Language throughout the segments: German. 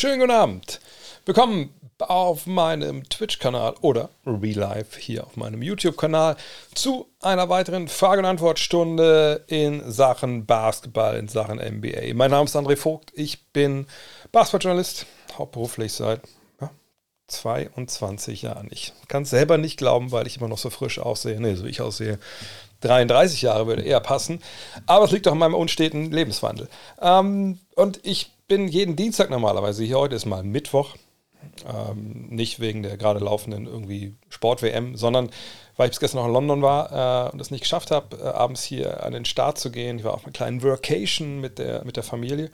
schönen guten Abend. Willkommen auf meinem Twitch-Kanal oder Relive hier auf meinem YouTube-Kanal zu einer weiteren Frage- und Antwortstunde in Sachen Basketball, in Sachen NBA. Mein Name ist André Vogt, ich bin Basketballjournalist, hauptberuflich seit ja, 22 Jahren. Ich kann es selber nicht glauben, weil ich immer noch so frisch aussehe. Nee, so ich aussehe. 33 Jahre würde eher passen. Aber es liegt auch in meinem unsteten Lebenswandel. Ähm, und ich bin jeden Dienstag normalerweise hier. Heute ist mal Mittwoch. Ähm, nicht wegen der gerade laufenden irgendwie Sport-WM, sondern weil ich bis gestern noch in London war äh, und es nicht geschafft habe, äh, abends hier an den Start zu gehen. Ich war auf einer kleinen Workation mit der, mit der Familie.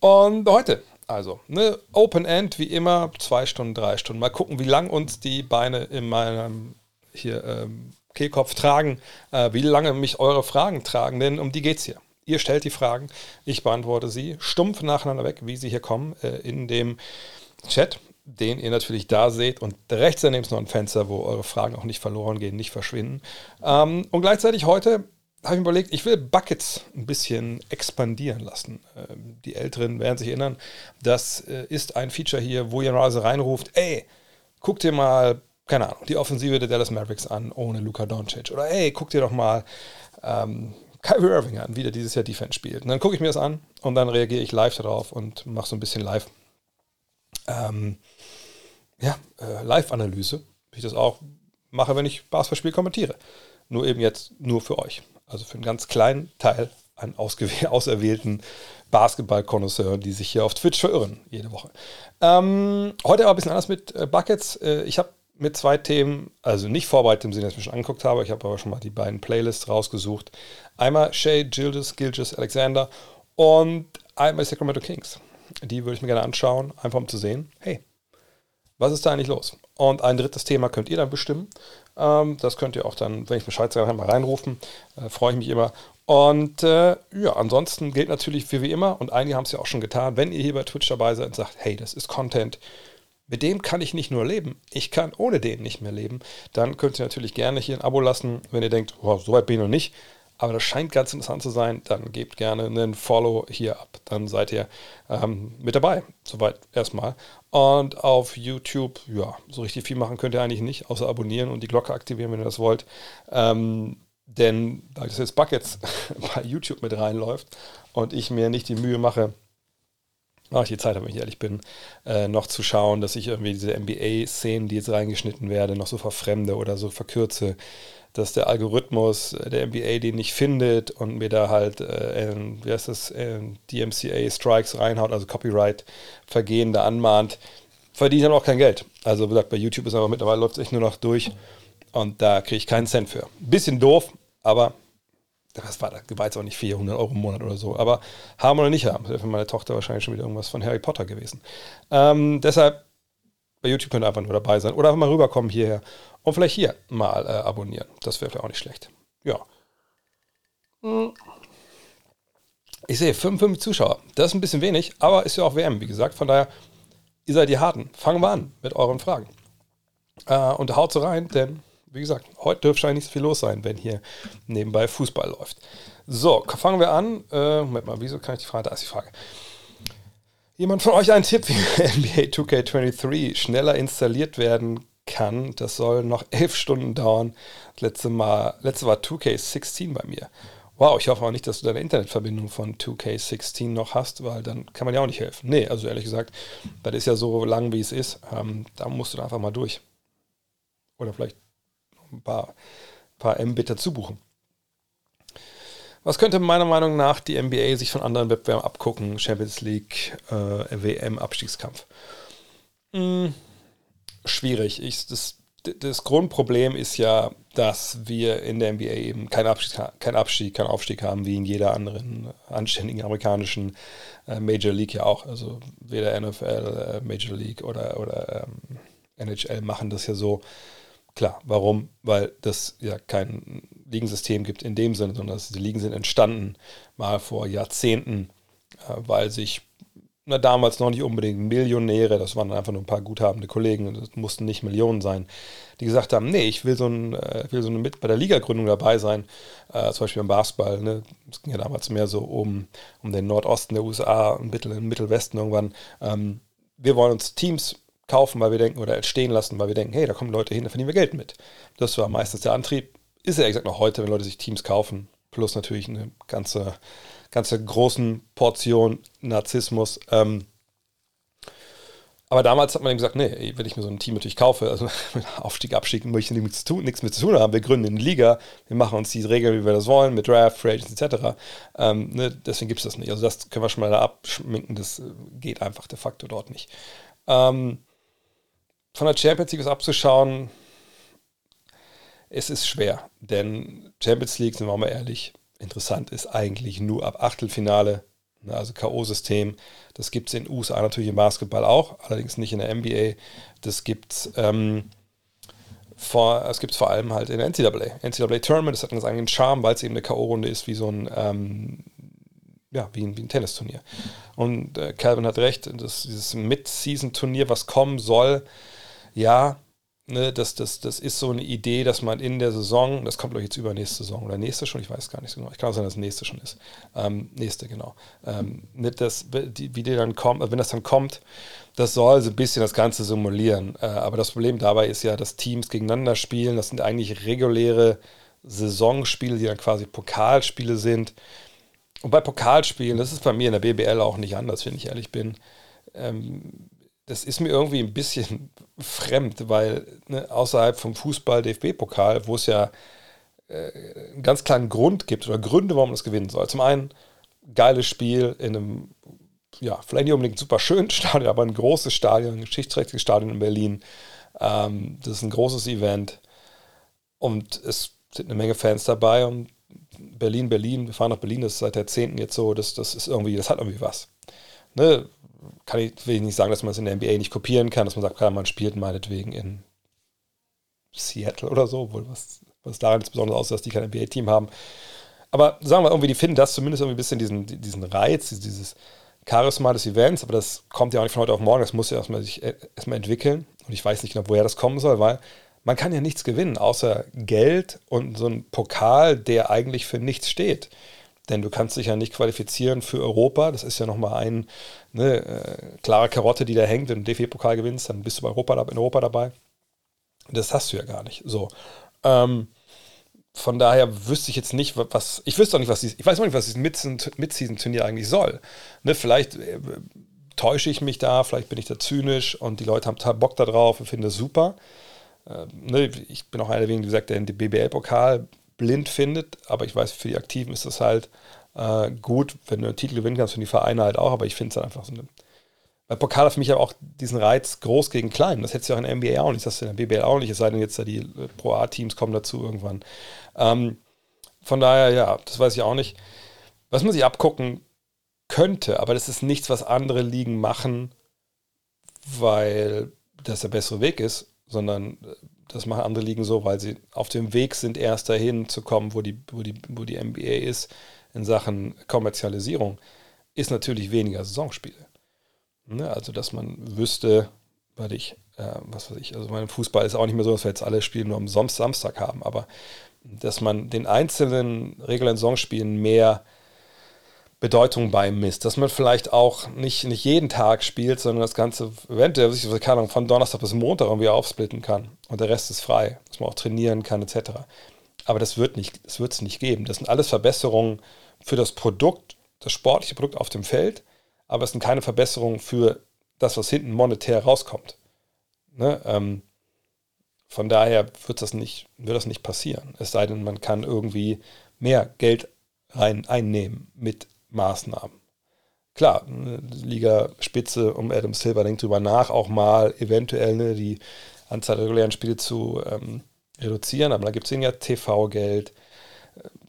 Und heute, also, ne, Open End wie immer, zwei Stunden, drei Stunden. Mal gucken, wie lang uns die Beine in meinem hier ähm, Kehlkopf tragen, äh, wie lange mich eure Fragen tragen, denn um die geht es hier. Ihr stellt die Fragen, ich beantworte sie stumpf nacheinander weg, wie sie hier kommen, äh, in dem Chat den ihr natürlich da seht. Und rechts daneben ist noch ein Fenster, wo eure Fragen auch nicht verloren gehen, nicht verschwinden. Ähm, und gleichzeitig heute habe ich mir überlegt, ich will Buckets ein bisschen expandieren lassen. Ähm, die Älteren werden sich erinnern, das äh, ist ein Feature hier, wo ihr Rase reinruft, ey, guck dir mal, keine Ahnung, die Offensive der Dallas Mavericks an, ohne Luka Doncic. Oder ey, guck dir doch mal ähm, Kyrie Irving an, wie der dieses Jahr Defense spielt. Und dann gucke ich mir das an und dann reagiere ich live darauf und mache so ein bisschen live ähm, ja, äh, Live-Analyse, wie ich das auch mache, wenn ich Basketballspiel kommentiere. Nur eben jetzt nur für euch. Also für einen ganz kleinen Teil an auserwählten Basketball-Konnoisseuren, die sich hier auf Twitch verirren, jede Woche. Ähm, heute aber ein bisschen anders mit äh, Buckets. Äh, ich habe mit zwei Themen, also nicht vorbereitet im Sinne, dass ich mir schon angeguckt habe, ich habe aber schon mal die beiden Playlists rausgesucht. Einmal Shay Gildas, Gilgis Alexander und einmal Sacramento Kings. Die würde ich mir gerne anschauen, einfach um zu sehen, hey, was ist da eigentlich los? Und ein drittes Thema könnt ihr dann bestimmen. Ähm, das könnt ihr auch dann, wenn ich Bescheid sage, mal reinrufen. Äh, Freue ich mich immer. Und äh, ja, ansonsten gilt natürlich wie, wie immer, und einige haben es ja auch schon getan, wenn ihr hier bei Twitch dabei seid und sagt, hey, das ist Content, mit dem kann ich nicht nur leben, ich kann ohne den nicht mehr leben, dann könnt ihr natürlich gerne hier ein Abo lassen, wenn ihr denkt, wow, so weit bin ich noch nicht aber das scheint ganz interessant zu sein, dann gebt gerne einen Follow hier ab. Dann seid ihr ähm, mit dabei. Soweit erstmal. Und auf YouTube, ja, so richtig viel machen könnt ihr eigentlich nicht, außer abonnieren und die Glocke aktivieren, wenn ihr das wollt. Ähm, denn da das jetzt Buckets bei YouTube mit reinläuft und ich mir nicht die Mühe mache, ach, die Zeit habe, wenn ich ehrlich bin, äh, noch zu schauen, dass ich irgendwie diese NBA-Szenen, die jetzt reingeschnitten werden, noch so verfremde oder so verkürze, dass der Algorithmus der NBA den nicht findet und mir da halt, äh, wie heißt das, äh, DMCA-Strikes reinhaut, also Copyright-Vergehen da anmahnt, verdiene ich dann auch kein Geld. Also wie gesagt, bei YouTube ist aber mittlerweile läuft es echt nur noch durch und da kriege ich keinen Cent für. Bisschen doof, aber das war, das war jetzt auch nicht 400 Euro im Monat oder so, aber haben oder nicht haben. Das wäre für meine Tochter wahrscheinlich schon wieder irgendwas von Harry Potter gewesen. Ähm, deshalb bei YouTube könnt ihr einfach nur dabei sein oder einfach mal rüberkommen hierher und vielleicht hier mal äh, abonnieren. Das wäre vielleicht auch nicht schlecht. Ja. Ich sehe 55 Zuschauer. Das ist ein bisschen wenig, aber ist ja auch WM, wie gesagt. Von daher, ihr seid die Harten. Fangen wir an mit euren Fragen. Äh, und haut so rein, denn, wie gesagt, heute dürfte wahrscheinlich nicht so viel los sein, wenn hier nebenbei Fußball läuft. So, fangen wir an. Äh, Moment mal, wieso kann ich die Frage? Da ist die Frage. Jemand von euch einen Tipp, wie NBA 2K23 schneller installiert werden kann. Das soll noch elf Stunden dauern. Das letzte, Mal, letzte war 2K16 bei mir. Wow, ich hoffe auch nicht, dass du deine Internetverbindung von 2K16 noch hast, weil dann kann man ja auch nicht helfen. Nee, also ehrlich gesagt, das ist ja so lang, wie es ist. Ähm, da musst du einfach mal durch. Oder vielleicht ein paar, paar Mbit dazu buchen. Was könnte meiner Meinung nach die NBA sich von anderen Wettbewerben abgucken? Champions League, äh, WM-Abstiegskampf. Hm, schwierig. Ich, das, das Grundproblem ist ja, dass wir in der NBA eben keinen Abstieg, keinen Abstieg, keinen Aufstieg haben, wie in jeder anderen anständigen amerikanischen äh, Major League ja auch. Also weder NFL, äh, Major League oder, oder ähm, NHL machen das ja so. Klar, warum? Weil das ja kein Ligensystem gibt in dem Sinne, sondern die Ligen sind entstanden mal vor Jahrzehnten, äh, weil sich na, damals noch nicht unbedingt Millionäre, das waren einfach nur ein paar guthabende Kollegen, das mussten nicht Millionen sein, die gesagt haben, nee, ich will so, ein, äh, will so eine mit bei der Ligagründung dabei sein, äh, zum Beispiel beim Basketball, ne? es ging ja damals mehr so um, um den Nordosten der USA, Mittel, Mittelwesten irgendwann, ähm, wir wollen uns Teams kaufen, weil wir denken, oder entstehen lassen, weil wir denken, hey, da kommen Leute hin, da verdienen wir Geld mit. Das war meistens der Antrieb. Ist ja gesagt noch heute, wenn Leute sich Teams kaufen, plus natürlich eine ganze, ganze großen Portion Narzissmus. Ähm, aber damals hat man eben gesagt, nee, wenn ich mir so ein Team natürlich kaufe, also Aufstieg, Abstieg, möchte ich nichts, tun, nichts mit zu tun haben. Wir gründen eine Liga, wir machen uns die Regeln, wie wir das wollen, mit Draft, Free Agents etc. Ähm, ne, deswegen gibt es das nicht. Also das können wir schon mal da abschminken, das äh, geht einfach de facto dort nicht. Ähm, von der Champions League was abzuschauen, es ist schwer, denn Champions League, sind wir mal ehrlich, interessant ist eigentlich nur ab Achtelfinale Ne, also K.O.-System. Das gibt es in USA natürlich im Basketball auch, allerdings nicht in der NBA. Das gibt es ähm, vor, vor allem halt in der NCAA. NCAA Tournament, das hat einen eigenen Charme, weil es eben eine K.O.-Runde ist, wie so ein, ähm, ja, wie ein, wie ein Tennisturnier. Und äh, Calvin hat recht, das, dieses Mid-Season-Turnier, was kommen soll, ja, Ne, das, das, das ist so eine Idee, dass man in der Saison, das kommt glaube ich jetzt übernächste Saison oder nächste schon, ich weiß gar nicht so genau. Ich kann auch sagen, dass das nächste schon ist. Ähm, nächste, genau. Ähm, nicht das, wie die dann kommt, wenn das dann kommt, das soll so ein bisschen das Ganze simulieren. Äh, aber das Problem dabei ist ja, dass Teams gegeneinander spielen. Das sind eigentlich reguläre Saisonspiele, die dann quasi Pokalspiele sind. Und bei Pokalspielen, das ist bei mir in der BBL auch nicht anders, wenn ich ehrlich bin. Ähm, das ist mir irgendwie ein bisschen fremd, weil ne, außerhalb vom Fußball DFB-Pokal, wo es ja äh, einen ganz kleinen Grund gibt oder Gründe, warum man das gewinnen soll. Zum einen geiles Spiel in einem, ja, vielleicht nicht unbedingt super schönen Stadion, aber ein großes Stadion, ein geschichtsträchtiges Stadion in Berlin. Ähm, das ist ein großes Event und es sind eine Menge Fans dabei und Berlin, Berlin, wir fahren nach Berlin, das ist seit 10. jetzt so, das, das ist irgendwie, das hat irgendwie was. Ne? Kann ich, will ich nicht sagen, dass man es in der NBA nicht kopieren kann, dass man sagt, man spielt meinetwegen in Seattle oder so, obwohl was, was daran jetzt besonders aussieht, dass die kein NBA-Team haben. Aber sagen wir irgendwie, die finden das zumindest irgendwie ein bisschen diesen, diesen Reiz, dieses Charisma des Events, aber das kommt ja auch nicht von heute auf morgen, das muss ja erstmal sich erstmal entwickeln. Und ich weiß nicht genau, woher das kommen soll, weil man kann ja nichts gewinnen, außer Geld und so ein Pokal, der eigentlich für nichts steht. Denn du kannst dich ja nicht qualifizieren für Europa. Das ist ja nochmal ein ne, äh, klare Karotte, die da hängt. Wenn du den DFB-Pokal gewinnst, dann bist du bei Europa, in Europa dabei. Das hast du ja gar nicht. So. Ähm, von daher wüsste ich jetzt nicht, was. Ich wüsste auch nicht, was dieses, ich weiß auch nicht, was dieses Mid-Season-Turnier eigentlich soll. Ne, vielleicht äh, täusche ich mich da, vielleicht bin ich da zynisch und die Leute haben total Bock da drauf und finden das super. Äh, ne, ich bin auch einer wegen, wie gesagt, der den BBL-Pokal blind findet, aber ich weiß, für die Aktiven ist das halt äh, gut, wenn du einen Titel gewinnen kannst, für die Vereine halt auch, aber ich finde es halt einfach so eine. Weil Pokal hat für mich aber auch diesen Reiz groß gegen klein. Das hättest du auch in der NBA auch nicht, das in der BBL auch nicht, es sei denn jetzt da die äh, Pro A-Teams kommen dazu irgendwann. Ähm, von daher, ja, das weiß ich auch nicht. Was man sich abgucken könnte, aber das ist nichts, was andere Ligen machen, weil das der bessere Weg ist, sondern äh, das machen andere Ligen so, weil sie auf dem Weg sind, erst dahin zu kommen, wo die, wo die, wo die NBA ist in Sachen Kommerzialisierung, ist natürlich weniger Saisonspiele. Ne? Also, dass man wüsste, weil ich, äh, was weiß ich, also mein Fußball ist auch nicht mehr so, dass wir jetzt alle Spiele nur am Samstag haben, aber dass man den einzelnen regulären Saisonspielen mehr Bedeutung beimisst. Dass man vielleicht auch nicht, nicht jeden Tag spielt, sondern das Ganze eventuell keine Ahnung, von Donnerstag bis Montag irgendwie aufsplitten kann. Und der Rest ist frei, dass man auch trainieren kann, etc. Aber das wird nicht, es nicht geben. Das sind alles Verbesserungen für das Produkt, das sportliche Produkt auf dem Feld, aber es sind keine Verbesserungen für das, was hinten monetär rauskommt. Ne? Ähm, von daher wird das, nicht, wird das nicht passieren. Es sei denn, man kann irgendwie mehr Geld rein einnehmen mit Maßnahmen. Klar, Liga Spitze um Adam Silver denkt drüber nach, auch mal eventuell ne, die Anzahl der regulären Spiele zu ähm, reduzieren, aber da gibt es ja TV-Geld.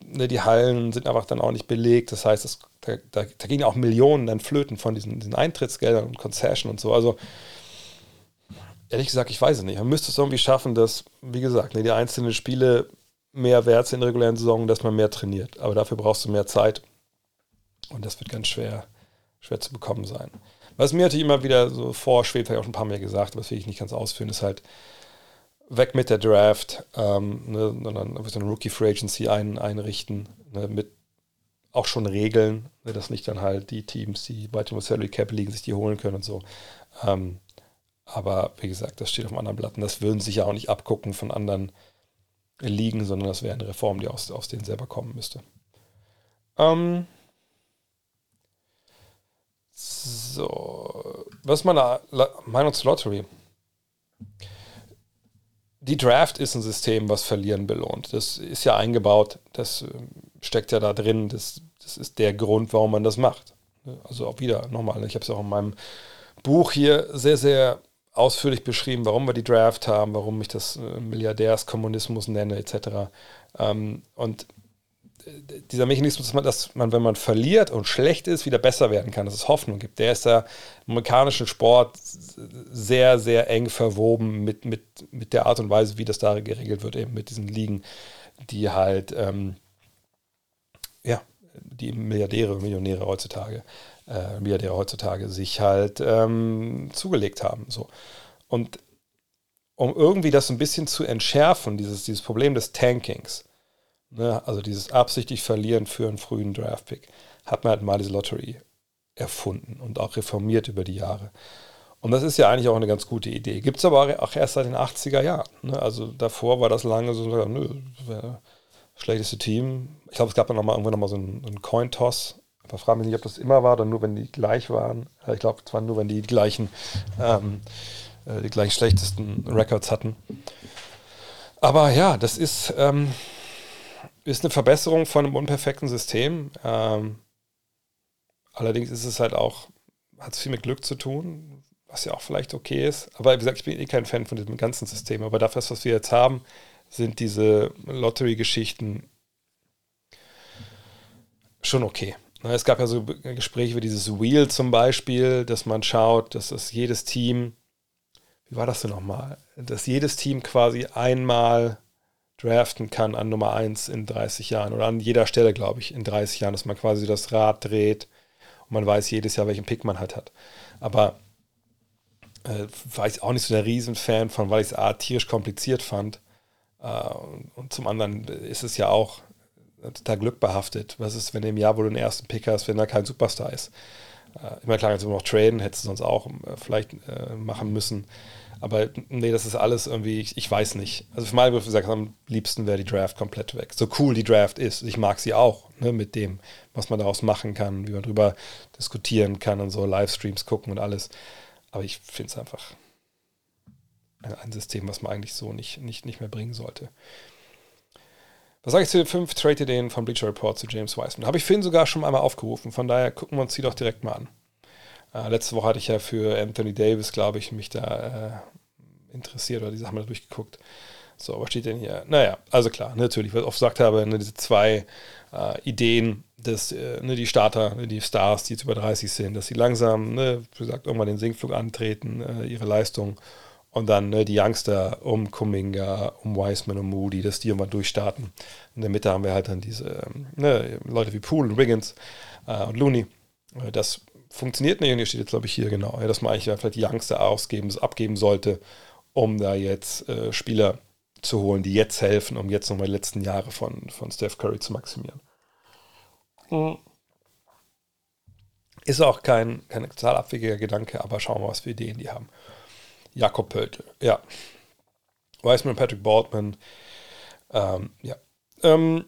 Ne, die Hallen sind einfach dann auch nicht belegt, das heißt, das, da, da, da gehen auch Millionen dann flöten von diesen, diesen Eintrittsgeldern und Concession und so. Also, ehrlich gesagt, ich weiß es nicht. Man müsste es irgendwie schaffen, dass, wie gesagt, ne, die einzelnen Spiele mehr wert sind in der regulären Saison, dass man mehr trainiert. Aber dafür brauchst du mehr Zeit. Und das wird ganz schwer, schwer zu bekommen sein. Was mir natürlich immer wieder so vorschwebt, habe ich auch schon ein paar Mal gesagt, aber das will ich nicht ganz ausführen, ist halt weg mit der Draft, ähm, ne, sondern so eine Rookie Free Agency ein, einrichten, ne, mit auch schon Regeln, ne, dass nicht dann halt die Teams, die bei dem Salary Cap liegen, sich die holen können und so. Ähm, aber wie gesagt, das steht auf einem anderen Blatt und das würden sich ja auch nicht abgucken von anderen Ligen, sondern das wäre eine Reform, die aus, aus denen selber kommen müsste. Ähm, so, was ist meine Meinung zur Lottery? Die Draft ist ein System, was Verlieren belohnt. Das ist ja eingebaut, das ähm, steckt ja da drin, das, das ist der Grund, warum man das macht. Also auch wieder, nochmal, ich habe es auch in meinem Buch hier sehr, sehr ausführlich beschrieben, warum wir die Draft haben, warum ich das äh, Milliardärskommunismus nenne, etc. Ähm, und dieser Mechanismus, dass man, dass man, wenn man verliert und schlecht ist, wieder besser werden kann, dass es Hoffnung gibt, der ist da im amerikanischen Sport sehr, sehr eng verwoben mit, mit, mit der Art und Weise, wie das da geregelt wird, eben mit diesen Ligen, die halt, ähm, ja, die Milliardäre, Millionäre heutzutage, äh, Milliardäre heutzutage sich halt ähm, zugelegt haben. So. Und um irgendwie das ein bisschen zu entschärfen, dieses, dieses Problem des Tankings, ne, also dieses absichtlich Verlieren für einen frühen Draftpick, hat man halt mal diese Lottery erfunden und auch reformiert über die Jahre. Und das ist ja eigentlich auch eine ganz gute Idee. Gibt es aber auch erst seit den 80er Jahren. Ne? Also davor war das lange so, nö, schlechteste Team. Ich glaube, es gab dann noch mal, irgendwann nochmal so einen, einen Coin-Toss. Aber frage mich nicht, ob das immer war oder nur, wenn die gleich waren. Ich glaube, es waren nur, wenn die, gleichen, ähm, äh, die gleich schlechtesten Records hatten. Aber ja, das ist, ähm, ist eine Verbesserung von einem unperfekten System. Ähm, allerdings ist es halt auch, hat es viel mit Glück zu tun, was ja auch vielleicht okay ist. Aber wie gesagt, ich bin eh kein Fan von diesem ganzen System. Aber dafür, was wir jetzt haben, sind diese Lottery-Geschichten schon okay. Ne, es gab ja so Gespräche wie dieses Wheel zum Beispiel, dass man schaut, dass das jedes Team, wie war das denn nochmal, dass jedes Team quasi einmal draften kann an Nummer 1 in 30 Jahren oder an jeder Stelle, glaube ich, in 30 Jahren, dass man quasi das Rad dreht und man weiß jedes Jahr, welchen Pick man halt hat. Aber äh, war ich auch nicht so der Riesenfan von, weil ich es A, tierisch kompliziert fand äh, und zum anderen ist es ja auch total glückbehaftet. Was ist, wenn im Jahr, wo du den ersten Pick hast, wenn da kein Superstar ist? Äh, immer klar, jetzt immer noch traden, hättest du sonst auch äh, vielleicht äh, machen müssen. Aber nee, das ist alles irgendwie, ich, ich weiß nicht. Also für meine Begriffe gesagt, am liebsten wäre die Draft komplett weg. So cool die Draft ist. Ich mag sie auch, ne, mit dem, was man daraus machen kann, wie man drüber diskutieren kann und so, Livestreams gucken und alles. Aber ich finde es einfach ein, ein, System, was man eigentlich so nicht, nicht, nicht mehr bringen sollte. Was sage ich zu den fünf Trade-Ideen von Bleacher Report zu James Wiseman? Habe ich Finn sogar schon einmal aufgerufen, von daher gucken wir uns die doch direkt mal an. Äh, letzte Woche hatte ich ja für Anthony Davis, glaube ich, mich da äh, interessiert oder die Sachen mal durchgeguckt. So, was steht denn hier? Naja, also klar, natürlich, was ich oft gesagt habe, ne, diese zwei äh, Ideen, dass äh, ne, die Starter, ne, die Stars, die jetzt über 30 sind, dass sie langsam, ne, wie gesagt, irgendwann den Sinkflug antreten, äh, ihre Leistung und dann ne, die Youngster um Kuminga, um Wiseman und Moody, dass die irgendwann durchstarten. In der Mitte haben wir halt dann diese ähm, ne, Leute wie Poole und Wiggins äh, und Looney. Das funktioniert nicht. Und hier steht jetzt, glaube ich, hier genau, dass man eigentlich vielleicht die Youngster ausgeben, abgeben sollte, um da jetzt äh, Spieler zu holen, die jetzt helfen, um jetzt nochmal die letzten Jahre von, von Steph Curry zu maximieren. Mhm. Ist auch kein, kein total abwegiger Gedanke, aber schauen wir mal, was für Ideen die haben. Jakob Pöltl, ja. Wiseman, Patrick Baldwin, ähm, ja. Ähm,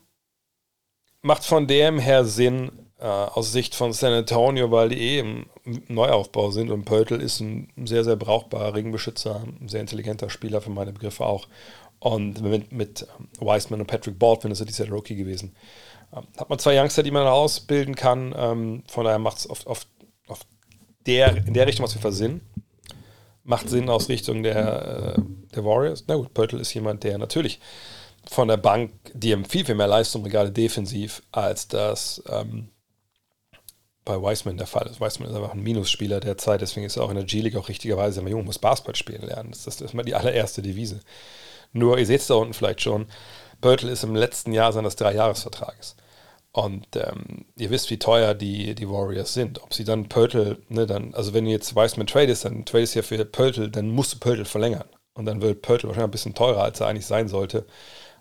macht von dem her Sinn, äh, aus Sicht von San Antonio, weil die eh im Neuaufbau sind und Pöltl ist ein sehr, sehr brauchbarer Ringbeschützer, ein sehr intelligenter Spieler für meine Begriffe auch. Und mit, mit ähm, Wiseman und Patrick Baldwin ist er dieser Rookie gewesen. Ähm, hat man zwei Youngster, die man ausbilden kann. Ähm, von daher macht es auf, auf, auf der, in der Richtung was wir Sinn. Macht Sinn aus Richtung der, äh, der Warriors. Na gut, Pöltl ist jemand, der natürlich von der Bank, die ihm viel, viel mehr Leistung, gerade defensiv, als das ähm, bei Wiseman der Fall ist. Wiseman ist einfach ein Minusspieler der Zeit, deswegen ist er auch in der G-League auch richtigerweise immer jung, muss Basketball spielen lernen. Das ist, mal die allererste Devise. Nur, ihr seht es da unten vielleicht schon, Börtel ist im letzten Jahr seines Dreijahresvertrages. Und ähm, ihr wisst, wie teuer die, die Warriors sind. Ob sie dann Pöltl, ne, dann, also wenn du jetzt Wiseman tradest, dann tradest ja für Pöltl, dann musst du Pöltl verlängern. Und dann wird Pöltl wahrscheinlich ein bisschen teurer, als er eigentlich sein sollte.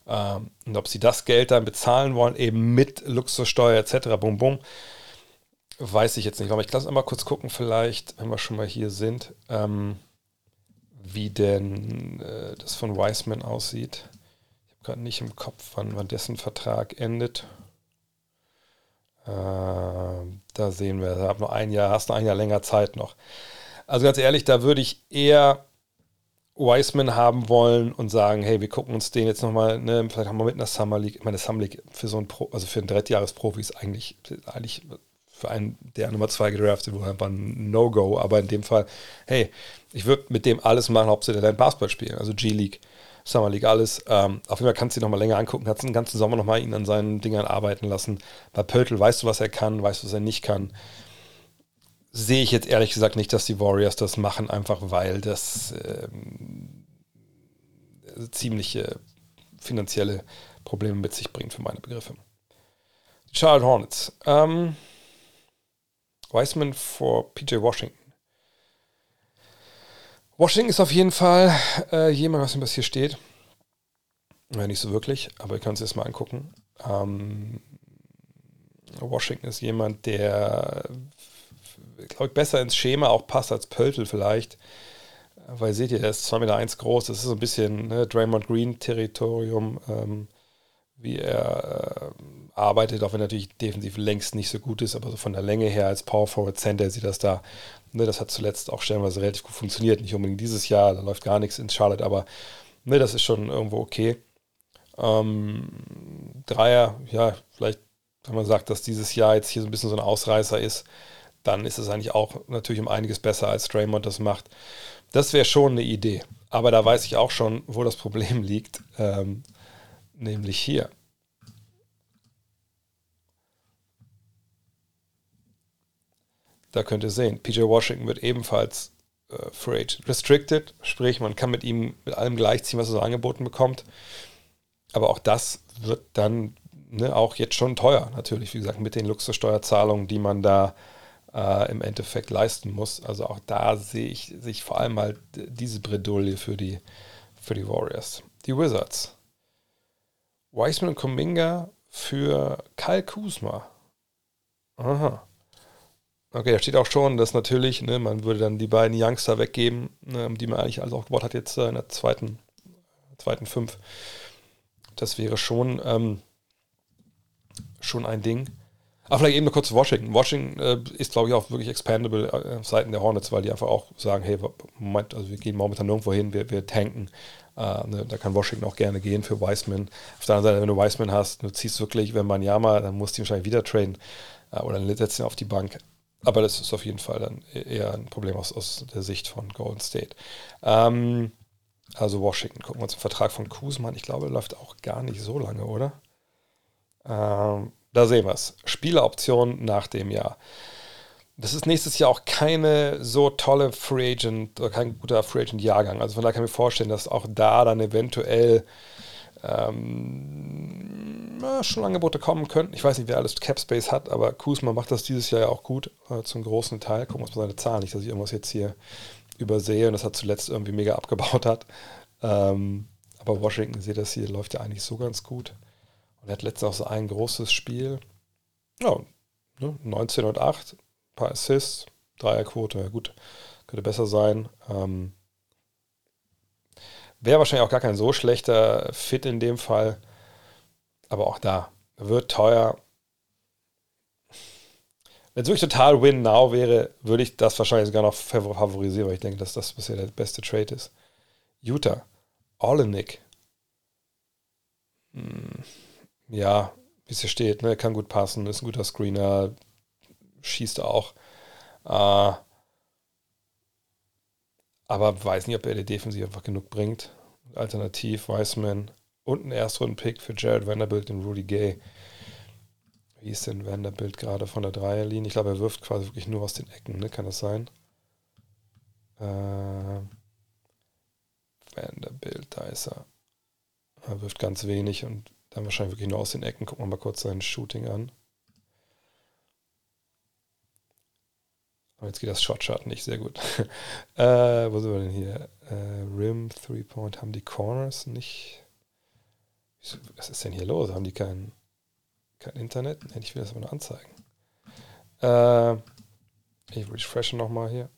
Ähm, und ob sie das Geld dann bezahlen wollen, eben mit Luxussteuer etc., bum bum, weiß ich jetzt nicht, aber ich lasse einmal kurz gucken, vielleicht, wenn wir schon mal hier sind, ähm, wie denn äh, das von Wiseman aussieht. Ich habe gerade nicht im Kopf, wann, wann dessen Vertrag endet. Äh, da sehen wir, da noch ein Jahr, hast noch ein Jahr länger Zeit noch. Also ganz ehrlich, da würde ich eher Wiseman haben wollen und sagen, hey, wir gucken uns den jetzt nochmal, ne, vielleicht haben wir mit einer Summer League, ich meine, Summer League für so ein Pro, also für einen Drittjahresprofi ist eigentlich, eigentlich für einen der Nummer zwei gedraftet wurde, einfach ein No-Go, aber in dem Fall, hey, ich würde mit dem alles machen, hauptsächlich dein Basketball spielen, also G-League, Summer League, alles. Ähm, auf jeden Fall kannst du ihn nochmal länger angucken, kannst den ganzen Sommer nochmal ihn an seinen Dingern arbeiten lassen. Bei Pöltl weißt du, was er kann, weißt du, was er nicht kann sehe ich jetzt ehrlich gesagt nicht, dass die Warriors das machen, einfach weil das ähm, ziemliche finanzielle Probleme mit sich bringt für meine Begriffe. Die Charlotte Hornets. Ähm, Wiseman vor PJ Washington. Washington ist auf jeden Fall äh, jemand, was was hier steht. Ja, nicht so wirklich, aber ihr könnt es jetzt mal angucken. Ähm, Washington ist jemand, der glaube ich, besser ins Schema auch passt als Pöltl vielleicht. Weil seht ihr, er ist 2,1 Meter eins groß, das ist so ein bisschen ne, Draymond Green-Territorium, ähm, wie er äh, arbeitet, auch wenn natürlich defensiv längst nicht so gut ist, aber so von der Länge her als Power Forward Center sieht das da, ne, das hat zuletzt auch stellenweise relativ gut funktioniert. Nicht unbedingt dieses Jahr, da läuft gar nichts in Charlotte, aber ne, das ist schon irgendwo okay. Ähm, Dreier, ja, vielleicht, wenn man sagt, dass dieses Jahr jetzt hier so ein bisschen so ein Ausreißer ist, dann ist es eigentlich auch natürlich um einiges besser, als Draymond das macht. Das wäre schon eine Idee. Aber da weiß ich auch schon, wo das Problem liegt, ähm, nämlich hier. Da könnt ihr sehen, PJ Washington wird ebenfalls äh, Free Agent Restricted, sprich, man kann mit ihm mit allem gleichziehen, was er so angeboten bekommt. Aber auch das wird dann ne, auch jetzt schon teuer, natürlich, wie gesagt, mit den Luxussteuerzahlungen, die man da äh, im Endeffekt leisten muss. Also auch da sehe ich sich vor allem halt diese Bredouille für die, für die Warriors. Die Wizards. Wiseman und Kuminga für Kyle Kuzma. Aha. Okay, da steht auch schon, dass natürlich, ne, man würde dann die beiden Youngster weggeben, ne, die man eigentlich alles aufgebaut hat, jetzt äh, in der zweiten, zweiten Fünf. Das wäre schon, ähm, schon ein Ding. Aber vielleicht eben noch kurz Washington. Washington äh, ist, glaube ich, auch wirklich expandable äh, Seiten der Hornets, weil die einfach auch sagen, hey, Moment, also wir gehen momentan nirgendwo hin, wir, wir tanken. Äh, ne, da kann Washington auch gerne gehen für Wiseman. Auf der anderen Seite, wenn du Wiseman hast, du ziehst wirklich, wenn man Yama, dann musst du ihn wahrscheinlich wieder trainen äh, oder dann setzt ihn auf die Bank. Aber das ist auf jeden Fall dann e-, eher ein Problem aus, aus der Sicht von Golden State. Ähm, also Washington, gucken wir uns den Vertrag von Kuzman. Ich glaube, läuft auch gar nicht so lange, oder? Ähm, da sehen wir es. Spieleroption nach dem Jahr. Das ist nächstes Jahr auch keine so tolle Free Agent oder kein guter Free Agent Jahrgang. Also von daher kann ich mir vorstellen, dass auch da dann eventuell ähm, schon Angebote kommen könnten. Ich weiß nicht, wer alles Cap Space hat, aber Kuzma macht das dieses Jahr ja auch gut, äh, zum großen Teil. Gucken wir uns mal seine Zahlen, nicht, dass ich irgendwas jetzt hier übersehe und das hat zuletzt irgendwie mega abgebaut hat. Ähm, aber Washington, seht das hier, läuft ja eigentlich so ganz gut. Und er hat letztens auch so ein großes Spiel. Ja, ne, 19 und 8, ein paar Assists, Dreierquote, ja gut, könnte besser sein. Ähm, Wäre wahrscheinlich auch gar kein so schlechter Fit in dem Fall. Aber auch da, wird teuer. Wenn es wirklich total Win Now wäre, würde ich das wahrscheinlich sogar noch favorisieren, weil ich denke, dass das bisher der beste Trade ist. Utah, Olenek. Hm ja, wie es hier steht, ne, kann gut passen, ist ein guter Screener, schießt auch. Äh, aber weiß nicht, ob er die Defensive einfach genug bringt. Alternativ Wiseman und ein Erstrunden-Pick für Jared Vanderbilt und Rudy Gay. Wie ist denn Vanderbilt gerade von der Dreierlinie? Ich glaube, er wirft quasi wirklich nur aus den Ecken, ne? Kann das sein? Äh, Vanderbilt, da ist er. Er wirft ganz wenig und dann wahrscheinlich wirklich nur aus den Ecken. Gucken wir mal kurz sein Shooting an. Aber jetzt geht das Shot-Shot nicht sehr gut. äh, wo sind wir denn hier? Äh, Rim, Three-Point. Haben die Corners nicht. Was ist denn hier los? Haben die kein, kein Internet? Nee, ich will das aber nur anzeigen. Äh, ich refreshe nochmal hier.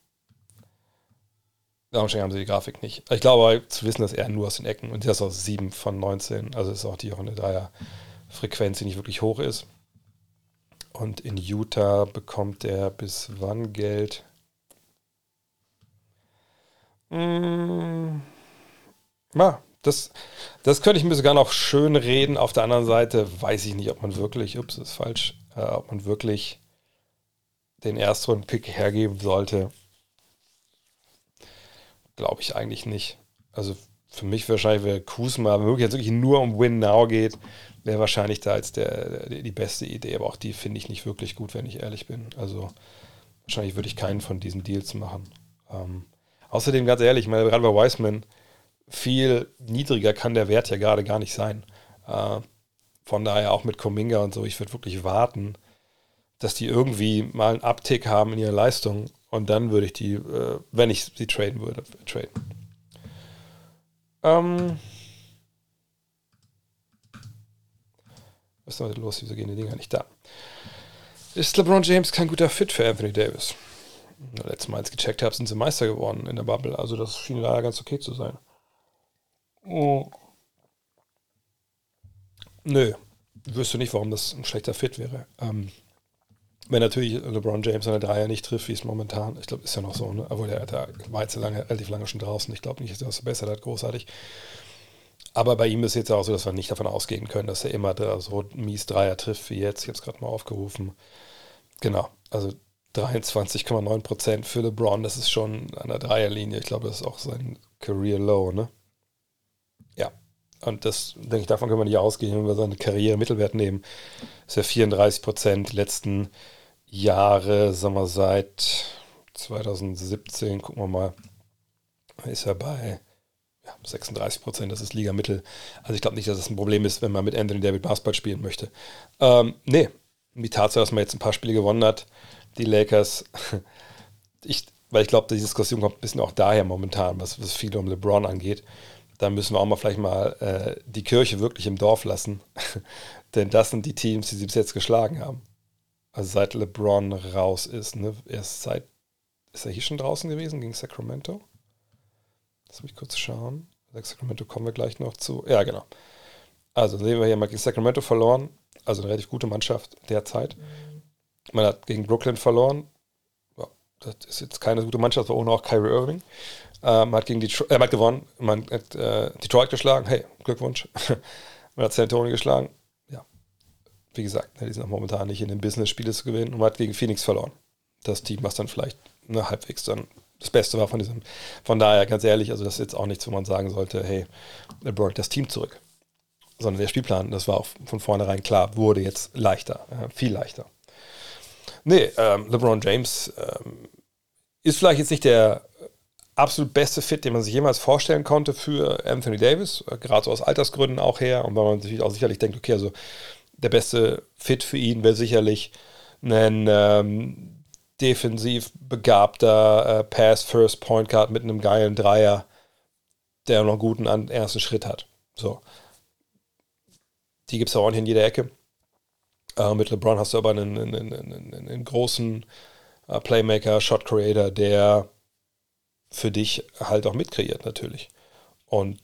Wahrscheinlich haben sie die Grafik nicht. Ich glaube zu wissen, dass er nur aus den Ecken und das auch 7 von 19. Also ist auch die auch eine Dreier-Frequenz, die nicht wirklich hoch ist. Und in Utah bekommt er bis wann Geld? Mmh. Ja, das, das könnte ich mir sogar noch schön reden. Auf der anderen Seite weiß ich nicht, ob man wirklich, ups, ist falsch, äh, ob man wirklich den Erstrunden-Pick hergeben sollte. Glaube ich eigentlich nicht. Also für mich wahrscheinlich wäre Kusma, wenn jetzt wirklich nur um Win Now geht, wäre wahrscheinlich da jetzt der, der, die beste Idee. Aber auch die finde ich nicht wirklich gut, wenn ich ehrlich bin. Also wahrscheinlich würde ich keinen von diesen Deals machen. Ähm, außerdem, ganz ehrlich, ich meine, gerade bei Wiseman, viel niedriger kann der Wert ja gerade gar nicht sein. Äh, von daher auch mit Kominga und so, ich würde wirklich warten, dass die irgendwie mal einen Uptick haben in ihrer Leistung und dann würde ich die, äh, wenn ich sie traden würde, traden. Ähm, was ist heute los? Wieso gehen die Dinger nicht da? Ist LeBron James kein guter Fit für Anthony Davis? Letztes Mal, als ich gecheckt habe, sind sie Meister geworden in der Bubble. Also das schien leider ganz okay zu sein. Oh. Nö, wüsste nicht, warum das ein schlechter Fit wäre. Ähm, wenn natürlich LeBron James seine Dreier nicht trifft, wie es momentan, ich glaube, ist ja noch so, ne? obwohl er, der war jetzt lange, relativ lange schon draußen. Ich glaube nicht, dass er verbessert hat, großartig. Aber bei ihm ist jetzt auch so, dass wir nicht davon ausgehen können, dass er immer da so mies Dreier trifft wie jetzt. Ich habe es gerade mal aufgerufen. Genau, also 23,9% für LeBron, das ist schon an der Dreierlinie. Ich glaube, das ist auch sein Career Low, ne? Und das, denke ich, davon können wir nicht ausgehen, wenn wir seine Karriere-Mittelwert nehmen. Ist ja 34% die letzten Jahre, sagen wir seit 2017, gucken wir mal, ist er bei ja, 36 Prozent, das ist Liga-Mittel. Also ich glaube nicht, dass das ein Problem ist, wenn man mit Anthony David Basketball spielen möchte. Ähm, nee, die Tatsache, dass man jetzt ein paar Spiele gewonnen hat, die Lakers, ich, weil ich glaube, die Diskussion kommt ein bisschen auch daher momentan, was, was viel um LeBron angeht. Da müssen wir auch mal vielleicht mal äh, die Kirche wirklich im Dorf lassen. Denn das sind die Teams, die sie bis jetzt geschlagen haben. Also seit LeBron raus ist, ne? Erst seit, ist er hier schon draußen gewesen gegen Sacramento? Lass mich kurz schauen. Sacramento kommen wir gleich noch zu. Ja, genau. Also sehen wir hier mal gegen Sacramento verloren. Also eine relativ gute Mannschaft derzeit. Man hat gegen Brooklyn verloren. Ja, das ist jetzt keine gute Mannschaft, aber ohne auch Kyrie Irving. Ähm, man hat gegen Detroit, äh, hat gewonnen. Man hat äh, Detroit geschlagen. Hey, Glückwunsch. man hat San Antonio geschlagen wie gesagt, die sind auch momentan nicht in dem Business, Spiele zu gewinnen und man hat gegen Phoenix verloren. Das Team, was dann vielleicht ne, halbwegs dann das Beste war von diesem. Von daher, ganz ehrlich, also das ist jetzt auch nichts, wo man sagen sollte, hey, LeBron das Team zurück. Sondern der Spielplan, das war auch von vornherein klar, wurde jetzt leichter, äh, viel leichter. Nee, ähm, LeBron James ähm, ist vielleicht jetzt nicht der absolut beste Fit, den man sich jemals vorstellen konnte für Anthony Davis, äh, gerade so aus Altersgründen auch her und weil man sich auch sicherlich denkt, okay, also der beste Fit für ihn wäre sicherlich ein ähm, defensiv begabter äh, Pass-First-Point-Guard mit einem geilen Dreier, der noch einen guten an, ersten Schritt hat. So. Die gibt es auch nicht in jeder Ecke. Äh, mit LeBron hast du aber einen, einen, einen, einen großen äh, Playmaker, Shot Creator, der für dich halt auch mitkreiert, natürlich. Und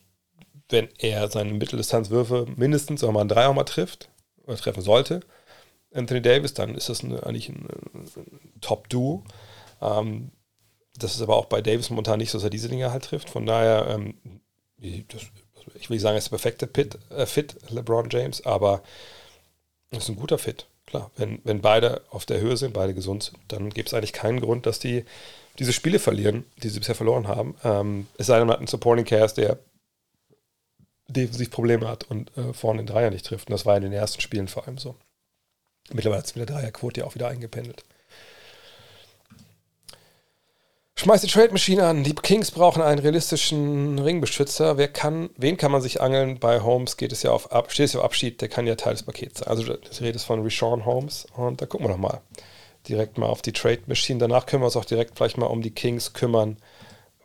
wenn er seine Mitteldistanzwürfe mindestens auch mal einen Dreier mal trifft, oder treffen sollte, Anthony Davis, dann ist das eine, eigentlich ein, ein Top-Duo. Ähm, das ist aber auch bei Davis momentan nicht so, dass er diese Dinge halt trifft. Von daher, ähm, das, ich will nicht sagen, er ist der perfekte Pit, äh, Fit, LeBron James, aber es ist ein guter Fit. Klar, wenn, wenn beide auf der Höhe sind, beide gesund sind, dann gibt es eigentlich keinen Grund, dass die diese Spiele verlieren, die sie bisher verloren haben. Ähm, es sei denn, man hat einen Supporting Cast, der defensiv Probleme hat und äh, vorne den Dreier nicht trifft. Und das war in den ersten Spielen vor allem so. Mittlerweile hat es mit der Dreierquote ja auch wieder eingependelt. Schmeißt die Trade Machine an. Die Kings brauchen einen realistischen Ringbeschützer. Wer kann, wen kann man sich angeln? Bei Holmes geht es ja auf, steht es ja auf Abschied, der kann ja Teil des Pakets sein. Also das Rede ist von Rishon Holmes und da gucken wir doch mal direkt mal auf die Trade Machine. Danach können wir uns auch direkt vielleicht mal um die Kings kümmern,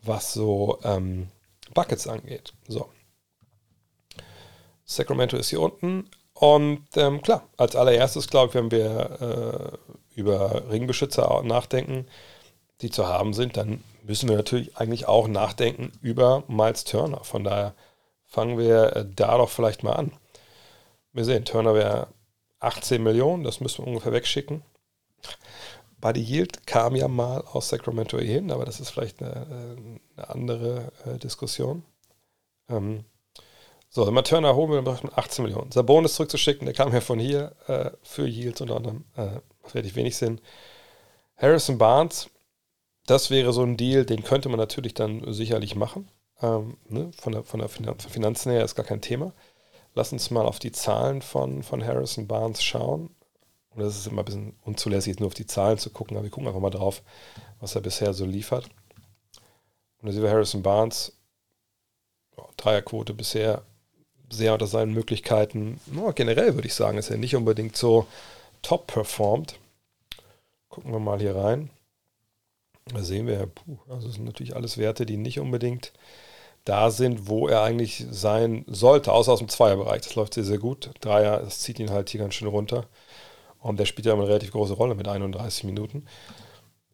was so ähm, Buckets angeht. So, Sacramento ist hier unten. Und ähm, klar, als allererstes, glaube ich, wenn wir äh, über Ringbeschützer nachdenken, die zu haben sind, dann müssen wir natürlich eigentlich auch nachdenken über Miles Turner. Von daher fangen wir äh, da doch vielleicht mal an. Wir sehen, Turner wäre 18 Millionen, das müssen wir ungefähr wegschicken. Buddy Yield kam ja mal aus Sacramento hin, aber das ist vielleicht eine, äh, eine andere äh, Diskussion. Ähm, so, wenn man Turner holen braucht man 18 Millionen. Sabonis zurückzuschicken, der kam ja von hier äh, für Yields unter anderem, äh, macht relativ wenig Sinn. Harrison Barnes, das wäre so ein Deal, den könnte man natürlich dann sicherlich machen. Ähm, ne? Von der, von der Finanzen her ist gar kein Thema. Lass uns mal auf die Zahlen von, von Harrison Barnes schauen. Und das ist immer ein bisschen unzulässig, nur auf die Zahlen zu gucken, aber wir gucken einfach mal drauf, was er bisher so liefert. Und da sehen wir Harrison Barnes, Dreierquote bisher sehr unter seinen Möglichkeiten. Oh, generell würde ich sagen, ist er nicht unbedingt so top performt. Gucken wir mal hier rein. Da sehen wir, puh, also das sind natürlich alles Werte, die nicht unbedingt da sind, wo er eigentlich sein sollte, außer aus dem Zweierbereich. Das läuft sehr, sehr gut. Dreier, das zieht ihn halt hier ganz schön runter. Und der spielt ja eine relativ große Rolle mit 31 Minuten.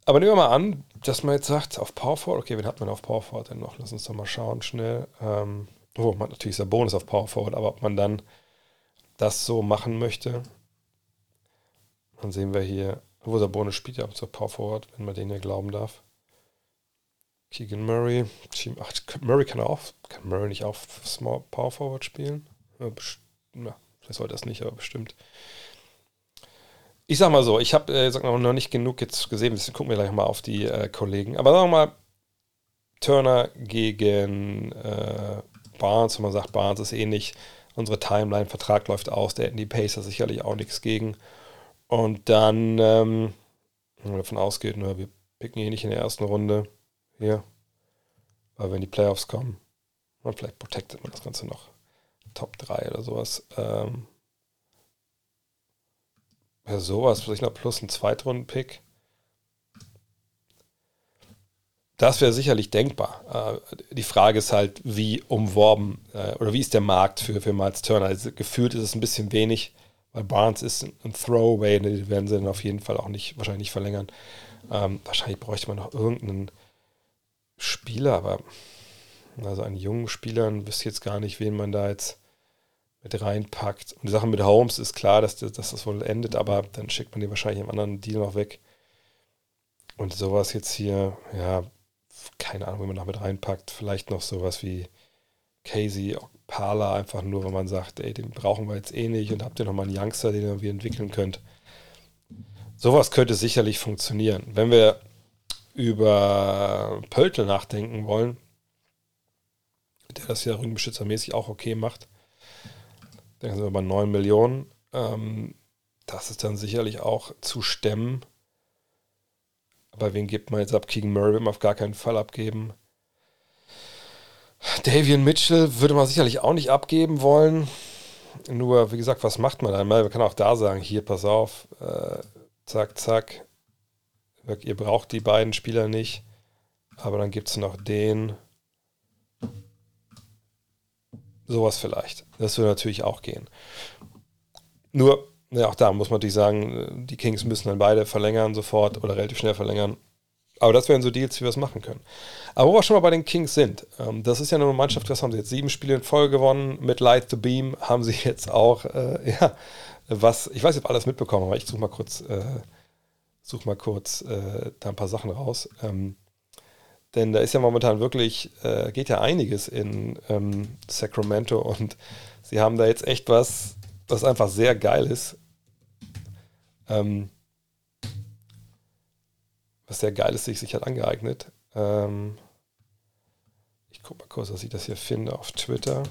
Aber nehmen wir mal an, dass man jetzt sagt, auf Power Forward, okay, wen hat man auf Power Forward denn noch? Lass uns doch mal schauen, schnell. Ähm, oh, man hat natürlich sein Bonus auf Power Forward, aber ob man dann das so machen möchte, dann sehen wir hier, wo Bonus spielt ja auf Power Forward, wenn man den hier glauben darf. Keegan Murray. Ach, Murray kann auch. Kann Murray nicht auch Small Power Forward spielen? Ja, vielleicht sollte das nicht, aber bestimmt. Ich sag mal so, ich habe äh, noch nicht genug jetzt gesehen, wir gucken wir gleich mal auf die äh, Kollegen. Aber sagen wir mal, Turner gegen äh, Barnes, wenn man sagt, Barnes ist ähnlich. Unsere Timeline, Vertrag läuft aus, der hätten die Pacer sicherlich auch nichts gegen. Und dann, ähm, wenn man davon ausgeht, ne, wir picken hier nicht in der ersten Runde, hier. Weil wenn die Playoffs kommen, vielleicht protectet man das Ganze noch. Top 3 oder sowas. Ähm, ja, sowas, vielleicht noch plus ein Zweitrunden-Pick. Das wäre sicherlich denkbar. Äh, die Frage ist halt, wie umworben äh, oder wie ist der Markt für, für Miles Turner? Also gefühlt ist es ein bisschen wenig, weil Barnes ist ein Throwaway, die werden sie dann auf jeden Fall auch nicht wahrscheinlich nicht verlängern. Ähm, wahrscheinlich bräuchte man noch irgendeinen Spieler, aber also einen jungen Spielern wüsste jetzt gar nicht, wen man da jetzt mit reinpackt. Und die Sache mit Holmes ist klar, dass, dass das wohl endet, aber dann schickt man den wahrscheinlich im anderen Deal noch weg. Und sowas jetzt hier, ja, keine Ahnung, wie man noch mit reinpackt. Vielleicht noch sowas wie Casey Pala, einfach nur, wenn man sagt, ey, den brauchen wir jetzt eh nicht und habt ihr nochmal einen Youngster, den ihr entwickeln könnt. Sowas könnte sicherlich funktionieren. Wenn wir über Pöltl nachdenken wollen, der das ja rückenbeschützermäßig auch okay macht, dann sind wir bei 9 Millionen. Ähm, das ist dann sicherlich auch zu stemmen. Aber wen gibt man jetzt ab? Keegan Murray will man auf gar keinen Fall abgeben. Davian Mitchell würde man sicherlich auch nicht abgeben wollen. Nur, wie gesagt, was macht man dann? Man kann auch da sagen, hier, pass auf, äh, zack, zack, ihr braucht die beiden Spieler nicht. Aber dann gibt es noch den. Sowas vielleicht. Das würde natürlich auch gehen. Nur, ja, auch da muss man natürlich sagen, die Kings müssen dann beide verlängern sofort oder relativ schnell verlängern. Aber das wären so Deals, wie wir es machen können. Aber wo wir schon mal bei den Kings sind, ähm, das ist ja eine Mannschaft, was haben sie jetzt? Sieben Spiele in Folge gewonnen. Mit Light the Beam haben sie jetzt auch, äh, ja, was, ich weiß nicht, ob alles mitbekommen, aber ich suche mal kurz äh, suche mal kurz äh, da ein paar Sachen raus. Ähm, denn da ist ja momentan wirklich, äh, geht ja einiges in ähm, Sacramento und sie haben da jetzt echt was, was einfach sehr geil ist. Ähm, was sehr geil ist, sich, sich hat angeeignet. Ähm, ich gucke mal kurz, dass ich das hier finde auf Twitter.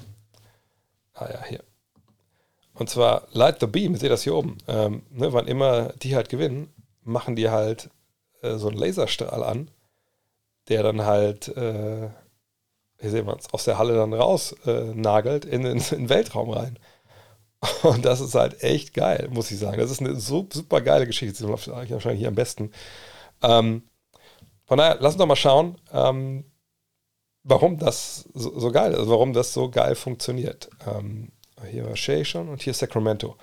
Ah ja, hier. Und zwar Light the Beam, seht das hier oben. Ähm, ne, wann immer die halt gewinnen, machen die halt äh, so einen Laserstrahl an, der dann halt, äh, hier sehen wir es, aus der Halle dann raus äh, nagelt in, in, in, den Weltraum rein. Und das ist halt echt geil, muss ich sagen. Das ist eine so, super geile Geschichte. Das läuft wahrscheinlich hier am besten. Ähm, von daher, lass uns doch mal schauen, ähm, warum das so, so, geil ist, also warum das so geil funktioniert. Ähm, hier war Shay schon und hier Sacramento.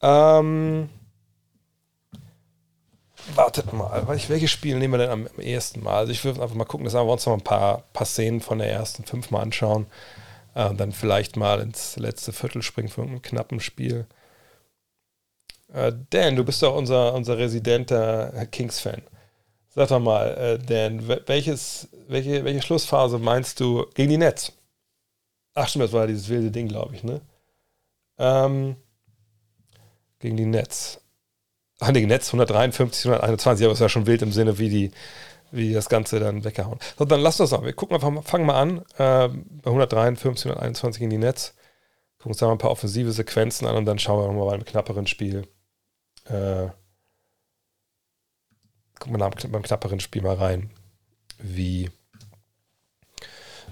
Ähm, wartet mal, welche Spiele nehmen wir denn am, am ersten Mal? Also ich würde einfach mal gucken, dass wir uns noch ein paar, paar Szenen von der ersten fünf mal anschauen. Äh, dann vielleicht mal ins letzte Viertel springen für ein knappen Spiel. Äh, Dan, du bist doch unser, unser residenter Kings-Fan. Sag doch mal, äh, Dan, welches, welche, welche Schlussphase meinst du gegen die Nets? Ach stimmt, das war dieses wilde Ding, glaube ich, ne? Ähm, gegen die Nets. Gegen Netz 153, 121, aber es ja schon wild im Sinne, wie die, wie die das Ganze dann weggehauen. So, dann lass das mal. Wir gucken einfach, fangen mal an. Äh, bei 153, 121 gegen die Netz. Gucken uns da mal ein paar offensive Sequenzen an und dann schauen wir nochmal bei einem knapperen Spiel. Äh, gucken wir beim knapperen Spiel mal rein, wie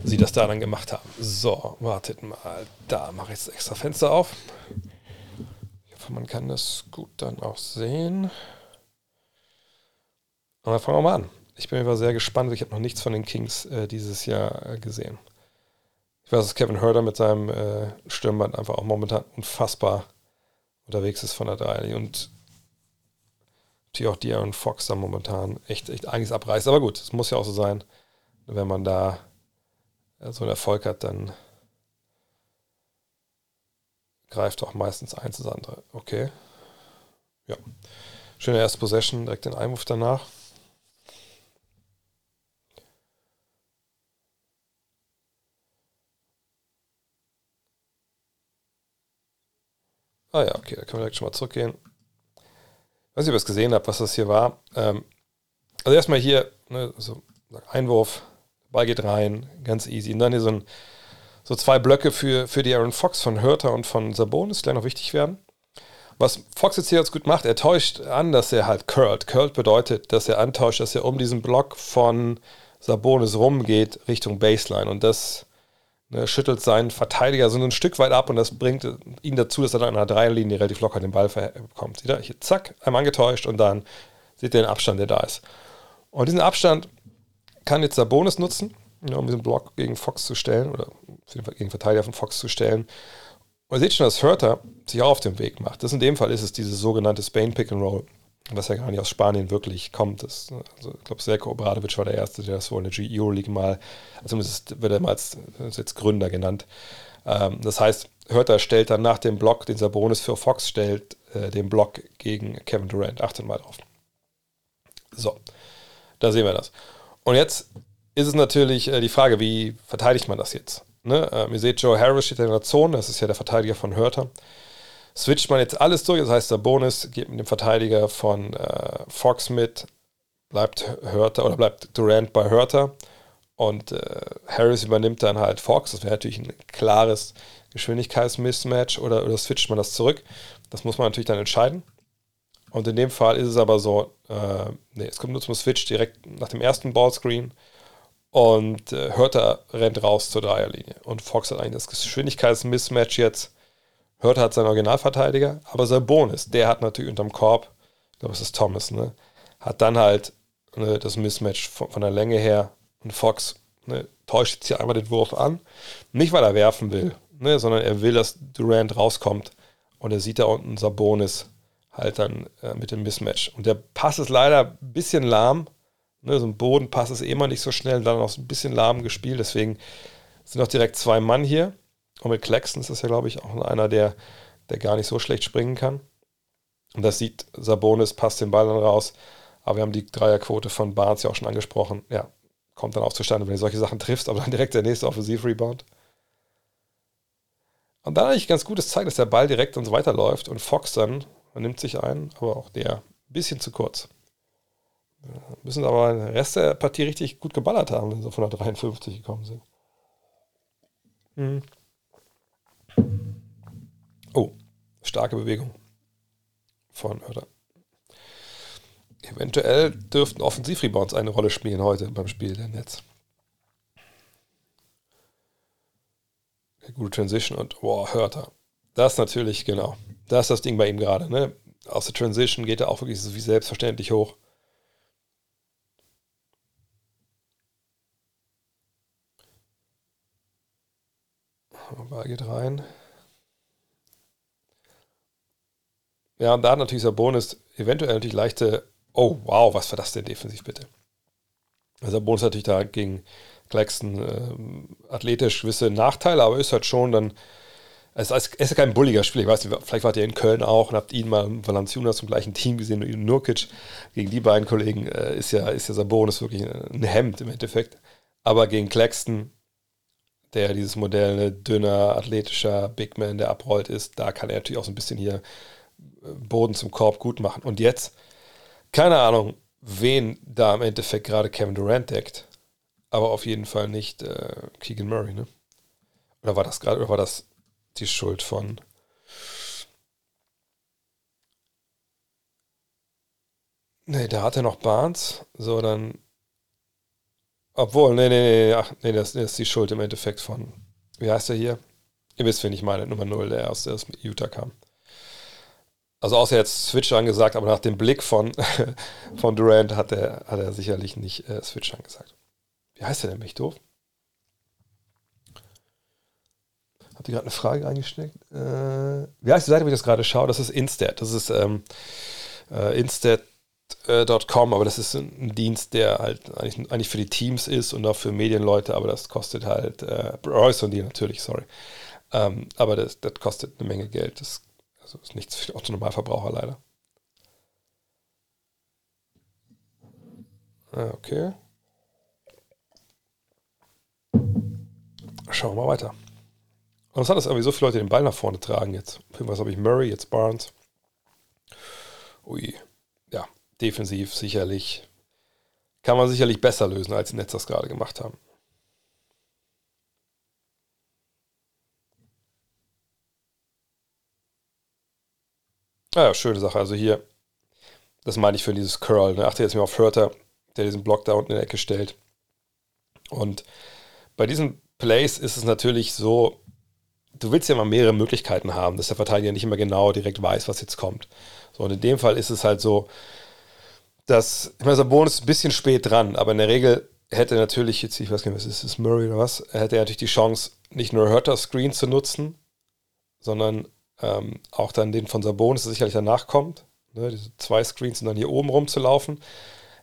sie das da dann gemacht haben. So, wartet mal. Da mache ich jetzt extra Fenster auf. Hoffe, man kann das gut dann auch sehen. Und dann fangen wir mal an. Ich bin mir sehr gespannt. Ich habe noch nichts von den Kings äh, dieses Jahr äh, gesehen. Ich weiß, dass Kevin Herder mit seinem äh, Stirnband einfach auch momentan unfassbar unterwegs ist von der Dreierlinie. Und natürlich auch De'Aaron Fox da momentan echt, echt einiges abreißt. Aber gut, es muss ja auch so sein, wenn man da äh, so einen Erfolg hat, dann greift auch meistens eins das andere. Okay. Ja. Schöne erste Possession, direkt den Einwurf danach. Ah ja, okay, da können wir direkt schon mal zurückgehen weiß nicht, ob ihr es gesehen habt, was das hier war. Ähm, also erstmal hier, ne, so Einwurf, Ball geht rein, ganz easy. Und dann hier so, ein, so zwei Blöcke für, für die Aaron Fox von Hörter und von Sabonis, gleich noch wichtig werden. Was Fox jetzt hier ganz gut macht, er täuscht an, dass er halt curlt. Curlt bedeutet, dass er antäuscht, dass er um diesen Block von Sabonis rumgeht Richtung Baseline. Und das ne, schüttelt seinen Verteidiger so ein Stück weit ab und das bringt ihn dazu, dass er dann an einer Dreierlinie relativ locker den Ball bekommt. Seht ihr? Hier, zack, einmal angetäuscht und dann seht ihr den Abstand, der da ist. Und diesen Abstand kann jetzt Sabonis nutzen, ja, um diesen Block gegen Fox zu stellen oder gegen Verteidiger von Fox zu stellen. Und ihr seht schon, dass Hörter sich auch auf den Weg macht. Das in dem Fall ist es dieses sogenannte Spain Pick and Roll was ja gar nicht aus Spanien wirklich kommt. Das, also ich glaube, Serko Obradovic war der Erste, der das wohl in der Euroleague mal, also zumindest wird er mal als, als Gründer genannt. Ähm, das heißt, Hörter stellt dann nach dem Block, den Sabonis für Fox stellt, äh, den Block gegen Kevin Durant. Achtet mal drauf. So, da sehen wir das. Und jetzt ist es natürlich äh, die Frage, wie verteidigt man das jetzt? Ne? Ähm, ihr seht, Joe Harris steht in der Zone, das ist ja der Verteidiger von Hörter switcht man jetzt alles durch. Das heißt, der Bonus geht mit dem Verteidiger von äh, Fox mit, bleibt Hörter oder bleibt Durant bei Hörter und äh, Harris übernimmt dann halt Fox. Das wäre natürlich ein klares Geschwindigkeitsmismatch oder, oder switcht man das zurück. Das muss man natürlich dann entscheiden. Und in dem Fall ist es aber so, äh, nee, es kommt nur zum Switch direkt nach dem ersten Ballscreen und äh, Hörter rennt raus zur Dreierlinie. Und Fox hat eigentlich das Geschwindigkeitsmismatch jetzt Hörter hat seinen Originalverteidiger, aber sein Bonus, der hat natürlich unterm Korb, ich glaube, es ist Thomas, ne, hat dann halt ne, das Mismatch von, von, der Länge her. Und Fox ne, täuscht jetzt hier einmal den Wurf an. Nicht, weil er werfen will, ne, sondern er will, dass Durant rauskommt. Und er sieht da unten Sabonis halt dann äh, mit dem Mismatch. Und der Pass ist leider ein bisschen lahm. Ne, so ein Bodenpass ist eh immer nicht so schnell, dann auch so ein bisschen lahm gespielt. Deswegen sind auch direkt zwei Mann hier. Und mit Claxton ist das ja, glaube ich, auch einer, der, der gar nicht so schlecht springen kann. Und das sieht Sabonis, passt den Ball dann raus. Aber wir haben die Dreierquote von Barnes ja auch schon angesprochen. Ja, kommt dann auch zustande, wenn du solche Sachen triffst, aber dann direkt der nächste Offensiv-Rebound. Und dann eigentlich ganz gutes Zeichen, dass der Ball direkt und so weiterläuft und Fox dann nimmt sich ein, aber auch der ein bisschen zu kurz. Wir müssen aber den Rest der Partie richtig gut geballert haben, wenn sie von der 53 gekommen sind. Mhm. Oh, starke Bewegung von Hörder. Eventuell dürften Offensivrebounds eine Rolle spielen heute beim Spiel der Netz. Gute Transition und wow, Hörter. Das natürlich, genau. Das ist das Ding bei ihm gerade. Ne? Aus der Transition geht er auch wirklich so wie selbstverständlich hoch. Ball geht rein. Ja, und da hat natürlich Sabonis eventuell natürlich leichte Oh, wow, was war das denn defensiv bitte? Also Sabonis natürlich da gegen Claxton äh, athletisch gewisse Nachteile, aber ist halt schon dann es ist, ist kein bulliger Spieler. Ich weiß nicht, vielleicht wart ihr in Köln auch und habt ihn mal Valanciunas zum gleichen Team gesehen, und Nurkic gegen die beiden Kollegen äh, ist ja, ist ja Sabonis wirklich ein Hemd im Endeffekt. Aber gegen Claxton, der dieses Modell, ne, dünner, athletischer Big Man, der abrollt ist, da kann er natürlich auch so ein bisschen hier äh, Boden zum Korb gut machen. Und jetzt, keine Ahnung, wen da im Endeffekt gerade Kevin Durant deckt, aber auf jeden Fall nicht äh, Keegan Murray, ne? Oder war das gerade, oder war das die Schuld von. Nee, da hat er noch Barnes. So, dann. Obwohl, nee, nee, nee, ach, nee, das, ist die Schuld im Endeffekt von. Wie heißt er hier? Ihr wisst, wen ich meine, Nummer 0, der aus, der aus Utah kam. Also außer jetzt Switch angesagt, aber nach dem Blick von, von Durant hat er, hat er sicherlich nicht äh, Switch angesagt. Wie heißt der denn, mich doof? Habt ihr gerade eine Frage eingesteckt? Äh, wie heißt die Seite, wo ich das gerade schaue? Das ist Instat. Das ist ähm, äh, instat.com, aber das ist ein Dienst, der halt eigentlich, eigentlich, für die Teams ist und auch für Medienleute, aber das kostet halt, äh, Royce und die natürlich, sorry. Ähm, aber das, das, kostet eine Menge Geld. Das also ist nichts für den Normalverbraucher leider. Ah, okay. Schauen wir mal weiter. Und es hat das irgendwie so viele Leute den Ball nach vorne tragen jetzt. Was habe ich? Murray, jetzt Barnes. Ui. Defensiv sicherlich. Kann man sicherlich besser lösen, als die Nets das gerade gemacht haben. Ah ja, schöne Sache. Also hier, das meine ich für dieses Curl. Ne? Achte jetzt mal auf Hörter, der diesen Block da unten in der Ecke stellt. Und bei diesen Plays ist es natürlich so, du willst ja mal mehrere Möglichkeiten haben, dass der Verteidiger nicht immer genau direkt weiß, was jetzt kommt. So, und in dem Fall ist es halt so, dass, ich meine, Sabonis ist ein bisschen spät dran, aber in der Regel hätte natürlich jetzt, ich weiß nicht, was ist, ist Murray oder was, hätte er natürlich die Chance, nicht nur Hurter Screen zu nutzen, sondern ähm, auch dann den von Sabonis, der sicherlich danach kommt. Ne, diese zwei Screens und dann hier oben rumzulaufen.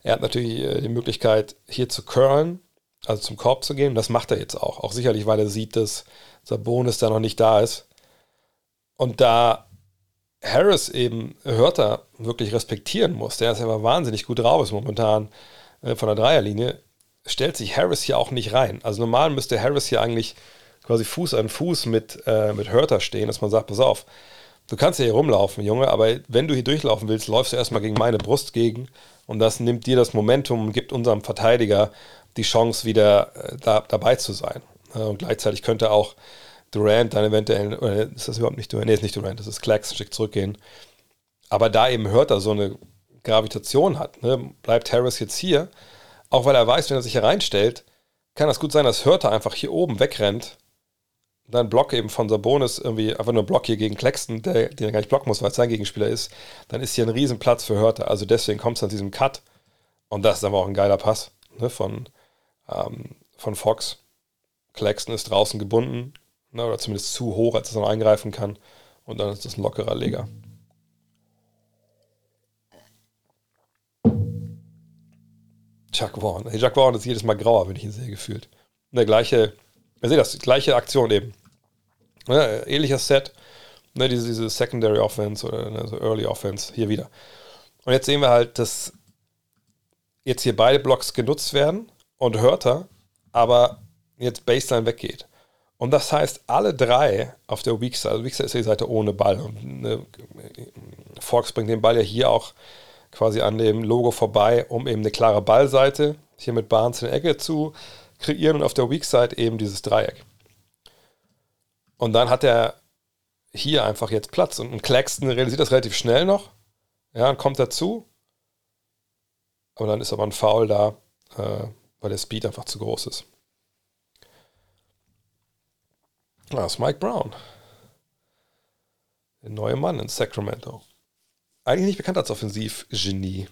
Er hat natürlich äh, die Möglichkeit, hier zu curlen, also zum Korb zu gehen. Das macht er jetzt auch. Auch sicherlich, weil er sieht, dass Sabonis da noch nicht da ist. Und da Harris eben Hörter wirklich respektieren muss, der ist aber wahnsinnig gut drauf ist momentan äh, von der Dreierlinie, stellt sich Harris hier auch nicht rein. Also normal müsste Harris hier eigentlich quasi Fuß an Fuß mit, äh, mit Hörter stehen, dass man sagt, pass auf, du kannst ja hier rumlaufen, Junge, aber wenn du hier durchlaufen willst, läufst du erstmal gegen meine Brust gegen und das nimmt dir das Momentum und gibt unserem Verteidiger die Chance, wieder äh, da, dabei zu sein. Und gleichzeitig könnte auch Durant dann eventuell, oder ist das überhaupt nicht Durant? Nee, ist nicht Durant, das ist Clax, schick zurückgehen. Aber da eben hört er so eine Gravitation hat, ne, bleibt Harris jetzt hier, auch weil er weiß, wenn er sich hier reinstellt, kann das gut sein, dass Hörter einfach hier oben wegrennt. Dann Block eben von Sabonis, irgendwie einfach nur Block hier gegen Claxton, der, den er gar nicht blocken muss, weil es sein Gegenspieler ist. Dann ist hier ein Riesenplatz für Hörter. Also deswegen kommt es an diesem Cut. Und das ist aber auch ein geiler Pass ne, von, ähm, von Fox. Claxton ist draußen gebunden, ne, oder zumindest zu hoch, als es noch eingreifen kann. Und dann ist das ein lockerer Leger. Chuck Vaughn. Hey, Chuck Vaughn ist jedes Mal grauer, wenn ich ihn sehe, gefühlt. Der gleiche, ihr seht das, gleiche Aktion eben. Ne, ähnlicher Set, ne, diese, diese Secondary Offense oder ne, so Early Offense, hier wieder. Und jetzt sehen wir halt, dass jetzt hier beide Blocks genutzt werden und Hörter, aber jetzt Baseline weggeht. Und das heißt, alle drei auf der Weak Side, Weak Side ist die Seite ohne Ball. Und ne, Fox bringt den Ball ja hier auch quasi an dem Logo vorbei, um eben eine klare Ballseite hier mit Barnes in der Ecke zu kreieren und auf der Weak Side eben dieses Dreieck. Und dann hat er hier einfach jetzt Platz und Claxton realisiert das relativ schnell noch. Ja, und kommt dazu. Aber dann ist aber ein Foul da, äh, weil der Speed einfach zu groß ist. Das ist Mike Brown. Der neue Mann in Sacramento. Eigentlich nicht bekannt als Offensivgenie.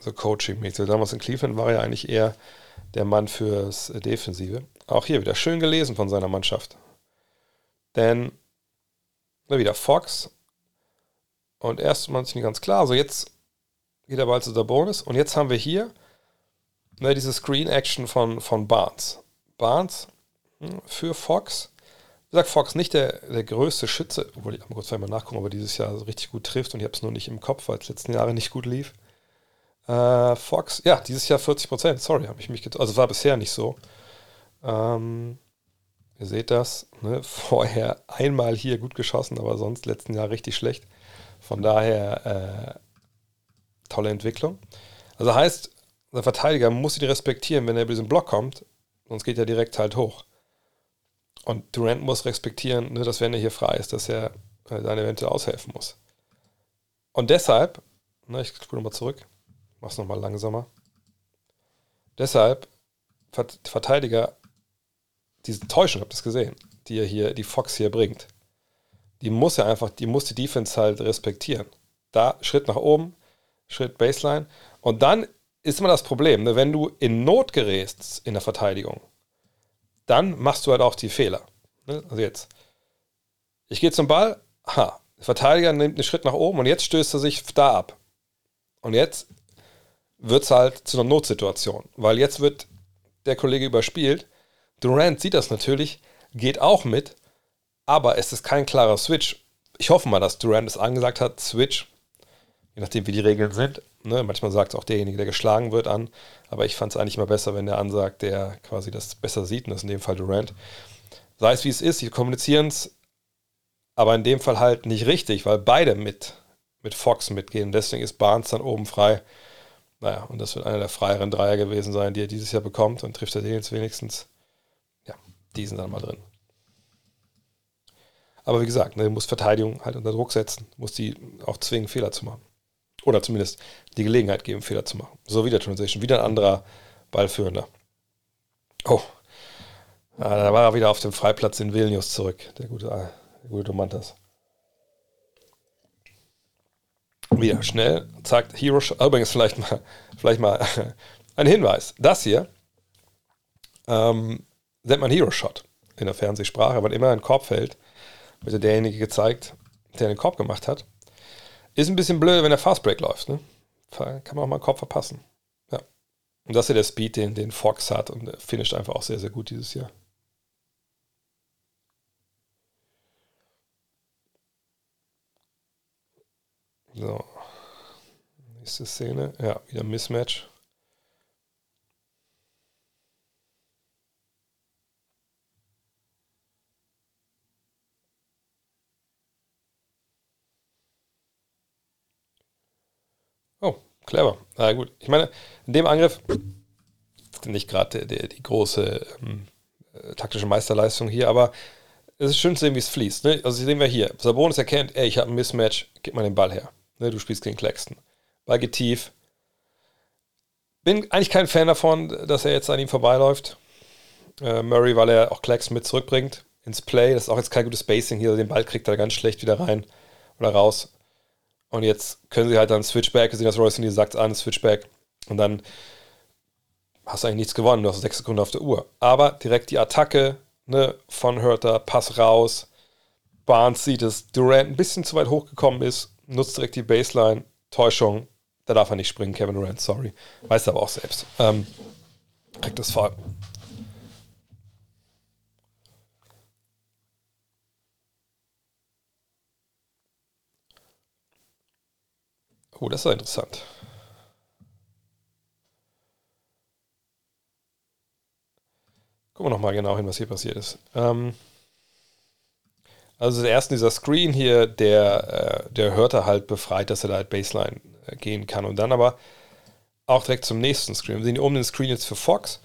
So Coaching-mäßig. Damals in Cleveland war er eigentlich eher der Mann fürs Defensive. Auch hier wieder schön gelesen von seiner Mannschaft. Denn wieder Fox. Und erst mal nicht ganz klar. Also jetzt geht er bald zu der Bonus. Und jetzt haben wir hier ne, diese Screen Action von, von Barnes. Barnes für Fox. Wie gesagt, Fox nicht der, der größte Schütze, obwohl ich mal kurz mal nachgucken, er dieses Jahr so richtig gut trifft und ich habe es nur nicht im Kopf, weil es letzten Jahre nicht gut lief. Äh, Fox, ja, dieses Jahr 40 Prozent, sorry, habe ich mich getraut. Also war bisher nicht so. Ähm, ihr seht das, ne? vorher einmal hier gut geschossen, aber sonst letzten Jahr richtig schlecht. Von daher äh, tolle Entwicklung. Also heißt, der Verteidiger muss ihn respektieren, wenn er über diesen Block kommt, sonst geht er direkt halt hoch. Und Durant muss respektieren, ne, dass wenn er hier frei ist, dass er äh, dann eventuell aushelfen muss. Und deshalb, ne, ich spule nochmal zurück, mach's nochmal langsamer. Deshalb, Verteidiger, diese Täuschung, habt ihr das gesehen, die er hier, die Fox hier bringt, die muss er einfach, die muss die Defense halt respektieren. Da Schritt nach oben, Schritt Baseline. Und dann ist immer das Problem, ne, wenn du in Not gerätst in der Verteidigung, dann machst du halt auch die Fehler. Ne? Also jetzt, ich gehe zum Ball, ha, der Verteidiger nimmt einen Schritt nach oben und jetzt stößt er sich da ab. Und jetzt wird es halt zu einer Notsituation, weil jetzt wird der Kollege überspielt. Durant sieht das natürlich, geht auch mit, aber es ist kein klarer Switch. Ich hoffe mal, dass Durant es angesagt hat, Switch, je nachdem wie die Regeln sind. Ne? Manchmal sagt es auch derjenige, der geschlagen wird, an. Aber ich fand es eigentlich mal besser, wenn der ansagt, der quasi das besser sieht. Und das ist in dem Fall Durant. Sei es wie es ist, sie kommunizieren es, aber in dem Fall halt nicht richtig, weil beide mit, mit Fox mitgehen. Deswegen ist Barnes dann oben frei. Naja, und das wird einer der freieren Dreier gewesen sein, die er dieses Jahr bekommt und trifft er den jetzt wenigstens. Ja, die sind dann mal drin. Aber wie gesagt, ne, muss Verteidigung halt unter Druck setzen, muss die auch zwingen, Fehler zu machen. Oder zumindest die Gelegenheit geben, Fehler zu machen. So wieder Transition, wieder ein anderer Ballführender. Oh, ah, da war er wieder auf dem Freiplatz in Vilnius zurück, der gute, ah, der gute Domantas. Wieder schnell, zeigt Hero Shot. Übrigens, vielleicht mal, vielleicht mal ein Hinweis. Das hier ähm, nennt man Hero Shot in der Fernsehsprache, weil immer ein Korb fällt, wird derjenige gezeigt, der den Korb gemacht hat. Ist ein bisschen blöd, wenn der Fastbreak läuft. Ne? Kann man auch mal einen Kopf verpassen. Ja. Und das ist ja der Speed, den, den Fox hat und der finisht einfach auch sehr, sehr gut dieses Jahr. So. Nächste Szene. Ja, wieder Mismatch. Clever. Na gut. Ich meine, in dem Angriff nicht gerade die, große ähm, äh, taktische Meisterleistung hier, aber es ist schön zu sehen, wie es fließt. Ne? Also sehen wir hier. Sabonis erkennt, ey, ich habe ein Mismatch, gib mal den Ball her. Ne? Du spielst gegen Claxton. Ball geht tief. Bin eigentlich kein Fan davon, dass er jetzt an ihm vorbeiläuft. Äh, Murray, weil er auch Claxton mit zurückbringt ins Play. Das ist auch jetzt kein gutes Spacing hier. Den Ball kriegt er ganz schlecht wieder rein oder raus. Und jetzt können sie halt dann Switchback, sehen das Royce sagt an, Switchback. Und dann hast du eigentlich nichts gewonnen, du hast sechs Sekunden auf der Uhr. Aber direkt die Attacke ne, von Hurter, Pass raus. Barnes sieht es, Durant ein bisschen zu weit hochgekommen ist, nutzt direkt die Baseline, Täuschung. Da darf er nicht springen, Kevin Durant, sorry. Weiß er aber auch selbst. Ähm, kriegt das Fall. Oh, das ist interessant. Gucken wir nochmal genau hin, was hier passiert ist. Ähm, also der erste dieser Screen hier, der, äh, der hört er halt befreit, dass er da halt Baseline äh, gehen kann. Und dann aber auch direkt zum nächsten Screen. Wir sehen hier oben den Screen jetzt für Fox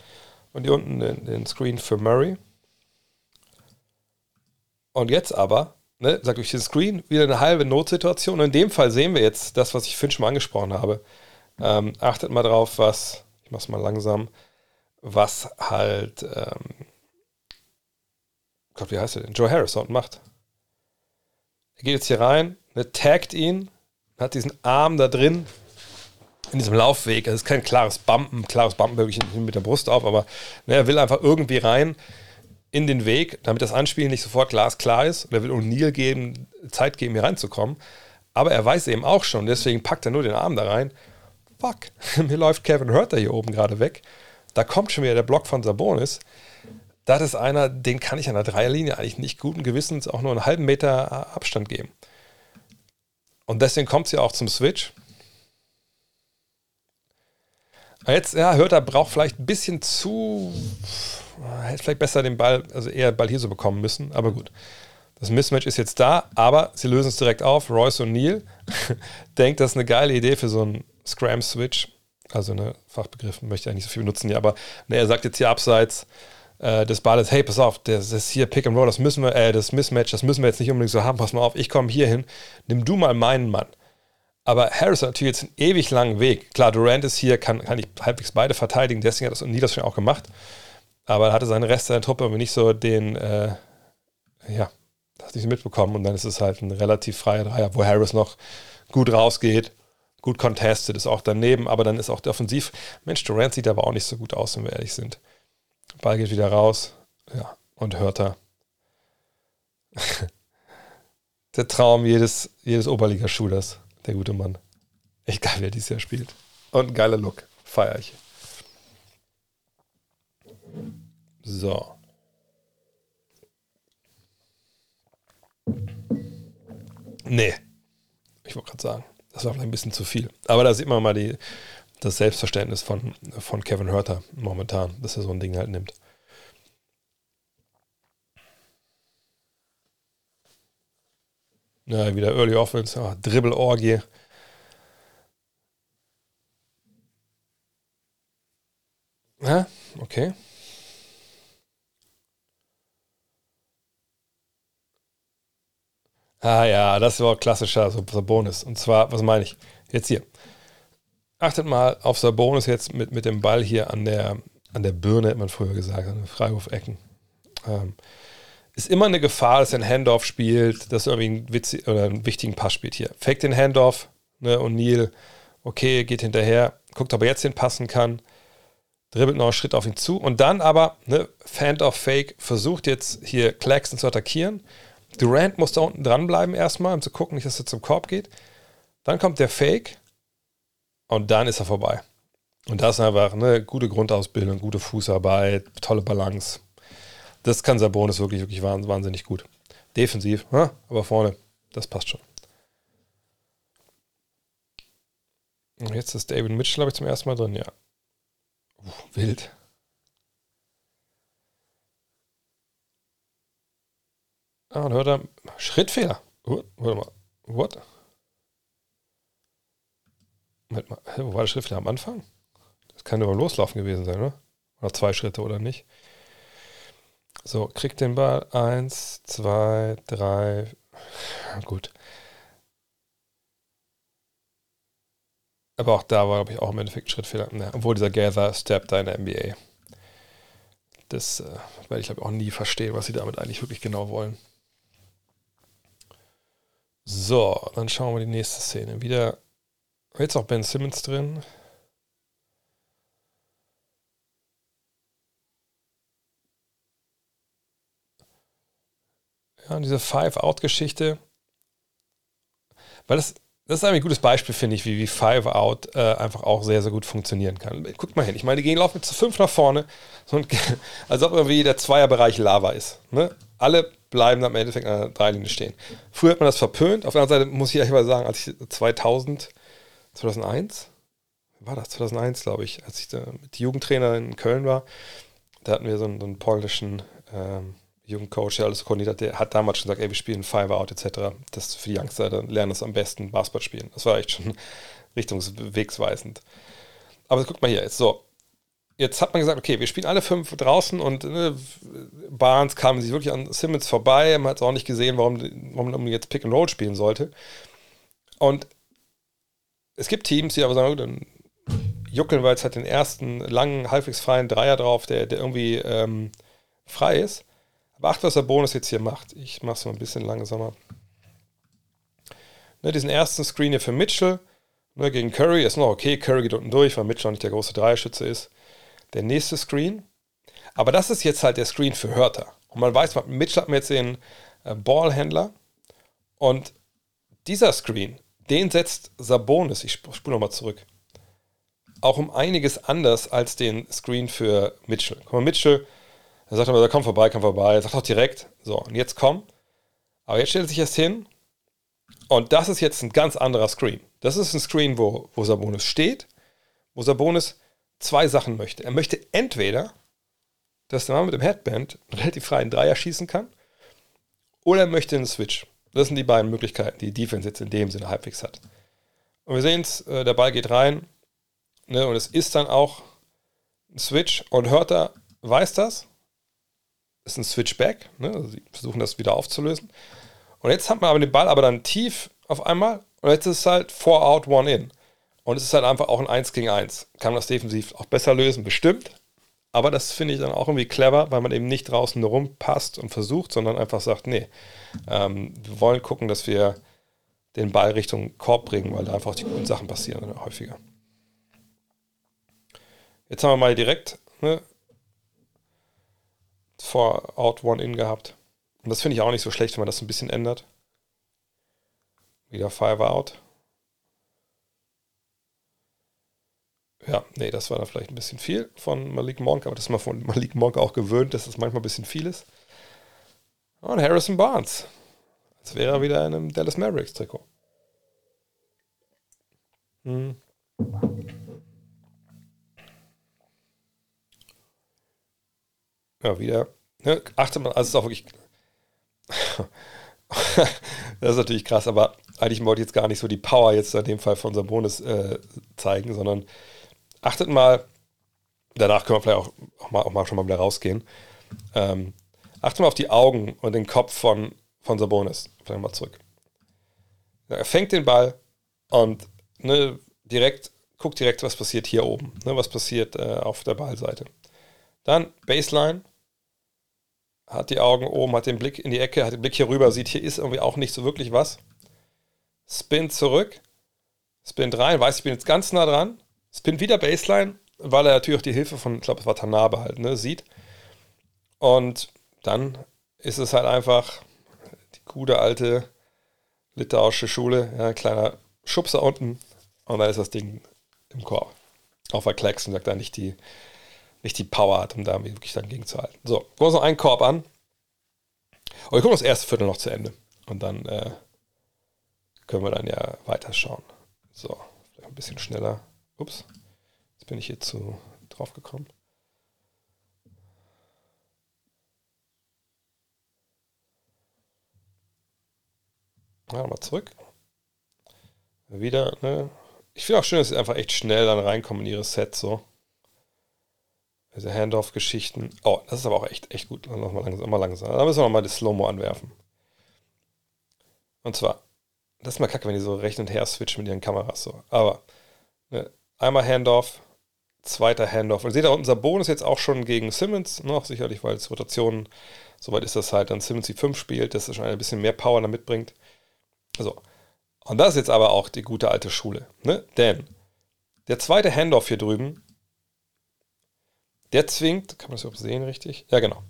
und hier unten den, den Screen für Murray. Und jetzt aber ne, sagt euch den Screen, wieder eine halbe Notsituation. Und in dem Fall sehen wir jetzt das, was ich vorhin schon mal angesprochen habe. Ähm, achtet mal drauf, was, ich mach's mal langsam, was halt, ähm, Gott, wie heißt er denn? Joe Harris dort macht. Er geht jetzt hier rein, ne, taggt ihn, hat diesen Arm da drin, in diesem Laufweg. Es ist kein klares Bumpen, klares Bumpen wirklich mit der Brust auf, aber ne, er will einfach irgendwie rein in den Weg, damit das Anspielen nicht sofort glasklar ist. Und er will O'Neill geben, Zeit geben, hier reinzukommen. Aber er weiß eben auch schon, deswegen packt er nur den Arm da rein fuck, mir läuft Kevin Hurter hier oben gerade weg. Da kommt schon wieder der Block von Sabonis. Das ist einer, den kann ich an der Dreierlinie eigentlich nicht guten Gewissens auch nur einen halben Meter Abstand geben. Und deswegen kommt es ja auch zum Switch. Jetzt, ja, Hörter braucht vielleicht ein bisschen zu. Hätte vielleicht besser den Ball, also eher Ball hier so bekommen müssen, aber gut. Das Mismatch ist jetzt da, aber sie lösen es direkt auf. Royce O'Neill denkt, das ist eine geile Idee für so einen Scram-Switch. Also eine Fachbegriff möchte ich eigentlich so viel benutzen, ja, aber ne, er sagt jetzt hier abseits äh, des Balles, hey, pass auf, das ist hier Pick and Roll, das müssen wir, äh, das Mismatch, das müssen wir jetzt nicht unbedingt so haben, pass mal auf, ich komme hier hin, nimm du mal meinen Mann. Aber Harris hat natürlich jetzt einen ewig langen Weg. Klar, Durant ist hier, kann, kann ich halbwegs beide verteidigen, deswegen hat das O'Neill das schon auch gemacht. Aber er hatte seinen Rest seiner Truppe aber nicht so den, äh, ja, das nicht mitbekommen und dann ist es halt ein relativ freier Dreier, wo Harris noch gut rausgeht, gut contested, ist auch daneben, aber dann ist auch der Offensiv. Mensch, Durant sieht aber auch nicht so gut aus, wenn wir ehrlich sind. Ball geht wieder raus, ja, und hört er. der Traum jedes, jedes Oberliga-Shooters, der gute Mann. Echt geil, wer dieses Jahr spielt. Und geiler Look. Feier ich. So. Nee. Ich wollte gerade sagen, das war vielleicht ein bisschen zu viel. Aber da sieht man mal die, das Selbstverständnis von, von Kevin Hurter momentan, dass er so ein Ding halt nimmt. Ja, wieder Early Offense, oh, Dribble-Orgie. Ja, okay. Ah ja, das war klassischer Sabonis. Und zwar, was meine ich? Jetzt hier. Achtet mal auf Sabonis jetzt mit, mit dem Ball hier an der, an der Birne, hat man früher gesagt, an den Freiwurfecken. Ähm, ist immer eine Gefahr, dass er einen Handoff spielt, dass er irgendwie einen, Witz oder einen wichtigen Pass spielt hier. Fake den Handoff, ne, und Neil, okay, geht hinterher, guckt, ob er jetzt den passen kann, dribbelt noch einen Schritt auf ihn zu und dann aber, ne, Handoff Fake, versucht jetzt hier Claxton zu attackieren Durant muss da unten dranbleiben erstmal, um zu gucken, nicht, dass er zum Korb geht. Dann kommt der Fake und dann ist er vorbei. Und das ist einfach eine gute Grundausbildung, gute Fußarbeit, tolle Balance. Das kann Sabonis wirklich, wirklich wahnsinnig gut. Defensiv, aber vorne, das passt schon. Und jetzt ist David Mitchell, glaube ich, zum ersten Mal drin, ja. Uh, wild. Ah, und hört er, Schrittfehler. Uh, warte mal, what? Moment mal, wo war der Schrittfehler am Anfang? Das kann nur beim Loslaufen gewesen sein, oder? Oder zwei Schritte, oder nicht? So, kriegt den Ball. Eins, zwei, drei. Gut. Aber auch da war, glaube ich, auch im Endeffekt ein Schrittfehler. Ja, obwohl dieser Gather-Step da in der NBA. Das äh, werde ich, glaube ich, auch nie verstehen, was sie damit eigentlich wirklich genau wollen. So, dann schauen wir die nächste Szene. Wieder jetzt auch Ben Simmons drin. Ja, diese Five-Out-Geschichte. Weil das, das ist ein gutes Beispiel, finde ich, wie, wie Five-Out äh, einfach auch sehr, sehr gut funktionieren kann. Guckt mal hin. Ich meine, die gehen laufen zu fünf nach vorne. Und, als ob irgendwie der Zweierbereich Lava ist. Ne? Alle bleiben am Endeffekt an der Dreilinie stehen. Früher hat man das verpönt. Auf der anderen Seite muss ich ehrlich mal sagen, als ich 2000, 2001, war das 2001, glaube ich, als ich mit Jugendtrainer in Köln war, da hatten wir so einen, so einen polnischen ähm, Jugendcoach, der alles koordiniert hat, der hat damals schon gesagt, ey, wir spielen Five Out etc. Das für die Youngster, lernen das am besten, Basketball spielen. Das war echt schon richtungswegsweisend. Aber guck mal hier, jetzt so, jetzt hat man gesagt, okay, wir spielen alle fünf draußen und ne, Barnes kam sich wirklich an Simmons vorbei. Man hat es auch nicht gesehen, warum, warum man jetzt Pick and Roll spielen sollte. Und es gibt Teams, die aber sagen, dann juckeln wir jetzt halt den ersten langen, halbwegs freien Dreier drauf, der, der irgendwie ähm, frei ist. Aber acht, was der Bonus jetzt hier macht. Ich mache es mal ein bisschen langsamer. Ne, diesen ersten Screen hier für Mitchell ne, gegen Curry ist noch okay. Curry geht unten durch, weil Mitchell noch nicht der große Dreierschütze ist der nächste Screen. Aber das ist jetzt halt der Screen für Hörter. Und man weiß, mit Mitchell hat man jetzt den äh, Ballhändler. Und dieser Screen, den setzt Sabonis, ich spule nochmal zurück. auch um einiges anders als den Screen für Mitchell. Guck mal, Mitchell, er sagt immer, komm vorbei, komm vorbei. Er sagt auch direkt, so, und jetzt komm. Aber jetzt stellt er sich erst hin. Und das ist jetzt ein ganz anderer Screen. Das ist ein Screen, wo, wo Sabonis steht, wo Sabonis zwei Sachen möchte. Er möchte entweder, dass der Mann mit dem Headband relativ freien Dreier schießen kann, oder er möchte einen Switch. Das sind die beiden Möglichkeiten, die die Defense jetzt in dem Sinne halbwegs hat. Und wir sehen es, äh, der Ball geht rein, ne, und es ist dann auch ein Switch. Und Hörter weiß das, ist ein Switchback, ne, also sie versuchen das wieder aufzulösen. Und jetzt hat man aber den Ball aber dann tief auf einmal und jetzt ist es halt 4 out, 1 in. Und es ist halt einfach auch ein 1 gegen 1. Kann man das defensiv auch besser lösen, bestimmt. Aber das finde ich dann auch irgendwie clever, weil man eben nicht draußen rumpasst und versucht, sondern einfach sagt, nee, ähm, wir wollen gucken, dass wir den Ball Richtung Korb bringen, weil da einfach die guten Sachen passieren häufiger. Jetzt haben wir mal direkt ne, vor Out One In gehabt. Und das finde ich auch nicht so schlecht, wenn man das ein bisschen ändert. Wieder Five Out. Ja, nee, das war da vielleicht ein bisschen viel von Malik Monk, aber das ist man von Malik Monk auch gewöhnt, dass das manchmal ein bisschen viel ist. Und Harrison Barnes. Als wäre er wieder in einem Dallas Mavericks Trikot. Hm. Ja, wieder. Ne, achte mal, also es ist auch wirklich. das ist natürlich krass, aber eigentlich wollte ich jetzt gar nicht so die Power jetzt in dem Fall von Bonus äh, zeigen, sondern achtet mal, danach können wir vielleicht auch, auch, mal, auch mal schon mal wieder rausgehen. Ähm, achtet mal auf die Augen und den Kopf von, von Sabonis. Vielleicht mal zurück. Er fängt den Ball und ne, direkt, guckt direkt, was passiert hier oben. Ne, was passiert äh, auf der Ballseite. Dann Baseline. Hat die Augen oben, hat den Blick in die Ecke, hat den Blick hier rüber, sieht, hier ist irgendwie auch nicht so wirklich was. Spin zurück. Spin rein, weiß, ich bin jetzt ganz nah dran. Spin wieder Baseline, weil er natürlich auch die Hilfe von, ich glaube, es war Tanabe halt, ne, sieht. Und dann ist es halt einfach die gute alte litauische Schule, ja, kleiner Schubser unten und dann ist das Ding im Korb. Auf der Klecks und sagt da nicht die, nicht die Power hat, um da wirklich dann gegenzuhalten. So, gucken wir uns noch einen Korb an. Und wir gucken das erste Viertel noch zu Ende. Und dann äh, können wir dann ja weiterschauen. So, vielleicht ein bisschen schneller. Ups, jetzt bin ich hier zu drauf gekommen. Ja, mal zurück. Wieder, ne? Ich finde auch schön, dass sie einfach echt schnell dann reinkommen in ihre Sets so. Diese Handoff-Geschichten. Oh, das ist aber auch echt, echt gut. Noch mal langsam, mal langsam. Da müssen wir nochmal das Slow-Mo anwerfen. Und zwar, das ist mal kacke, wenn die so recht und her switchen mit ihren Kameras so. Aber ne, einmal Handoff, zweiter Handoff. Und seht ihr, unser Bonus jetzt auch schon gegen Simmons, noch sicherlich, weil es Rotationen, soweit ist das halt, dann Simmons die 5 spielt, dass er schon ein bisschen mehr Power damit bringt. Also, und das ist jetzt aber auch die gute alte Schule. Ne? Denn der zweite Handoff hier drüben, der zwingt, kann man das überhaupt sehen richtig? Ja, genau.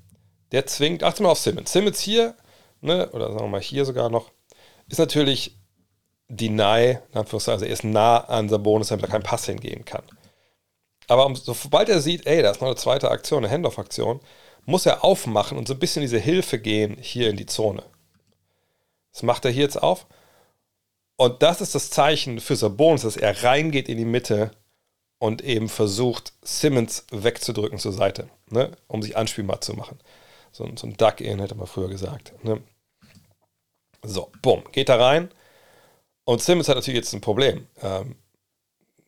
Der zwingt, achte mal auf Simmons. Simmons hier, ne, oder sagen wir mal hier sogar noch, ist natürlich Deny, in Anführungszeichen, also er ist nah an Sabonis, damit er keinen Pass hingehen kann. Aber um, sobald er sieht, ey, da ist noch eine zweite Aktion, eine Handoff-Aktion, muss er aufmachen und so ein bisschen diese Hilfe gehen hier in die Zone. Das macht er hier jetzt auf. Und das ist das Zeichen für Sabonis, dass er reingeht in die Mitte und eben versucht, Simmons wegzudrücken zur Seite, ne? um sich anspielbar zu machen. So, so ein Duck-In hätte man früher gesagt. Ne? So, bumm, geht da rein und Simmons hat natürlich jetzt ein Problem. Ähm,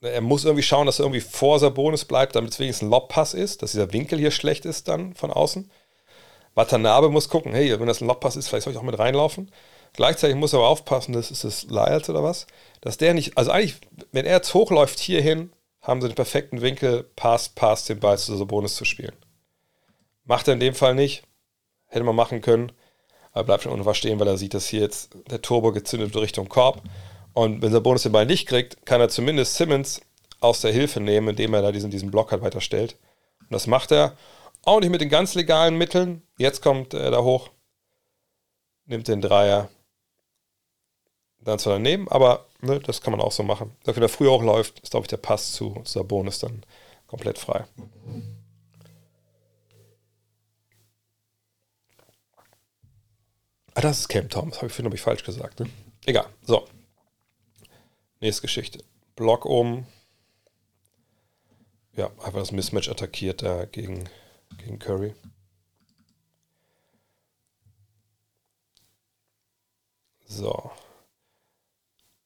er muss irgendwie schauen, dass er irgendwie vor Sabonis bleibt, damit es wenigstens ein Lobpass ist, dass dieser Winkel hier schlecht ist dann von außen. Watanabe muss gucken, hey, wenn das ein Lobpass ist, vielleicht soll ich auch mit reinlaufen. Gleichzeitig muss er aber aufpassen, das ist das Lyles oder was, dass der nicht, also eigentlich, wenn er jetzt hochläuft hierhin, haben sie den perfekten Winkel, Pass, Pass, den Ball zu Sabonis zu spielen. Macht er in dem Fall nicht, hätte man machen können, aber bleibt schon unten stehen, weil er sieht, dass hier jetzt der Turbo gezündet wird Richtung Korb. Und wenn Sabonis den Ball nicht kriegt, kann er zumindest Simmons aus der Hilfe nehmen, indem er da diesen, diesen Block halt weiterstellt. Und das macht er auch nicht mit den ganz legalen Mitteln. Jetzt kommt er da hoch, nimmt den Dreier, dann zwar daneben, aber ne, das kann man auch so machen. Wenn er früher auch läuft, ist, glaube ich, der Pass zu Sabonis dann komplett frei. Ah, das ist Cam Thomas. Habe ich vorhin, ich falsch gesagt. Ne? Egal. So. Nächste Geschichte. Block oben. Ja, einfach das Mismatch attackiert da gegen, gegen Curry. So.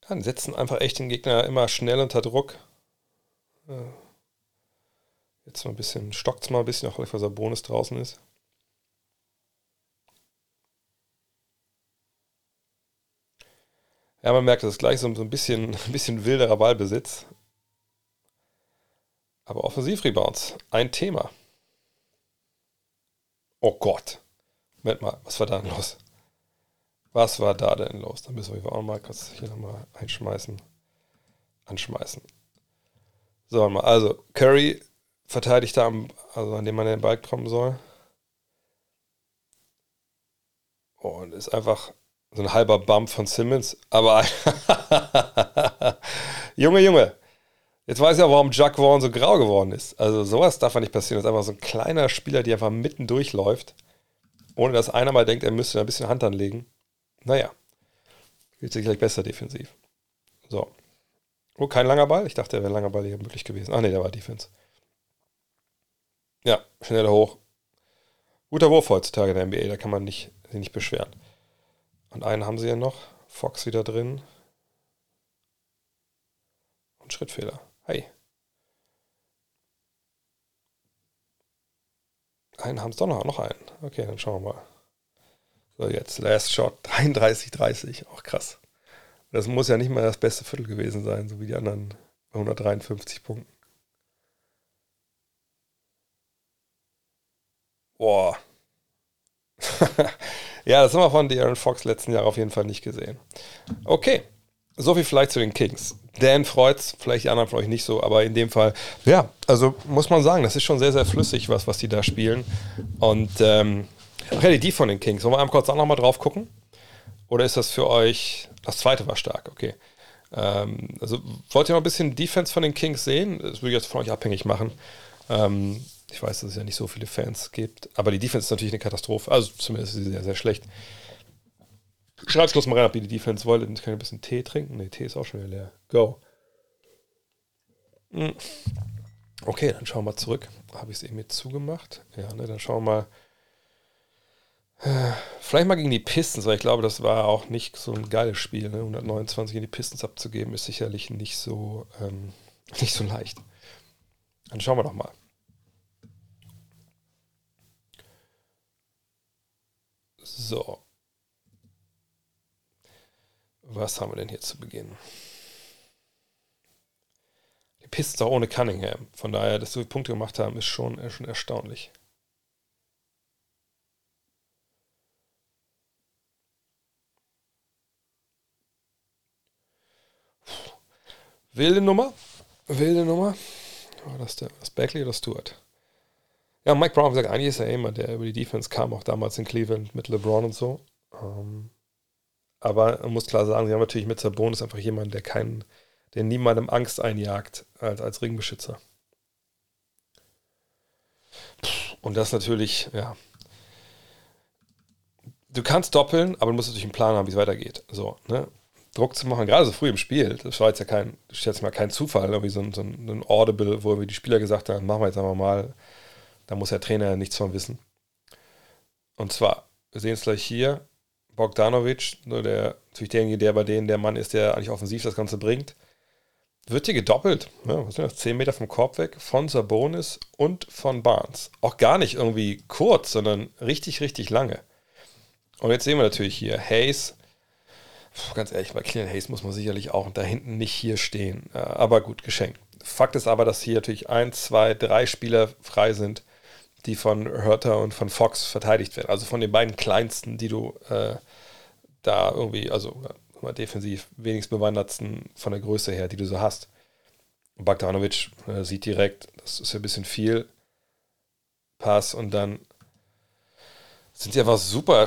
Dann setzen einfach echt den Gegner immer schnell unter Druck. Jetzt mal ein bisschen, stockt es mal ein bisschen, auch weil der Bonus draußen ist. Ja, man merkt, das ist gleich so ein bisschen, ein bisschen wilderer Ballbesitz. Aber Offensivrebounds, ein Thema. Oh Gott. Moment mal, was war da denn los? Was war da denn los? Da müssen wir auch mal kurz hier nochmal einschmeißen. Anschmeißen. So, mal, also Curry verteidigt da, am, also an dem man den Ball kommen soll. Und ist einfach so ein halber Bump von Simmons. Aber Junge, Junge, jetzt weiß ich ja, warum Jack Vaughn so grau geworden ist. Also sowas darf ja nicht passieren. Das ist einfach so ein kleiner Spieler, der einfach mitten durchläuft, ohne dass einer mal denkt, er müsste ein bisschen Hand anlegen. Naja, spielt sich gleich besser defensiv. So. Oh, kein langer Ball? Ich dachte, er wäre langer Ball hier möglich gewesen. Ach nee, der war Defense. Ja, schneller hoch. Guter Wurf heutzutage in der NBA, da kann man nicht, sich nicht beschweren. Und einen haben sie ja noch. Fox wieder drin. Und Schrittfehler. Hey. Einen haben es doch noch, noch einen. Okay, dann schauen wir mal. So, jetzt Last Shot 33-30. Auch krass. Das muss ja nicht mal das beste Viertel gewesen sein, so wie die anderen bei 153 Punkten. Boah. ja, das haben wir von De'Aaron Fox letzten Jahr auf jeden Fall nicht gesehen. Okay, soviel vielleicht zu den Kings. Dan freut's, vielleicht die anderen von euch nicht so, aber in dem Fall, ja, also muss man sagen, das ist schon sehr, sehr flüssig, was, was die da spielen. Und ähm, Ach die von den Kings. Wollen wir einmal kurz auch nochmal drauf gucken? Oder ist das für euch, das zweite war stark, okay. Ähm, also wollt ihr noch ein bisschen Defense von den Kings sehen? Das würde ich jetzt von euch abhängig machen. Ähm, ich weiß, dass es ja nicht so viele Fans gibt, aber die Defense ist natürlich eine Katastrophe. Also zumindest ist sie sehr, sehr schlecht. Schreibt bloß mal rein, ob ihr die Defense wollt. Dann könnt ihr ein bisschen Tee trinken. Ne, Tee ist auch schon wieder leer. Go. Hm. Okay, dann schauen wir mal zurück. Habe ich es eben jetzt zugemacht? Ja, ne, dann schauen wir mal Vielleicht mal gegen die Pistons, weil ich glaube, das war auch nicht so ein geiles Spiel. Ne? 129 in die Pistons abzugeben, ist sicherlich nicht so, ähm, nicht so leicht. Dann schauen wir doch mal. So. Was haben wir denn hier zu Beginn? Die Pistons auch ohne Cunningham. Von daher, dass wir Punkte gemacht haben, ist schon, schon erstaunlich. Wilde Nummer. Wilde Nummer. War das der, das Beckley oder Stewart? Ja, Mike Brown sagt, eigentlich ist er immer, der über die Defense kam, auch damals in Cleveland mit LeBron und so. Ähm, aber man muss klar sagen, sie haben natürlich mit Sabonis einfach jemanden, der keinen, der niemandem Angst einjagt als, als Ringbeschützer. Und das natürlich, ja. Du kannst doppeln, aber du musst natürlich einen Plan haben, wie es weitergeht. So, ne? Druck zu machen, gerade so früh im Spiel, das war jetzt ja kein, ich jetzt mal kein Zufall, irgendwie so ein, so ein Audible, wo die Spieler gesagt haben, machen wir jetzt einfach mal, da muss der Trainer ja nichts von wissen. Und zwar, wir sehen es gleich hier, Bogdanovic, der, natürlich derjenige, der bei denen der Mann ist, der eigentlich offensiv das Ganze bringt, wird hier gedoppelt, ja, was sind das, 10 Meter vom Korb weg, von Sabonis und von Barnes. Auch gar nicht irgendwie kurz, sondern richtig, richtig lange. Und jetzt sehen wir natürlich hier Hayes, ganz ehrlich, bei Clean Hayes muss man sicherlich auch da hinten nicht hier stehen. Äh, aber gut, geschenkt. Fakt ist aber, dass hier natürlich ein, zwei, drei Spieler frei sind, die von Hurter und von Fox verteidigt werden. Also von den beiden kleinsten, die du äh, da irgendwie, also mal defensiv wenigst bewandertsten von der Größe her, die du so hast. Bagdanovic äh, sieht direkt, das ist ja ein bisschen viel. Pass und dann sind sie einfach super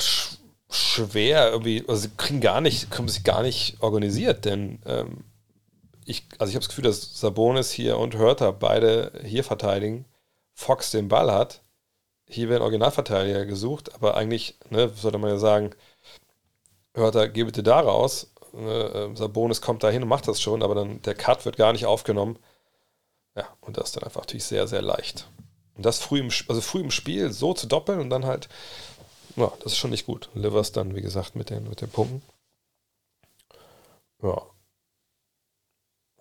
schwer irgendwie, also sie kriegen gar nicht, kommen sich gar nicht organisiert, denn ähm, ich, also ich habe das Gefühl, dass Sabonis hier und Hörter beide hier verteidigen, Fox den Ball hat. Hier werden Originalverteidiger gesucht, aber eigentlich ne, sollte man ja sagen, Hörter, geh bitte da raus. Ne, äh, Sabonis kommt da hin und macht das schon, aber dann der Cut wird gar nicht aufgenommen. Ja, und das ist dann einfach natürlich sehr, sehr leicht. Und das früh im, also früh im Spiel so zu doppeln und dann halt, ja, das ist schon nicht gut. Livers dann, wie gesagt, mit den, mit den Punkten. Ja.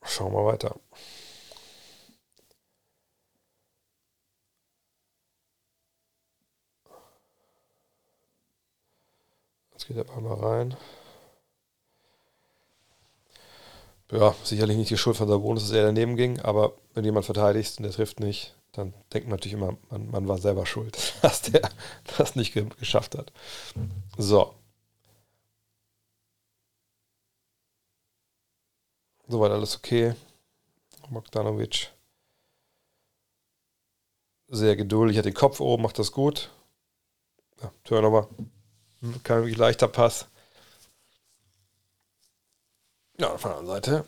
Schauen wir weiter. Jetzt geht der Ball mal rein. Ja, sicherlich nicht die Schuld von Sabonis, dass er daneben ging, aber wenn jemand verteidigt und der trifft nicht, dann denkt man natürlich immer, man, man war selber schuld, dass der das nicht ge geschafft hat. So. Soweit alles okay. Bogdanovic. Sehr geduldig, hat den Kopf oben, macht das gut. Ja, Turnover. Kein wirklich leichter Pass. Ja, von der anderen Seite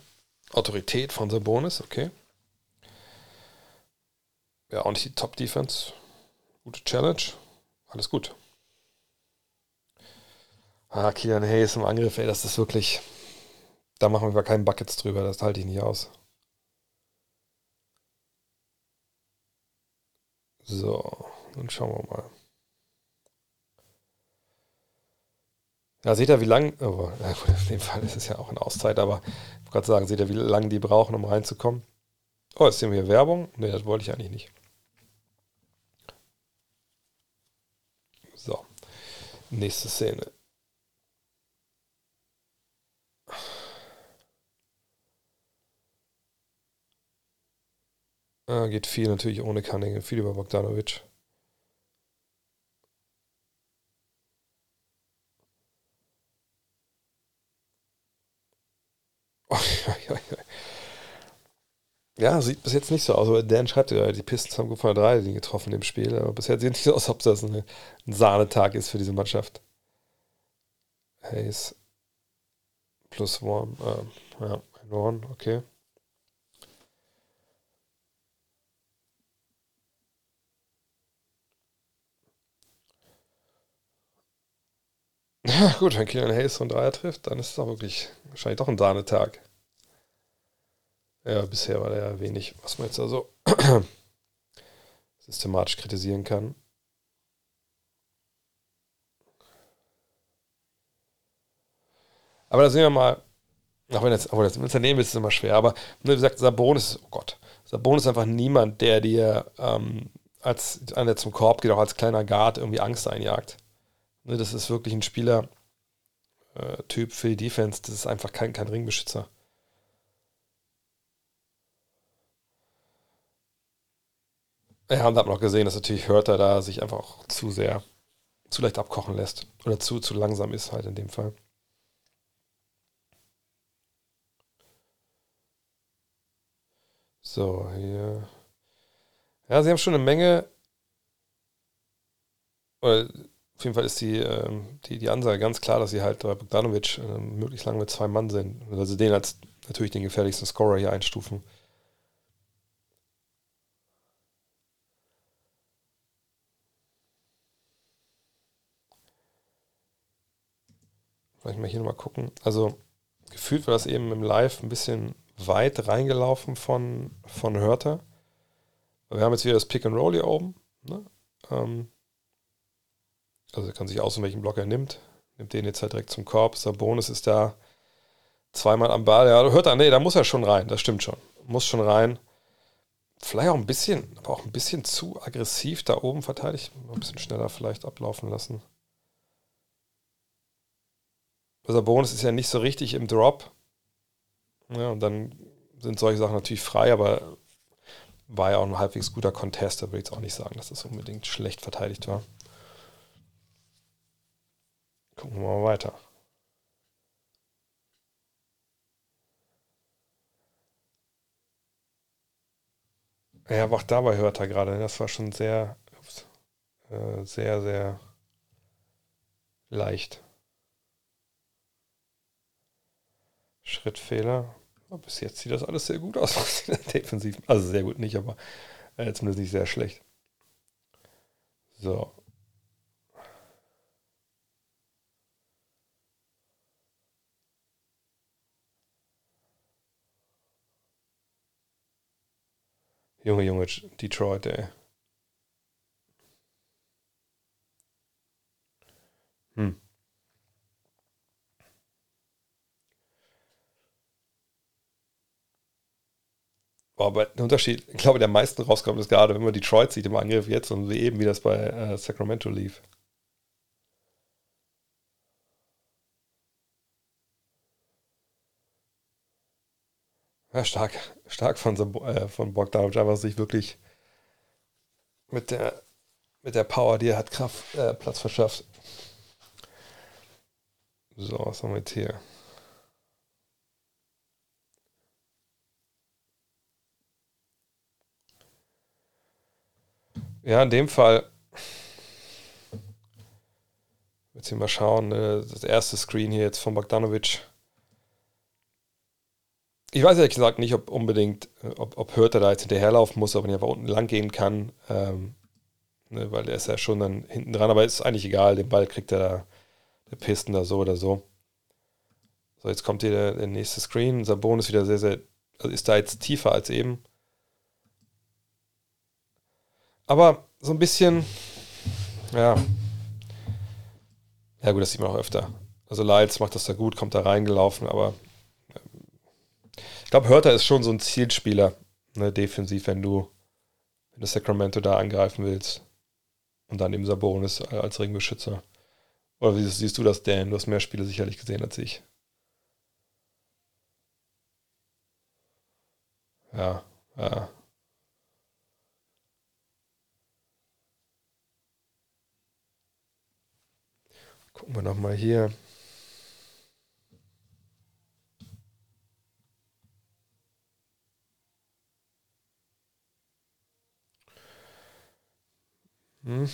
Autorität von Sabonis, okay. Ja, auch nicht die Top-Defense. Gute Challenge. Alles gut. Ah, Kian Hayes im Angriff, ey, das ist wirklich. Da machen wir keinen Buckets drüber, das halte ich nicht aus. So, dann schauen wir mal. Ja, seht ihr, wie lang, oh, in dem Fall ist es ja auch eine Auszeit, aber ich wollte gerade sagen, seht ihr, wie lange die brauchen, um reinzukommen? Oh, jetzt sehen wir hier Werbung. Ne, das wollte ich eigentlich nicht. So, nächste Szene. Ah, geht viel natürlich ohne Cunningham, viel über Bogdanovic. Ja, sieht bis jetzt nicht so aus. Aber Dan schreibt ja, die Pistons haben gut von der 3 getroffen im Spiel. Aber bisher sieht es nicht so aus, ob das ein Sahnetag ist für diese Mannschaft. Hayes plus one. Äh, ja, ein one, okay. Ja, gut, wenn Kieran Hayes von Dreier trifft, dann ist es auch wirklich wahrscheinlich doch ein Sahnetag. Ja, bisher war da ja wenig, was man jetzt also systematisch kritisieren kann. Aber da sehen wir mal, auch wenn jetzt, obwohl das im Unternehmen ist es immer schwer, aber ne, wie gesagt, Sabonis, oh Gott, Sabonis ist einfach niemand, der dir ähm, als einer, der zum Korb geht, auch als kleiner Guard irgendwie Angst einjagt. Ne, das ist wirklich ein Spieler, äh, für die Defense, das ist einfach kein, kein Ringbeschützer. Ja, und man auch gesehen, dass natürlich Hörter da sich einfach auch zu sehr, zu leicht abkochen lässt. Oder zu, zu langsam ist halt in dem Fall. So, hier. Ja, sie haben schon eine Menge. Oder auf jeden Fall ist die, ähm, die, die Ansage ganz klar, dass sie halt bei Bogdanovic äh, möglichst lange mit zwei Mann sind. Also den als natürlich den gefährlichsten Scorer hier einstufen. Vielleicht mal hier nochmal gucken. Also gefühlt war das eben im Live ein bisschen weit reingelaufen von, von Hörter. Wir haben jetzt wieder das Pick and Roll hier oben. Ne? Ähm, also er kann sich aussuchen, welchen Block er nimmt. Nimmt den jetzt halt direkt zum Korb. Sabonis ist da zweimal am Ball. Ja, hört er, nee, da muss er schon rein. Das stimmt schon. Muss schon rein. Vielleicht auch ein bisschen, aber auch ein bisschen zu aggressiv da oben verteidigt. Ein bisschen schneller vielleicht ablaufen lassen. Sabonis ist ja nicht so richtig im Drop. Ja, und dann sind solche Sachen natürlich frei, aber war ja auch ein halbwegs guter Contest. Da würde ich jetzt auch nicht sagen, dass das unbedingt schlecht verteidigt war. Gucken wir mal weiter. Ja, aber auch dabei hört er gerade. Das war schon sehr, ups, äh, sehr, sehr leicht. Schrittfehler. Bis jetzt sieht das alles sehr gut aus. Defensiv. Also sehr gut nicht, aber äh, zumindest nicht sehr schlecht. So. Junge, Junge, Detroit, ey. Hm. Boah, aber der Unterschied, ich glaube, der meisten rauskommt ist gerade, wenn man Detroit sieht im Angriff jetzt und wie eben, wie das bei äh, Sacramento lief. Ja, stark, stark von, äh, von Bogdanovic, einfach sich wirklich mit der, mit der Power, die er hat, Kraft, äh, Platz verschafft. So, was haben wir jetzt hier? Ja, in dem Fall. Jetzt hier mal schauen. Äh, das erste Screen hier jetzt von Bogdanovic. Ich weiß ehrlich gesagt nicht, ob unbedingt, äh, ob, ob Hörter da jetzt hinterherlaufen muss, ob er einfach unten lang gehen kann. Ähm, ne, weil er ist ja schon dann hinten dran, aber ist eigentlich egal. Den Ball kriegt er da, der Pisten da so oder so. So, jetzt kommt hier der, der nächste Screen. Sabon ist wieder sehr, sehr, also ist da jetzt tiefer als eben. Aber so ein bisschen, ja. Ja, gut, das sieht man auch öfter. Also Lyles macht das da gut, kommt da reingelaufen, aber ähm, ich glaube, Hörter ist schon so ein Zielspieler, ne, defensiv, wenn du, wenn Sacramento da angreifen willst. Und dann eben Sabonis als Ringbeschützer. Oder wie siehst du das, Dan? Du hast mehr Spiele sicherlich gesehen als ich. Ja, ja. Gucken wir nochmal hier. Hm.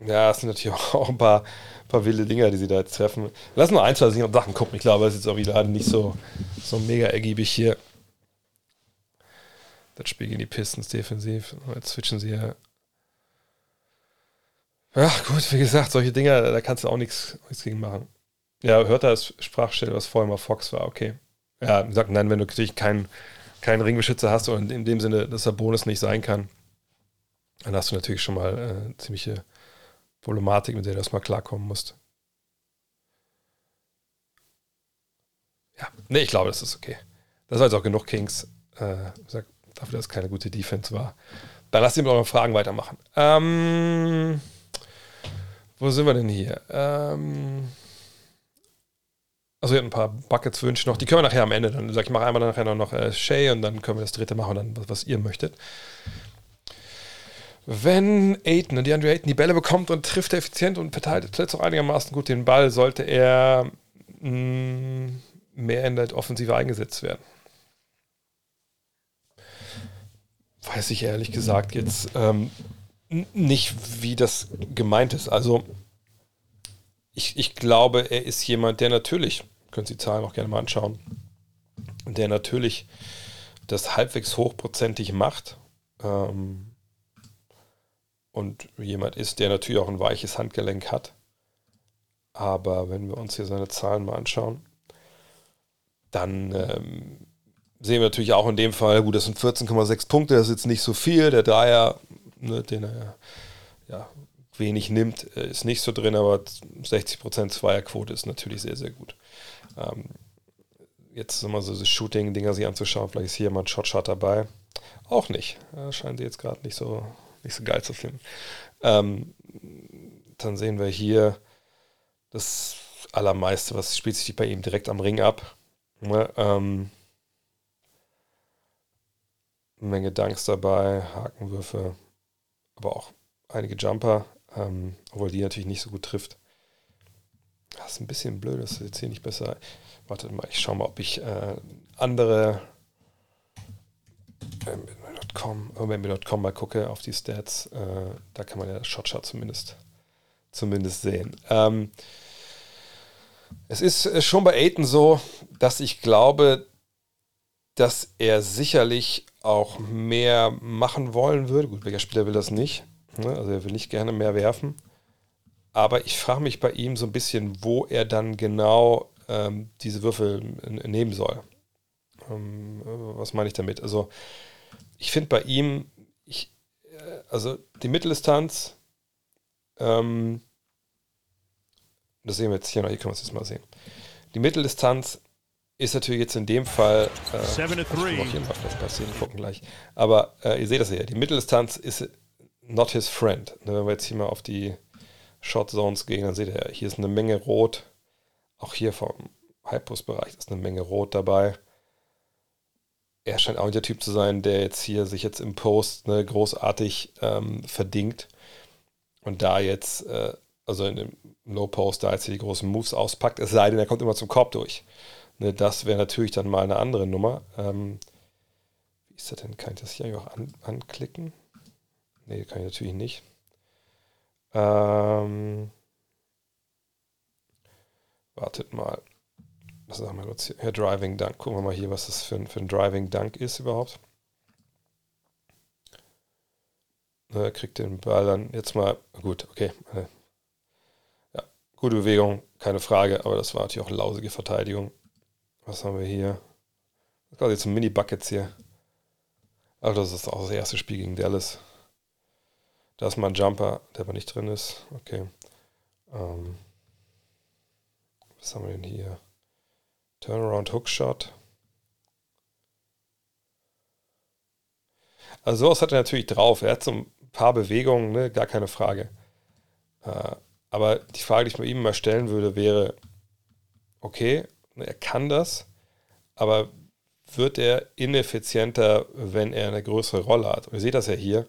Ja, es sind natürlich auch ein paar, paar wilde Dinger, die sie da jetzt treffen. Lass nur ein, zwei Sachen gucken. Ich glaube, es ist jetzt auch wieder nicht so, so mega ergiebig hier. Das Spiel gegen die Pistons defensiv. Jetzt switchen sie ja ja, gut, wie gesagt, solche Dinge, da kannst du auch nichts, gegen machen. Ja, hört das Sprachstelle, was vorher mal Fox war, okay. Ja, gesagt, nein, wenn du natürlich keinen kein Ringbeschützer hast und in dem Sinne, dass der Bonus nicht sein kann, dann hast du natürlich schon mal äh, ziemliche Problematik, mit der du erstmal klarkommen musst. Ja, nee, ich glaube, das ist okay. Das war jetzt auch genug Kings. Äh, dafür, dass es keine gute Defense war. Dann lass ihn mit euren Fragen weitermachen. Ähm. Wo sind wir denn hier? Ähm also, ihr habt ein paar Buckets-Wünsche noch. Die können wir nachher am Ende. Dann sag ich, mache einmal nachher noch, noch äh, Shay und dann können wir das dritte machen, dann was, was ihr möchtet. Wenn Aiden, die Andrew Aiden die Bälle bekommt und trifft effizient und verteilt jetzt auch einigermaßen gut den Ball, sollte er mh, mm, mehr in der Offensive eingesetzt werden. Weiß ich ehrlich gesagt jetzt. Ähm, nicht, wie das gemeint ist. Also, ich, ich glaube, er ist jemand, der natürlich, können Sie die Zahlen auch gerne mal anschauen, der natürlich das halbwegs hochprozentig macht. Ähm, und jemand ist, der natürlich auch ein weiches Handgelenk hat. Aber wenn wir uns hier seine Zahlen mal anschauen, dann ähm, sehen wir natürlich auch in dem Fall, gut, das sind 14,6 Punkte, das ist jetzt nicht so viel. Der Dreier ne, den er ja, wenig nimmt, ist nicht so drin, aber 60% Zweierquote ist natürlich sehr, sehr gut. Ähm, jetzt mal so das Shooting-Dinger sich anzuschauen, vielleicht ist hier ein Shotshot dabei. Auch nicht. Äh, scheinen sie jetzt gerade nicht so, nicht so geil zu finden. Ähm, dann sehen wir hier das Allermeiste, was spielt sich bei ihm direkt am Ring ab. Ne, ähm, Menge Dunks dabei, Hakenwürfe, aber auch einige Jumper, ähm, obwohl die natürlich nicht so gut trifft. Das ist ein bisschen blöd, das ist jetzt hier nicht besser. Wartet mal, ich schaue mal, ob ich äh, andere NBA mal gucke auf die Stats. Äh, da kann man ja Shotshot zumindest, zumindest sehen. Ähm, Es ist schon bei Aiton so, dass ich glaube, dass er sicherlich auch mehr machen wollen würde. Gut, welcher Spieler will das nicht? Ne? Also er will nicht gerne mehr werfen. Aber ich frage mich bei ihm so ein bisschen, wo er dann genau ähm, diese Würfel nehmen soll. Ähm, was meine ich damit? Also ich finde bei ihm, ich, äh, also die Mitteldistanz, ähm, das sehen wir jetzt hier noch, hier können wir es jetzt mal sehen. Die Mitteldistanz ist natürlich jetzt in dem Fall. Äh, ich hier mal das passieren, gucken gleich. Aber äh, ihr seht das ja, die Mitteldistanz ist not his friend. Ne, wenn wir jetzt hier mal auf die Shot Zones gehen, dann seht ihr, hier ist eine Menge Rot. Auch hier vom High-Post-Bereich ist eine Menge Rot dabei. Er scheint auch nicht der Typ zu sein, der jetzt hier sich jetzt im Post ne, großartig ähm, verdingt und da jetzt, äh, also in dem Low-Post, da jetzt hier die großen Moves auspackt, es sei denn, er kommt immer zum Korb durch. Ne, das wäre natürlich dann mal eine andere Nummer. Ähm, wie ist das denn? Kann ich das hier auch an, anklicken? Ne, kann ich natürlich nicht. Ähm, wartet mal. Was sagen wir kurz hier? Herr Driving Dunk. Gucken wir mal hier, was das für ein, für ein Driving Dunk ist überhaupt. Er kriegt den Ball dann jetzt mal. Gut, okay. Ja, gute Bewegung, keine Frage, aber das war natürlich auch lausige Verteidigung. Was haben wir hier? Das ist quasi zum Mini-Buckets hier. Ach, das ist auch das erste Spiel gegen Dallas. Da ist mal ein Jumper, der aber nicht drin ist. Okay. Ähm, was haben wir denn hier? Turnaround Hookshot. Also sowas hat er natürlich drauf. Er hat so ein paar Bewegungen, ne? gar keine Frage. Äh, aber die Frage, die ich mir ihm mal stellen würde, wäre, okay, er kann das, aber wird er ineffizienter, wenn er eine größere Rolle hat? Und ihr seht das ja hier.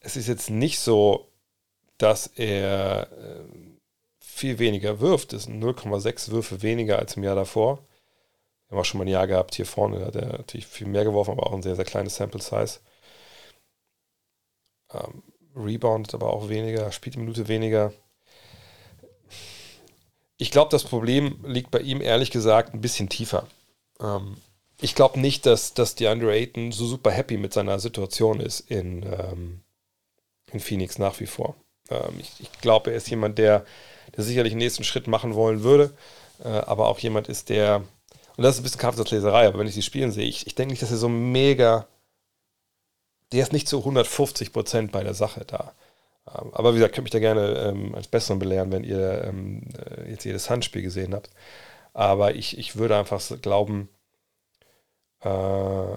Es ist jetzt nicht so, dass er äh, viel weniger wirft. Es sind 0,6 Würfe weniger als im Jahr davor. Wir haben auch schon mal ein Jahr gehabt hier vorne, da hat er natürlich viel mehr geworfen, aber auch ein sehr, sehr kleines Sample Size. Ähm, Rebound aber auch weniger, spielt eine Minute weniger ich glaube, das Problem liegt bei ihm ehrlich gesagt ein bisschen tiefer. Ähm, ich glaube nicht, dass, dass DeAndre Ayton so super happy mit seiner Situation ist in, ähm, in Phoenix nach wie vor. Ähm, ich, ich glaube, er ist jemand, der, der sicherlich den nächsten Schritt machen wollen würde, äh, aber auch jemand ist, der, und das ist ein bisschen Kampfsatzleserei, aber wenn ich sie spielen sehe, ich, ich denke nicht, dass er so mega, der ist nicht zu 150 Prozent bei der Sache da. Ähm, aber wie gesagt, könnt mich da gerne ähm, als Besseren belehren, wenn ihr ähm, äh, jetzt jedes Handspiel gesehen habt. Aber ich, ich würde einfach glauben, äh,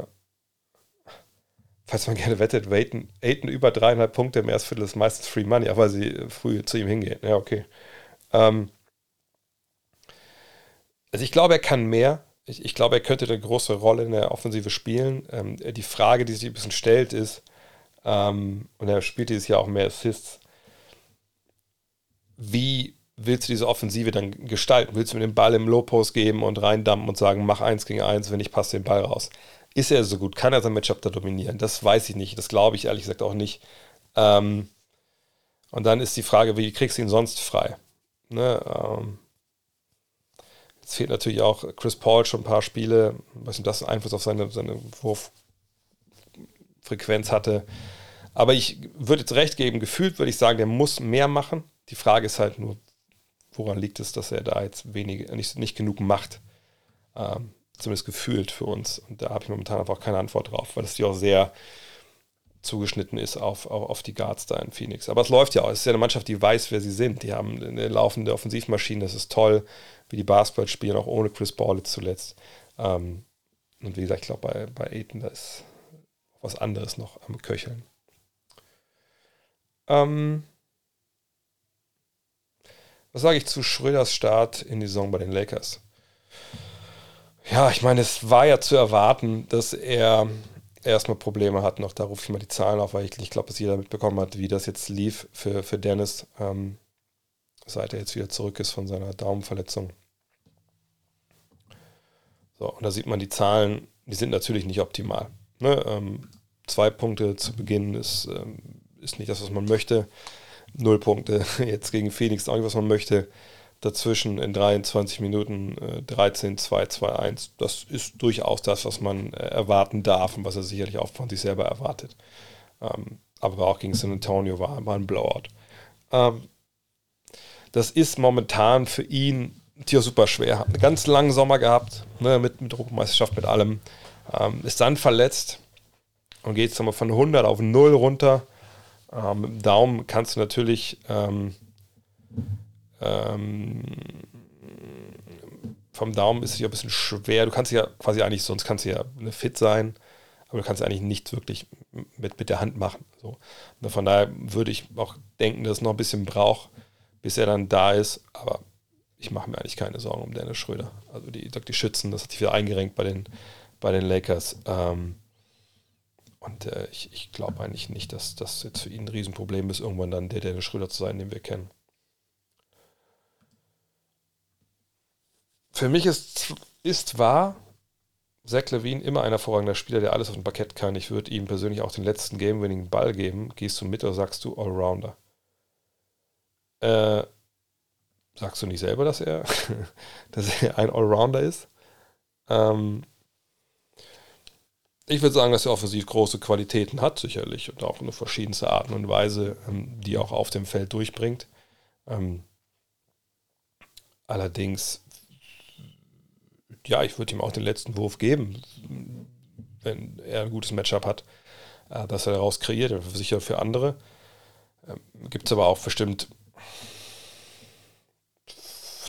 falls man gerne wettet, Aiden, Aiden über dreieinhalb Punkte im Erstviertel ist meistens Free Money, auch weil sie früh zu ihm hingehen. Ja, okay. Ähm, also ich glaube, er kann mehr. Ich, ich, glaube, er könnte eine große Rolle in der Offensive spielen. Ähm, die Frage, die sich ein bisschen stellt, ist, ähm, und er spielt dieses Jahr auch mehr Assists. Wie willst du diese Offensive dann gestalten? Willst du mir den Ball im Low-Post geben und reindampen und sagen, mach eins gegen eins, wenn ich passe den Ball raus? Ist er so gut? Kann er sein Matchup da dominieren? Das weiß ich nicht. Das glaube ich ehrlich gesagt auch nicht. Ähm, und dann ist die Frage, wie kriegst du ihn sonst frei? Ne, ähm, jetzt fehlt natürlich auch Chris Paul schon ein paar Spiele. Nicht, ob das Einfluss auf seine, seine Wurf, Frequenz hatte. Aber ich würde jetzt recht geben, gefühlt würde ich sagen, der muss mehr machen. Die Frage ist halt nur, woran liegt es, dass er da jetzt wenig, nicht, nicht genug macht. Ähm, zumindest gefühlt für uns. Und da habe ich momentan einfach keine Antwort drauf, weil das die auch sehr zugeschnitten ist auf, auf, auf, die Guards da in Phoenix. Aber es läuft ja auch. Es ist ja eine Mannschaft, die weiß, wer sie sind. Die haben eine laufende Offensivmaschine. Das ist toll, wie die Basketball spielen, auch ohne Chris Ball zuletzt. Ähm, und wie gesagt, ich glaube, bei, bei Aiton, da ist was anderes noch am Köcheln. Ähm, was sage ich zu Schröders Start in die Saison bei den Lakers? Ja, ich meine, es war ja zu erwarten, dass er erstmal Probleme hat. Noch da rufe ich mal die Zahlen auf, weil ich, ich glaube, dass jeder mitbekommen hat, wie das jetzt lief für, für Dennis, ähm, seit er jetzt wieder zurück ist von seiner Daumenverletzung. So, und da sieht man die Zahlen, die sind natürlich nicht optimal. Ne? Ähm, zwei Punkte zu Beginn ist, ähm, ist nicht das, was man möchte. Null Punkte jetzt gegen Phoenix, auch nicht, was man möchte. dazwischen in 23 Minuten äh, 13, 2, 2, 1. Das ist durchaus das, was man äh, erwarten darf und was er sicherlich auch von sich selber erwartet. Ähm, aber auch gegen San Antonio war, war ein Blowout. Ähm, das ist momentan für ihn Tier super schwer. Hat einen ganz langen Sommer gehabt, ne, mit, mit Europameisterschaft, mit allem. Ähm, ist dann verletzt und geht jetzt von 100 auf 0 runter. Ähm, mit dem Daumen kannst du natürlich ähm, ähm, vom Daumen ist es ja ein bisschen schwer. Du kannst ja quasi eigentlich, sonst kannst du ja eine fit sein, aber du kannst eigentlich nichts wirklich mit, mit der Hand machen. So. Und von daher würde ich auch denken, dass es noch ein bisschen braucht, bis er dann da ist. Aber ich mache mir eigentlich keine Sorgen um Dennis Schröder. Also die, die Schützen, das hat sich wieder eingerenkt bei den, bei den Lakers. Ähm, und äh, ich, ich glaube eigentlich nicht, dass das jetzt für ihn ein Riesenproblem ist, irgendwann dann der Dennis Schröder zu sein, den wir kennen. Für mich ist, ist wahr, Zach Levine immer ein hervorragender Spieler, der alles auf dem Parkett kann. Ich würde ihm persönlich auch den letzten Game-Winning Ball geben. Gehst du mit oder sagst du Allrounder? Äh, sagst du nicht selber, dass er, dass er ein Allrounder ist? Ähm, ich würde sagen, dass er offensiv große Qualitäten hat, sicherlich, und auch eine verschiedenste Arten und Weise, ähm, die auch auf dem Feld durchbringt. Ähm, allerdings, ja, ich würde ihm auch den letzten Wurf geben, wenn er ein gutes Matchup hat, äh, dass er daraus kreiert, sicher für andere. Ähm, Gibt es aber auch bestimmt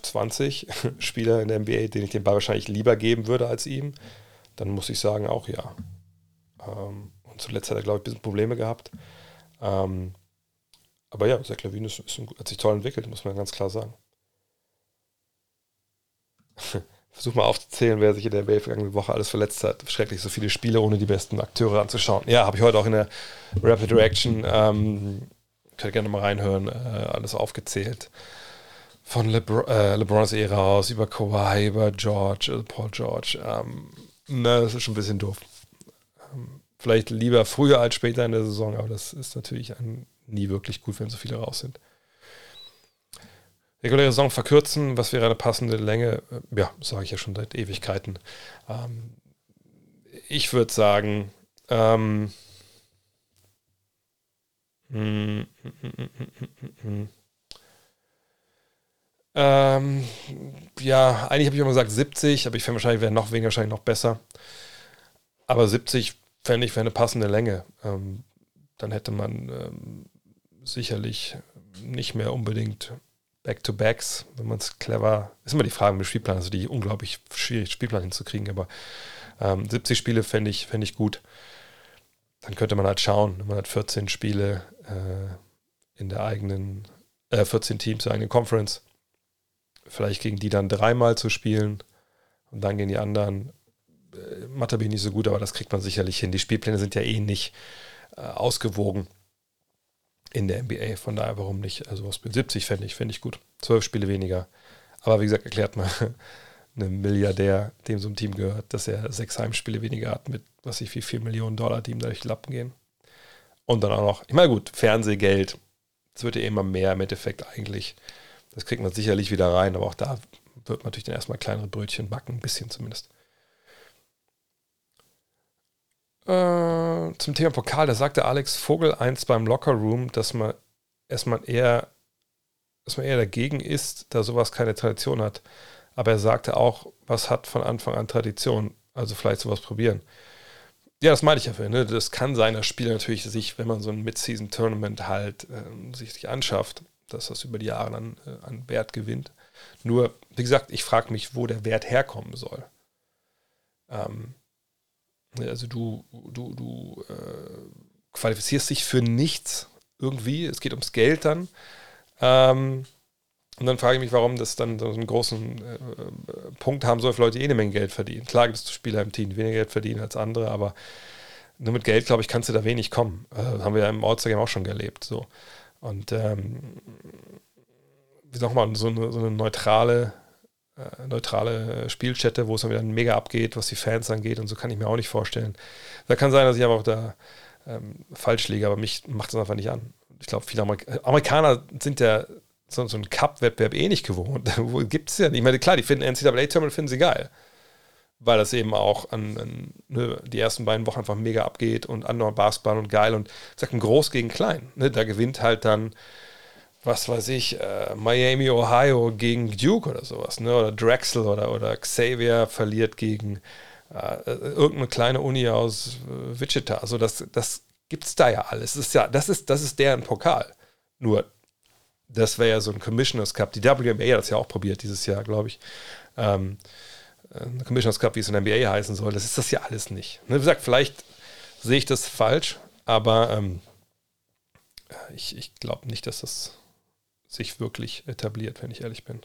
20 Spieler in der NBA, denen ich den Ball wahrscheinlich lieber geben würde als ihm, dann muss ich sagen, auch ja. Ähm, und zuletzt hat er, glaube ich, ein bisschen Probleme gehabt. Ähm, aber ja, Zach Levine ist, ist ein, hat sich toll entwickelt, muss man ganz klar sagen. Versuch mal aufzuzählen, wer sich in der NBA vergangene Woche alles verletzt hat. Schrecklich, so viele Spiele, ohne die besten Akteure anzuschauen. Ja, habe ich heute auch in der Rapid Reaction, ähm, könnt ihr gerne mal reinhören, äh, alles aufgezählt von Lebr äh, LeBrons Ära aus, über Kawhi, über George, also Paul George. Ähm, na, das ist schon ein bisschen doof. Ähm, vielleicht lieber früher als später in der Saison, aber das ist natürlich nie wirklich gut, wenn so viele raus sind. Reguläre Saison verkürzen, was wäre eine passende Länge? Äh, ja, sage ich ja schon seit Ewigkeiten. Ähm, ich würde sagen, ähm, mm, mm, mm, ähm, ja, eigentlich habe ich immer gesagt 70, aber ich fände wahrscheinlich wäre noch weniger, wahrscheinlich noch besser. Aber 70 fände ich für eine passende Länge. Ähm, dann hätte man ähm, sicherlich nicht mehr unbedingt Back-to-Backs, wenn man es clever. Ist immer die Frage mit Spielplan, also die unglaublich schwierig, Spielplan hinzukriegen, aber ähm, 70 Spiele fände ich, fänd ich gut. Dann könnte man halt schauen, man hat 14 Spiele äh, in der eigenen, äh, 14 Teams der eigenen Conference vielleicht gegen die dann dreimal zu spielen und dann gegen die anderen. Äh, Mathe bin ich nicht so gut, aber das kriegt man sicherlich hin. Die Spielpläne sind ja eh nicht äh, ausgewogen in der NBA. Von daher, warum nicht? Also was mit 70 fände ich, fände ich gut. Zwölf Spiele weniger. Aber wie gesagt, erklärt mal einem Milliardär, dem so ein Team gehört, dass er sechs Heimspiele weniger hat, mit was ich wie vier Millionen Dollar, die ihm durch die Lappen gehen. Und dann auch noch, ich meine, gut, Fernsehgeld. Es wird ja immer mehr im Endeffekt eigentlich. Das kriegt man sicherlich wieder rein, aber auch da wird man natürlich dann erstmal kleinere Brötchen backen, ein bisschen zumindest. Äh, zum Thema Pokal, da sagte Alex Vogel eins beim Locker Room, dass man erstmal eher, dass man eher dagegen ist, da sowas keine Tradition hat. Aber er sagte auch, was hat von Anfang an Tradition? Also vielleicht sowas probieren. Ja, das meine ich ja. Ne? Das kann sein, dass Spieler natürlich sich, wenn man so ein Mid-Season-Tournament halt äh, sich, sich ansschafft, dass das über die Jahre dann äh, an Wert gewinnt. Nur, wie gesagt, ich frage mich, wo der Wert herkommen soll. Ähm, also du, du, du äh, qualifizierst dich für nichts irgendwie. Es geht ums Geld dann. Ähm, und dann frage ich mich, warum das dann so einen großen äh, Punkt haben soll für Leute, die eh eine Menge Geld verdienen. Klar gibt es Spieler im Team, die weniger Geld verdienen als andere, aber nur mit Geld, glaube ich, kannst du da wenig kommen. Äh, haben wir ja im All-Star-Game auch schon erlebt. So. Und ähm, wie sag mal, so eine, so eine neutrale, äh, neutrale Spielstätte, wo es dann wieder mega abgeht, was die Fans angeht und so kann ich mir auch nicht vorstellen. Da kann sein, dass ich aber auch da ähm, falsch liege, aber mich macht das einfach nicht an. Ich glaube, viele Amerik Amerikaner sind ja so, so einen Cup-Wettbewerb eh nicht gewohnt. Gibt es ja nicht. Ich meine, klar, die finden NCAA-Terminal finden sie geil. Weil das eben auch an, an ne, die ersten beiden Wochen einfach mega abgeht und andere Basketball und geil und sagt Groß gegen Klein. Ne, da gewinnt halt dann, was weiß ich, äh, Miami, Ohio gegen Duke oder sowas. Ne, oder Drexel oder, oder Xavier verliert gegen äh, irgendeine kleine Uni aus äh, Wichita. Also das, das es da ja alles. Das ist ja, das ist, das ist deren Pokal. Nur das wäre ja so ein Commissioners Cup. Die WNBA hat das ja auch probiert dieses Jahr, glaube ich. Ähm, äh, Commissioners Cup, wie es in der NBA heißen soll. Das ist das ja alles nicht. Ne, wie gesagt, vielleicht sehe ich das falsch, aber ähm, ich, ich glaube nicht, dass das sich wirklich etabliert, wenn ich ehrlich bin.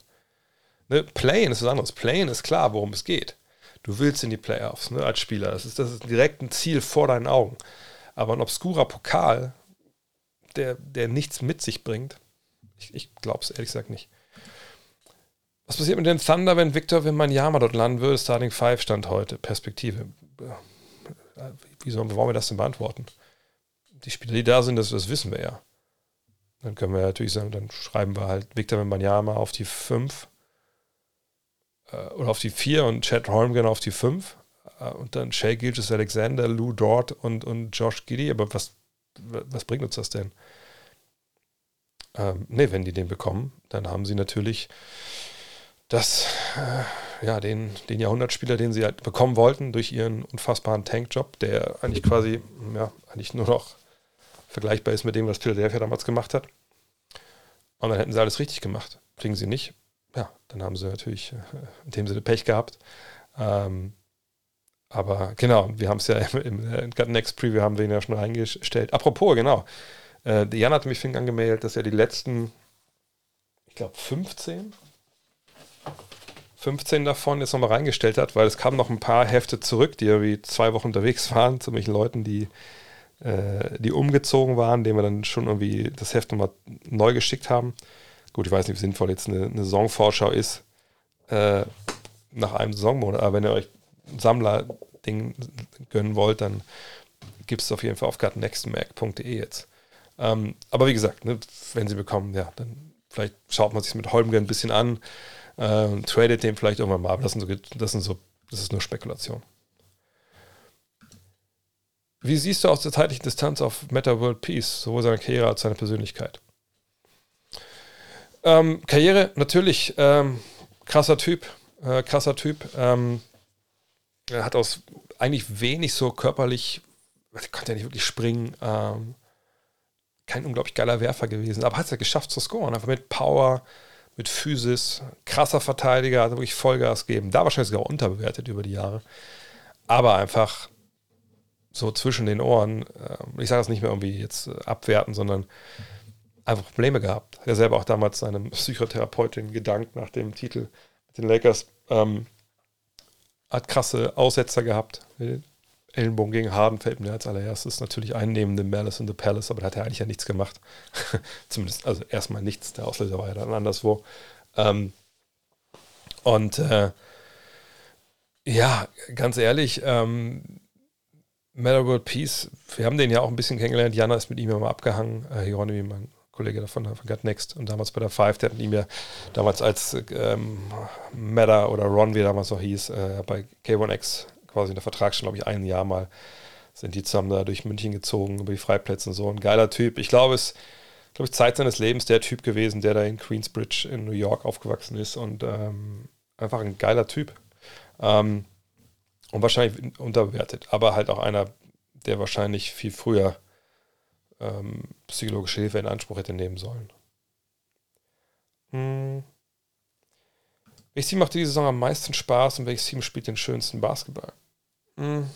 Ne, Playen ist was anderes. Playen ist klar, worum es geht. Du willst in die Playoffs ne, als Spieler. Das ist, das ist direkt ein Ziel vor deinen Augen. Aber ein obskurer Pokal, der, der nichts mit sich bringt, ich, ich glaube es ehrlich gesagt nicht. Was passiert mit dem Thunder, wenn Victor Wembanyama dort landen würde? Starting 5 stand heute. Perspektive. Wie sollen, wollen wir das denn beantworten? Die Spieler, die da sind, das, das wissen wir ja. Dann können wir natürlich sagen, dann schreiben wir halt Victor Wembanyama auf die 5 äh, oder auf die 4 und Chad Holmgren auf die 5 äh, und dann Shay Gilgis Alexander, Lou Dort und, und Josh Giddy. Aber was, was bringt uns das denn? Ähm, ne, wenn die den bekommen, dann haben sie natürlich das, äh, ja, den, den Jahrhundertspieler, den sie halt bekommen wollten durch ihren unfassbaren Tankjob, der eigentlich quasi, ja, eigentlich nur noch vergleichbar ist mit dem, was Philadelphia damals gemacht hat. Und dann hätten sie alles richtig gemacht. Kriegen sie nicht. Ja, dann haben sie natürlich äh, in dem Sinne Pech gehabt. Ähm, aber genau, wir haben es ja im, im Gut Next Preview haben wir ihn ja schon reingestellt. Apropos, genau. Äh, Jan hat mich angemeldet, dass er die letzten, ich glaube, 15, 15 davon jetzt nochmal reingestellt hat, weil es kamen noch ein paar Hefte zurück, die irgendwie zwei Wochen unterwegs waren, zu welchen Leuten, die, äh, die umgezogen waren, denen wir dann schon irgendwie das Heft nochmal neu geschickt haben. Gut, ich weiß nicht, wie sinnvoll jetzt eine, eine Saisonvorschau ist äh, nach einem Saisonmonat, aber wenn ihr euch Sammler-Ding gönnen wollt, dann gibt es auf jeden Fall auf gutnextmac.de jetzt. Ähm, aber wie gesagt, ne, wenn sie bekommen, ja, dann vielleicht schaut man sich mit Holmgren ein bisschen an, äh, tradet den vielleicht irgendwann mal, aber das sind so, das sind so, das ist nur Spekulation. Wie siehst du aus der zeitlichen Distanz auf Meta World Peace, sowohl seine Karriere als seine Persönlichkeit? Ähm, Karriere, natürlich, ähm, krasser Typ, äh, krasser Typ. Ähm, er hat aus eigentlich wenig so körperlich, er konnte ja nicht wirklich springen, ähm, kein unglaublich geiler Werfer gewesen, aber hat es ja geschafft zu scoren. Einfach mit Power, mit Physis, krasser Verteidiger, also wirklich Vollgas geben. Da wahrscheinlich sogar unterbewertet über die Jahre. Aber einfach so zwischen den Ohren, ähm, ich sage das nicht mehr irgendwie jetzt äh, abwerten, sondern einfach Probleme gehabt. Er selber auch damals seinem Psychotherapeutin gedankt nach dem Titel mit den Lakers. Ähm, hat krasse Aussetzer gehabt. Ellenbogen gegen Harden fällt mir als allererstes natürlich ein, neben dem Malice in the Palace, aber da hat er eigentlich ja nichts gemacht. Zumindest, also erstmal nichts, der Auslöser war ja dann anderswo. Ähm, und äh, ja, ganz ehrlich, ähm, Meta World Peace, wir haben den ja auch ein bisschen kennengelernt. Jana ist mit ihm ja mal abgehangen. Äh, Hieronymi, mein Kollege davon, von Gut Next und damals bei der Five, der hat ihm ja damals als ähm, Meta oder Ron, wie er damals noch hieß, äh, bei K1X quasi in der Vertrag schon, glaube ich, ein Jahr mal sind die zusammen da durch München gezogen, über die Freiplätze und so. Ein geiler Typ. Ich glaube, es glaube ich, Zeit seines Lebens der Typ gewesen, der da in Queensbridge in New York aufgewachsen ist und ähm, einfach ein geiler Typ. Ähm, und wahrscheinlich unterbewertet, aber halt auch einer, der wahrscheinlich viel früher ähm, psychologische Hilfe in Anspruch hätte nehmen sollen. Hm. Welches Team macht diese Saison am meisten Spaß und welches Team spielt den schönsten Basketball? Hm.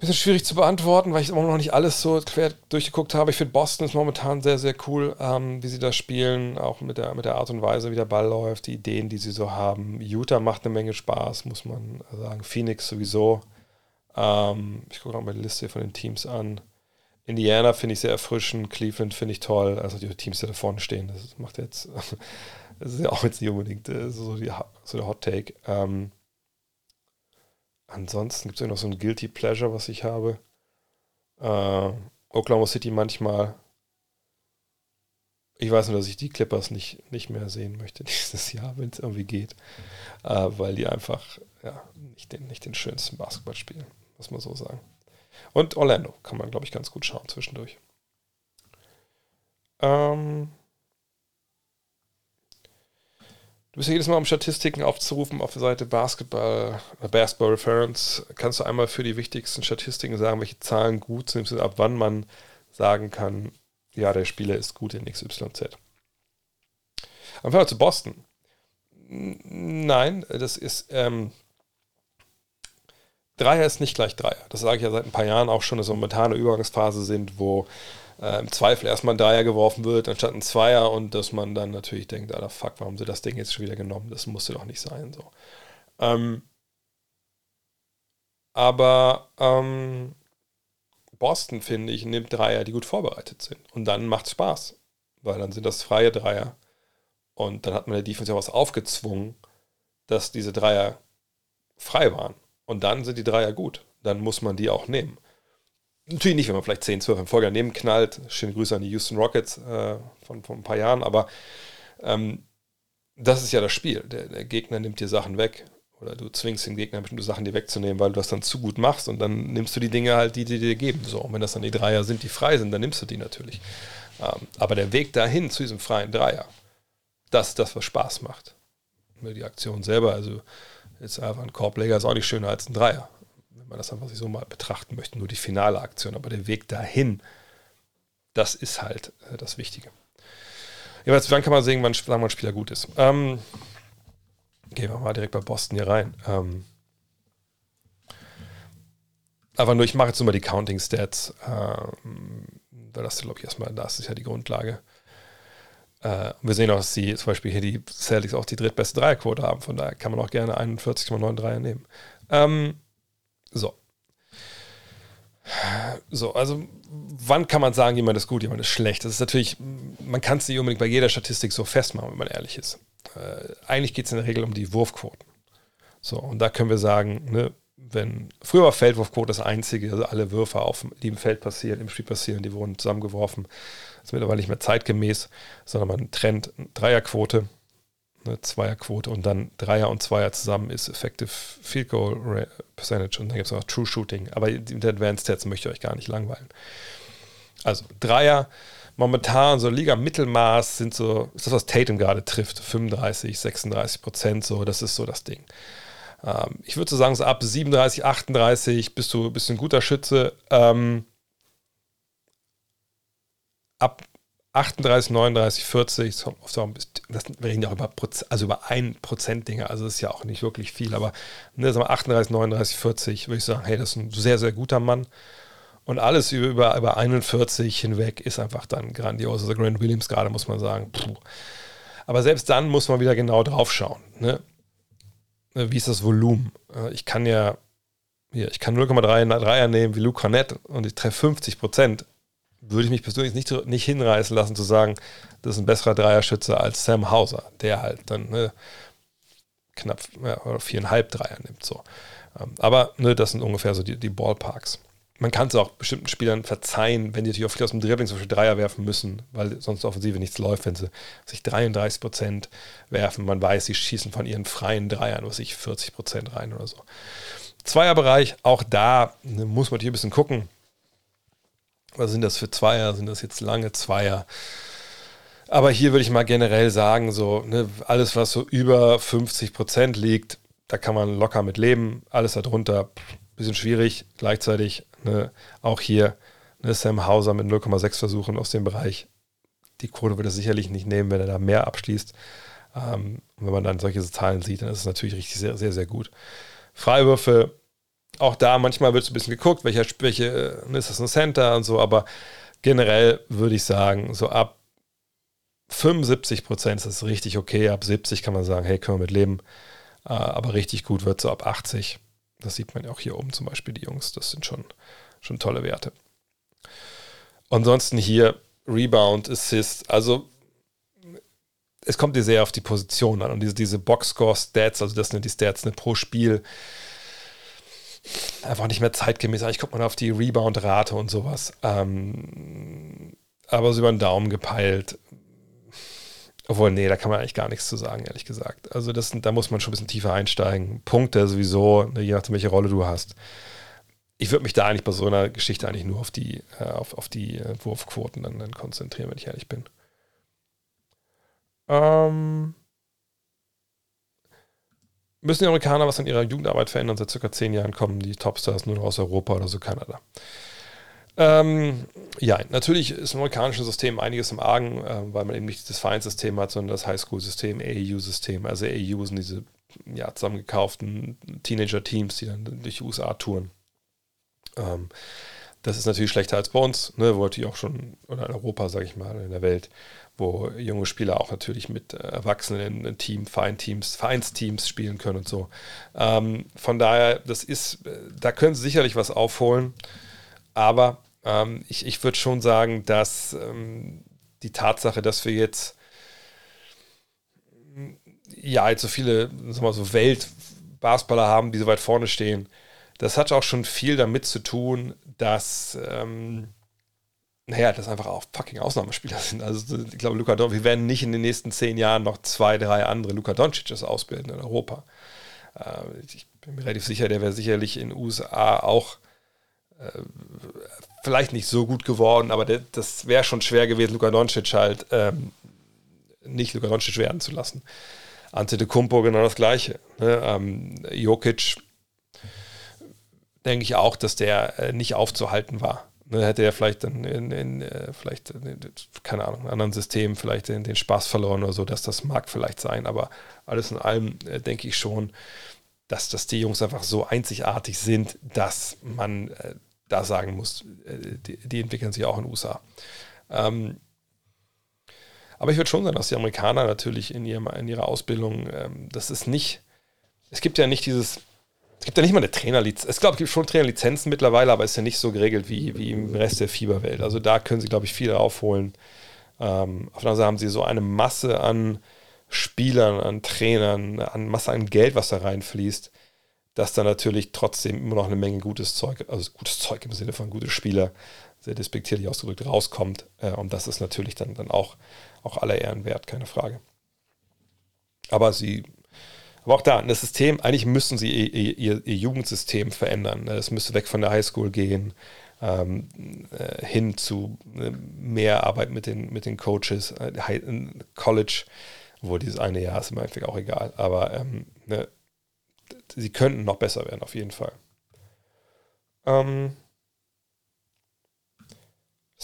Bisschen schwierig zu beantworten, weil ich immer noch nicht alles so quer durchgeguckt habe. Ich finde Boston ist momentan sehr, sehr cool, ähm, wie sie das spielen, auch mit der, mit der Art und Weise, wie der Ball läuft, die Ideen, die sie so haben. Utah macht eine Menge Spaß, muss man sagen. Phoenix sowieso. Ähm, ich gucke noch mal die Liste von den Teams an. Indiana finde ich sehr erfrischend, Cleveland finde ich toll. Also die Teams, die da vorne stehen, das macht jetzt, das ist ja auch jetzt nicht unbedingt äh, so, die, so der Hot Take. Ähm, ansonsten gibt es noch so ein Guilty Pleasure, was ich habe. Äh, Oklahoma City manchmal. Ich weiß nur, dass ich die Clippers nicht, nicht mehr sehen möchte dieses Jahr, wenn es irgendwie geht, äh, weil die einfach ja, nicht, den, nicht den schönsten Basketball spielen, muss man so sagen. Und Orlando kann man, glaube ich, ganz gut schauen zwischendurch. Ähm, du bist ja jedes Mal, um Statistiken aufzurufen auf der Seite Basketball, äh, Basketball Reference. Kannst du einmal für die wichtigsten Statistiken sagen, welche Zahlen gut sind, ab wann man sagen kann, ja, der Spieler ist gut in XYZ. Aber zu Boston. Nein, das ist, ähm, Dreier ist nicht gleich Dreier. Das sage ich ja seit ein paar Jahren auch schon, dass wir momentan eine Übergangsphase sind, wo äh, im Zweifel erstmal ein Dreier geworfen wird, anstatt ein Zweier und dass man dann natürlich denkt, Alter, fuck, warum sie das Ding jetzt schon wieder genommen? Das musste doch nicht sein. So. Ähm, aber ähm, Boston, finde ich, nimmt Dreier, die gut vorbereitet sind. Und dann macht es Spaß, weil dann sind das freie Dreier. Und dann hat man der Defense ja was aufgezwungen, dass diese Dreier frei waren. Und dann sind die Dreier gut. Dann muss man die auch nehmen. Natürlich nicht, wenn man vielleicht 10, 12 im Folger nebenknallt. Schöne Grüße an die Houston Rockets äh, von, von ein paar Jahren. Aber ähm, das ist ja das Spiel. Der, der, Gegner nimmt dir Sachen weg. Oder du zwingst den Gegner bestimmte Sachen dir wegzunehmen, weil du das dann zu gut machst. Und dann nimmst du die Dinge halt, die, die dir geben. So, und wenn das dann die Dreier sind, die frei sind, dann nimmst du die natürlich. Ähm, aber der Weg dahin zu diesem freien Dreier, das ist das, was Spaß macht. Die Aktion selber, also Jetzt einfach ein Korbleger ist auch nicht schöner als ein Dreier, wenn man das einfach so mal betrachten möchte. Nur die finale Aktion, aber der Weg dahin, das ist halt äh, das Wichtige. Jeweils, wann kann man sehen, wann, wann ein Spieler gut ist? Ähm, gehen wir mal direkt bei Boston hier rein. Ähm, aber nur, ich mache jetzt nur mal die Counting Stats, ähm, weil das, glaube ich, erstmal, das ist ja die Grundlage. Äh, wir sehen auch, dass die zum Beispiel hier die Celtics auch die drittbeste Dreierquote haben. Von daher kann man auch gerne 41,9 Dreier nehmen. Ähm, so. So, also wann kann man sagen, jemand ist gut, jemand ist schlecht? Das ist natürlich, man kann es nicht unbedingt bei jeder Statistik so festmachen, wenn man ehrlich ist. Äh, eigentlich geht es in der Regel um die Wurfquoten. So, und da können wir sagen, ne, wenn früher war Feldwurfquote das einzige, also alle Würfe, auf, die im Feld passieren, im Spiel passieren, die wurden zusammengeworfen. Ist mittlerweile nicht mehr zeitgemäß, sondern man trennt Dreierquote, eine Zweierquote und dann Dreier und Zweier zusammen ist Effective Field Goal Percentage und dann gibt es noch True Shooting. Aber die Advanced Stats möchte ich euch gar nicht langweilen. Also Dreier, momentan so Liga Mittelmaß sind so, ist das, was Tatum gerade trifft, 35, 36 Prozent, so, das ist so das Ding. Ähm, ich würde so sagen, so ab 37, 38 bist du, bist du ein guter Schütze. Ähm, ab 38, 39, 40, das, wir reden ja auch über, also über 1% Dinge, also das ist ja auch nicht wirklich viel, aber ne, sagen wir 38, 39, 40 würde ich sagen, hey, das ist ein sehr, sehr guter Mann. Und alles über, über, über 41 hinweg ist einfach dann grandios. Also Grant Williams gerade, muss man sagen. Puh. Aber selbst dann muss man wieder genau drauf schauen. Ne? Äh, wie ist das Volumen? Äh, ich kann ja, hier, ich kann 0,3er nehmen wie Luke Cornett und ich treffe 50 Prozent. Würde ich mich persönlich nicht, nicht hinreißen lassen zu sagen, das ist ein besserer Dreierschütze als Sam Hauser, der halt dann ne, knapp ja, oder viereinhalb Dreier nimmt. So. Ähm, aber ne, das sind ungefähr so die, die Ballparks man kann es auch bestimmten Spielern verzeihen, wenn die natürlich auch viel aus dem Dribbling zum Beispiel Dreier werfen müssen, weil sonst offensive nichts läuft, wenn sie sich 33 Prozent werfen. Man weiß, sie schießen von ihren freien Dreiern, was ich 40 Prozent rein oder so. Zweierbereich, auch da ne, muss man hier ein bisschen gucken. Was sind das für Zweier? Sind das jetzt lange Zweier? Aber hier würde ich mal generell sagen, so ne, alles, was so über 50 Prozent liegt, da kann man locker mit leben. Alles darunter, bisschen schwierig. Gleichzeitig Ne, auch hier ne, Sam Hauser mit 0,6 Versuchen aus dem Bereich. Die Quote wird er sicherlich nicht nehmen, wenn er da mehr abschließt. Ähm, wenn man dann solche Zahlen sieht, dann ist es natürlich richtig sehr, sehr, sehr gut. Freiwürfe, auch da manchmal wird es ein bisschen geguckt, welcher, welche, ne, ist das ein Center und so, aber generell würde ich sagen, so ab 75 Prozent ist das richtig okay, ab 70 kann man sagen, hey, können wir mit leben. Äh, aber richtig gut wird so ab 80. Das sieht man ja auch hier oben zum Beispiel, die Jungs, das sind schon, schon tolle Werte. Ansonsten hier Rebound, Assist, also es kommt dir sehr auf die Position an und diese, diese Boxscore-Stats, also das sind die Stats ne, pro Spiel, einfach nicht mehr zeitgemäß. Ich gucke mal auf die Rebound-Rate und sowas. Ähm, aber so über den Daumen gepeilt. Obwohl, nee, da kann man eigentlich gar nichts zu sagen, ehrlich gesagt. Also das, da muss man schon ein bisschen tiefer einsteigen. Punkte sowieso, ne, je nachdem, welche Rolle du hast. Ich würde mich da eigentlich bei so einer Geschichte eigentlich nur auf die, äh, auf, auf die äh, Wurfquoten dann, dann, konzentrieren, wenn ich ehrlich bin. Ähm, müssen die Amerikaner was an ihrer Jugendarbeit verändern? Seit circa zehn Jahren kommen die Topstars nur noch aus Europa oder so Kanada. Ähm, ja, natürlich ist im amerikanischen System einiges im Argen, äh, weil man eben nicht das Vereinssystem hat, sondern das Highschool-System, AAU-System. Also AAU sind diese ja, zusammengekauften Teenager-Teams, die dann durch die USA touren. Ähm, das ist natürlich schlechter als bei uns, ne, wo natürlich auch schon, oder in Europa, sage ich mal, in der Welt, wo junge Spieler auch natürlich mit äh, Erwachsenen Team, Vereinteams, Vereinsteams spielen können und so. Ähm, von daher, das ist, äh, da können sie sicherlich was aufholen. Aber ähm, ich, ich würde schon sagen, dass ähm, die Tatsache, dass wir jetzt ja jetzt so viele sagen wir, so Weltbasketballer haben, die so weit vorne stehen, das hat auch schon viel damit zu tun, dass ähm, naja, das einfach auch fucking Ausnahmespieler sind. Also ich glaube, Luka Doncic, wir werden nicht in den nächsten zehn Jahren noch zwei, drei andere Luka Doncic's ausbilden in Europa. Äh, ich bin mir relativ sicher, der wäre sicherlich in den USA auch äh, vielleicht nicht so gut geworden, aber der, das wäre schon schwer gewesen, Luka Doncic halt ähm, nicht Luka Doncic werden zu lassen. Ante de Kumpo genau das Gleiche. Ne? Ähm, Jokic denke ich auch, dass der äh, nicht aufzuhalten war. Ne, hätte er vielleicht dann in, in äh, vielleicht, in, keine Ahnung, anderen Systemen vielleicht den, den Spaß verloren oder so, dass das mag vielleicht sein, aber alles in allem äh, denke ich schon, dass, dass die Jungs einfach so einzigartig sind, dass man äh, da sagen muss, äh, die, die, entwickeln sich auch in den USA. Ähm, aber ich würde schon sagen, dass die Amerikaner natürlich in, ihrem, in ihrer Ausbildung, ähm, das ist nicht, es gibt ja nicht dieses, es gibt ja nicht mal eine Trainerlizenz. Es glaube, es gibt schon Trainerlizenzen mittlerweile, aber es ist ja nicht so geregelt wie, wie im Rest der Fieberwelt. Also da können sie, glaube ich, viel aufholen. Ähm, auf der anderen Seite haben sie so eine Masse an Spielern, an Trainern, an Masse an Geld, was da reinfließt, dass da natürlich trotzdem immer noch eine Menge gutes Zeug, also gutes Zeug im Sinne von gute Spieler, sehr despektierlich ausgedrückt, rauskommt. Äh, und das ist natürlich dann, dann auch, auch aller Ehren wert, keine Frage. Aber sie, aber auch da, das System, eigentlich müssen sie ihr, ihr, ihr Jugendsystem verändern. Es müsste weg von der Highschool gehen, ähm, äh, hin zu äh, mehr Arbeit mit den, mit den Coaches, äh, College, wo dieses eine Jahr ist im Endeffekt auch egal. Aber ähm, ne, sie könnten noch besser werden, auf jeden Fall. Ähm,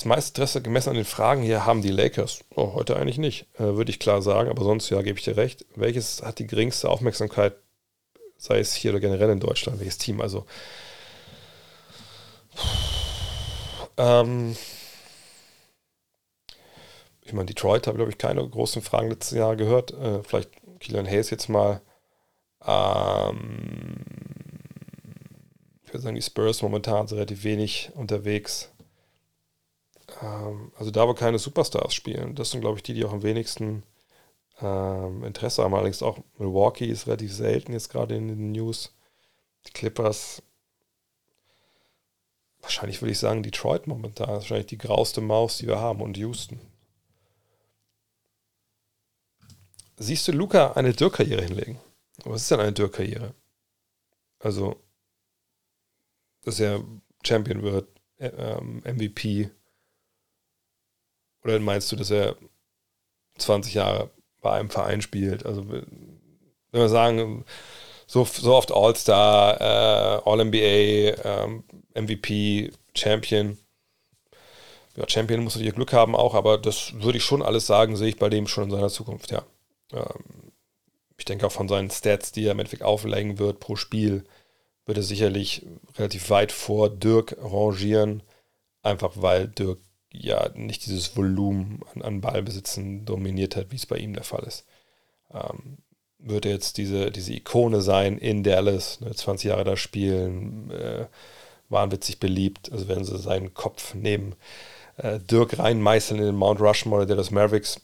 das meiste Interesse gemessen an den Fragen hier haben die Lakers. Oh, heute eigentlich nicht, äh, würde ich klar sagen, aber sonst ja, gebe ich dir recht. Welches hat die geringste Aufmerksamkeit, sei es hier oder generell in Deutschland? Welches Team? Also, ähm, ich meine, Detroit habe, glaube ich, keine großen Fragen letztes Jahr gehört. Äh, vielleicht Kylian Hayes jetzt mal. Ähm, ich würde sagen, die Spurs momentan sind relativ wenig unterwegs. Ähm, also da, wo keine Superstars spielen, das sind, glaube ich, die, die auch am wenigsten ähm, Interesse haben. Allerdings auch Milwaukee ist relativ selten jetzt gerade in den News. Die Clippers, wahrscheinlich würde ich sagen, Detroit momentan ist wahrscheinlich die grauste Maus, die wir haben und Houston. Siehst du Luca eine Dirk-Karriere hinlegen? Was ist denn eine Dirk-Karriere? Also, dass er Champion wird, äh, ähm, MVP. Oder meinst du, dass er 20 Jahre bei einem Verein spielt? Also, wenn wir sagen, so, so oft All-Star, äh, All-NBA, ähm, MVP, Champion. Ja, Champion muss natürlich Glück haben auch, aber das würde ich schon alles sagen, sehe ich bei dem schon in seiner Zukunft, ja. Ähm, ich denke auch von seinen Stats, die er im Endeffekt auflegen wird pro Spiel, wird er sicherlich relativ weit vor Dirk rangieren, einfach weil Dirk ja nicht dieses Volumen an, an Ballbesitzen dominiert hat, wie es bei ihm der Fall ist. Ähm, wird er jetzt diese, diese Ikone sein in Dallas, ne, 20 Jahre da spielen, äh, wahnwitzig beliebt, also werden sie seinen Kopf neben äh, Dirk reinmeißeln in den Mount Rushmore der Dallas Mavericks,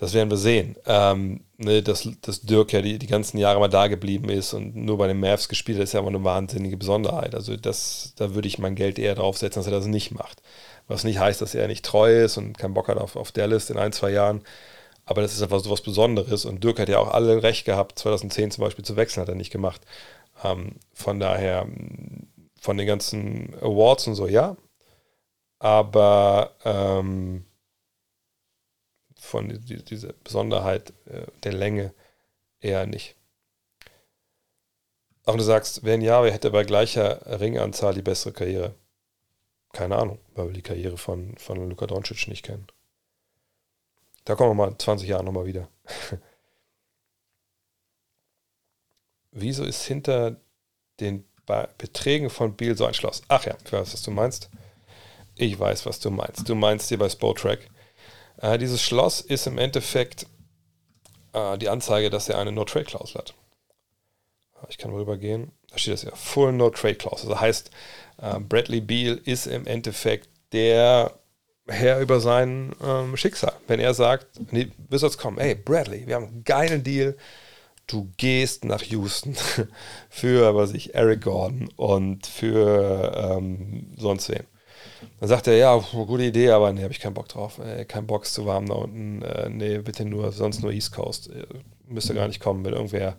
das werden wir sehen. Ähm, ne, dass, dass Dirk ja die, die ganzen Jahre mal da geblieben ist und nur bei den Mavs gespielt hat, ist ja immer eine wahnsinnige Besonderheit. Also das, da würde ich mein Geld eher draufsetzen, dass er das nicht macht. Was nicht heißt, dass er nicht treu ist und keinen Bock hat auf, auf Dallas in ein, zwei Jahren. Aber das ist einfach so was Besonderes. Und Dirk hat ja auch alle recht gehabt, 2010 zum Beispiel zu wechseln, hat er nicht gemacht. Ähm, von daher, von den ganzen Awards und so, ja. Aber ähm, von die, dieser Besonderheit äh, der Länge eher nicht. Auch wenn du sagst, wenn ja, wer hätte bei gleicher Ringanzahl die bessere Karriere? Keine Ahnung, weil wir die Karriere von, von Luka Doncic nicht kennen. Da kommen wir mal in 20 Jahren nochmal wieder. Wieso ist hinter den Beträgen von Biel so ein Schloss? Ach ja, ich weiß, was du meinst. Ich weiß, was du meinst. Du meinst hier bei Spotrack. Äh, dieses Schloss ist im Endeffekt äh, die Anzeige, dass er eine No-Trade-Klausel hat. Ich kann rübergehen. Da steht das ja, Full No-Trade-Klausel. Das heißt, äh, Bradley Beal ist im Endeffekt der Herr über sein ähm, Schicksal. Wenn er sagt, nee, Wizards kommen, hey Bradley, wir haben einen geilen Deal, du gehst nach Houston für, was ich, Eric Gordon und für ähm, sonst wen. Dann sagt er, ja, gute Idee, aber nee, habe ich keinen Bock drauf. Äh, kein Bock zu warm da unten. Äh, nee, bitte nur, sonst nur East Coast. Äh, müsste gar nicht kommen, wenn irgendwer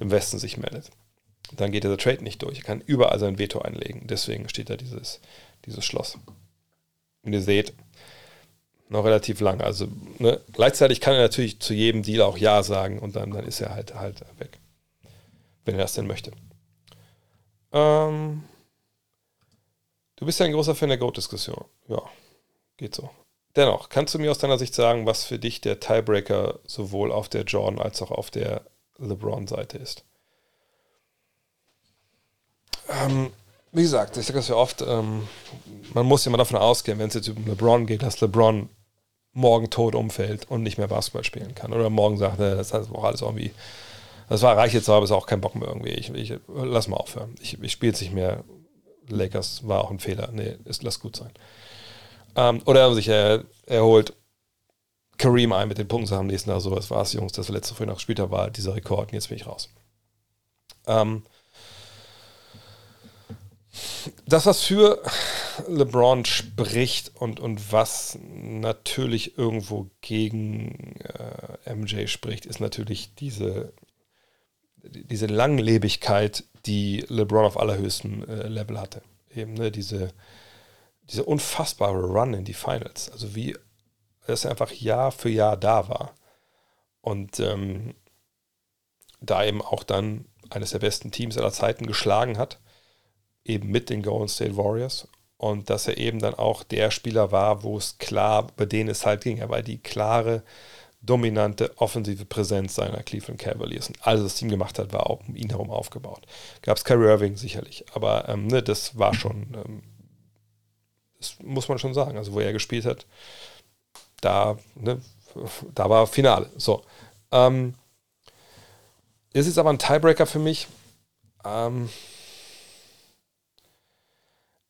im Westen sich meldet. Dann geht dieser Trade nicht durch. Er kann überall sein Veto einlegen. Deswegen steht da dieses, dieses Schloss. Und ihr seht, noch relativ lang. Also ne, gleichzeitig kann er natürlich zu jedem Deal auch Ja sagen und dann, dann ist er halt, halt weg. Wenn er das denn möchte. Ähm, du bist ja ein großer Fan der Goat-Diskussion. Ja, geht so. Dennoch, kannst du mir aus deiner Sicht sagen, was für dich der Tiebreaker sowohl auf der Jordan als auch auf der LeBron-Seite ist? Ähm, wie gesagt, ich sage das ja oft, ähm, man muss ja mal davon ausgehen, wenn es jetzt um LeBron geht, dass LeBron morgen tot umfällt und nicht mehr Basketball spielen kann. Oder morgen sagt, er, das ist auch alles irgendwie, das war reich jetzt, aber ist auch kein Bock mehr irgendwie. Ich, ich lass mal aufhören. Ich, ich spiele jetzt nicht mehr. Lakers war auch ein Fehler. Nee, ist, lass gut sein. Ähm, oder er sich er, erholt Kareem ein mit den Punkten am nächsten Tag. So, was war es, Jungs, das letzte Früh gespielt habe, war dieser Rekord und jetzt bin ich raus. Ähm, das, was für LeBron spricht und, und was natürlich irgendwo gegen äh, MJ spricht, ist natürlich diese, diese Langlebigkeit, die LeBron auf allerhöchstem äh, Level hatte. Eben ne, diese, diese unfassbare Run in die Finals. Also wie es einfach Jahr für Jahr da war. Und ähm, da eben auch dann eines der besten Teams aller Zeiten geschlagen hat eben mit den Golden State Warriors und dass er eben dann auch der Spieler war, wo es klar, bei denen es halt ging. Er war die klare, dominante offensive Präsenz seiner Cleveland Cavaliers. Und alles, was das Team gemacht hat, war auch um ihn herum aufgebaut. Gab es Kyrie Irving sicherlich, aber ähm, ne, das war schon, ähm, das muss man schon sagen. Also, wo er gespielt hat, da, ne, da war Finale. So. Ähm, ist jetzt aber ein Tiebreaker für mich. Ähm,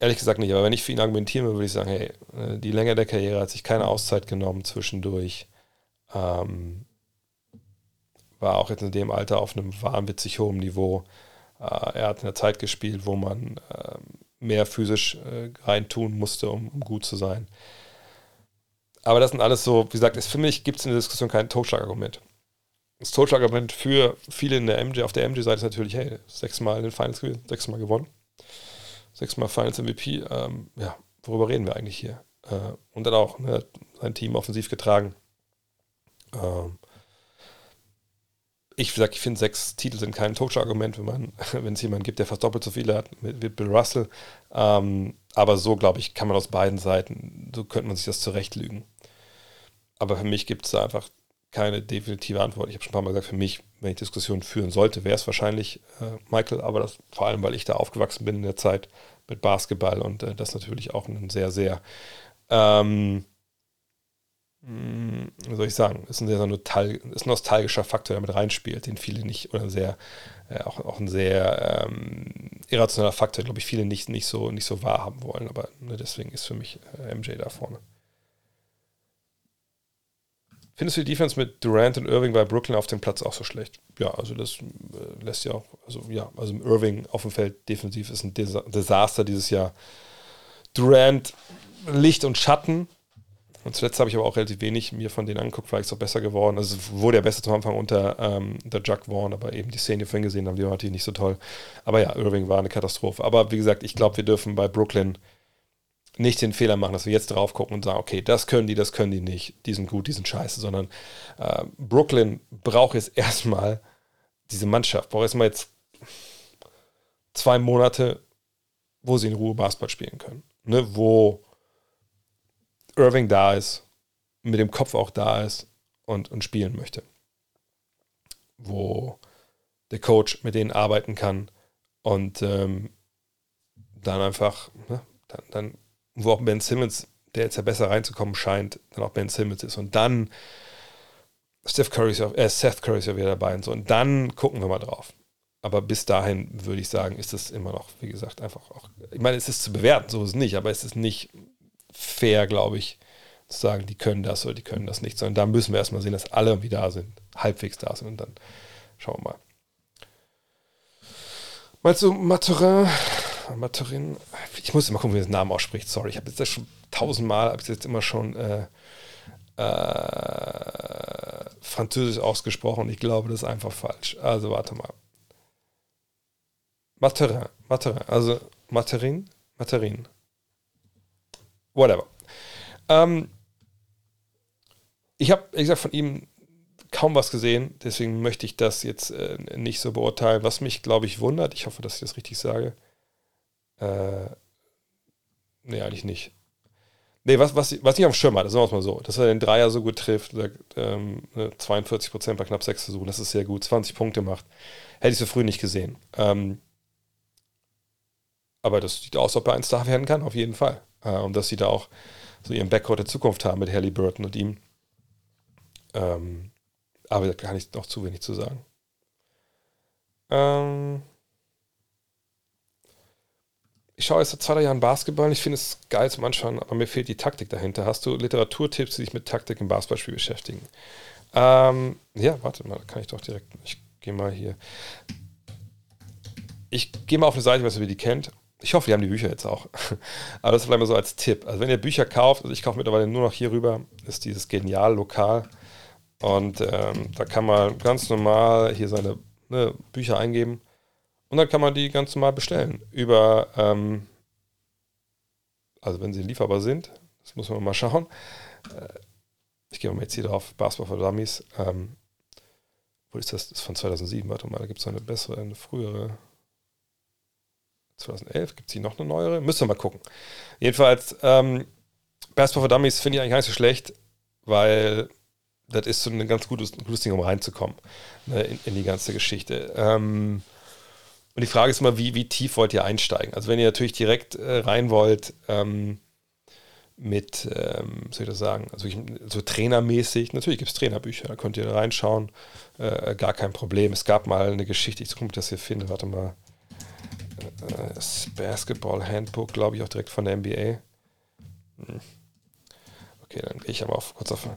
Ehrlich gesagt nicht, aber wenn ich für ihn argumentieren würde, würde ich sagen, hey, äh, die Länge der Karriere hat sich keine Auszeit genommen zwischendurch. Ähm, war auch jetzt in dem Alter auf einem wahnwitzig hohen Niveau. Äh, er hat in einer Zeit gespielt, wo man äh, mehr physisch äh, reintun musste, um, um, gut zu sein. Aber das sind alles so, wie gesagt, ist, für mich gibt es in der Diskussion kein Totschlagargument. Das Totschlagargument für viele in der MJ, auf der MJ-Seite ist natürlich, hey, sechsmal in den Finals gewesen, sechsmal gewonnen sechsmal Finals MVP. Ähm, ja, worüber reden wir eigentlich hier? Äh, und dann auch ne, sein Team offensiv getragen. Ähm, ich sage, ich finde, sechs Titel sind kein Totschlagargument, wenn wenn es jemanden gibt, der fast doppelt so viele hat, mit Bill Russell. Ähm, aber so, glaube ich, kann man aus beiden Seiten, so könnte man sich das zurechtlügen. Aber für mich gibt es da einfach keine definitive Antwort. Ich habe schon ein paar Mal gesagt, für mich, wenn ich Diskussionen führen sollte, wäre es wahrscheinlich äh, Michael, aber das vor allem, weil ich da aufgewachsen bin in der Zeit mit Basketball und äh, das natürlich auch ein sehr, sehr, ähm, hm, wie soll ich sagen, ist ein sehr, sehr ist ein nostalgischer Faktor, der mit reinspielt, den viele nicht, oder sehr, äh, auch, auch ein sehr ähm, irrationaler Faktor, glaube ich, viele nicht, nicht, so, nicht so wahrhaben wollen, aber ne, deswegen ist für mich äh, MJ da vorne. Findest du die Defense mit Durant und Irving bei Brooklyn auf dem Platz auch so schlecht? Ja, also das äh, lässt ja auch, also ja, also Irving auf dem Feld defensiv ist ein Desa Desaster dieses Jahr. Durant Licht und Schatten. Und zuletzt habe ich aber auch relativ wenig mir von denen angeguckt, vielleicht es auch besser geworden. Also es wurde ja besser zum Anfang unter, ähm, unter Jack Vaughn, aber eben die Szene, die wir vorhin gesehen haben, die war natürlich nicht so toll. Aber ja, Irving war eine Katastrophe. Aber wie gesagt, ich glaube, wir dürfen bei Brooklyn nicht den Fehler machen, dass wir jetzt drauf gucken und sagen, okay, das können die, das können die nicht, die sind gut, die sind scheiße, sondern äh, Brooklyn braucht jetzt erstmal diese Mannschaft, braucht erstmal jetzt zwei Monate, wo sie in Ruhe Basketball spielen können. Ne, wo Irving da ist, mit dem Kopf auch da ist und, und spielen möchte. Wo der Coach mit denen arbeiten kann und ähm, dann einfach, ne, dann, dann wo auch Ben Simmons, der jetzt ja besser reinzukommen scheint, dann auch Ben Simmons ist. Und dann Steph Curry ist ja, äh, Seth Curry ist ja wieder dabei und so. Und dann gucken wir mal drauf. Aber bis dahin würde ich sagen, ist es immer noch, wie gesagt, einfach auch. Ich meine, es ist zu bewerten, so ist es nicht, aber es ist nicht fair, glaube ich, zu sagen, die können das oder die können das nicht, sondern da müssen wir erstmal sehen, dass alle irgendwie da sind, halbwegs da sind und dann schauen wir mal. Meinst du Maturin? Maturin? Ich muss immer gucken, wie man den Namen ausspricht. Sorry, ich habe jetzt das schon tausendmal, habe ich jetzt immer schon äh, äh, Französisch ausgesprochen ich glaube, das ist einfach falsch. Also warte mal. Maturin, Maturin, also Materin, Materin. Whatever. Ähm, ich habe, wie gesagt, von ihm kaum was gesehen, deswegen möchte ich das jetzt äh, nicht so beurteilen. Was mich, glaube ich, wundert, ich hoffe, dass ich das richtig sage. Äh, nee, eigentlich nicht. Nee, was, was, was ich auf dem Schirm hatte, sagen wir es mal so, dass er den Dreier so gut trifft, ähm, 42% ne, bei knapp 6 Versuchen, das ist sehr gut, 20 Punkte macht. Hätte ich so früh nicht gesehen. Ähm, aber das sieht aus, ob er ein Star werden kann, auf jeden Fall. Äh, und dass sie da auch so ihren Backcourt der Zukunft haben mit Hallie Burton und ihm. Ähm, aber da kann ich noch zu wenig zu sagen. Ähm, ich schaue jetzt seit zwei Jahren Basketball. Ich finde es geil zum Anschauen, aber mir fehlt die Taktik dahinter. Hast du Literaturtipps, die sich mit Taktik im Basketballspiel beschäftigen? Ähm, ja, warte mal, da kann ich doch direkt. Ich gehe mal hier. Ich gehe mal auf eine Seite, was ihr die kennt. Ich hoffe, die haben die Bücher jetzt auch. Aber das vielleicht mal so als Tipp. Also wenn ihr Bücher kauft, also ich kaufe mittlerweile nur noch hier rüber, ist dieses Genial Lokal. Und ähm, da kann man ganz normal hier seine ne, Bücher eingeben und dann kann man die ganz normal bestellen. Über, ähm, also wenn sie lieferbar sind, das muss man mal schauen. Äh, ich gehe mal jetzt hier drauf, Basketball für Dummies. Ähm, wo ist das? Das ist von 2007, warte mal, da gibt es eine bessere, eine frühere. 2011 gibt es hier noch eine neuere? Müsst ihr mal gucken. Jedenfalls, ähm, Basketball for Dummies finde ich eigentlich gar nicht so schlecht, weil das ist so ein ganz gutes, gutes Ding, um reinzukommen ne, in, in, die ganze Geschichte. Ähm, und die Frage ist immer, wie, wie tief wollt ihr einsteigen? Also wenn ihr natürlich direkt äh, rein wollt, ähm, mit, ähm, soll ich das sagen, also ich, so trainermäßig, natürlich gibt es Trainerbücher, da könnt ihr reinschauen, äh, gar kein Problem. Es gab mal eine Geschichte, ich gucke, das hier finde, warte mal, äh, das Basketball Handbook, glaube ich, auch direkt von der NBA. Hm. Okay, dann gehe ich aber auf, kurz auf,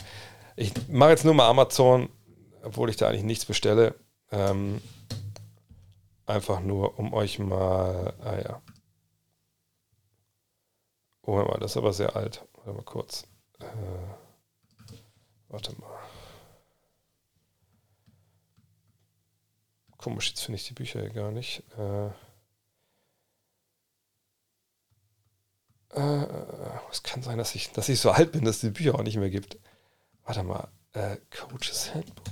ich mache jetzt nur mal Amazon, obwohl ich da eigentlich nichts bestelle. Ähm, einfach nur, um euch mal. Ah ja. Oh, mal, das ist aber sehr alt. Warte mal kurz. Äh, warte mal. Komisch, jetzt finde ich die Bücher hier gar nicht. Äh, äh, es kann sein, dass ich, dass ich so alt bin, dass es die Bücher auch nicht mehr gibt. Warte mal, äh, Coaches Handbook.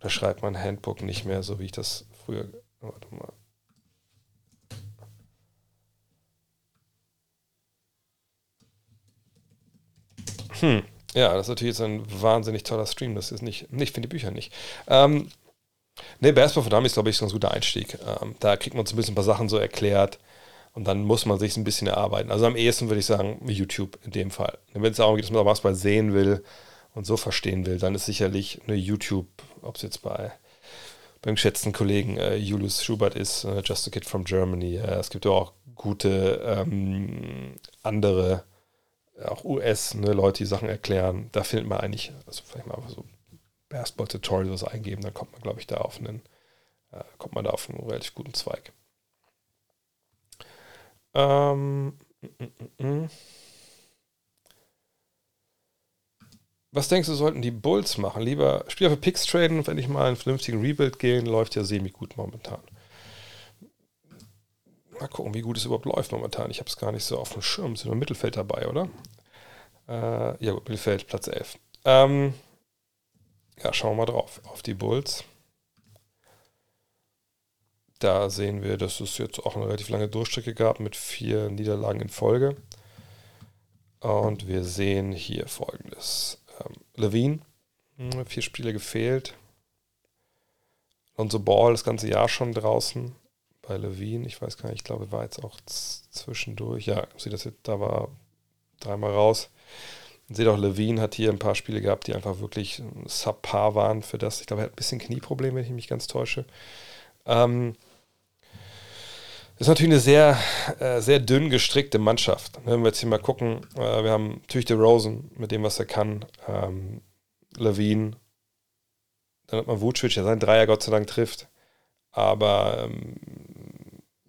Oder schreibt man Handbook nicht mehr, so wie ich das früher. Warte mal. Hm. Ja, das ist natürlich jetzt ein wahnsinnig toller Stream. Das ist nicht, ich finde die Bücher nicht. Ähm, ne, Basketball von Dummies ist, glaube ich, so ein guter Einstieg. Ähm, da kriegt man so ein bisschen ein paar Sachen so erklärt. Und dann muss man sich ein bisschen erarbeiten. Also am ehesten würde ich sagen, YouTube in dem Fall. Wenn es darum geht, dass man mal sehen will und so verstehen will, dann ist sicherlich eine YouTube, ob es jetzt bei beim geschätzten Kollegen äh, Julius Schubert ist, äh, Just a Kid from Germany. Äh, es gibt ja auch gute ähm, andere auch US, ne, Leute, die Sachen erklären. Da findet man eigentlich, also vielleicht mal so Basketball-Tutorials eingeben, dann kommt man, glaube ich, da auf einen, äh, kommt man da auf einen relativ guten Zweig. Ähm, mm, mm, mm. Was denkst du, sollten die Bulls machen? Lieber Spieler für Picks traden und wenn ich mal einen vernünftigen Rebuild gehen, läuft ja semi gut momentan. Mal gucken, wie gut es überhaupt läuft momentan. Ich habe es gar nicht so auf dem Schirm. Sind im Mittelfeld dabei, oder? Äh, ja, gut, Mittelfeld, Platz 11. Ähm, ja, schauen wir mal drauf. Auf die Bulls. Da sehen wir, dass es jetzt auch eine relativ lange Durchstrecke gab mit vier Niederlagen in Folge. Und wir sehen hier folgendes. Ähm, Levine, hm, vier Spiele gefehlt. Lonzo Ball das ganze Jahr schon draußen bei Levine. Ich weiß gar nicht, ich glaube, war jetzt auch zwischendurch. Ja, sieht das jetzt, da war dreimal raus. Seht auch, Levine hat hier ein paar Spiele gehabt, die einfach wirklich subpar waren für das. Ich glaube, er hat ein bisschen Knieprobleme, wenn ich mich ganz täusche. Ähm, ist natürlich eine sehr, äh, sehr dünn gestrickte Mannschaft. Wenn wir jetzt hier mal gucken, äh, wir haben natürlich der Rosen mit dem, was er kann, ähm, Levine, dann hat man Vucic, der seinen Dreier Gott sei Dank trifft, aber ähm,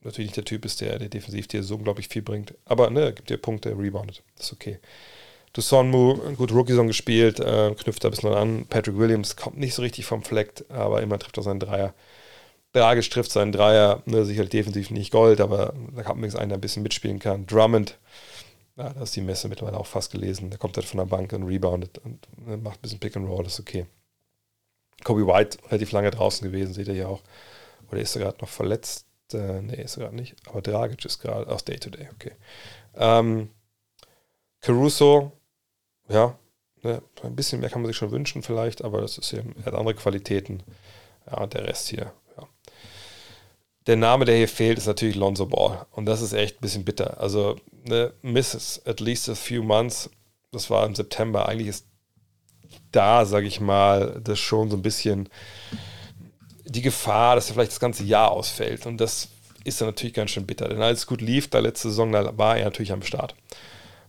natürlich nicht der Typ ist, der, der defensiv dir so unglaublich viel bringt. Aber ne, gibt dir Punkte, reboundet, ist okay. Dusonmu, gut Rookie-Song gespielt, äh, knüpft da ein bisschen an. Patrick Williams kommt nicht so richtig vom Fleck, aber immer trifft er seinen Dreier. Dragic trifft seinen Dreier, ne, sicherlich defensiv nicht Gold, aber da kann man einen, der ein bisschen mitspielen kann. Drummond, ja, da ist die Messe mittlerweile auch fast gelesen. Der kommt halt von der Bank und reboundet und ne, macht ein bisschen Pick and Roll, ist okay. Kobe White, relativ lange draußen gewesen, seht ihr hier auch. Oder ist er gerade noch verletzt? Äh, nee, ist er gerade nicht. Aber Dragic ist gerade aus Day-to-Day, okay. Ähm, Caruso, ja, ne, ein bisschen mehr kann man sich schon wünschen vielleicht, aber das ist eben, er hat andere Qualitäten. Ja, und der Rest hier, ja. Der Name, der hier fehlt, ist natürlich Lonzo Ball. Und das ist echt ein bisschen bitter. Also, ne, misses at least a few months. Das war im September. Eigentlich ist da, sage ich mal, das schon so ein bisschen die Gefahr, dass er vielleicht das ganze Jahr ausfällt. Und das ist dann natürlich ganz schön bitter. Denn als es gut lief, da letzte Saison, da war er natürlich am Start.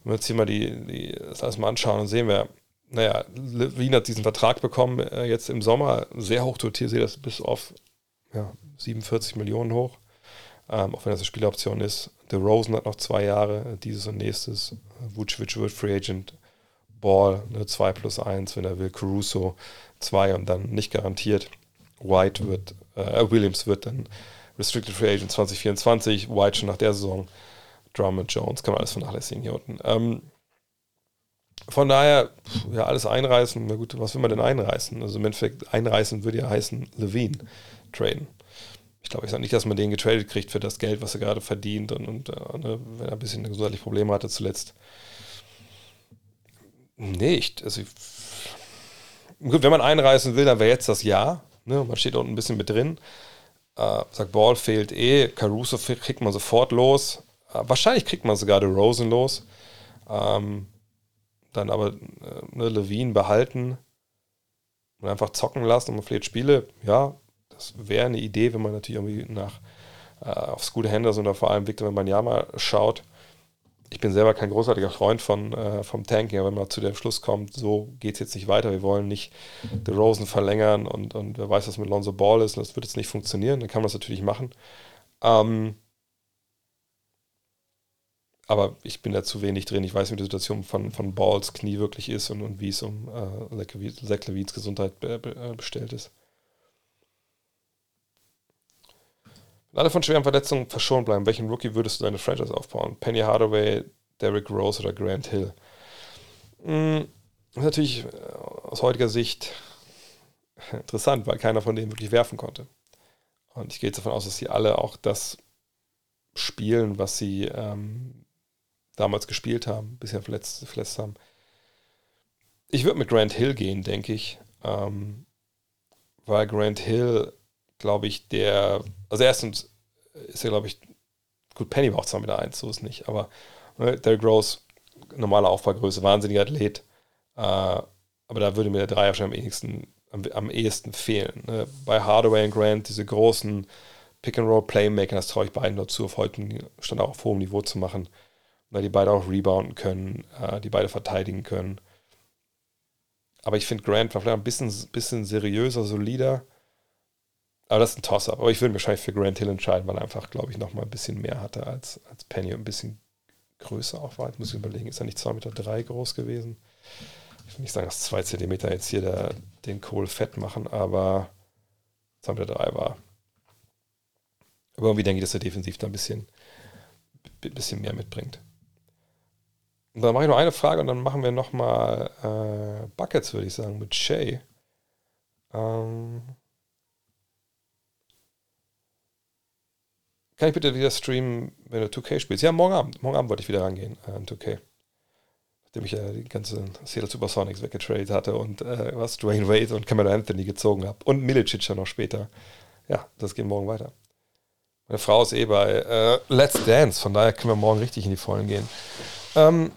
Wenn wir uns hier mal die, die, das alles mal anschauen, dann sehen wir, naja, Wien hat diesen Vertrag bekommen äh, jetzt im Sommer, sehr hoch dotiert, sehe das bis auf ja, 47 Millionen hoch, ähm, auch wenn das eine Spieloption ist. The Rosen hat noch zwei Jahre, dieses und nächstes. Vucevic wird Free Agent. Ball, ne, 2 plus 1, wenn er will. Caruso 2 und dann nicht garantiert. White wird, äh, Williams wird dann Restricted Free Agent 2024, White schon nach der Saison. Drummond, Jones, kann man alles vernachlässigen hier unten. Ähm, von daher, ja, alles einreißen. Na gut, was will man denn einreißen? Also im Endeffekt, einreißen würde ja heißen, Levine traden. Ich glaube, ich sage nicht, dass man den getradet kriegt für das Geld, was er gerade verdient und, und äh, ne, wenn er ein bisschen gesundheitliche Probleme hatte zuletzt. Nicht. Also, gut, wenn man einreißen will, dann wäre jetzt das Ja. Ne? Man steht unten ein bisschen mit drin. Äh, sagt, Ball fehlt eh. Caruso kriegt man sofort los. Äh, wahrscheinlich kriegt man sogar Rosen los. Ähm, dann aber äh, ne, Levine behalten und einfach zocken lassen und man vielleicht Spiele. Ja, das wäre eine Idee, wenn man natürlich irgendwie nach äh, auf Scooter Henderson oder vor allem Victor Wembanyama schaut. Ich bin selber kein großartiger Freund von, äh, vom Tanking, aber wenn man zu dem Schluss kommt, so geht es jetzt nicht weiter, wir wollen nicht The Rosen verlängern und, und wer weiß, was mit Lonzo Ball ist und das wird jetzt nicht funktionieren, dann kann man das natürlich machen. Ähm, aber ich bin da zu wenig drin. Ich weiß, wie die Situation von, von Balls Knie wirklich ist und, und wie es um äh, Zach Levins Gesundheit äh, bestellt ist. Wenn alle von schweren Verletzungen verschont bleiben, welchen Rookie würdest du deine Franchise aufbauen? Penny Hardaway, Derrick Rose oder Grant Hill? Hm, das ist natürlich äh, aus heutiger Sicht interessant, weil keiner von denen wirklich werfen konnte. Und ich gehe jetzt davon aus, dass sie alle auch das spielen, was sie ähm, damals gespielt haben, bisher verletzt, verletzt haben. Ich würde mit Grant Hill gehen, denke ich. Ähm, weil Grant Hill, glaube ich, der, also erstens ist er, glaube ich, gut, Penny war auch zwar mit der Eins, so ist nicht, aber ne, Derrick Rose, normale Aufbaugröße, wahnsinniger Athlet. Äh, aber da würde mir der Dreier schon am ehesten, am, am ehesten fehlen. Ne? Bei Hardaway und Grant, diese großen Pick-and-Roll-Playmaker, das traue ich beiden dazu, auf heute Stand auch auf hohem Niveau zu machen. weil die beide auch rebounden können, äh, die beide verteidigen können. Aber ich finde, Grant war vielleicht ein bisschen, bisschen seriöser, solider. Aber das ist ein Toss-up. Aber ich würde wahrscheinlich für Grant Hill entscheiden, weil er einfach, glaube ich, noch mal ein bisschen mehr hatte als, als Penny und ein bisschen größer auch war. Jetzt muss ich überlegen, ist er nicht 2,3 Meter drei groß gewesen? Ich will nicht sagen, dass 2 Zentimeter jetzt hier der, den Kohl fett machen, aber 2,3 Meter drei war. Aber irgendwie denke ich, dass er defensiv da ein bisschen, bisschen mehr mitbringt. Und dann mache ich noch eine Frage und dann machen wir nochmal äh, Buckets, würde ich sagen, mit Shay. Ähm, Kann ich bitte wieder streamen, wenn du 2K spielst? Ja, morgen Abend. Morgen Abend wollte ich wieder rangehen äh, an 2K. Nachdem ich ja die ganze Seattle Supersonics weggetradet hatte und äh, was, Dwayne Wade und Cameron Anthony gezogen habe. Und Milicic ja noch später. Ja, das geht morgen weiter. Meine Frau ist eh bei äh, Let's Dance, von daher können wir morgen richtig in die Vollen gehen. Ähm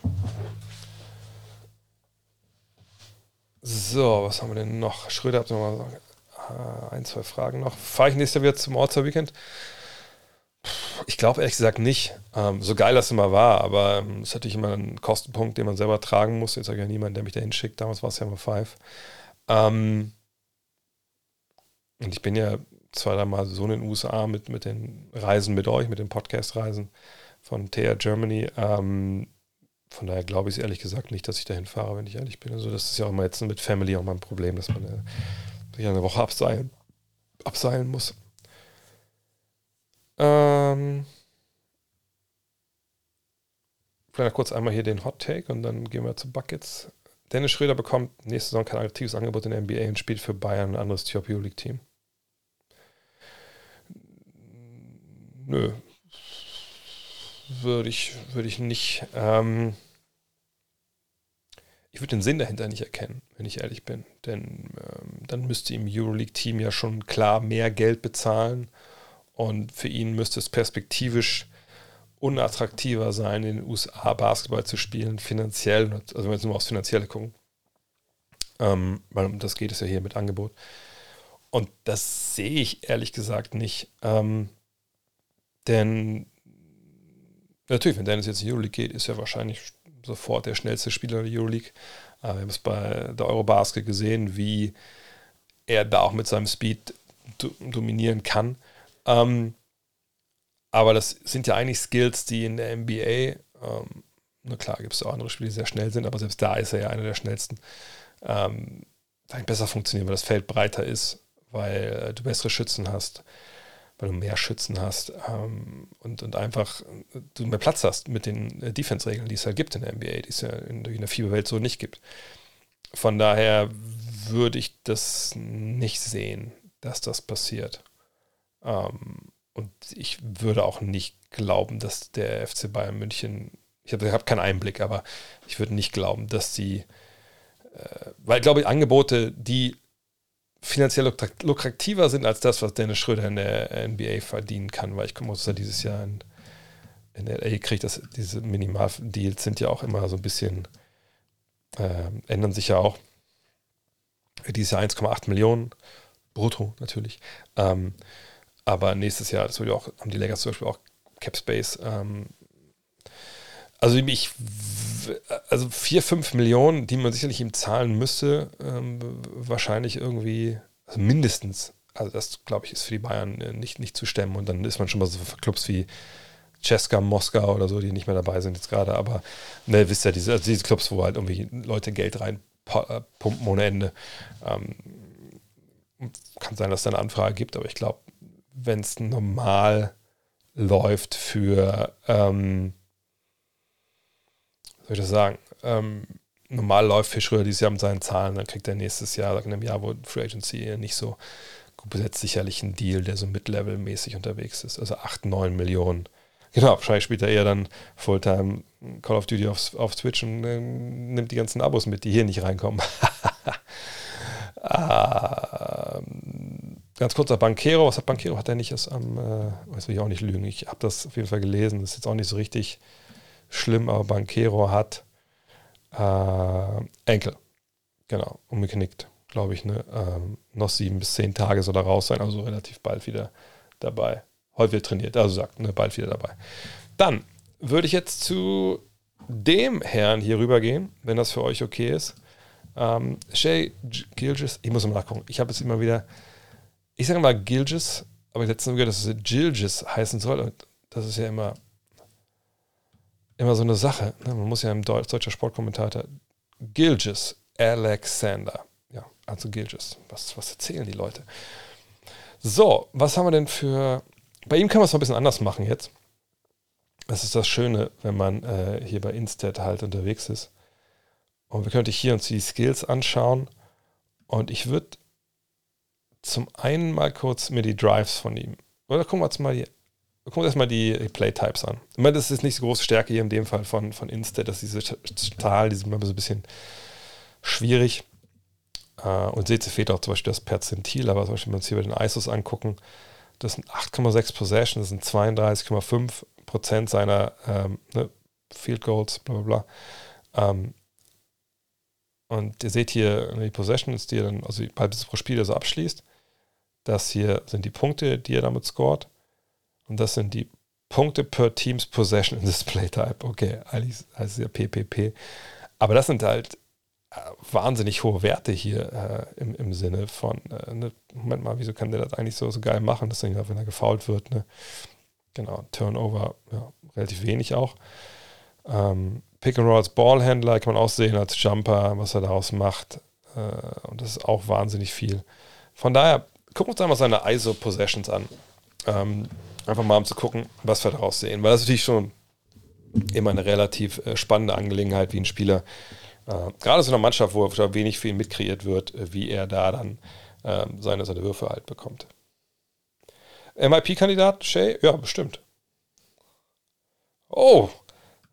so, was haben wir denn noch? Schröder hat noch mal äh, ein, zwei Fragen noch. Fahre ich nächstes Jahr wieder zum Orzer Weekend? Ich glaube ehrlich gesagt nicht. Ähm, so geil das immer war, aber ähm, es ähm, ist natürlich immer ein Kostenpunkt, den man selber tragen muss. Jetzt habe ich ja niemanden, der mich da hinschickt. Damals war es ja immer Five. Ähm, und ich bin ja zwei, drei Mal so in den USA mit, mit den Reisen mit euch, mit den Podcast-Reisen von TR Germany. Ähm, von daher glaube ich es ehrlich gesagt nicht, dass ich dahin fahre, wenn ich ehrlich bin. Also das ist ja auch immer jetzt mit Family auch mal ein Problem, dass man äh, sich eine Woche abseilen, abseilen muss. Ähm, vielleicht kurz einmal hier den Hot Take und dann gehen wir zu Buckets. Dennis Schröder bekommt nächste Saison kein aktives Angebot in der NBA und spielt für Bayern, ein anderes Top League Team. Nö. Würde ich, würde ich nicht. Ähm, ich würde den Sinn dahinter nicht erkennen, wenn ich ehrlich bin. Denn ähm, dann müsste ihm Euroleague-Team ja schon klar mehr Geld bezahlen und für ihn müsste es perspektivisch unattraktiver sein, in den USA Basketball zu spielen, finanziell, also wenn wir jetzt nur aufs Finanzielle gucken. Ähm, weil um das geht es ja hier mit Angebot. Und das sehe ich ehrlich gesagt nicht. Ähm, denn natürlich, wenn Dennis jetzt in die Euroleague geht, ist er wahrscheinlich sofort der schnellste Spieler der Euroleague. Äh, wir haben es bei der Eurobasket gesehen, wie er da auch mit seinem Speed dominieren kann. Ähm, aber das sind ja eigentlich Skills, die in der NBA, ähm, na klar, gibt es auch andere Spiele, die sehr schnell sind, aber selbst da ist er ja einer der schnellsten, ähm, besser funktionieren, weil das Feld breiter ist, weil du bessere Schützen hast, weil du mehr Schützen hast ähm, und, und einfach du mehr Platz hast mit den äh, Defense-Regeln, die es halt gibt in der NBA, die es ja in, in der FIBA-Welt so nicht gibt. Von daher würde ich das nicht sehen, dass das passiert. Ähm, und ich würde auch nicht glauben, dass der FC Bayern München, ich habe hab keinen Einblick, aber ich würde nicht glauben, dass die, äh, weil glaube ich, Angebote, die finanziell lukrativer sind als das, was Dennis Schröder in der NBA verdienen kann, weil ich dass er dieses Jahr in, in LA kriegt, dass diese Minimaldeals sind ja auch immer so ein bisschen, äh, ändern sich ja auch. Dieses Jahr 1,8 Millionen brutto natürlich. Ähm, aber nächstes Jahr, das auch, haben die Lakers zum Beispiel auch Cap Space. Ähm, also ich, also 4, 5 Millionen, die man sicherlich ihm zahlen müsste, ähm, wahrscheinlich irgendwie, also mindestens. Also das, glaube ich, ist für die Bayern äh, nicht, nicht zu stemmen. Und dann ist man schon mal so für Clubs wie Ceska, Moskau oder so, die nicht mehr dabei sind jetzt gerade. Aber ne, wisst ja, diese, also diese Clubs, wo halt irgendwie Leute Geld reinpumpen ohne Ende. Ähm, kann sein, dass es da eine Anfrage gibt, aber ich glaube, wenn es normal läuft für, ähm, soll ich das sagen, ähm, normal läuft für Schröder dieses Jahr mit seinen Zahlen, dann kriegt er nächstes Jahr, in einem Jahr, wo Free Agency nicht so gut besetzt, sicherlich einen Deal, der so Mid-Level-mäßig unterwegs ist. Also 8, 9 Millionen. Genau, wahrscheinlich spielt er eher dann Fulltime Call of Duty auf, auf Twitch und äh, nimmt die ganzen Abos mit, die hier nicht reinkommen. ah, Ganz kurzer Bankero, was hat Bankero? Hat er nicht es am, äh, das will ich auch nicht lügen, ich habe das auf jeden Fall gelesen, das ist jetzt auch nicht so richtig schlimm, aber Bankero hat äh, Enkel, genau, umgeknickt, glaube ich, ne? Ähm, noch sieben bis zehn Tage soll er raus sein, also relativ bald wieder dabei. Heute wird trainiert, also sagt, ne, bald wieder dabei. Dann würde ich jetzt zu dem Herrn hier rübergehen, wenn das für euch okay ist. Ähm, Shay Gilgis, ich muss mal nachgucken. Ich habe es immer wieder, ich sage mal Gilgis, aber ich letztens gehört, dass es Gilgis heißen soll. Und das ist ja immer, immer so eine Sache. Ne? Man muss ja im Deutsch, deutscher Sportkommentator Gilgis Alexander. Ja, also Gilgis. Was, was erzählen die Leute? So, was haben wir denn für. Bei ihm kann man es noch ein bisschen anders machen jetzt. Das ist das Schöne, wenn man äh, hier bei Instead halt unterwegs ist. Und wir könnten hier uns die Skills anschauen. Und ich würde zum einen mal kurz mir die Drives von ihm. Oder gucken wir uns mal die, gucken wir erstmal die, Playtypes an. Ich meine, das ist nicht so große Stärke hier in dem Fall von, von Instead, dass diese Zahl, die sind immer so ein bisschen schwierig. Äh, und seht, sie fehlt auch zum Beispiel das Perzentil, aber zum Beispiel, wenn wir uns hier bei den ISOs angucken, das sind 8,6 Possession, das sind 32,5 Prozent seiner ähm, ne, Field Goals, bla bla bla. Ähm, und ihr seht hier die Possessions, die er dann, also die Ballbesitz pro Spiel, so abschließt. Das hier sind die Punkte, die er damit scored. Und das sind die Punkte per Teams Possession in Display Type. Okay, eigentlich heißt es ja PPP. Aber das sind halt äh, wahnsinnig hohe Werte hier äh, im, im Sinne von, äh, ne, Moment mal, wieso kann der das eigentlich so, so geil machen, dass dann, wenn er gefault wird, ne? Genau, Turnover, ja, relativ wenig auch. Ähm, Pick and Roll als Ballhändler kann man auch sehen, als Jumper, was er daraus macht. Äh, und das ist auch wahnsinnig viel. Von daher, gucken wir uns einmal seine ISO-Possessions an. Ähm, einfach mal um zu gucken, was wir daraus sehen. Weil das ist natürlich schon immer eine relativ äh, spannende Angelegenheit, wie ein Spieler, äh, gerade so einer Mannschaft, wo wenig viel mitkreiert wird, äh, wie er da dann ähm, seine, seine Würfe halt bekommt. MIP-Kandidat, Shay? Ja, bestimmt. Oh,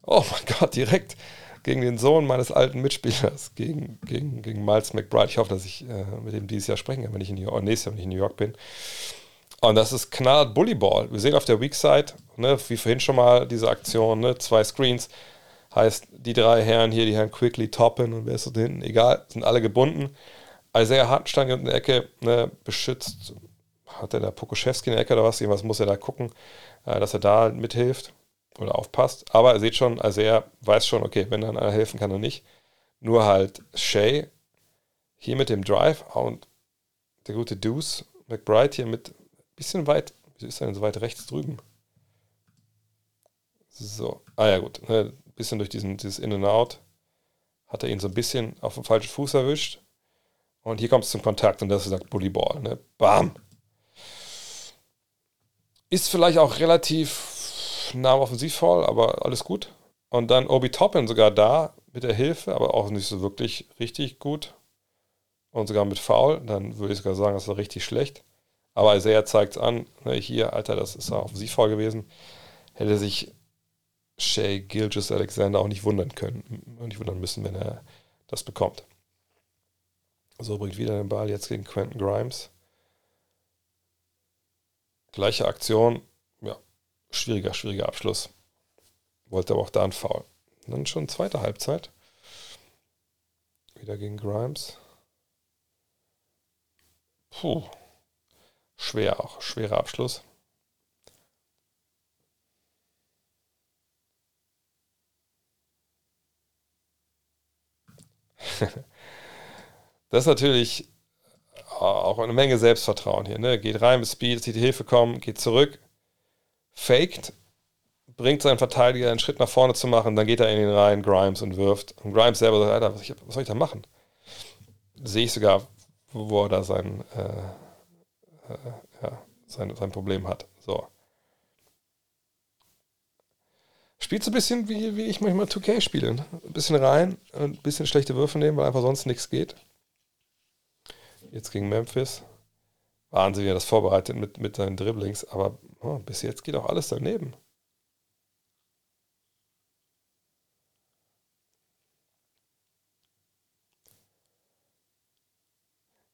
oh mein Gott, direkt gegen den Sohn meines alten Mitspielers, gegen, gegen, gegen Miles McBride. Ich hoffe, dass ich äh, mit ihm dieses Jahr sprechen kann, wenn ich in New York, nächstes Jahr, wenn ich in New York bin. Und das ist knallt Bullyball. Wir sehen auf der Weak Side, ne, wie vorhin schon mal diese Aktion, ne, zwei Screens. Heißt, die drei Herren hier, die Herren Quickly, Toppen und wer ist da hinten, egal, sind alle gebunden. Sehr Hartenstein in der Ecke, ne, beschützt hat er da Pokoschewski in der Ecke oder was? Irgendwas muss er da gucken, äh, dass er da mithilft oder aufpasst. Aber er sieht schon, also er weiß schon, okay, wenn dann einer helfen kann oder nicht. Nur halt Shay hier mit dem Drive und der gute Deuce McBride hier mit ein bisschen weit, wieso ist er denn so weit rechts drüben? So, ah ja gut, ne, bisschen durch diesen, dieses In and Out hat er ihn so ein bisschen auf den falschen Fuß erwischt. Und hier kommt es zum Kontakt und das gesagt Bullyball. Ne? Bam! Ist vielleicht auch relativ nah am Offensivfall, aber alles gut. Und dann Obi Toppin sogar da mit der Hilfe, aber auch nicht so wirklich richtig gut. Und sogar mit Foul, dann würde ich sogar sagen, das war richtig schlecht. Aber Isaiah zeigt es an, ne, hier, Alter, das ist ein Offensivfall gewesen. Hätte sich Shay Gilgis Alexander auch nicht wundern können, nicht wundern müssen, wenn er das bekommt. So bringt wieder den Ball jetzt gegen Quentin Grimes. Gleiche Aktion, schwieriger, schwieriger Abschluss. Wollte aber auch da einen Foul. dann schon zweite Halbzeit. Wieder gegen Grimes. Puh. Schwer auch, schwerer Abschluss. das ist natürlich auch eine Menge Selbstvertrauen hier. Ne? Geht rein mit Speed, sieht Hilfe kommen, geht zurück, faked, bringt seinen Verteidiger einen Schritt nach vorne zu machen, dann geht er in den rein, Grimes und wirft. Und Grimes selber sagt, Alter, was, soll ich da machen? Sehe ich sogar, wo er da sein, äh, äh, ja, sein, sein Problem hat. So. Spielt so ein bisschen wie, wie ich manchmal 2K spiele. Ne? Ein bisschen rein, ein bisschen schlechte Würfe nehmen, weil einfach sonst nichts geht jetzt gegen Memphis. Wahnsinn, wie er das vorbereitet mit, mit seinen Dribblings, aber oh, bis jetzt geht auch alles daneben.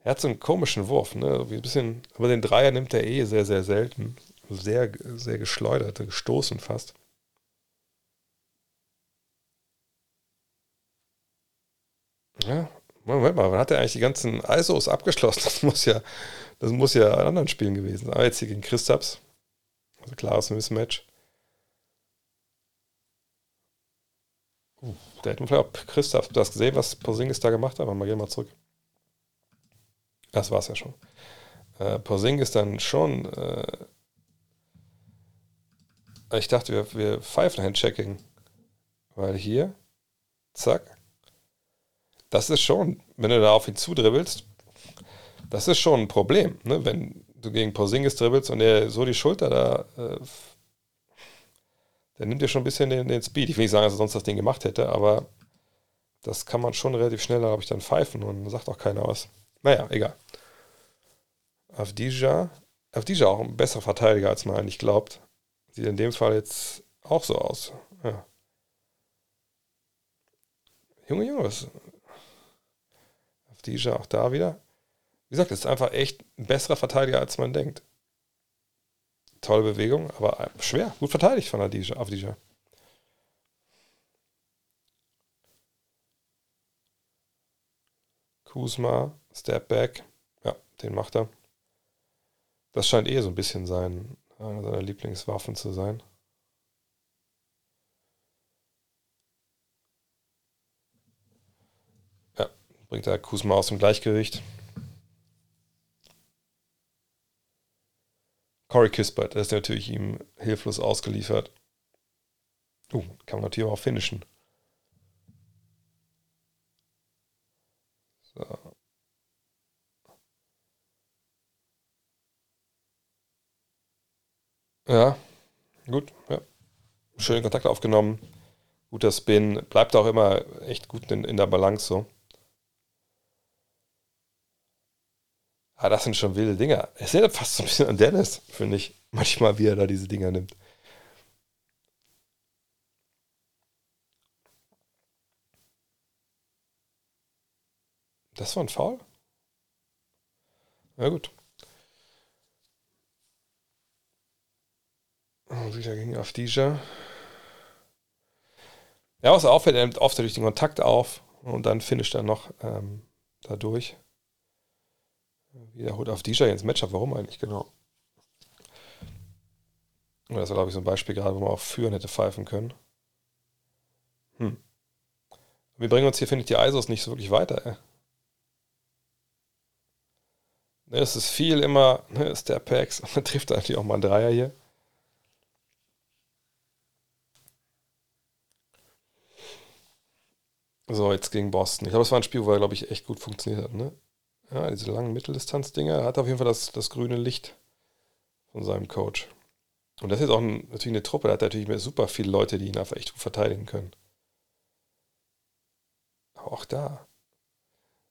Er hat so einen komischen Wurf, ne? Wie ein bisschen, aber den Dreier nimmt er eh sehr, sehr selten. Sehr, sehr geschleudert, gestoßen fast. Ja, Moment mal, wann hat er eigentlich die ganzen ISOs abgeschlossen? Das muss ja, das muss ja in anderen Spielen gewesen sein. Aber jetzt hier gegen Christaps. Also klares Mismatch. Uh, hätten wir vielleicht auch Christoph das gesehen, was Porzingis da gemacht hat. Aber mal gehen mal zurück. Das war es ja schon. Äh, Porzingis dann schon. Äh, ich dachte, wir, wir pfeifen Handchecking. Weil hier, zack. Das ist schon, wenn du da auf ihn zudribbelst, das ist schon ein Problem, ne? wenn du gegen Porzingis dribbelst und er so die Schulter da, äh, der nimmt dir schon ein bisschen den, den Speed. Ich will nicht sagen, dass er sonst das Ding gemacht hätte, aber das kann man schon relativ schnell, glaube ich, dann pfeifen und sagt auch keiner was. Naja, egal. Avdija, Avdija auch ein besserer Verteidiger, als man eigentlich glaubt. Sieht in dem Fall jetzt auch so aus. Ja. Junge, Junge, was. Avdija auch da wieder. Wie gesagt, ist einfach echt ein besserer Verteidiger, als man denkt. Tolle Bewegung, aber schwer. Gut verteidigt von Avdija. Avdija. Kuzma, Step Back. Ja, den macht er. Das scheint eh so ein bisschen sein, eine seiner Lieblingswaffen zu sein. Ja, bringt er Kusma aus dem Gleichgewicht. Corey Kispert, der ist natürlich ihm hilflos ausgeliefert. Uh, kann man natürlich auch finishen. So. Ja, gut. Ja. Schönen Kontakt aufgenommen. Guter Spin. Bleibt auch immer echt gut in, in der Balance so. Ah, das sind schon wilde Dinger. Es erinnert fast so ein bisschen an Dennis, finde ich. Manchmal, wie er da diese Dinger nimmt. Das war ein Foul? Ja, gut. Wieder gegen Afdija. Ja, was auffällt, er nimmt oft durch den Kontakt auf und dann finisht er noch ähm, dadurch. Wiederholt Afdija ins Matchup. Warum eigentlich genau? Das war, glaube ich, so ein Beispiel gerade, wo man auch führen hätte pfeifen können. Hm. Wir bringen uns hier, finde ich, die ISOs nicht so wirklich weiter. Ey. Ne, es ist viel immer ne, Step Packs. Man trifft eigentlich auch mal einen Dreier hier. So, jetzt gegen Boston. Ich glaube, es war ein Spiel, wo er, glaube ich, echt gut funktioniert hat. Ne? Ja, diese langen Mitteldistanz-Dinger. Er hat auf jeden Fall das, das grüne Licht von seinem Coach. Und das ist auch ein, natürlich eine Truppe. Da hat natürlich super viele Leute, die ihn einfach echt gut verteidigen können. Aber auch da.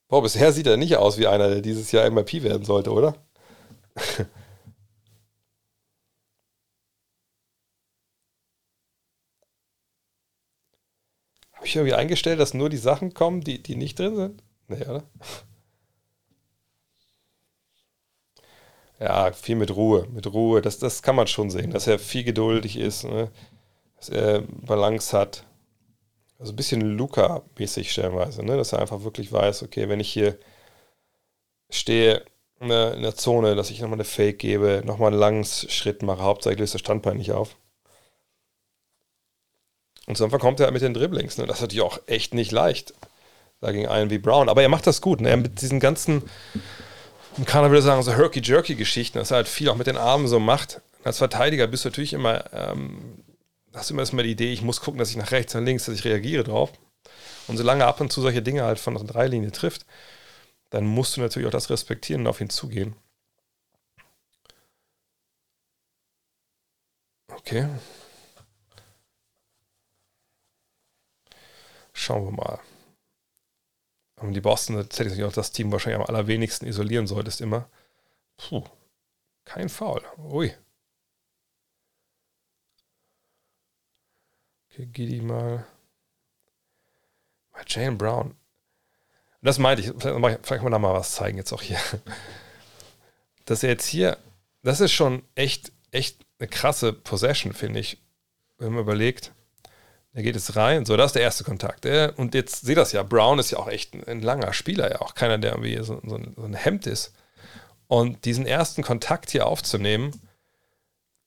Boah, bisher sieht er nicht aus wie einer, der dieses Jahr MIP werden sollte, oder? Habe ich irgendwie eingestellt, dass nur die Sachen kommen, die, die nicht drin sind? Nee, oder? Ja, viel mit Ruhe, mit Ruhe. Das, das kann man schon sehen, dass er viel geduldig ist, ne? dass er Balance hat. Also ein bisschen Luca-mäßig stellenweise, ne? dass er einfach wirklich weiß, okay, wenn ich hier stehe ne, in der Zone, dass ich nochmal eine Fake gebe, nochmal einen langen Schritt mache, hauptsächlich löst der Standbein nicht auf. Und so einfach kommt er mit den Dribblings. Ne? Das ist natürlich auch echt nicht leicht. Da gegen einen wie Brown. Aber er macht das gut. Ne? Mit diesen ganzen, keiner würde sagen, so Herky-Jerky-Geschichten, dass er halt viel auch mit den Armen so macht. Als Verteidiger bist du natürlich immer, ähm, hast du immer erstmal die Idee, ich muss gucken, dass ich nach rechts und links, dass ich reagiere drauf. Und solange ab und zu solche Dinge halt von der Dreilinie trifft, dann musst du natürlich auch das respektieren und auf ihn zugehen. Okay. Schauen wir mal. Und die Boston tatsächlich auch das Team wahrscheinlich am allerwenigsten isolieren solltest immer. Puh, kein Foul. Ui. Okay, Giddy mal. Bei Jane Brown. Das meinte ich. Vielleicht, vielleicht mal da mal was zeigen jetzt auch hier. Dass er jetzt hier, das ist schon echt, echt eine krasse Possession, finde ich. Wenn man überlegt, er geht jetzt rein. So, das ist der erste Kontakt. Und jetzt seht das ja, Brown ist ja auch echt ein, ein langer Spieler, ja auch keiner, der irgendwie so, so, ein, so ein Hemd ist. Und diesen ersten Kontakt hier aufzunehmen,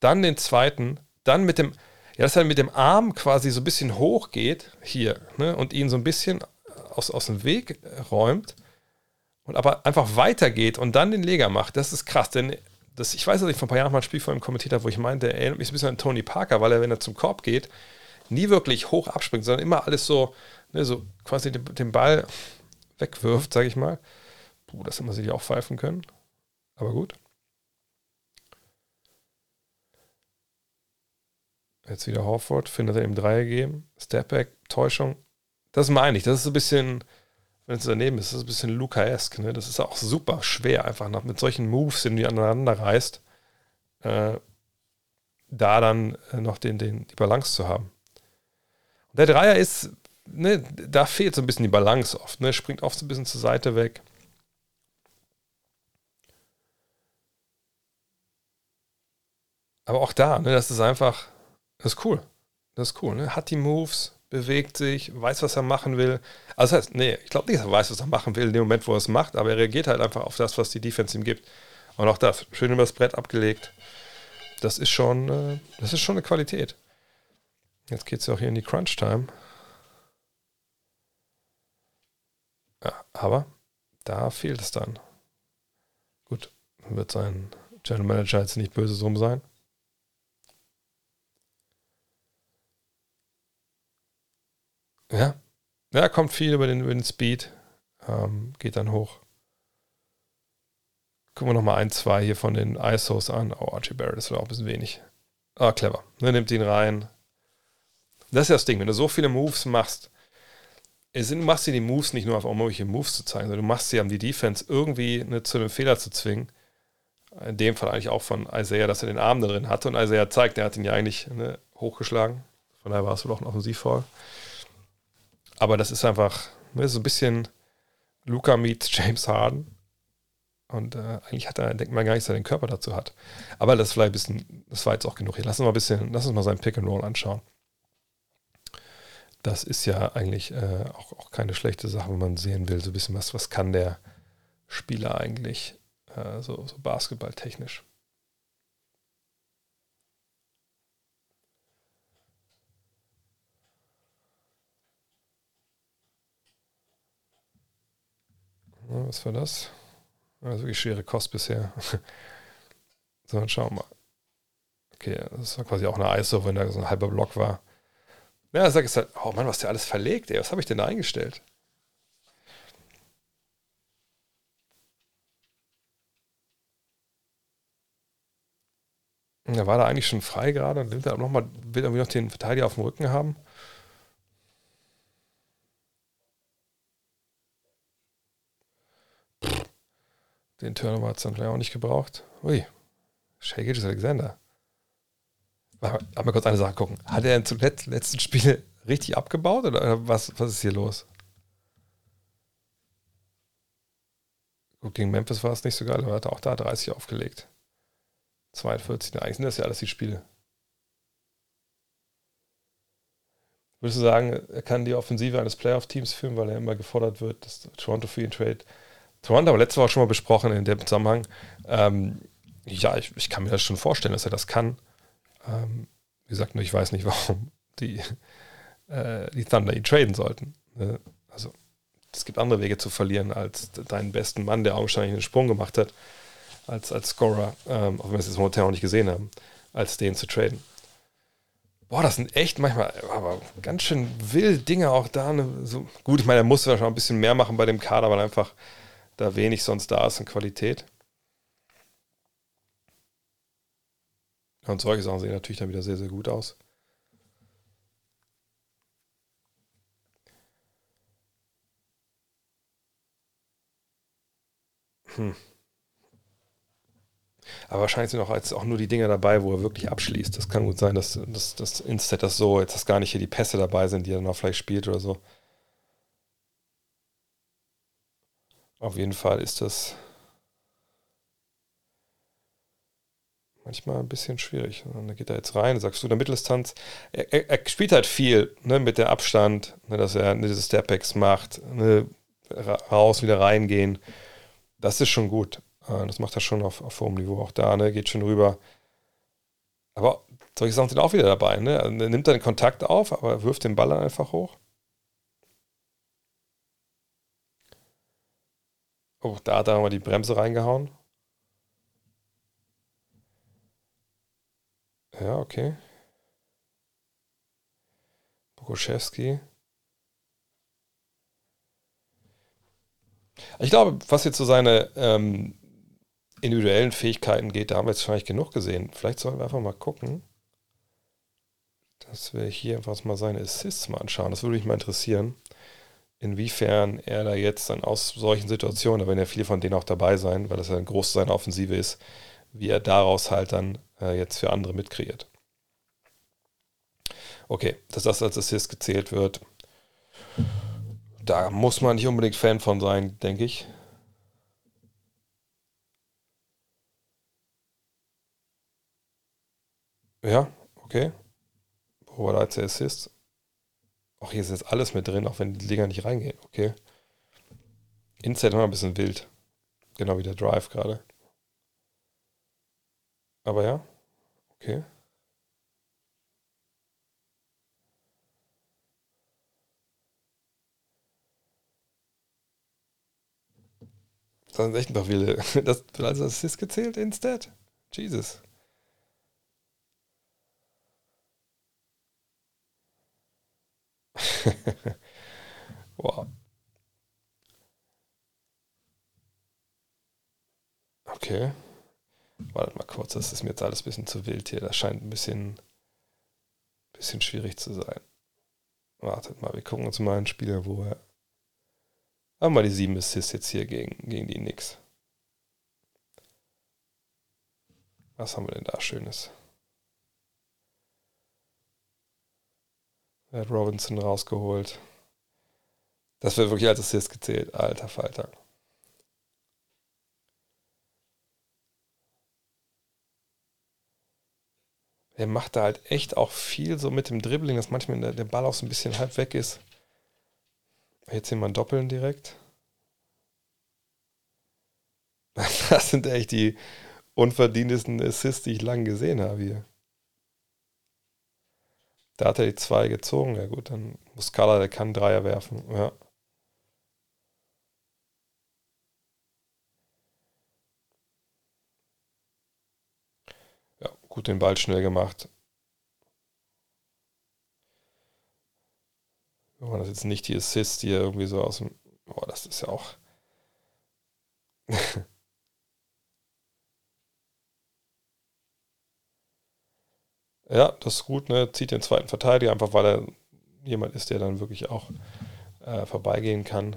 dann den zweiten, dann mit dem, Ja, dass er mit dem Arm quasi so ein bisschen hoch geht, hier, ne, und ihn so ein bisschen aus, aus dem Weg räumt und aber einfach weitergeht und dann den Leger macht. Das ist krass, denn das, ich weiß, dass ich vor ein paar Jahren mal ein Spiel von ihm kommentiert habe, wo ich meinte, er erinnert mich ein bisschen an Tony Parker, weil er, wenn er zum Korb geht, nie wirklich hoch abspringt, sondern immer alles so, ne, so quasi den, den Ball wegwirft, sage ich mal. Puh, das hätte man sich auch pfeifen können. Aber gut. Jetzt wieder Horford, findet er ihm Dreier gegeben. Stepback, Täuschung. Das meine ich. Das ist ein bisschen, wenn es daneben ist, das ist ein bisschen Luca-esque. Ne? Das ist auch super schwer, einfach nach, mit solchen Moves, die du aneinander reißt, äh, da dann äh, noch den, den, die Balance zu haben. Der Dreier ist, ne, da fehlt so ein bisschen die Balance oft. Ne? Springt oft so ein bisschen zur Seite weg. Aber auch da, ne, das ist einfach, das ist cool. Das ist cool. Ne? Hat die Moves, bewegt sich, weiß, was er machen will. Also das heißt, nee, ich glaube nicht, dass er weiß, was er machen will in dem Moment, wo er es macht, aber er reagiert halt einfach auf das, was die Defense ihm gibt. Und auch das, schön über das Brett abgelegt. Das ist schon, äh, das ist schon eine Qualität. Jetzt geht es ja auch hier in die Crunch-Time. Ja, aber da fehlt es dann. Gut, wird sein General Manager jetzt nicht böse drum sein. Ja. Ja, kommt viel über den, über den Speed. Ähm, geht dann hoch. Gucken wir nochmal ein, zwei hier von den ISOs an. Oh, Archie Barrett ist auch ein bisschen wenig. Ah, clever. Ne, nimmt ihn rein. Das ist ja das Ding, wenn du so viele Moves machst, du machst dir die Moves nicht nur auf, irgendwelche Moves zu zeigen, sondern du machst sie, um die Defense irgendwie ne, zu einem Fehler zu zwingen. In dem Fall eigentlich auch von Isaiah, dass er den Arm drin hatte und Isaiah zeigt, er hat ihn ja eigentlich ne, hochgeschlagen. Von daher war es wohl auch ein Offensivfall. Aber das ist einfach ne, so ein bisschen Luca meets James Harden. Und äh, eigentlich hat er, denkt man gar nicht, dass er den Körper dazu hat. Aber das, vielleicht ein bisschen, das war jetzt auch genug. Hier, lass uns mal ein bisschen, lass uns mal seinen Pick and Roll anschauen. Das ist ja eigentlich äh, auch, auch keine schlechte Sache, wenn man sehen will, so ein bisschen was, was kann der Spieler eigentlich äh, so, so basketballtechnisch. was war das? Also wirklich schwere Kost bisher. so, dann schauen wir mal. Okay, das war quasi auch eine ISO, wenn da so ein halber Block war. Ja, sag ich halt, oh Mann, was der alles verlegt, ey. Was habe ich denn da eingestellt? Da war da eigentlich schon frei gerade und will er nochmal, will irgendwie noch den Verteidiger auf dem Rücken haben. Den Turnover hat es dann vielleicht auch nicht gebraucht. Ui, Shea Gilgis Alexander. Aber kurz eine Sache gucken. Hat er zum letzten Spiel richtig abgebaut oder was, was ist hier los? Gut, gegen Memphis war es nicht so geil, aber er hat auch da 30 aufgelegt. 42, eigentlich sind das ja alles die Spiele. Würdest du sagen, er kann die Offensive eines Playoff-Teams führen, weil er immer gefordert wird, dass Toronto für ihn Trade Toronto haben wir letzte Woche schon mal besprochen in dem Zusammenhang. Ähm, ja, ich, ich, kann mir das schon vorstellen, dass er das kann. Ähm, wie gesagt, nur ich weiß nicht, warum die, äh, die Thunder ihn traden sollten. Ne? Also, es gibt andere Wege zu verlieren, als deinen besten Mann, der augenscheinlich einen Sprung gemacht hat, als, als Scorer, ähm, auch wenn wir es jetzt momentan noch nicht gesehen haben, als den zu traden. Boah, das sind echt manchmal aber ganz schön wild Dinge auch da. Ne? So, gut, ich meine, er muss wahrscheinlich ein bisschen mehr machen bei dem Kader, weil einfach da wenig sonst da ist in Qualität. Und solche Sachen sehen natürlich dann wieder sehr, sehr gut aus. Hm. Aber wahrscheinlich sind auch jetzt auch nur die Dinge dabei, wo er wirklich abschließt. Das kann gut sein, dass, dass, dass Instead das so, jetzt dass gar nicht hier die Pässe dabei sind, die er dann auch vielleicht spielt oder so. Auf jeden Fall ist das manchmal ein bisschen schwierig. Und dann geht er jetzt rein, sagst du, der Mitteldistanz, er, er, er, spielt halt viel ne, mit der Abstand, ne, dass er ne, diese Stepbacks macht, ne, raus, wieder reingehen. Das ist schon gut. Äh, das macht er schon auf, auf hohem Niveau. Auch da, ne, geht schon rüber. Aber solche Sachen sind auch wieder dabei. Ne? Er nimmt dann Kontakt auf, aber wirft den Ball dann einfach hoch. Oh, da hat er nochmal die Bremse reingehauen. Ja, okay. Boguszewski. Ich glaube, was jetzt so seine ähm, individuellen Fähigkeiten geht, da haben wir jetzt wahrscheinlich genug gesehen. Vielleicht sollen wir einfach mal gucken, dass wir hier einfach mal seine Assists mal anschauen. Das würde mich mal interessieren, inwiefern er da jetzt dann aus solchen Situationen, da werden ja viele von denen auch dabei sein, weil das ja ein groß seine Offensive ist, wie er daraus halt dann äh, jetzt für andere mitkreiert. Okay, dass das als Assist gezählt wird, da muss man nicht unbedingt Fan von sein, denke ich. Ja, okay. Wo war da der Assist? Ach, hier ist jetzt alles mit drin, auch wenn die Dinger nicht reingehen. Okay. Inside immer ein bisschen wild. Genau wie der Drive gerade. Aber ja, okay. Das sind echt noch viele. Das wird als Assist gezählt instead? Jesus. wow. Okay. Wartet mal kurz, das ist mir jetzt alles ein bisschen zu wild hier. Das scheint ein bisschen, bisschen schwierig zu sein. Wartet mal, wir gucken uns mal einen Spieler, wo er haben wir die 7 Assists jetzt hier gegen, gegen die Knicks. Was haben wir denn da Schönes? Er hat Robinson rausgeholt. Das wird wirklich als Assist gezählt. Alter Falter. Er macht da halt echt auch viel so mit dem Dribbling, dass manchmal der, der Ball auch so ein bisschen halb weg ist. Jetzt sehen wir ein Doppeln direkt. Das sind echt die unverdientesten Assists, die ich lange gesehen habe hier. Da hat er die zwei gezogen. Ja gut, dann Muscala, der kann Dreier werfen. Ja. Ja, gut den Ball schnell gemacht. War das jetzt nicht die Assist, die irgendwie so aus dem. Boah, das ist ja auch. ja, das ist gut, ne? Zieht den zweiten Verteidiger, einfach weil er jemand ist, der dann wirklich auch äh, vorbeigehen kann.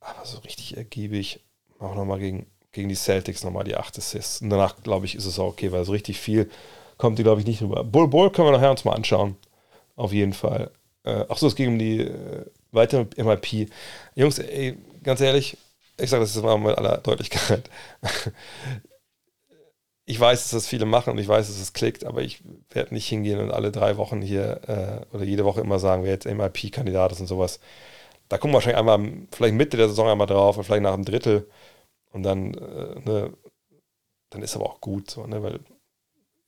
Aber so richtig ergiebig. Auch nochmal gegen, gegen die Celtics nochmal die 8 Assists. Und danach, glaube ich, ist es auch okay, weil so richtig viel kommt die, glaube ich, nicht rüber. Bull Bull können wir nachher uns mal anschauen. Auf jeden Fall. Äh, Achso, es ging um die äh, weitere MIP. Jungs, ey, ganz ehrlich, ich sage das jetzt mal mit aller Deutlichkeit. Ich weiß, dass das viele machen und ich weiß, dass es klickt, aber ich werde nicht hingehen und alle drei Wochen hier äh, oder jede Woche immer sagen, wer jetzt MIP-Kandidat ist und sowas. Da gucken wir wahrscheinlich einmal, vielleicht Mitte der Saison einmal drauf und vielleicht nach einem Drittel und dann, äh, ne, dann ist aber auch gut so, ne, weil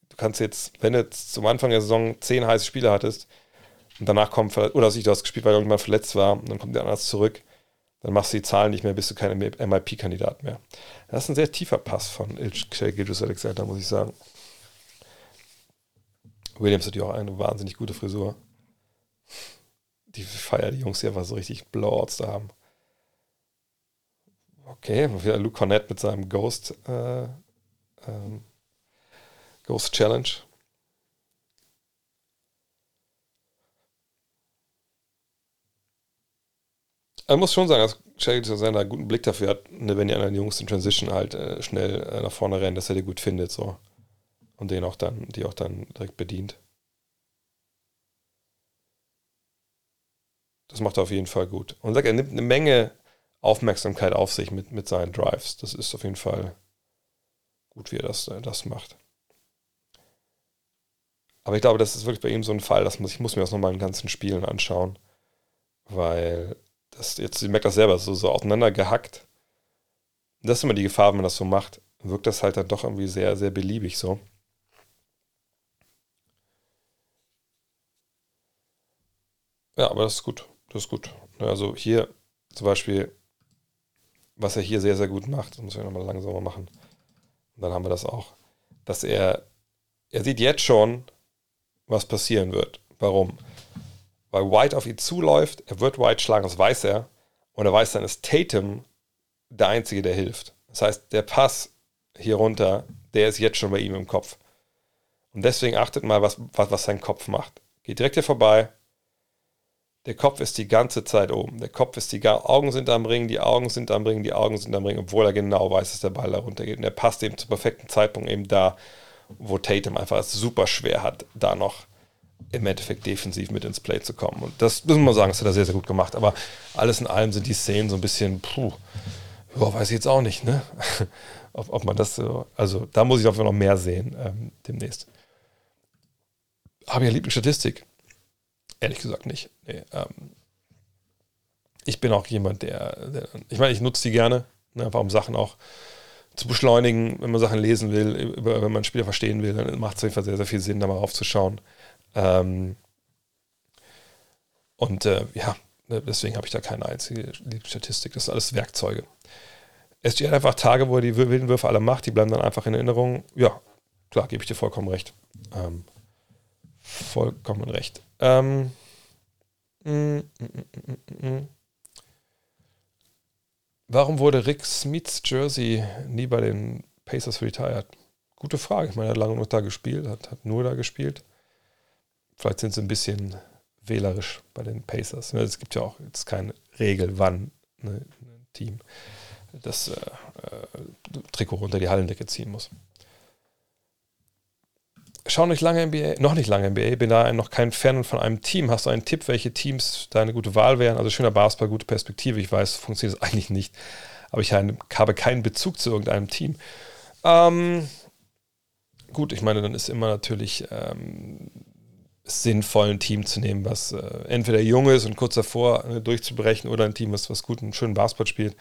du kannst jetzt, wenn du jetzt zum Anfang der Saison zehn heiße Spiele hattest, und danach kommt, oder sich du hast gespielt, weil irgendjemand verletzt war, und dann kommt der anders zurück, dann machst du die Zahlen nicht mehr, bist du kein MIP-Kandidat mehr. Das ist ein sehr tiefer Pass von Gilgis Alexander, muss ich sagen. Williams hat ja auch eine wahnsinnig gute Frisur. Die feiern die Jungs hier einfach so richtig Blowouts da haben. Okay, wieder Luke Cornett mit seinem Ghost äh, ähm, Ghost Challenge. Man muss schon sagen, dass Shaggy Susanna einen guten Blick dafür hat, ne, wenn die anderen Jungs in Transition halt äh, schnell äh, nach vorne rennen, dass er die gut findet, so. Und den auch dann, die auch dann direkt bedient. Das macht er auf jeden Fall gut. Und sagt, er nimmt eine Menge Aufmerksamkeit auf sich mit, mit seinen Drives. Das ist auf jeden Fall gut, wie er das, das macht. Aber ich glaube, das ist wirklich bei ihm so ein Fall, dass man, ich muss mir das nochmal in ganzen Spielen anschauen, weil das jetzt, ich merke das selber, so, so auseinandergehackt. Das ist immer die Gefahr, wenn man das so macht, wirkt das halt dann doch irgendwie sehr, sehr beliebig so. Ja, aber das ist gut. Das ist gut. Also hier zum Beispiel was er hier sehr, sehr gut macht, das muss ich nochmal langsamer machen. Und dann haben wir das auch, dass er, er sieht jetzt schon, was passieren wird. Warum? Weil White auf ihn zuläuft, er wird White schlagen, das weiß er. Und er weiß dann, ist Tatum der Einzige, der hilft. Das heißt, der Pass hier runter, der ist jetzt schon bei ihm im Kopf. Und deswegen achtet mal, was, was, was sein Kopf macht. Geht direkt hier vorbei. Der Kopf ist die ganze Zeit oben. Der Kopf ist die Augen sind am Ring, die Augen sind am Ring, die Augen sind am Ring, obwohl er genau weiß, dass der Ball da runtergeht. Und er passt eben zum perfekten Zeitpunkt eben da, wo Tatum einfach es super schwer hat, da noch im Endeffekt defensiv mit ins Play zu kommen. Und das müssen wir sagen, das hat er sehr, sehr gut gemacht. Aber alles in allem sind die Szenen so ein bisschen, puh, ja, weiß ich jetzt auch nicht, ne? ob, ob man das so, also da muss ich auf jeden Fall noch mehr sehen ähm, demnächst. Habe ich eine Lieblingsstatistik? Ehrlich gesagt nicht. Nee, ähm, ich bin auch jemand, der, der ich meine, ich nutze die gerne, ne, einfach um Sachen auch zu beschleunigen, wenn man Sachen lesen will, über, wenn man ein Spiel verstehen will, dann macht es auf jeden Fall sehr, sehr viel Sinn, da mal raufzuschauen. Ähm, und äh, ja, deswegen habe ich da keine einzige Statistik. Das sind alles Werkzeuge. SG hat einfach Tage, wo er die wilden Würfe alle macht, die bleiben dann einfach in Erinnerung. Ja, klar, gebe ich dir vollkommen recht. Ähm, vollkommen recht. Ähm, mm, mm, mm, Warum wurde Rick Smiths Jersey nie bei den Pacers retired? Gute Frage. Ich meine, er hat lange noch da gespielt, hat, hat nur da gespielt. Vielleicht sind sie ein bisschen wählerisch bei den Pacers. Es gibt ja auch jetzt keine Regel, wann ne, ein Team das äh, äh, Trikot unter die Hallendecke ziehen muss. Schau nicht lange NBA, noch nicht lange NBA, bin da noch kein Fan von einem Team. Hast du einen Tipp, welche Teams deine gute Wahl wären? Also schöner Basketball, gute Perspektive. Ich weiß, funktioniert es eigentlich nicht, aber ich habe keinen Bezug zu irgendeinem Team. Ähm, gut, ich meine, dann ist immer natürlich ähm, sinnvoll, ein Team zu nehmen, was äh, entweder jung ist und kurz davor äh, durchzubrechen oder ein Team, was, was gut und schönen Basketball spielt.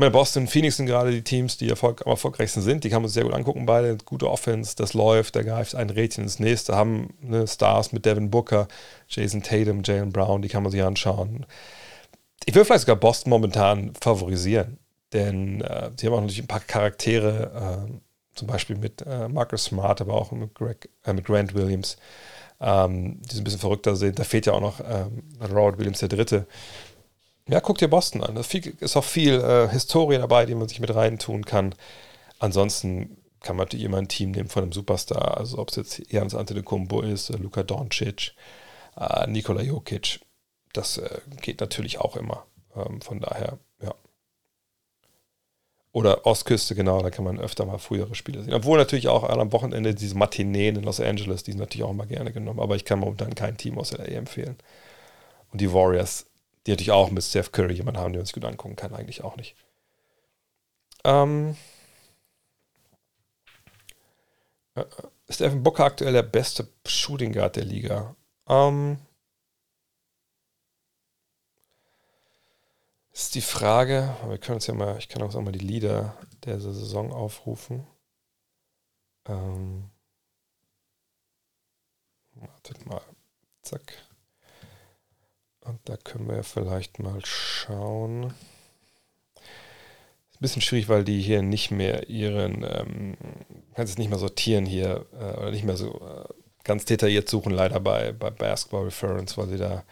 Meine, Boston, Phoenix sind gerade die Teams, die Erfolg, am erfolgreichsten sind. Die kann man sich sehr gut angucken, beide. Gute Offense, das läuft, da greift ein Rädchen ins nächste. Haben ne, Stars mit Devin Booker, Jason Tatum, Jalen Brown, die kann man sich anschauen. Ich würde vielleicht sogar Boston momentan favorisieren, denn äh, sie haben auch natürlich ein paar Charaktere, äh, zum Beispiel mit äh, Marcus Smart, aber auch mit, Greg, äh, mit Grant Williams, ähm, die so ein bisschen verrückter sind. Da fehlt ja auch noch ähm, Robert Williams der Dritte. Ja, guck dir Boston an. Da ist auch viel äh, Historie dabei, die man sich mit reintun kann. Ansonsten kann man natürlich immer ein Team nehmen von einem Superstar. Also ob es jetzt Jans Antetokounmpo ist, äh, Luka Doncic, äh, Nikola Jokic. Das äh, geht natürlich auch immer. Ähm, von daher, ja. Oder Ostküste, genau, da kann man öfter mal frühere Spiele sehen. Obwohl natürlich auch am Wochenende diese Matineen in Los Angeles, die sind natürlich auch immer gerne genommen. Aber ich kann momentan kein Team aus LA empfehlen. Und die Warriors die natürlich auch mit Steph Curry jemanden haben, der uns gut angucken kann, eigentlich auch nicht. Ähm, äh, Stephen Booker aktuell der beste Shooting Guard der Liga. Ähm, ist die Frage, wir können uns ja mal, ich kann auch mal die Lieder der Saison aufrufen. Ähm, wartet mal. Zack. Und da können wir vielleicht mal schauen. Ist ein bisschen schwierig, weil die hier nicht mehr ihren, ähm, kannst es nicht mehr sortieren hier äh, oder nicht mehr so äh, ganz detailliert suchen, leider bei, bei Basketball Reference, weil sie da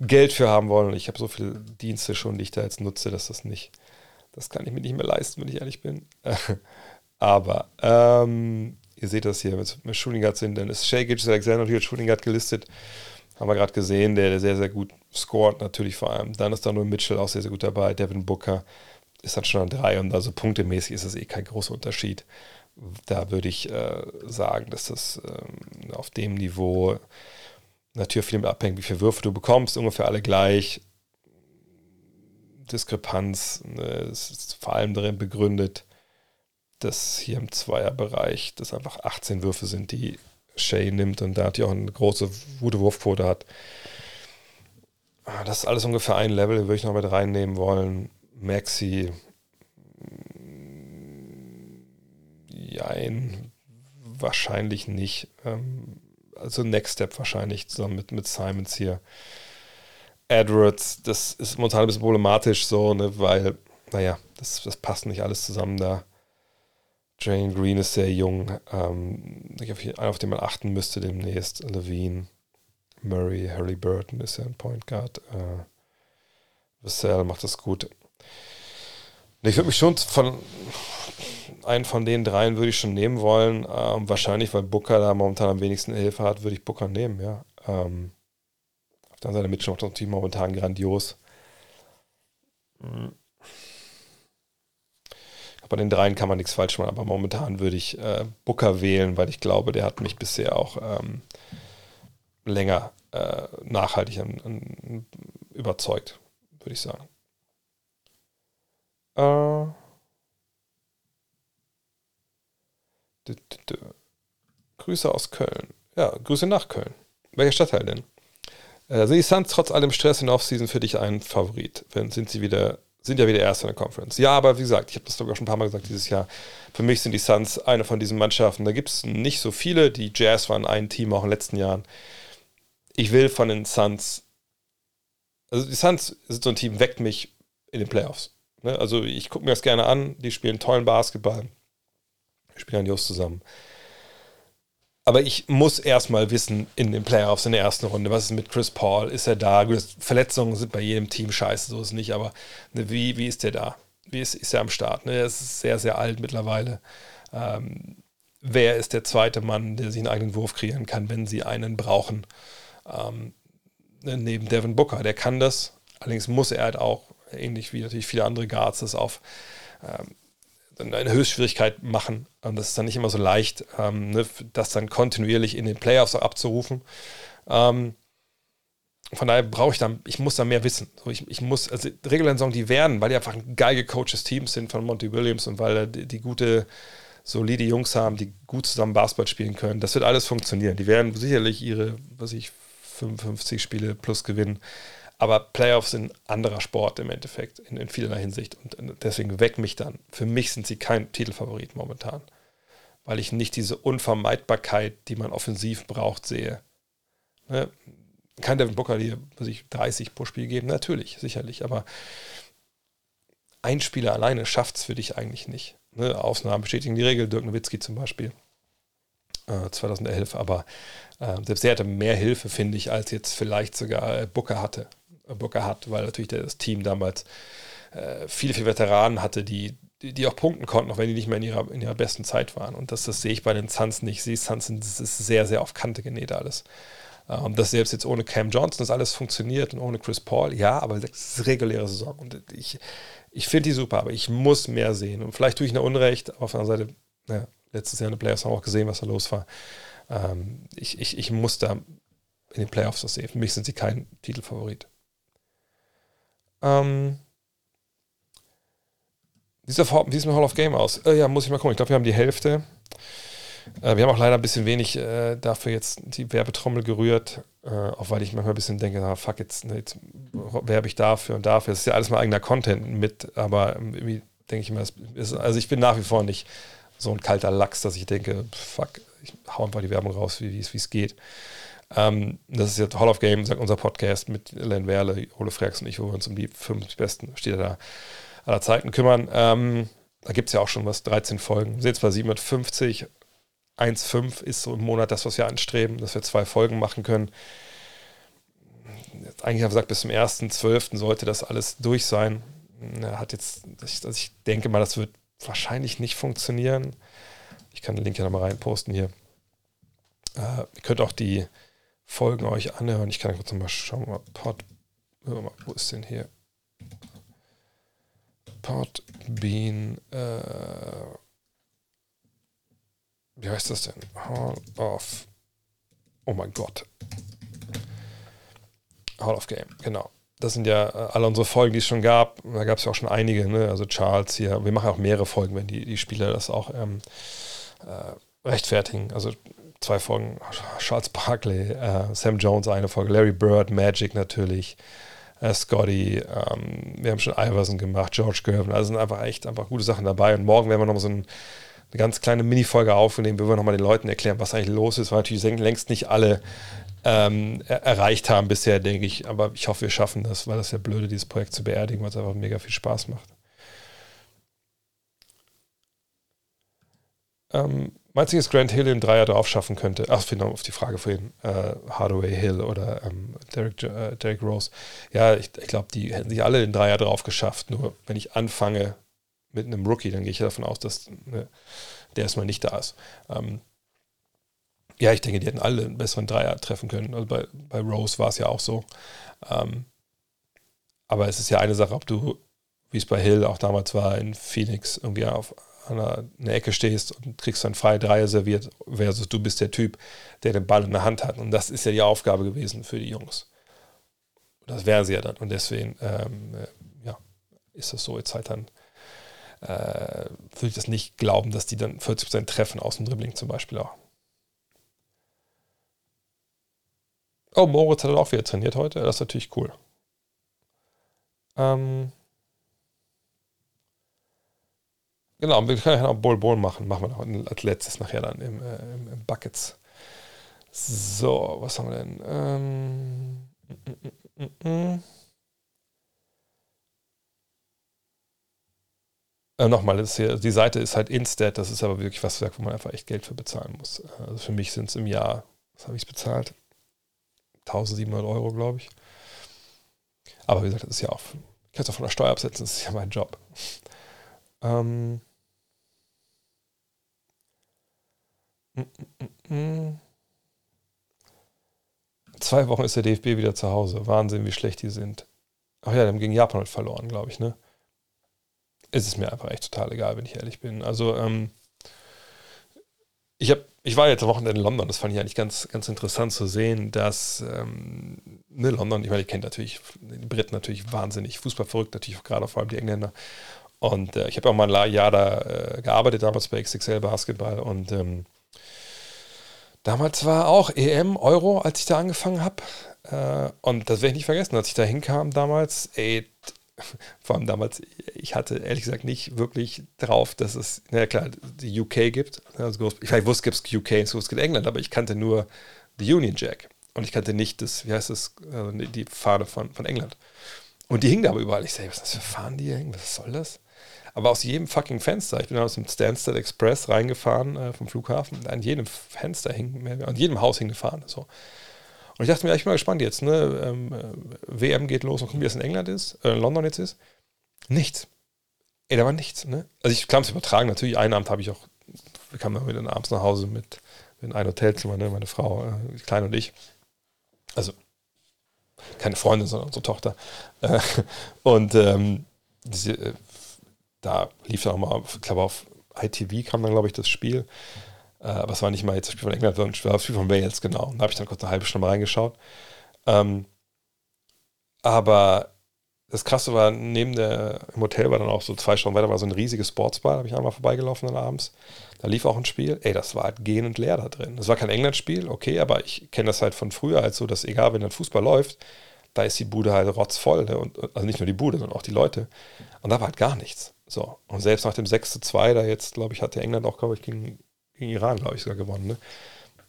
Geld für haben wollen. Und ich habe so viele Dienste schon, die ich da jetzt nutze, dass das nicht, das kann ich mir nicht mehr leisten, wenn ich ehrlich bin. Aber ähm, ihr seht das hier, wenn mit Shooting Guard sind, dann ist Shea Gilgis Alexander als Shooting Guard gelistet. Haben wir gerade gesehen, der, sehr, sehr gut scored natürlich vor allem. Dann ist da nur Mitchell auch sehr, sehr gut dabei. Devin Booker ist dann schon an drei und also punktemäßig ist das eh kein großer Unterschied. Da würde ich äh, sagen, dass das ähm, auf dem Niveau natürlich viel mit abhängt, wie viele Würfe du bekommst, ungefähr alle gleich. Diskrepanz ne, ist vor allem darin begründet, dass hier im Zweierbereich das einfach 18 Würfe sind, die Shay nimmt und da hat die auch eine große, gute Wurfquote hat. Ah, das ist alles ungefähr ein Level, würde ich noch mit reinnehmen wollen. Maxi, jein, wahrscheinlich nicht. Ähm, also Next Step wahrscheinlich zusammen mit, mit Simons hier. Edwards, das ist momentan ein bisschen problematisch so, ne, weil, naja, das, das passt nicht alles zusammen da. Jane Green ist sehr jung. Ähm, auf, auf den man achten müsste demnächst. Levine, Murray, Harry Burton ist ja ein Point Guard. Äh, Vassell macht das gut. Ich würde mich schon von einen von den dreien würde ich schon nehmen wollen. Ähm, wahrscheinlich, weil Booker da momentan am wenigsten Hilfe hat, würde ich Booker nehmen, ja. Ähm, auf der anderen Seite Mitchell macht das Team momentan grandios. Mhm. Bei den dreien kann man nichts falsch machen, aber momentan würde ich äh, Booker wählen, weil ich glaube, der hat mich bisher auch ähm, länger äh, nachhaltig an, an, überzeugt, würde ich sagen. Äh, Grüße aus Köln. Ja, Grüße nach Köln. Welcher Stadtteil denn? Äh, sind die Suns trotz allem Stress in der Offseason für dich ein Favorit? Wenn, sind sie wieder, sind ja wieder Erster in der Conference. Ja, aber wie gesagt, ich habe das sogar schon ein paar Mal gesagt dieses Jahr. Für mich sind die Suns eine von diesen Mannschaften. Da gibt es nicht so viele. Die Jazz waren ein Team auch in den letzten Jahren. Ich will von den Suns, also die Suns sind so ein Team, weckt mich in den Playoffs. Ne? Also ich gucke mir das gerne an. Die spielen tollen Basketball. spielen grandios zusammen. Aber ich muss erstmal wissen in den Playoffs in der ersten Runde, was ist mit Chris Paul? Ist er da? Verletzungen sind bei jedem Team scheiße, so ist es nicht, aber ne, wie, wie ist der da? Wie ist, ist er am Start? Ne? Er ist sehr, sehr alt mittlerweile. Ähm, wer ist der zweite Mann, der sich einen eigenen Wurf kreieren kann, wenn sie einen brauchen? Ähm, ne, neben Devin Booker, der kann das. Allerdings muss er halt auch, ähnlich wie natürlich viele andere Guards, das auf ähm, eine Höchstschwierigkeit machen. Und das ist dann nicht immer so leicht, ähm, ne, das dann kontinuierlich in den Playoffs abzurufen. Ähm, von daher brauche ich dann, ich muss da mehr wissen. So, ich, ich muss, also Saison, die werden, weil die einfach ein geil gecoachtes Team sind von Monty Williams und weil die, die gute, solide Jungs haben, die gut zusammen Basketball spielen können. Das wird alles funktionieren. Die werden sicherlich ihre, was ich, 55 Spiele plus gewinnen. Aber Playoffs sind anderer Sport im Endeffekt, in, in vielerlei Hinsicht. Und deswegen weckt mich dann. Für mich sind sie kein Titelfavorit momentan. Weil ich nicht diese Unvermeidbarkeit, die man offensiv braucht, sehe. Ne? Kann Devin Booker dir ich, 30 pro Spiel geben? Natürlich, sicherlich. Aber ein Spieler alleine schafft es für dich eigentlich nicht. Ne? Ausnahmen bestätigen die Regel, Dirk Nowitzki zum Beispiel. 2011, äh, aber äh, selbst er hatte mehr Hilfe, finde ich, als jetzt vielleicht sogar äh, Booker hatte. Booker hat, weil natürlich das Team damals äh, viele, viele Veteranen hatte, die, die, die, auch punkten konnten, auch wenn die nicht mehr in ihrer, in ihrer besten Zeit waren. Und das, das sehe ich bei den Suns nicht. Ich sehe Suns, das ist sehr, sehr auf Kante genäht alles. Ähm, das selbst jetzt ohne Cam Johnson das alles funktioniert und ohne Chris Paul, ja, aber das ist reguläre Saison. Und ich, ich finde die super, aber ich muss mehr sehen. Und vielleicht tue ich eine Unrecht, aber auf der anderen Seite, ja, letztes Jahr in den Playoffs haben wir auch gesehen, was da los war. Ähm, ich, ich, ich muss da in den Playoffs das sehen. Für mich sind sie kein Titelfavorit. Ähm, wie sieht es mit Hall of Game aus? Äh, ja, muss ich mal gucken. Ich glaube, wir haben die Hälfte. Äh, wir haben auch leider ein bisschen wenig äh, dafür jetzt die Werbetrommel gerührt, äh, auch weil ich manchmal ein bisschen denke, na, fuck, jetzt, ne, jetzt werbe ich dafür und dafür. Das ist ja alles mal eigener Content mit, aber irgendwie denke ich immer, ist, also ich bin nach wie vor nicht so ein kalter Lachs, dass ich denke, fuck, ich hau einfach die Werbung raus, wie es geht. Ähm, das ist jetzt Hall of Game, sagt unser Podcast mit Len Werle, Ole Freaks und ich, wo wir uns um die 50 besten, steht da, aller Zeiten kümmern. Ähm, da gibt es ja auch schon was, 13 Folgen. Wir sind jetzt bei 750. 1,5 ist so im Monat das, was wir anstreben, dass wir zwei Folgen machen können. Eigentlich haben wir gesagt, bis zum 1.12. sollte das alles durch sein. Er hat jetzt, also ich denke mal, das wird wahrscheinlich nicht funktionieren. Ich kann den Link ja nochmal reinposten hier. Äh, ihr könnt auch die Folgen euch anhören. Ich kann kurz mal schauen, Pod, wo ist denn hier? Podbean, äh, wie heißt das denn? Hall of, oh mein Gott. Hall of Game, genau. Das sind ja äh, alle unsere Folgen, die es schon gab. Da gab es ja auch schon einige, ne? also Charles hier. Wir machen auch mehrere Folgen, wenn die, die Spieler das auch ähm, äh, rechtfertigen. Also zwei Folgen, Charles Barkley, äh, Sam Jones eine Folge, Larry Bird, Magic natürlich, äh, Scotty, ähm, wir haben schon Iverson gemacht, George Gervin, also sind einfach echt einfach gute Sachen dabei. Und morgen werden wir nochmal so ein, eine ganz kleine Mini-Folge aufnehmen, wo wir nochmal den Leuten erklären, was eigentlich los ist, weil natürlich längst nicht alle ähm, er erreicht haben bisher, denke ich. Aber ich hoffe, wir schaffen das, weil das ja blöde, dieses Projekt zu beerdigen, weil es einfach mega viel Spaß macht. Ähm, meinst du, dass Grant Hill im Dreier drauf schaffen könnte? Ach, ich auf die Frage vorhin. Äh, Hardaway Hill oder ähm, Derek, äh, Derek Rose. Ja, ich, ich glaube, die hätten sich alle den Dreier drauf geschafft. Nur wenn ich anfange mit einem Rookie, dann gehe ich davon aus, dass ne, der erstmal nicht da ist. Ähm, ja, ich denke, die hätten alle einen besseren Dreier treffen können. Also bei, bei Rose war es ja auch so. Ähm, aber es ist ja eine Sache, ob du, wie es bei Hill auch damals war, in Phoenix irgendwie auf einer, einer Ecke stehst und kriegst dann freie Dreier serviert, versus du bist der Typ, der den Ball in der Hand hat. Und das ist ja die Aufgabe gewesen für die Jungs. Das wären sie ja dann. Und deswegen, ähm, äh, ja, ist das so jetzt halt dann äh, würde ich das nicht glauben, dass die dann 40% treffen aus dem Dribbling zum Beispiel auch. Oh, Moritz hat auch wieder trainiert heute. Das ist natürlich cool. Ähm genau, wir können ja noch Bowl Bowl machen. Machen wir noch als letztes nachher dann im, äh, im, im Buckets. So, was haben wir denn? Ähm, mm, mm, mm, Äh, Nochmal, die Seite ist halt Instat, das ist aber wirklich was, wo man einfach echt Geld für bezahlen muss. Also für mich sind es im Jahr, was habe ich bezahlt? 1700 Euro, glaube ich. Aber wie gesagt, das ist ja auch, ich kann es auch von der Steuer absetzen, das ist ja mein Job. Ähm, mm, mm, mm, Zwei Wochen ist der DFB wieder zu Hause. Wahnsinn, wie schlecht die sind. Ach ja, die haben gegen Japan halt verloren, glaube ich, ne? ist es mir einfach echt total egal, wenn ich ehrlich bin. Also, ähm, ich, hab, ich war jetzt am Wochenende in London, das fand ich eigentlich ganz, ganz interessant zu sehen, dass ähm, ne, London, ich meine, ich kenne natürlich die Briten natürlich wahnsinnig Fußball verrückt, natürlich gerade vor allem die Engländer. Und äh, ich habe auch mal ein Jahr da äh, gearbeitet, damals bei XXL Basketball und ähm, damals war auch EM, Euro, als ich da angefangen habe. Äh, und das werde ich nicht vergessen, als ich da hinkam damals, ey, vor allem damals, ich hatte ehrlich gesagt nicht wirklich drauf, dass es, na klar, die UK gibt. Also ich wusste, es gibt UK und es gibt England, aber ich kannte nur die Union Jack. Und ich kannte nicht das, wie heißt das, also die Fahne von, von England. Und die hing da aber überall. Ich sage, was ist das für Fahnen, die hier hängen? Was soll das? Aber aus jedem fucking Fenster, ich bin aus dem Stansted Express reingefahren äh, vom Flughafen, an jedem Fenster hing, an jedem Haus hing eine Fahne. So. Und ich dachte mir, ich bin mal gespannt jetzt, ne? Ähm, äh, WM geht los und gucken, wie das in England ist, äh, in London jetzt ist. Nichts. Ey, da war nichts, ne? Also ich kann es übertragen, natürlich, einen Abend habe ich auch, wir kamen dann wieder abends nach Hause mit in ein Hotelzimmer, ne? Meine Frau, äh, Klein und ich. Also keine Freundin, sondern unsere Tochter. Äh, und ähm, diese, äh, da lief dann auch mal, ich glaube auf ITV kam dann, glaube ich, das Spiel. Äh, aber es war nicht mal jetzt das Spiel von England, sondern das Spiel von Wales, genau. Und da habe ich dann kurz eine halbe Stunde mal reingeschaut. Ähm, aber das Krasse war, neben der, im Hotel war dann auch so zwei Stunden weiter, war so ein riesiges Sportsbar, da habe ich einmal vorbeigelaufen dann abends. Da lief auch ein Spiel, ey, das war halt gähnend leer da drin. Das war kein England-Spiel, okay, aber ich kenne das halt von früher als so, dass egal, wenn dann Fußball läuft, da ist die Bude halt rotzvoll. Ne? Und, also nicht nur die Bude, sondern auch die Leute. Und da war halt gar nichts. So. Und selbst nach dem 6 zu 2, da jetzt, glaube ich, hatte England auch, glaube ich, gegen gegen Iran, glaube ich, sogar gewonnen. Ne?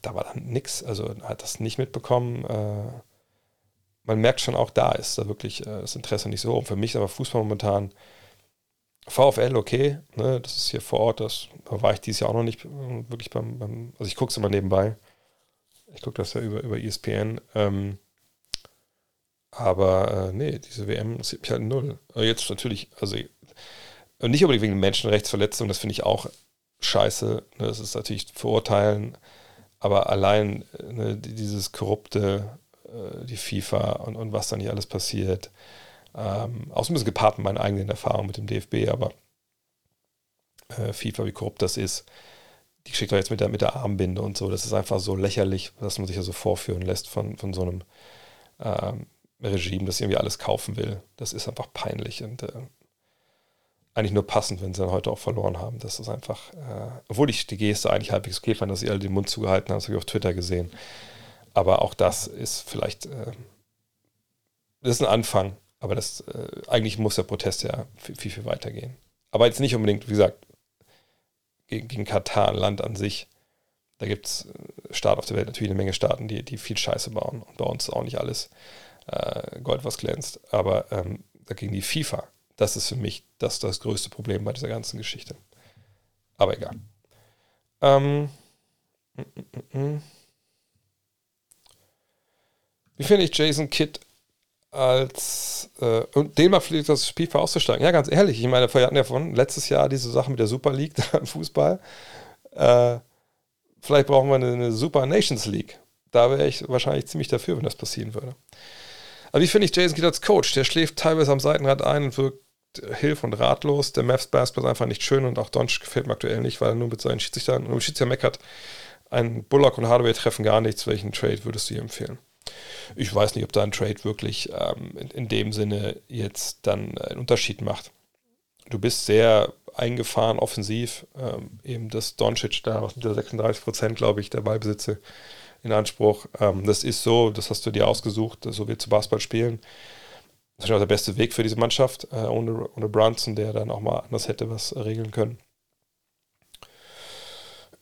Da war dann nichts, also hat das nicht mitbekommen. Äh, man merkt schon auch, da ist da wirklich äh, das Interesse nicht so hoch. Für mich ist aber Fußball momentan VfL okay, ne? das ist hier vor Ort, das da war ich dieses Jahr auch noch nicht äh, wirklich beim, beim also ich gucke es immer nebenbei. Ich gucke das ja über, über ESPN. Ähm, aber äh, nee, diese WM interessiert mich halt null. Jetzt natürlich, also nicht unbedingt wegen Menschenrechtsverletzungen, das finde ich auch scheiße. Ne, das ist natürlich verurteilen, aber allein ne, dieses korrupte, äh, die FIFA und, und was da nicht alles passiert, ähm, auch ein bisschen gepaart mit meinen eigenen Erfahrungen mit dem DFB, aber äh, FIFA, wie korrupt das ist, die schickt doch jetzt mit der, mit der Armbinde und so, das ist einfach so lächerlich, dass man sich ja so vorführen lässt von, von so einem ähm, Regime, das irgendwie alles kaufen will. Das ist einfach peinlich und äh, eigentlich nur passend, wenn sie dann heute auch verloren haben. Das ist einfach, äh, obwohl ich die Geste eigentlich halbwegs okay fand, dass sie alle den Mund zugehalten haben, das habe ich auf Twitter gesehen. Aber auch das ist vielleicht, äh, das ist ein Anfang, aber das, äh, eigentlich muss der Protest ja viel, viel, viel weiter gehen. Aber jetzt nicht unbedingt, wie gesagt, gegen, gegen Katar, ein Land an sich, Da gibt es äh, Staaten auf der Welt, natürlich eine Menge Staaten, die, die viel Scheiße bauen. Und bei uns auch nicht alles äh, Gold, was glänzt. Aber ähm, dagegen die FIFA, das ist für mich das, das größte Problem bei dieser ganzen Geschichte. Aber egal. Ähm, mm, mm, mm. Wie finde ich Jason Kidd als äh, und den mal vielleicht das Spiel auszusteigen? Ja, ganz ehrlich, ich meine, wir hatten ja von letztes Jahr diese Sache mit der Super League im Fußball. Äh, vielleicht brauchen wir eine, eine Super Nations League. Da wäre ich wahrscheinlich ziemlich dafür, wenn das passieren würde. Aber wie finde ich Jason Kidd als Coach? Der schläft teilweise am Seitenrad ein und wirkt hilf- und ratlos. Der Mavs Basketball ist einfach nicht schön und auch Donch gefällt mir aktuell nicht, weil er nur mit seinen Schiedsrichtern und Schiedsrichter meckert. Ein Bullock und Hardaway treffen gar nichts. Welchen Trade würdest du ihr empfehlen? Ich weiß nicht, ob da ein Trade wirklich ähm, in, in, dem Sinne jetzt dann einen Unterschied macht. Du bist sehr eingefahren offensiv. Ähm, eben das Doncic da aus der 36 Prozent, glaube ich, der Ballbesitze in Anspruch. Ähm, das ist so, das hast du dir ausgesucht, so wird zu Basketball spielen. Ist auch der beste Weg für diese Mannschaft, äh, ohne, ohne Brunson, der dann auch mal anders hätte was regeln können.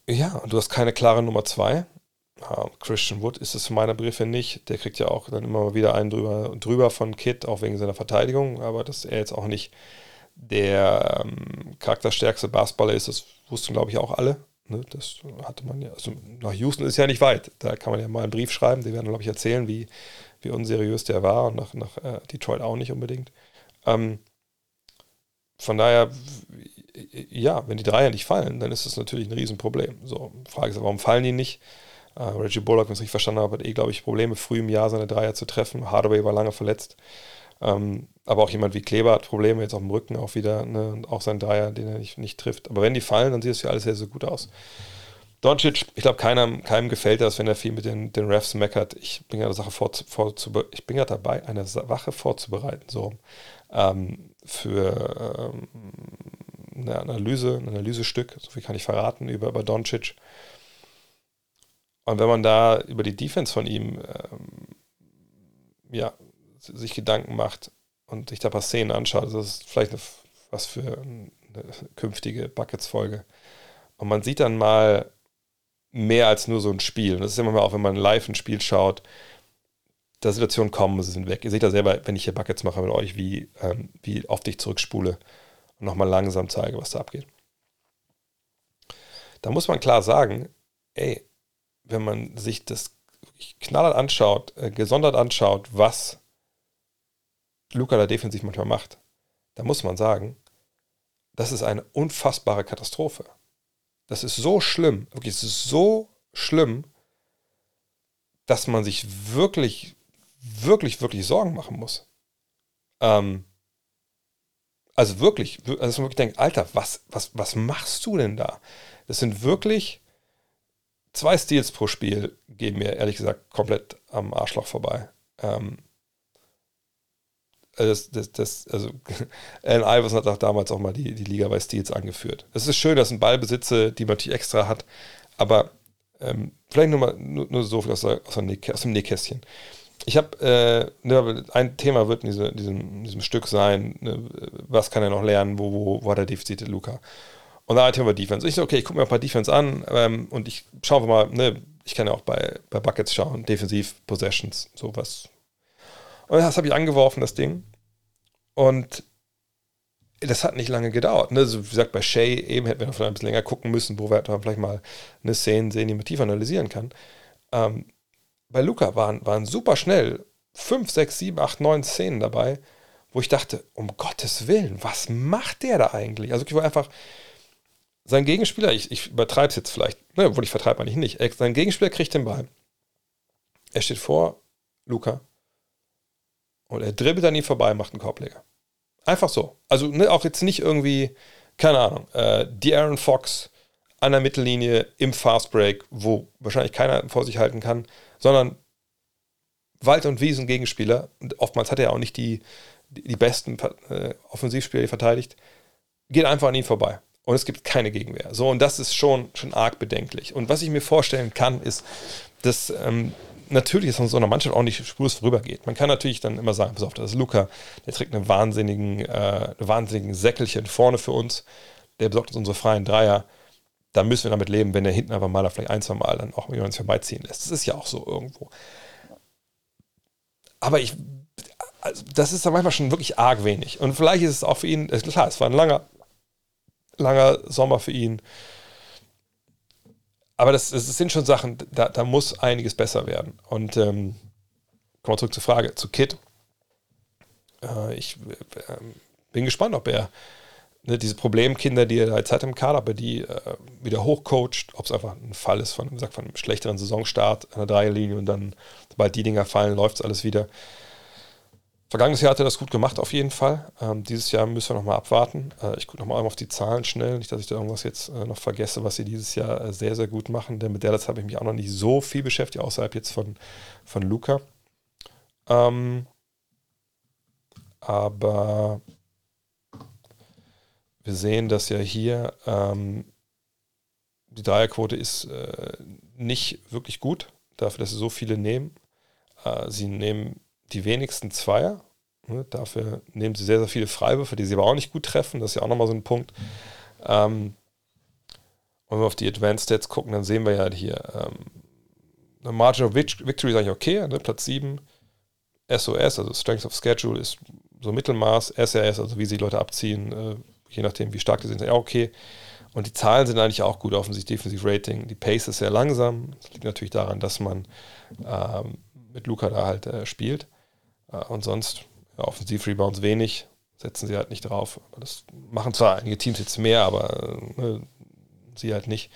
Ja, du hast keine klare Nummer zwei. Ja, Christian Wood ist es für meine Briefe nicht. Der kriegt ja auch dann immer mal wieder einen drüber, drüber von Kit, auch wegen seiner Verteidigung. Aber dass er jetzt auch nicht der ähm, charakterstärkste Basketballer ist, das wussten, glaube ich, auch alle. Ne? Das hatte man ja. Also nach Houston ist ja nicht weit. Da kann man ja mal einen Brief schreiben. Die werden, glaube ich, erzählen, wie, wie unseriös der war. Und nach, nach äh, Detroit auch nicht unbedingt. Ähm, von daher, ja, wenn die Dreier nicht fallen, dann ist das natürlich ein Riesenproblem. So, Frage ist, warum fallen die nicht? Uh, Reggie Bullock, wenn ich es richtig verstanden habe, hat eh, glaube ich, Probleme, früh im Jahr seine Dreier zu treffen. Hardaway war lange verletzt. Ähm, aber auch jemand wie Kleber hat Probleme, jetzt auf dem Rücken auch wieder, ne, und auch sein Dreier, den er nicht, nicht trifft. Aber wenn die fallen, dann sieht es für alles sehr, sehr gut aus. Doncic, ich glaube, keinem, keinem gefällt das, wenn er viel mit den, den Refs meckert. Ich bin ja Sache vor, vor, ich bin ja dabei, eine Wache vorzubereiten, so ähm, für ähm, eine Analyse, ein Analysestück, so viel kann ich verraten über, über Doncic. Und wenn man da über die Defense von ihm ähm, ja, sich Gedanken macht und sich da ein paar Szenen anschaut, das ist vielleicht eine, was für eine künftige Buckets-Folge. Und man sieht dann mal mehr als nur so ein Spiel. Und das ist immer mal auch, wenn man live ein Spiel schaut, da Situationen kommen, sie sind weg. Ihr seht ja selber, wenn ich hier Buckets mache mit euch, wie, ähm, wie oft ich zurückspule und nochmal langsam zeige, was da abgeht. Da muss man klar sagen, ey, wenn man sich das knallhart anschaut, äh, gesondert anschaut, was Luca da defensiv manchmal macht, da muss man sagen, das ist eine unfassbare Katastrophe. Das ist so schlimm, wirklich, es ist so schlimm, dass man sich wirklich, wirklich, wirklich Sorgen machen muss. Ähm, also wirklich, also man wirklich denkt, Alter, was, was, was machst du denn da? Das sind wirklich zwei Steals pro Spiel gehen mir ehrlich gesagt komplett am Arschloch vorbei. Ähm, das, das, das, also Alan Iverson hat auch damals auch mal die, die Liga bei Steals angeführt. Es ist schön, dass ein Ball besitze, die man natürlich extra hat, aber ähm, vielleicht nur mal nur, nur so viel aus, aus, aus dem Nähkästchen. Ich habe, äh, ne, ein Thema wird in, diese, diesem, diesem, Stück sein, ne, was kann er noch lernen, wo, wo, wo hat er Defizite, Luca. Und da Thema Defense. Ich so, okay, ich gucke mir ein paar Defense an ähm, und ich schaue mal, ne, ich kann ja auch bei, bei Buckets schauen, defensiv, Possessions, sowas. Und das habe ich angeworfen, das Ding. Und das hat nicht lange gedauert. Ne? So, wie gesagt, bei Shay eben hätten wir noch vielleicht ein bisschen länger gucken müssen, wo wir vielleicht mal eine Szene sehen, die man tiefer analysieren kann. Ähm, bei Luca waren, waren super schnell 5, 6, 7, 8, 9 Szenen dabei, wo ich dachte, um Gottes Willen, was macht der da eigentlich? Also ich war einfach, sein Gegenspieler, ich, ich übertreibe es jetzt vielleicht, ne, obwohl ich vertreibe eigentlich nicht, sein Gegenspieler kriegt den Ball. Er steht vor Luca und er dribbelt an ihm vorbei, macht einen Korbleger. Einfach so. Also ne, auch jetzt nicht irgendwie, keine Ahnung, äh, die Aaron Fox an der Mittellinie im Fastbreak, wo wahrscheinlich keiner vor sich halten kann, sondern Wald- und Wiesen Gegenspieler. Und oftmals hat er auch nicht die, die, besten äh, Offensivspieler, verteidigt. Geht einfach an ihm vorbei und es gibt keine Gegenwehr. So, und das ist schon, schon arg bedenklich. Und was ich mir vorstellen kann, ist, dass ähm, natürlich es von so einer Mannschaft auch nicht spurlos vorübergeht. Man kann natürlich dann immer sagen, pass auf, das ist Luca, der trägt einen wahnsinnigen, äh, wahnsinnigen Säckelchen vorne für uns, der besorgt uns unsere freien Dreier. dann müssen wir damit leben, wenn er hinten einfach mal vielleicht ein, zwei Mal dann auch jemand vorbeiziehen lässt. Das ist ja auch so irgendwo. Aber ich, also das ist dann manchmal schon wirklich arg wenig. Und vielleicht ist es auch für ihn, klar, es war ein langer, langer Sommer für ihn. Aber das, das sind schon Sachen, da, da muss einiges besser werden. Und ähm, kommen wir zurück zur Frage, zu Kit. Äh, ich äh, bin gespannt, ob er ne, diese Problemkinder, die er halt Zeit im Kader, ob er die äh, wieder hochcoacht, ob es einfach ein Fall ist von, sagt, von einem schlechteren Saisonstart an der Dreierlinie und dann, sobald die Dinger fallen, läuft es alles wieder. Vergangenes Jahr hat er das gut gemacht, auf jeden Fall. Ähm, dieses Jahr müssen wir nochmal abwarten. Äh, ich gucke nochmal auf die Zahlen schnell, nicht, dass ich da irgendwas jetzt äh, noch vergesse, was sie dieses Jahr äh, sehr, sehr gut machen. Denn mit Dallas habe ich mich auch noch nicht so viel beschäftigt, außerhalb jetzt von, von Luca. Ähm, aber wir sehen, dass ja hier ähm, die Dreierquote ist äh, nicht wirklich gut, dafür, dass sie so viele nehmen. Äh, sie nehmen die wenigsten Zweier. Ne? Dafür nehmen sie sehr, sehr viele Freiwürfe, die sie aber auch nicht gut treffen. Das ist ja auch nochmal so ein Punkt. Ähm, wenn wir auf die Advanced Stats gucken, dann sehen wir ja hier, ähm, Margin of Victory ist eigentlich okay, ne? Platz 7. SOS, also Strength of Schedule, ist so Mittelmaß. SRS, also wie sie Leute abziehen, äh, je nachdem, wie stark die sind, ja okay. Und die Zahlen sind eigentlich auch gut, offensiv Defensive Rating. Die Pace ist sehr langsam. Das liegt natürlich daran, dass man ähm, mit Luca da halt äh, spielt. Äh, und sonst, ja, Offensiv-Rebounds wenig, setzen sie halt nicht drauf. Das machen zwar einige Teams jetzt mehr, aber äh, ne, sie halt nicht.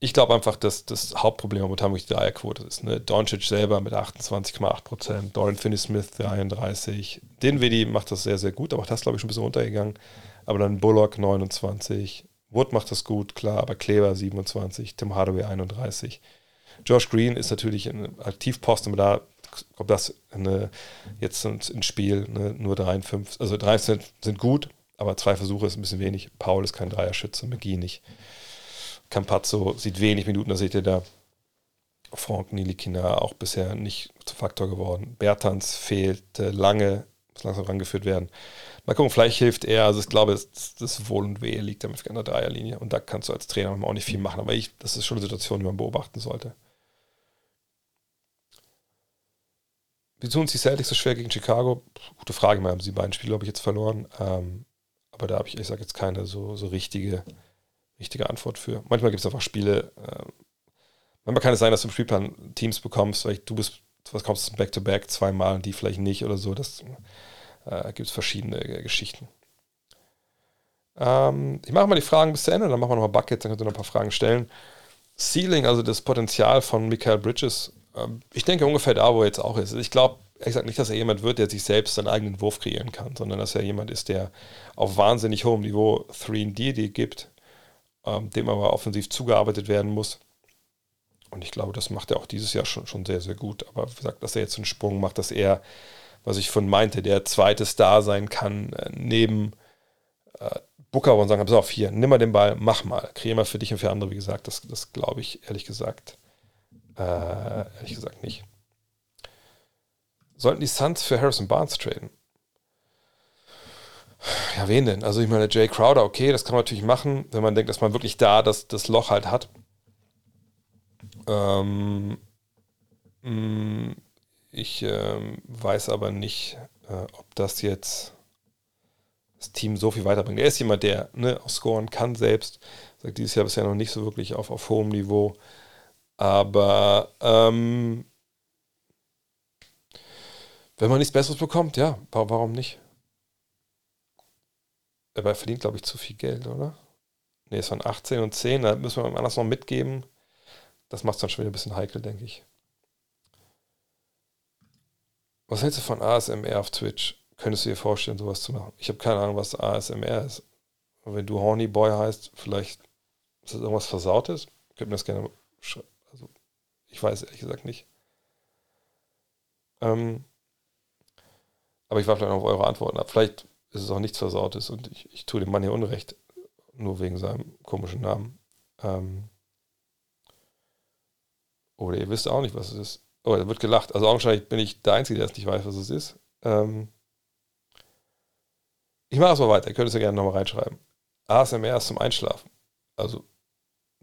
Ich glaube einfach, dass das Hauptproblem momentan wirklich die Dreierquote ist. Ne? Doncic selber mit 28,8%, Dorian Finney-Smith 33%, Dinwiddie macht das sehr, sehr gut, aber das glaube ich schon ein bisschen runtergegangen. Aber dann Bullock 29, Wood macht das gut, klar, aber Kleber 27, Tim Hardaway 31. Josh Green ist natürlich ein Aktivposten, aber da kommt das eine, jetzt ins Spiel, ne? nur 3 5, also 3 sind, sind gut, aber zwei Versuche ist ein bisschen wenig. Paul ist kein Dreierschütze, McGee nicht. Campazzo sieht wenig Minuten, da seht ihr da. Frank Nilikina auch bisher nicht zu Faktor geworden. Bertans fehlt äh, lange, muss langsam rangeführt werden. Mal gucken, vielleicht hilft er. Also ich glaube, das, das Wohl und Wehe liegt damit an der Dreierlinie. Und da kannst du als Trainer auch nicht viel machen. Aber ich, das ist schon eine Situation, die man beobachten sollte. Wie tun sich Celtics so schwer gegen Chicago? Gute Frage, mal haben sie beiden Spiele, glaube ich, jetzt verloren. Ähm, aber da habe ich, ich sage jetzt keine so, so richtige richtige Antwort für. Manchmal gibt es einfach Spiele, äh, manchmal kann es sein, dass du im Spielplan Teams bekommst, weil du bist, was kommst du Back-to-Back zweimal und die vielleicht nicht oder so. Das äh, gibt es verschiedene äh, Geschichten. Ähm, ich mache mal die Fragen bis zu Ende, dann machen wir nochmal Buckets, dann könnt ihr noch ein paar Fragen stellen. Ceiling, also das Potenzial von Michael Bridges, ich denke ungefähr da, wo er jetzt auch ist. Ich glaube, ich sage nicht, dass er jemand wird, der sich selbst seinen eigenen Wurf kreieren kann, sondern dass er jemand ist, der auf wahnsinnig hohem Niveau 3D gibt ähm, dem aber offensiv zugearbeitet werden muss. Und ich glaube, das macht er auch dieses Jahr schon, schon sehr, sehr gut. Aber wie gesagt, dass er jetzt einen Sprung macht, dass er, was ich von meinte, der zweite Star sein kann, äh, neben äh, Booker und sagen, pass auf, hier, nimm mal den Ball, mach mal, kreier mal für dich und für andere, wie gesagt, das, das glaube ich ehrlich gesagt, äh, ehrlich gesagt nicht. Sollten die Suns für Harrison Barnes traden? Ja, wen denn? Also ich meine, Jay Crowder, okay, das kann man natürlich machen, wenn man denkt, dass man wirklich da das, das Loch halt hat. Ähm, mm, ich ähm, weiß aber nicht, äh, ob das jetzt das Team so viel weiterbringt. Er ist jemand, der ne, auch scoren kann selbst. Sagt dieses Jahr bisher noch nicht so wirklich auf, auf hohem Niveau. Aber ähm, wenn man nichts Besseres bekommt, ja, warum nicht? Er verdient, glaube ich, zu viel Geld, oder? Ne, es waren 18 und 10, da müssen wir anders noch mitgeben. Das macht es dann schon wieder ein bisschen heikel, denke ich. Was hältst du von ASMR auf Twitch? Könntest du dir vorstellen, sowas zu machen? Ich habe keine Ahnung, was ASMR ist. Wenn du Horny Boy heißt, vielleicht ist das irgendwas Versautes? Könnt mir das gerne ich weiß ehrlich gesagt nicht. Ähm, aber ich warte noch auf eure Antworten ab. Vielleicht ist es auch nichts Versautes und ich, ich tue dem Mann hier Unrecht, nur wegen seinem komischen Namen. Ähm oder ihr wisst auch nicht, was es ist. Oh, da wird gelacht. Also augenscheinlich bin ich der Einzige, der es nicht weiß, was es ist. Ähm ich mache es mal weiter. Ihr könnt es ja gerne nochmal reinschreiben. ASMR ist zum Einschlafen. also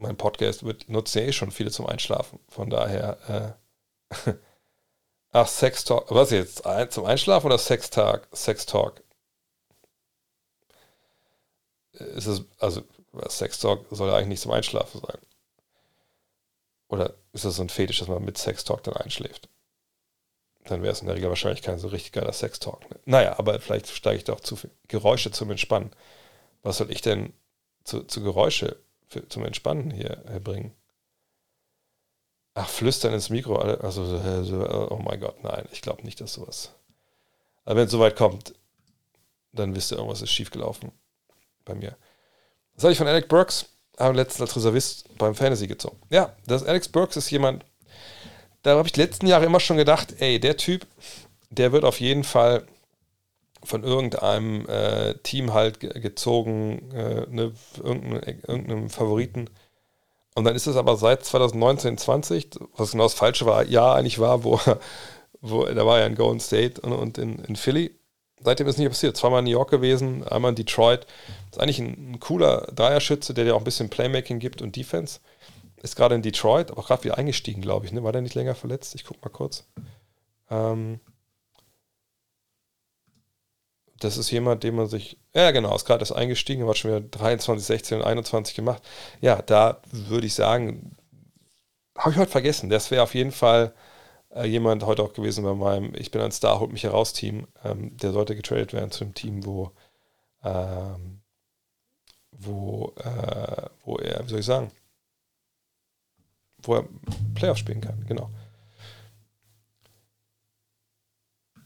mein Podcast wird, nutzen ja eh schon viele zum Einschlafen. Von daher, äh, ach, Sex Talk, was jetzt? Zum Einschlafen oder Sex Talk? Sex Talk? Ist es, also, Sex Talk soll ja eigentlich nicht zum Einschlafen sein. Oder ist das so ein Fetisch, dass man mit Sex Talk dann einschläft? Dann wäre es in der Regel wahrscheinlich kein so richtig geiler Sex Talk. Ne? Naja, aber vielleicht steige ich doch zu viel Geräusche zum Entspannen. Was soll ich denn zu, zu Geräusche für, zum Entspannen hier bringen? Ach, flüstern ins Mikro, also, oh mein Gott, nein, ich glaube nicht, dass sowas. Aber wenn es soweit kommt, dann wisst ihr, irgendwas ist schiefgelaufen bei mir. Das hatte ich von Alex Burks, haben letztens als Reservist beim Fantasy gezogen. Ja, das Alex Burks ist jemand, da habe ich die letzten Jahre immer schon gedacht, ey, der Typ, der wird auf jeden Fall von irgendeinem äh, Team halt gezogen, äh, ne, irgendeinem, irgendeinem Favoriten. Und dann ist es aber seit 2019, 20, was genau das falsche war, Jahr eigentlich war, wo, wo da war ja in Golden State und, und in, in Philly. Seitdem ist es nicht passiert. Zweimal in New York gewesen, einmal in Detroit. Ist eigentlich ein, ein cooler Dreierschütze, der dir auch ein bisschen Playmaking gibt und Defense. Ist gerade in Detroit, aber gerade wieder eingestiegen, glaube ich. Ne? War der nicht länger verletzt? Ich gucke mal kurz. Ähm, das ist jemand, dem man sich, ja genau, ist gerade erst eingestiegen, hat schon wieder 23, 16 und 21 gemacht. Ja, da würde ich sagen, habe ich heute vergessen. Das wäre auf jeden Fall äh, jemand heute auch gewesen bei meinem Ich bin ein Star, holt mich heraus Team. Ähm, der sollte getradet werden zu einem Team, wo, ähm, wo, äh, wo er, wie soll ich sagen, wo er Playoff spielen kann, genau.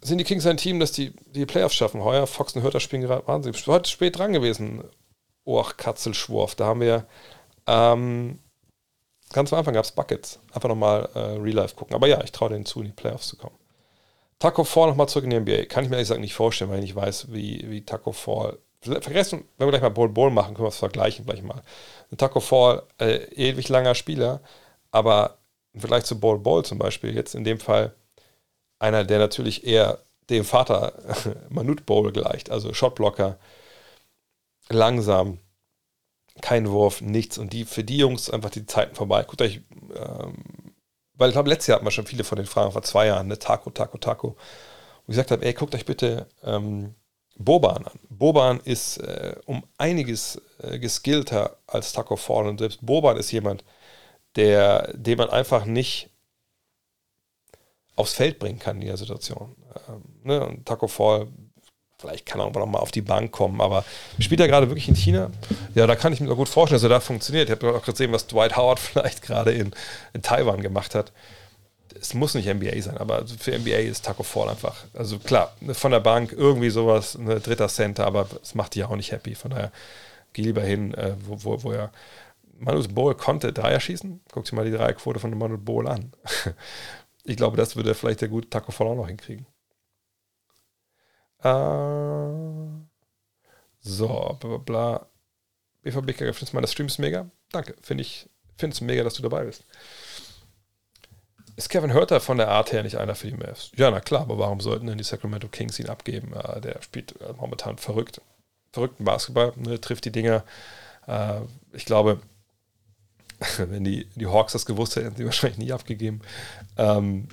Sind die Kings ein Team, das die, die Playoffs schaffen. Heuer, Fox und Hörter spielen gerade wahnsinnig. Heute spät dran gewesen. Och, Katzelschwurf. Da haben wir ähm, ganz am Anfang gab es Buckets. Einfach nochmal äh, Real Life gucken. Aber ja, ich traue denen zu, in die Playoffs zu kommen. Taco Fall nochmal zurück in die NBA. Kann ich mir ehrlich gesagt nicht vorstellen, weil ich nicht weiß, wie, wie Taco Fall. Vergessen, wenn wir gleich mal Bowl Bowl machen, können wir es vergleichen gleich mal. Taco Fall, äh, ewig langer Spieler, aber im Vergleich zu Bowl Bowl zum Beispiel, jetzt in dem Fall einer, der natürlich eher dem Vater Manute Bowl gleicht, also Shotblocker, langsam, kein Wurf, nichts. Und die für die Jungs einfach die Zeiten vorbei. Guckt euch, ähm, weil ich glaube, letztes Jahr hatten wir schon viele von den Fragen, vor zwei Jahren, ne, Taco, Taco, Taco. Und ich gesagt habe, ey, guckt euch bitte ähm, Boban an. Boban ist äh, um einiges äh, geskillter als Taco Fall. Und selbst Boban ist jemand, der, den man einfach nicht aufs Feld bringen kann in der Situation. Ähm, ne? Und Taco Fall, vielleicht kann er auch noch mal auf die Bank kommen, aber spielt er gerade wirklich in China? Ja, da kann ich mir gut vorstellen, dass er da funktioniert. Ich habe auch gesehen, was Dwight Howard vielleicht gerade in, in Taiwan gemacht hat. Es muss nicht NBA sein, aber für NBA ist Taco Fall einfach, also klar, von der Bank irgendwie sowas, ein ne, dritter Center, aber es macht die ja auch nicht happy. Von daher geh lieber hin, äh, wo, wo, wo er Manus Bowl konnte Dreier schießen. Guck dir mal die Dreierquote von Manus Bowl an. Ich glaube, das würde vielleicht der gute Taco Fall auch noch hinkriegen. Äh, so, bla bla bla. BVB findest du mal, das Stream ist mega. Danke, finde ich, finde es mega, dass du dabei bist. Ist Kevin Hörter von der Art her nicht einer für die Mavs? Ja, na klar, aber warum sollten denn die Sacramento Kings ihn abgeben? Äh, der spielt äh, momentan verrückt. Verrückten Basketball, ne, trifft die Dinger. Äh, ich glaube, Wenn die, die Hawks das gewusst hätten, hätten sie wahrscheinlich nie abgegeben. Ähm,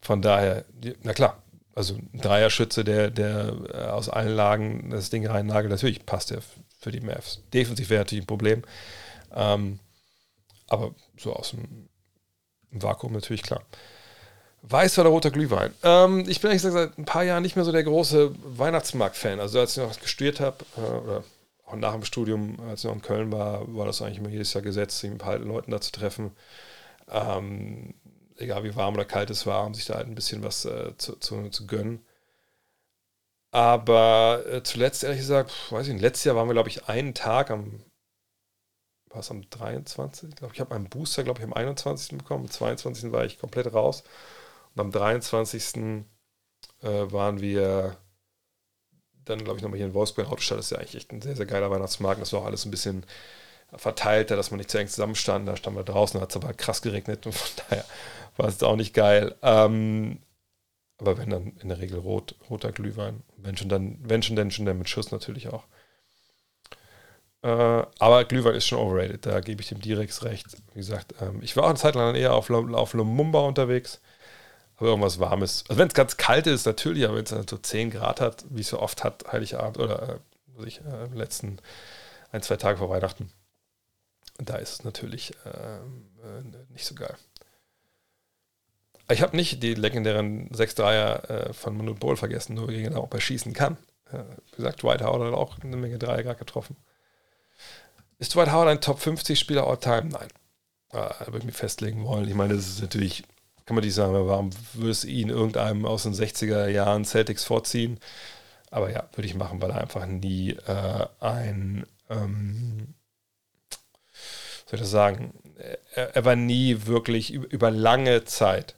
von daher, na klar, also ein Dreierschütze, der, der äh, aus allen Lagen das Ding rein nagelt, natürlich passt der für die Mavs. Defensiv wäre natürlich ein Problem. Ähm, aber so aus dem Vakuum natürlich klar. Weiß oder roter Glühwein? Ähm, ich bin eigentlich seit ein paar Jahren nicht mehr so der große Weihnachtsmarkt-Fan. Also als ich noch gestudiert habe, äh, oder auch nach dem Studium, als ich noch in Köln war, war das eigentlich immer jedes Jahr gesetzt, sich mit alten Leuten da zu treffen. Ähm, egal wie warm oder kalt es war, um sich da halt ein bisschen was äh, zu, zu, zu, gönnen. Aber äh, zuletzt, ehrlich gesagt, weiß ich nicht, letztes Jahr waren wir, glaube ich, einen Tag am, war es am 23. Ich glaube, ich habe meinen Booster, glaube ich, am 21. bekommen. Am 22. war ich komplett raus. Und am 23. Äh, waren wir dann, glaube ich, nochmal hier in Wolfsburg. Autostadt ist ja eigentlich echt ein sehr, sehr geiler Weihnachtsmarkt. Das war auch alles ein bisschen verteilter, dass man nicht zu eng zusammenstand. Da standen wir draußen, hat es aber krass geregnet und von daher war es auch nicht geil. Ähm, aber wenn dann in der Regel rot, roter Glühwein. Wenn schon dann, wenn schon, dann schon dann mit Schuss natürlich auch. Äh, aber Glühwein ist schon overrated, da gebe ich dem Direx recht. Wie gesagt, ähm, ich war auch eine Zeit lang eher auf, auf Lumumba unterwegs, aber irgendwas Warmes. Also wenn es ganz kalt ist, natürlich, aber wenn es so 10 Grad hat, wie es so oft hat, Heiligabend oder äh, ich, äh, letzten ein, zwei Tage vor Weihnachten, da ist es natürlich ähm, äh, nicht so geil. Ich habe nicht die legendären 6-Dreier äh, von Manute Bowl vergessen, nur gegen den auch bei Schießen kann. Äh, wie gesagt, Dwight Howard hat auch eine Menge Dreier gerade getroffen. Ist Dwight Howard ein Top 50 Spieler all time? Nein. Da würde ich mich festlegen wollen. Ich meine, das ist natürlich, kann man nicht sagen, warum würdest du ihn irgendeinem aus den 60er Jahren Celtics vorziehen? Aber ja, würde ich machen, weil er einfach nie äh, ein, ähm, soll ich das sagen, er, er, war nie wirklich über, über lange Zeit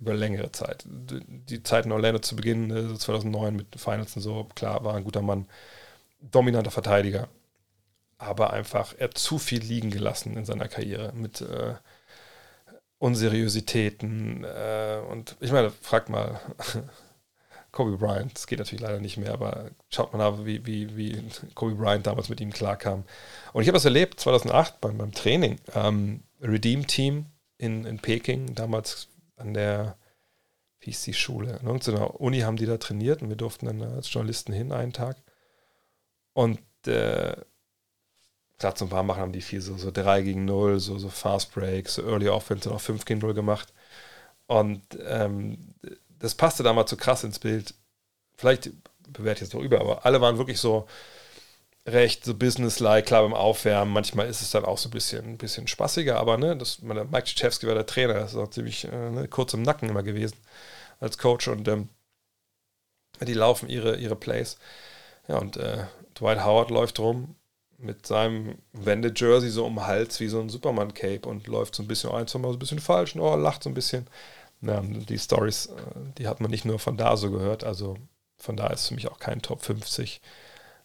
über längere Zeit. Die Zeit in Orlando zu Beginn, 2009 mit Finals und so, klar, war ein guter Mann, dominanter Verteidiger, aber einfach, er hat zu viel liegen gelassen in seiner Karriere mit äh, Unseriositäten äh, und ich meine, fragt mal Kobe Bryant, das geht natürlich leider nicht mehr, aber schaut mal nach, wie, wie, wie Kobe Bryant damals mit ihm klarkam. Und ich habe das erlebt, 2008 beim, beim Training, ähm, Redeem Team in, in Peking, damals an der, wie hieß die Schule? In irgendeiner Uni haben die da trainiert und wir durften dann als Journalisten hin einen Tag. Und äh, gerade zum Warmmachen haben die viel so, so 3 gegen 0, so, so Fast Breaks, so Early Offense und auch 5 gegen 0 gemacht. Und ähm, das passte damals so krass ins Bild. Vielleicht bewerte ich jetzt noch über, aber alle waren wirklich so, recht so businesslike, klar beim Aufwärmen. Manchmal ist es dann auch so ein bisschen, ein bisschen spaßiger, aber ne, das, meine, Mike Krzyzewski war der Trainer, das ist auch ziemlich äh, ne, kurz im Nacken immer gewesen als Coach und ähm, die laufen ihre, ihre Plays. Ja, und äh, Dwight Howard läuft rum mit seinem Wende-Jersey so um den Hals wie so ein Superman-Cape und läuft so ein bisschen ein, zwei Mal so ein bisschen falsch und oh, lacht so ein bisschen. Ja, die Stories, äh, die hat man nicht nur von da so gehört, also von da ist für mich auch kein Top 50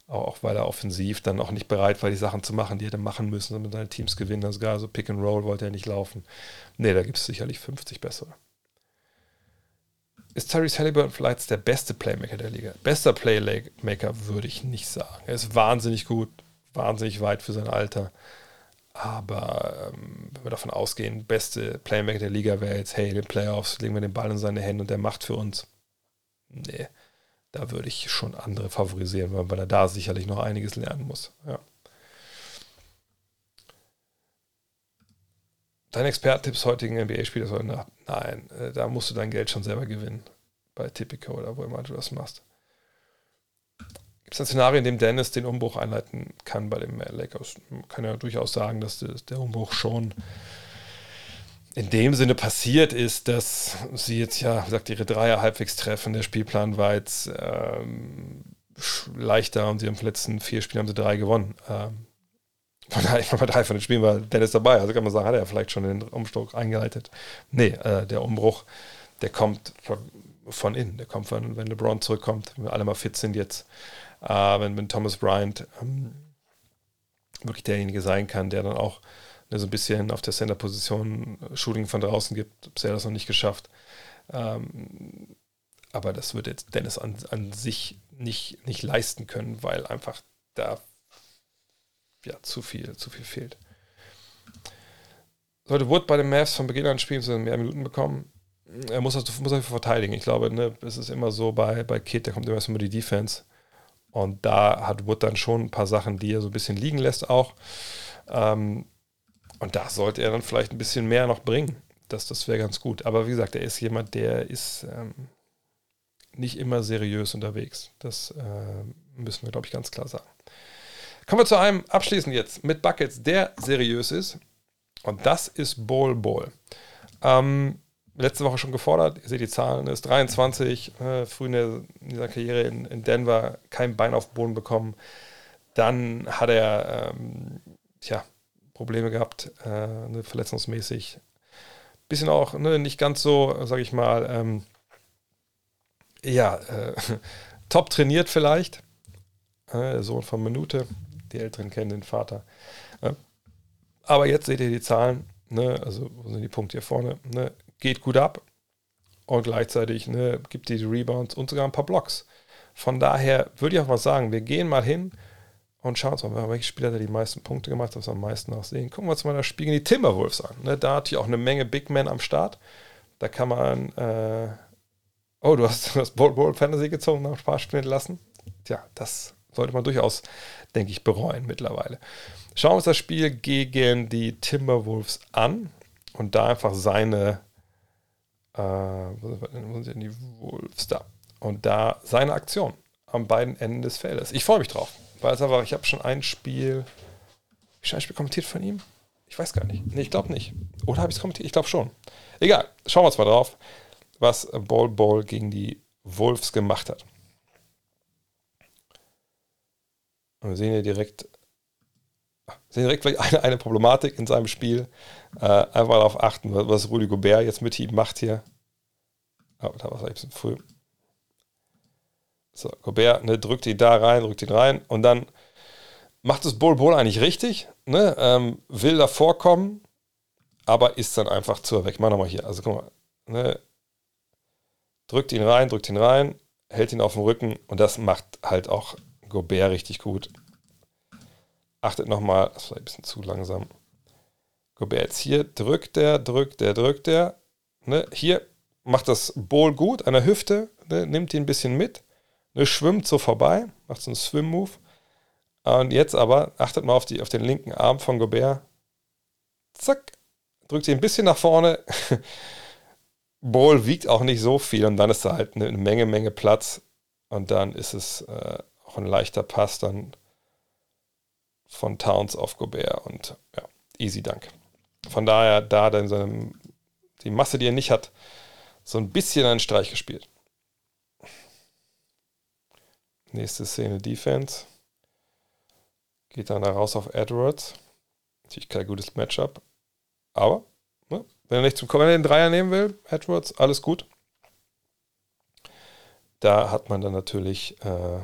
auch weil er offensiv dann auch nicht bereit war, die Sachen zu machen, die er hätte machen müssen, damit seine Teams gewinnen. Also gar so Pick and Roll wollte er nicht laufen. Nee, da gibt es sicherlich 50 bessere. Ist Tyrese Halliburton vielleicht der beste Playmaker der Liga? Bester Playmaker würde ich nicht sagen. Er ist wahnsinnig gut, wahnsinnig weit für sein Alter. Aber ähm, wenn wir davon ausgehen, beste Playmaker der Liga wäre jetzt, hey, in den Playoffs legen wir den Ball in seine Hände und der macht für uns. Nee da würde ich schon andere favorisieren, weil er da sicherlich noch einiges lernen muss. Ja. Dein Expertentipps heutigen NBA-Spielers heute Nein, äh, da musst du dein Geld schon selber gewinnen. Bei Tipico oder wo immer du das machst. Es ein Szenario, in dem Dennis den Umbruch einleiten kann bei den Lakers? Man kann ja durchaus sagen, dass der Umbruch schon in dem Sinne passiert ist, dass sie jetzt ja, wie gesagt, ihre Dreier halbwegs treffen. Der Spielplan war jetzt ähm, leichter und sie haben die letzten vier Spiele haben sie drei gewonnen. Ähm, von daher, bei drei von den Spielen war Dennis dabei. Also kann man sagen, hat er vielleicht schon den Umbruch eingeleitet. Nee, äh, der Umbruch, der kommt von, von innen. Der kommt von, wenn LeBron zurückkommt, wenn wir alle mal fit sind jetzt. Äh, wenn, wenn Thomas Bryant ähm, wirklich derjenige sein kann, der dann auch der so ein bisschen auf der Center-Position äh, Shooting von draußen gibt. Bisher das noch nicht geschafft. Ähm, aber das wird jetzt Dennis an, an sich nicht, nicht leisten können, weil einfach da ja, zu viel, zu viel fehlt. Sollte Wood bei den Mavs von Beginn an spielen, so mehr Minuten bekommen, er muss das muss verteidigen. Ich glaube, ne, es ist immer so bei, bei Kid, der kommt immer erstmal die Defense. Und da hat Wood dann schon ein paar Sachen, die er so ein bisschen liegen lässt auch. Ähm, und da sollte er dann vielleicht ein bisschen mehr noch bringen. Das, das wäre ganz gut. Aber wie gesagt, er ist jemand, der ist ähm, nicht immer seriös unterwegs. Das äh, müssen wir, glaube ich, ganz klar sagen. Kommen wir zu einem abschließend jetzt mit Buckets, der seriös ist. Und das ist Ball Ball. Ähm, letzte Woche schon gefordert, ihr seht die Zahlen, ist 23, äh, früh in, der, in, dieser Karriere in, in, Denver kein Bein auf den Boden bekommen. Dann hat er, ähm, tja, Probleme gehabt, äh, ne, verletzungsmäßig. Bisschen auch ne, nicht ganz so, sag ich mal, ähm, ja, äh, top trainiert vielleicht. Äh, der Sohn von Minute, die Älteren kennen den Vater. Aber jetzt seht ihr die Zahlen, ne, also wo sind die Punkte hier vorne, ne, geht gut ab und gleichzeitig ne, gibt die Rebounds und sogar ein paar Blocks. Von daher würde ich auch mal sagen, wir gehen mal hin Und schauen wir mal, welche Spieler hat die meisten Punkte gemacht, wir am meisten noch sehen. Gucken wir uns mal das Spiel gegen die Timberwolves an. Ne, da hat hier auch eine Menge Big Men am Start. Da kann man. Äh oh, du hast das Bowl Bowl Fantasy gezogen, nach Spaß spielen lassen. Tja, das sollte man durchaus, denke ich, bereuen mittlerweile. Schauen wir uns das Spiel gegen die Timberwolves an und da einfach seine. Äh, wo sind die Wolves da? Und da seine Aktion an beiden Enden des Feldes. Ich freue mich drauf. Weil es aber, ich habe schon ein Spiel. Ich ein Spiel kommentiert von ihm? Ich weiß gar nicht. Nee, ich glaube nicht. Oder habe ich es kommentiert? Ich glaube schon. Egal, schauen wir uns mal drauf, was Ball Ball gegen die Wolves gemacht hat. Und wir sehen hier direkt, sehen direkt vielleicht eine, eine Problematik in seinem Spiel. Äh, einfach darauf achten, was Rudy Gobert jetzt mit ihm macht hier. Oh, da war es ein bisschen früh. So, Gobert ne, drückt ihn da rein, drückt ihn rein und dann macht es Bull Bull eigentlich richtig, ne, ähm, will da vorkommen, aber ist dann einfach zu weg. Mach nochmal hier. Also guck mal, ne, drückt ihn rein, drückt ihn rein, hält ihn auf dem Rücken und das macht halt auch Gobert richtig gut. Achtet nochmal, das war ein bisschen zu langsam. Gobert jetzt hier, drückt der, drückt der, drückt der. Ne, hier macht das Bowl gut an der Hüfte, ne, nimmt ihn ein bisschen mit Ne, schwimmt so vorbei, macht so einen Swim-Move. Und jetzt aber, achtet mal auf, die, auf den linken Arm von Gobert. Zack, drückt ihn ein bisschen nach vorne. Ball wiegt auch nicht so viel und dann ist da halt eine Menge, Menge Platz. Und dann ist es äh, auch ein leichter Pass dann von Towns auf Gobert und ja, easy Dank. Von daher, da dann so die Masse, die er nicht hat, so ein bisschen einen Streich gespielt. Nächste Szene Defense. Geht dann da raus auf Edwards. Natürlich kein gutes Matchup. Aber, ne, wenn er nicht zum wenn den Dreier nehmen will, Edwards, alles gut. Da hat man dann natürlich äh,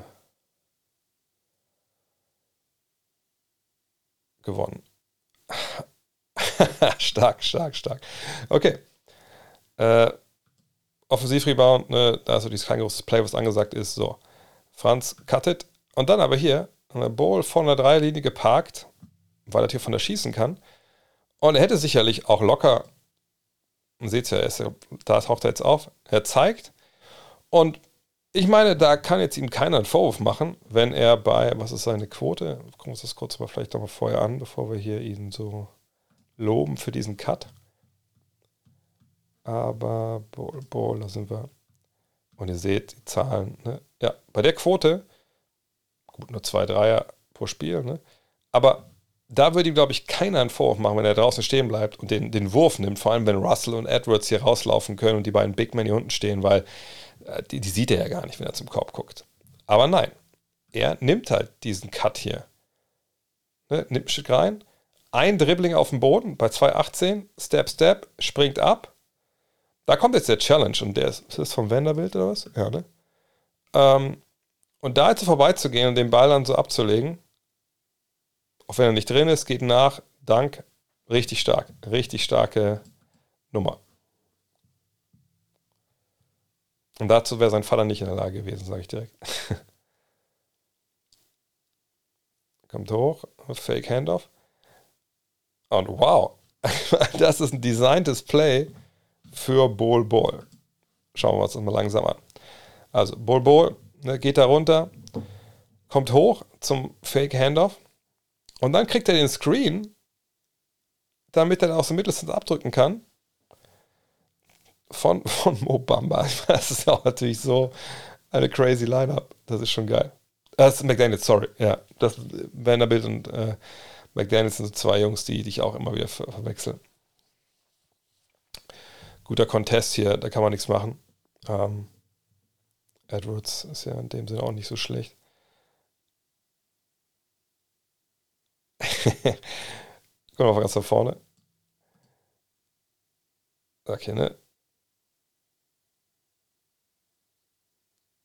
gewonnen. stark, stark, stark. Okay. Äh, Offensivrebound, ne, da ist so dieses kein großes Play, was angesagt ist. So. Franz cuttet und dann aber hier eine Bowl von der Dreierlinie geparkt, weil er hier von der schießen kann. Und er hätte sicherlich auch locker, sieht es ja, da taucht er jetzt auf, er zeigt. Und ich meine, da kann jetzt ihm keiner einen Vorwurf machen, wenn er bei, was ist seine Quote? Gucken wir uns das kurz mal vielleicht nochmal vorher an, bevor wir hier ihn so loben für diesen Cut. Aber Bowl, da sind wir. Und ihr seht die Zahlen. Ne? Ja, bei der Quote, gut, nur zwei Dreier pro Spiel, ne? aber da würde ihm, glaube ich, keiner einen Vorwurf machen, wenn er draußen stehen bleibt und den, den Wurf nimmt, vor allem wenn Russell und Edwards hier rauslaufen können und die beiden Big Men hier unten stehen, weil die, die sieht er ja gar nicht, wenn er zum Korb guckt. Aber nein, er nimmt halt diesen Cut hier. Ne, nimmt ein Stück rein, ein Dribbling auf dem Boden bei 2,18, Step, Step, springt ab, da kommt jetzt der Challenge und der ist, ist das vom Vanderbilt oder was? Ja, ne? Ähm, und da jetzt vorbeizugehen und den Ball dann so abzulegen, auch wenn er nicht drin ist, geht nach, Dank, richtig stark. Richtig starke Nummer. Und dazu wäre sein Vater nicht in der Lage gewesen, sage ich direkt. Kommt hoch, Fake Handoff. Und wow, das ist ein designtes Play für Bol Bol. Schauen wir uns das mal langsam an. Also Bol Bol ne, geht da runter, kommt hoch zum Fake Handoff und dann kriegt er den Screen, damit er aus dem Mittelstand abdrücken kann. Von, von Mo Bamba. Das ist auch natürlich so eine crazy Lineup. Das ist schon geil. Das ist McDaniels, sorry. Ja, das Vanderbilt und äh, McDaniels sind so zwei Jungs, die, die ich auch immer wieder ver verwechsel guter Contest hier, da kann man nichts machen. Ähm, Edwards ist ja in dem Sinne auch nicht so schlecht. Gucken wir mal ganz nach vorne. Okay, ne?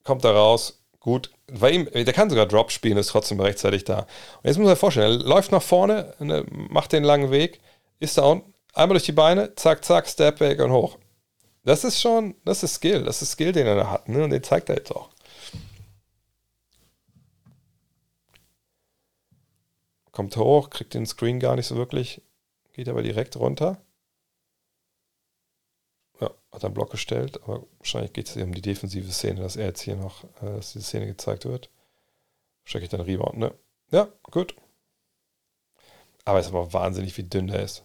Kommt da raus. Gut. Bei ihm, der kann sogar Drop spielen, ist trotzdem rechtzeitig da. Und jetzt muss sich vorstellen, er läuft nach vorne, ne, macht den langen Weg, ist da unten, Einmal durch die Beine, zack, zack, Step back und hoch. Das ist schon, das ist Skill, das ist Skill, den er da hat, ne? Und den zeigt er jetzt auch. kommt hoch, kriegt den Screen gar nicht so wirklich, geht aber direkt runter. Ja, hat einen Block gestellt, aber wahrscheinlich geht es hier um die defensive Szene, dass er jetzt hier noch, äh, dass diese Szene gezeigt wird. Wahrscheinlich dann Rebound, ne? Ja, gut. Aber es ist aber wahnsinnig, wie dünn der ist.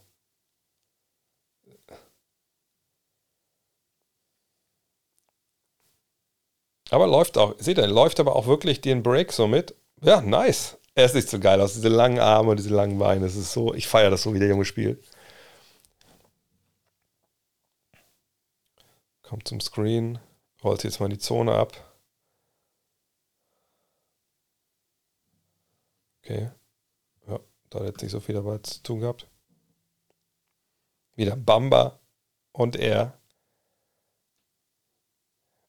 Aber läuft auch, seht ihr, läuft aber auch wirklich den Break so mit. Ja, nice. Er ist nicht so geil aus, diese langen Arme und diese langen Beine. Das ist so, ich feiere das so, wie der Junge spielt. Kommt zum Screen, rollt jetzt mal die Zone ab. Okay. Ja, da hat jetzt nicht so viel dabei zu tun gehabt. Wieder Bamba und er.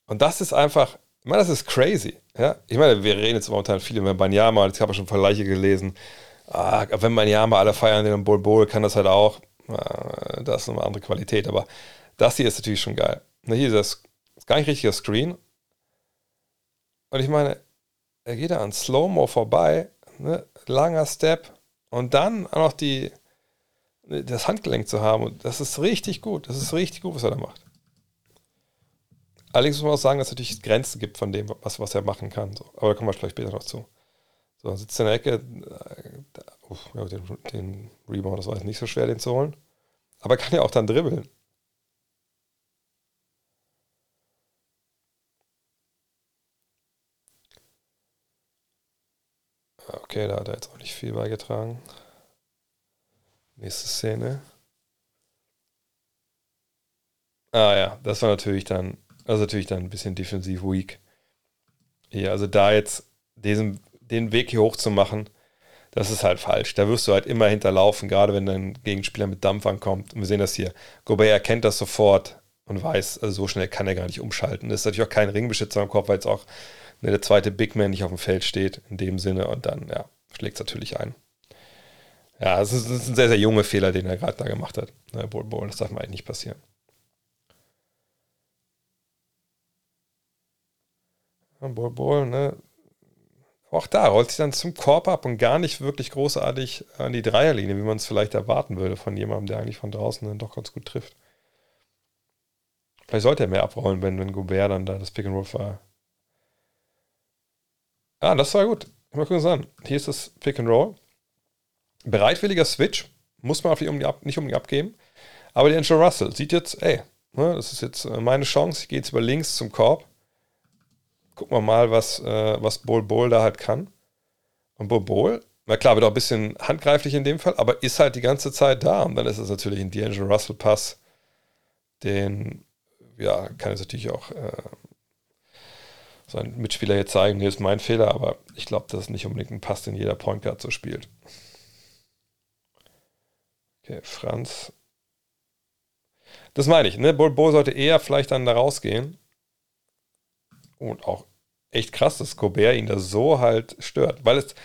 Und das ist einfach, ich meine, das ist crazy. Ja? Ich meine, wir reden jetzt momentan viel über Banyama, jetzt habe ich schon Vergleiche gelesen. Ah, wenn Banyama alle feiern den Bol Bol, kann das halt auch. Ah, das ist eine andere Qualität, aber das hier ist natürlich schon geil. Na, hier ist das ist gar nicht richtiger Screen. Und ich meine, er geht da an Slow-Mo vorbei, ne? langer Step und dann auch noch die, das Handgelenk zu haben. Und das ist richtig gut. Das ist richtig gut, was er da macht. Allerdings muss man auch sagen, dass es natürlich Grenzen gibt von dem, was, was er machen kann. So. Aber da kommen wir vielleicht später noch zu. So, sitzt in der Ecke. Äh, uff, ja, den, den, Rebound, das war jetzt nicht so schwer, den zu holen. Aber kann ja auch dann dribbeln. Okay, da hat er jetzt auch nicht viel beigetragen. Nächste Szene. Ah ja, das war natürlich dann also natürlich dann ein bisschen defensiv weak. Ja, also da jetzt diesen, den Weg hier hoch zu machen, das ist halt falsch. Da wirst du halt immer hinterlaufen, gerade wenn dein Gegenspieler mit Dampf ankommt. Und wir sehen das hier. Gobert erkennt das sofort und weiß, also so schnell kann er gar nicht umschalten. Das ist natürlich auch kein Ringbeschützer im Kopf, weil jetzt auch ne, der zweite Big Man nicht auf dem Feld steht, in dem Sinne. Und dann, ja, schlägt es natürlich ein. Ja, das ist, ist, ein sehr, sehr junger Fehler, den er gerade da gemacht hat. Ne, Bol Bol, das darf mal eigentlich nicht passieren. Bol Bol, ne? Auch da rollt sich dann zum Korb ab und gar nicht wirklich großartig an die Dreierlinie, wie man es vielleicht erwarten würde von jemandem, der eigentlich von draußen dann doch ganz gut trifft. Vielleicht sollte er mehr abrollen, wenn, wenn Gobert dann da das Pick and Roll war. Ah, das war gut. Mal gucken an. Hier ist das Pick and Roll. Bereitwilliger Switch. Muss man auf die, nicht unbedingt abgeben. Aber der Angel Russell sieht jetzt, ey, ne, das ist jetzt äh, meine Chance. Ich gehe jetzt über links zum Korb gucken wir mal, was, äh, was Bol Bol da halt kann. Und Bol Bol, na klar, wird auch ein bisschen handgreiflich in dem Fall, aber ist halt die ganze Zeit da. Und dann ist es natürlich ein D'Angelo Russell Pass, den, ja, kann jetzt natürlich auch äh, sein Mitspieler jetzt zeigen, nee, ist mein Fehler, aber ich glaube, das ist nicht unbedingt ein Pass, den jeder Point Guard so spielt. Okay, Franz. Das meine ich, ne? Bol Bol sollte eher vielleicht dann da rausgehen und auch echt krass, dass Gobert ihn da so halt stört. Weil es,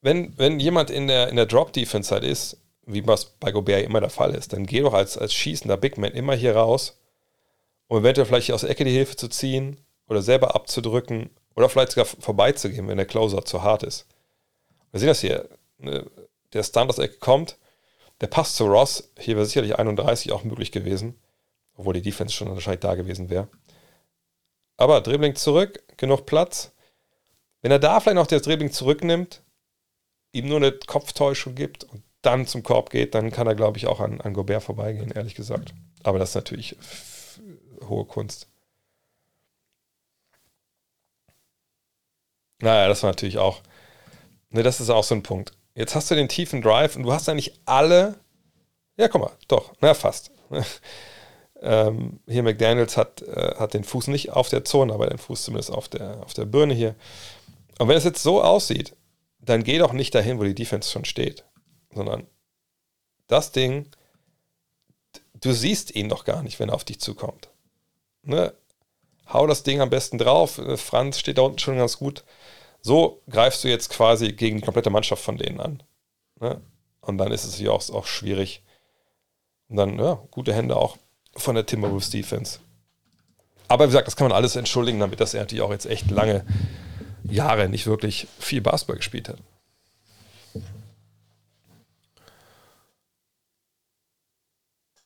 wenn, wenn jemand in der, in der Drop-Defense halt ist, wie was bei Gobert immer der Fall ist, dann geh doch als, als schießender Big Man immer hier raus, um eventuell vielleicht aus der Ecke die Hilfe zu ziehen oder selber abzudrücken oder vielleicht sogar vorbeizugehen, wenn der Closer zu hart ist. Wir sehen das hier. Ne, der der Ecke kommt, der Pass zu Ross, hier wäre sicherlich 31 auch möglich gewesen, obwohl die Defense schon wahrscheinlich da gewesen wäre. Aber Dribbling zurück, genug Platz. Wenn er da vielleicht noch das Dribbling zurücknimmt, ihm nur eine Kopftäuschung gibt und dann zum Korb geht, dann kann er, glaube ich, auch an, an Gobert vorbeigehen, ehrlich gesagt. Aber das ist natürlich hohe Kunst. Naja, das war natürlich auch. Ne, das ist auch so ein Punkt. Jetzt hast du den tiefen Drive und du hast eigentlich alle. Ja, guck mal, doch, na fast. Ähm, hier McDaniels hat, äh, hat den Fuß nicht auf der Zone, aber den Fuß zumindest auf der, auf der Birne hier. Und wenn es jetzt so aussieht, dann geh doch nicht dahin, wo die Defense schon steht, sondern das Ding, du siehst ihn doch gar nicht, wenn er auf dich zukommt. Ne? Hau das Ding am besten drauf. Äh, Franz steht da unten schon ganz gut. So greifst du jetzt quasi gegen die komplette Mannschaft von denen an. Ne? Und dann ist es ja auch, auch schwierig. Und dann, ja, gute Hände auch von der Timberwolves Defense. Aber wie gesagt, das kann man alles entschuldigen, damit das er natürlich auch jetzt echt lange Jahre nicht wirklich viel Basketball gespielt hat.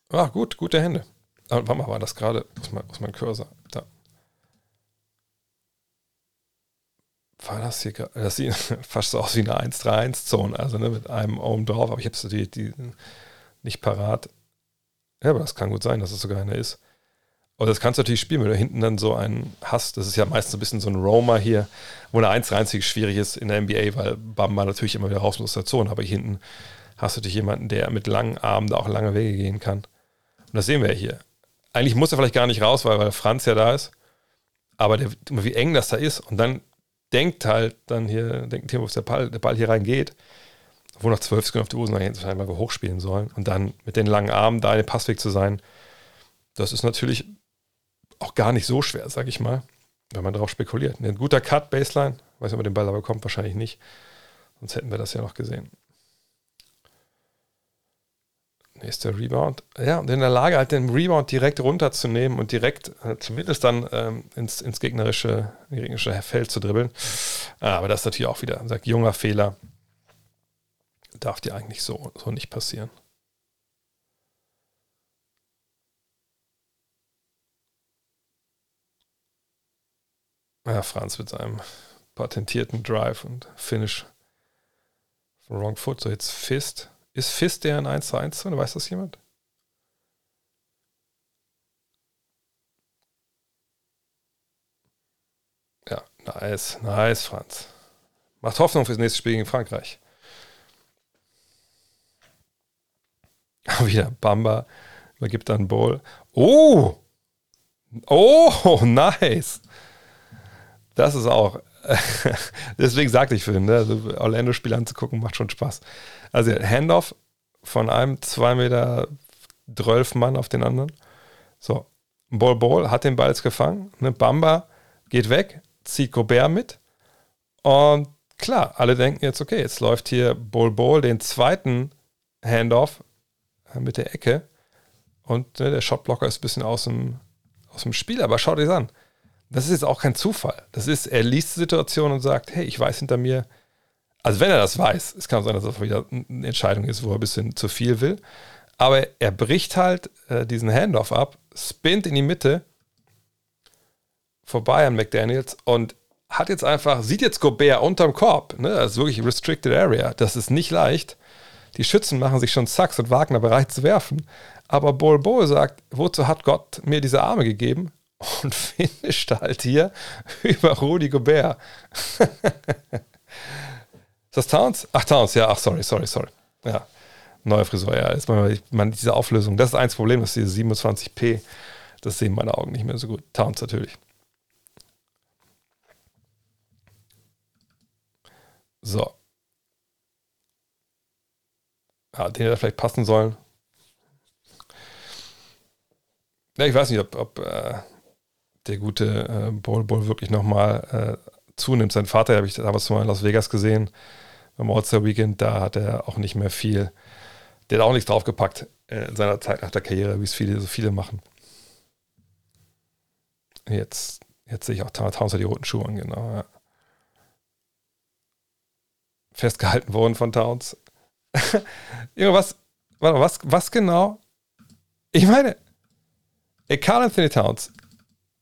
Ah, gut, gute Hände. Aber warte mal, war das gerade? aus meinem Cursor? War das hier Das sieht fast so aus wie eine 1-3-1-Zone, also ne, mit einem oben drauf, aber ich habe es die, die nicht parat. Ja, aber das kann gut sein, dass es sogar eine ist. Aber das kannst du natürlich spielen, wenn du hinten dann so einen hast. Das ist ja meistens ein bisschen so ein Roamer hier, wo eine 1 einzig schwierig ist in der NBA, weil Bamba natürlich immer wieder raus muss aus der Zone. Aber hier hinten hast du natürlich jemanden, der mit langen Armen da auch lange Wege gehen kann. Und das sehen wir hier. Eigentlich muss er vielleicht gar nicht raus, weil, weil Franz ja da ist. Aber der, wie eng das da ist. Und dann denkt halt dann hier, denkt Timo, der Ball, der Ball hier reingeht. Wo noch zwölf Sekunden auf die Uhr sind, hätten einmal hochspielen sollen. Und dann mit den langen Armen da in den Passweg zu sein, das ist natürlich auch gar nicht so schwer, sag ich mal, wenn man darauf spekuliert. Ein guter Cut, Baseline, weiß nicht, ob er den Ball aber bekommt, wahrscheinlich nicht. Sonst hätten wir das ja noch gesehen. Nächster Rebound. Ja, und in der Lage, halt den Rebound direkt runterzunehmen und direkt äh, zumindest dann ähm, ins, ins gegnerische, gegnerische Feld zu dribbeln. Ah, aber das ist natürlich auch wieder, sag, junger Fehler. Darf dir eigentlich so, so nicht passieren. Ja, Franz mit seinem patentierten Drive und Finish Wrong Foot. So jetzt Fist. Ist Fist der in 1 zu 1 drin? Weiß das jemand? Ja, nice, nice, Franz. Macht Hoffnung fürs nächste Spiel gegen Frankreich. Wieder Bamba übergibt dann Ball. Oh! Oh, nice! Das ist auch. Deswegen sagte ich vorhin, ne? also Orlando-Spiele anzugucken, macht schon Spaß. Also Handoff von einem 2 Meter 12 Mann auf den anderen. So, Ball Ball hat den Ball jetzt gefangen. Ne? Bamba geht weg, zieht Gobert mit. Und klar, alle denken jetzt, okay, jetzt läuft hier Ball Ball den zweiten Handoff äh, mit der Ecke. Und ne, der Shotblocker ist ein bisschen aus dem, aus dem Spiel. Aber schaut euch an das ist jetzt auch kein Zufall. Das ist, er liest die Situation und sagt, hey, ich weiß hinter mir, also wenn er das weiß, es kann sein, dass das wieder eine Entscheidung ist, wo er ein bisschen zu viel will, aber er bricht halt äh, diesen Handoff ab, spinnt in die Mitte, vorbei an McDaniels und hat jetzt einfach, sieht jetzt Gobert unterm Korb, ne? das ist wirklich Restricted Area, das ist nicht leicht. Die Schützen machen sich schon Sachs und Wagner bereit zu werfen. Aber Bol Bol sagt, wozu hat Gott mir diese Arme gegeben? und finisht halt hier über Rudi Gobert. ist das Towns? Ach, Towns, ja, ach, sorry, sorry, sorry. Ja, neue Frisur, ja. Jetzt mal, man, diese Auflösung, das ist eins Problem, dass diese 27p, das sehen meine Augen nicht mehr so gut. Towns natürlich. So. Ja, den hätte vielleicht passen sollen. Ja, ich weiß nicht, ob, ob äh, der gute äh, Bol Bol wirklich nochmal äh, zunimmt. Sein Vater habe ich damals mal in Las Vegas gesehen, beim All-Star Weekend, da hat er auch nicht mehr viel, der hat auch nichts draufgepackt äh, in seiner Zeit nach der Karriere, wie es viele, so viele machen. Jetzt, jetzt sehe ich auch Towns die roten Schuhe an, genau. Ja. Festgehalten worden von Towns. Irgendwas, warte, was, was genau? Ich meine, Carl Anthony Towns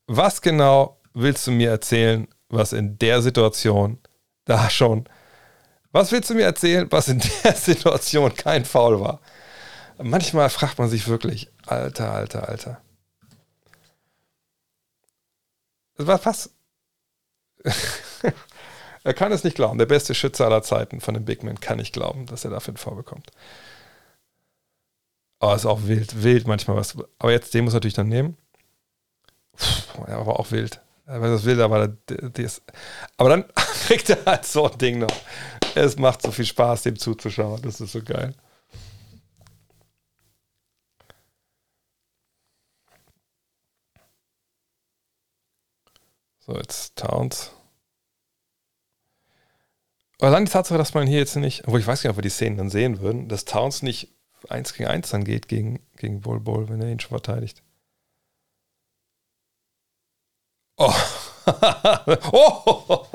was genau willst du mir erzählen, was in der Situation da schon. Was willst du mir erzählen, was in der Situation kein Foul war? Manchmal fragt man sich wirklich, Alter, Alter, Alter. Was? was? er kann es nicht glauben. Der beste Schütze aller Zeiten von den Big Men kann nicht glauben, dass er dafür einen Foul bekommt. Aber es ist auch wild, wild manchmal was. Aber jetzt, den muss er natürlich dann nehmen. Ja, aber auch wild. Aber das wild, aber das, aber dann kriegt er halt so ein Ding noch. Es macht so viel Spaß, dem zuzuschauen. Das ist so geil. So, jetzt Towns. Aber dann die Tatsache, dass man hier jetzt nicht, obwohl ich weiß gar nicht, ob wir die Szenen dann sehen würden, dass Towns nicht 1 gegen 1 dann geht gegen, gegen Bull Bull, wenn er ihn schon verteidigt. Oh. oh.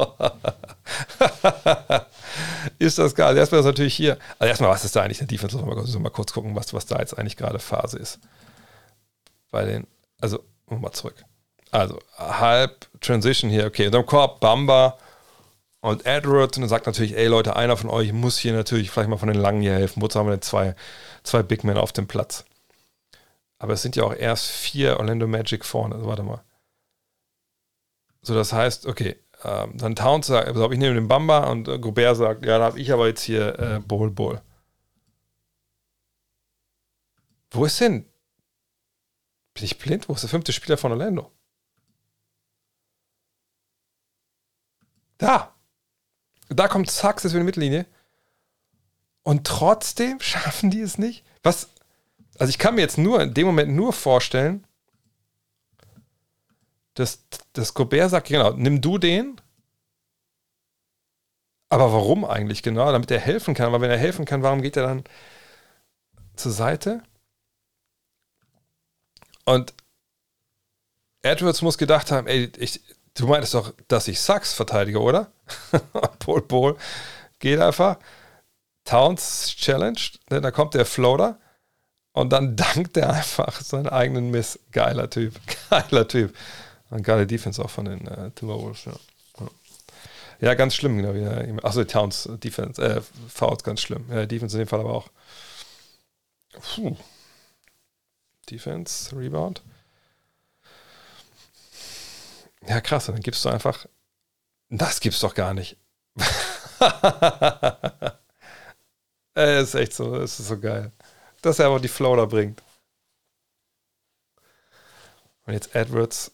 ist das geil. Erstmal ist natürlich hier, also erstmal, was ist da eigentlich in der Defense? Mal, mal kurz gucken, was, was da jetzt eigentlich gerade Phase ist. Bei den, also, mal zurück. Also, halb Transition hier, okay. Und dann Korb, Bamba und Edwards. Und dann sagt natürlich, ey Leute, einer von euch muss hier natürlich vielleicht mal von den Langen hier helfen. Wozu haben wir denn zwei, zwei Big Men auf dem Platz? Aber es sind ja auch erst vier Orlando Magic vorne. Also, warte mal. So, das heißt, okay, ähm, dann Towns sagt, also ich nehme den Bamba und äh, Gobert sagt, ja, da habe ich aber jetzt hier äh, Bol Bol. Wo ist denn? Bin ich blind? Wo ist der fünfte Spieler von Orlando? Da. Da kommt Sachs jetzt für die Mittellinie. Und trotzdem schaffen die es nicht. Was? Also ich kann mir jetzt nur in dem Moment nur vorstellen, dass, dass Gobert sagt, genau, nimm du den. Aber warum eigentlich genau? Damit er helfen kann. Aber wenn er helfen kann, warum geht er dann zur Seite? Und Edwards muss gedacht haben, ey, ich, du meintest doch, dass ich Sachs verteidige, oder? Pol Pol geht einfach. Towns challenged, ne, da kommt der Floater und dann dankt er einfach seinen eigenen Miss. Geiler Typ, geiler Typ. Eine geile Defense auch von den äh, Timberwolves, ja. Ja, ganz schlimm, genau. Ja. Achso, Towns Defense, äh, Fouls ganz schlimm. Ja, Defense in dem Fall aber auch. Puh. Defense, Rebound. Ja, krass, dann gibst du einfach. Das gibt's doch gar nicht. Es ist echt so, ist so geil. Dass er aber die Floater bringt. Und jetzt Edwards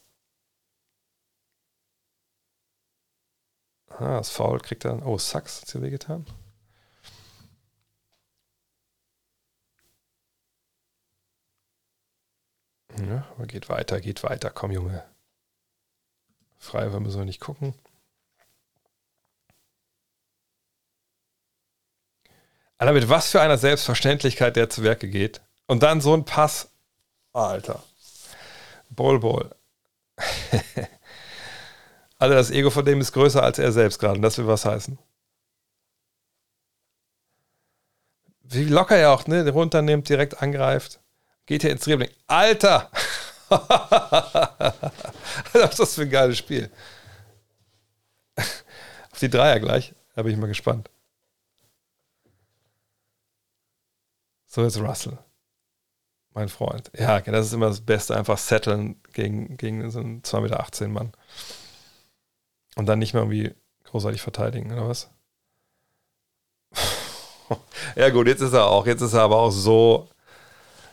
Ah, das Foul kriegt er. Oh, Sachs hat hier wehgetan. Ja, aber geht weiter, geht weiter. Komm, Junge. Freiwürfe müssen wir nicht gucken. Alter, mit was für einer Selbstverständlichkeit der zu Werke geht. Und dann so ein Pass. Alter. Ball, Ball. Also das Ego von dem ist größer als er selbst gerade. Und das will was heißen. Wie locker er auch, ne? Runternimmt, direkt angreift. Geht hier ins Dribbling. Alter! Was ist das für ein geiles Spiel? Auf die Dreier gleich. Da bin ich mal gespannt. So ist Russell. Mein Freund. Ja, das ist immer das Beste. Einfach setteln gegen, gegen so einen 2,18 Meter Mann. Und dann nicht mehr irgendwie großartig verteidigen, oder was? ja, gut, jetzt ist er auch. Jetzt ist er aber auch so.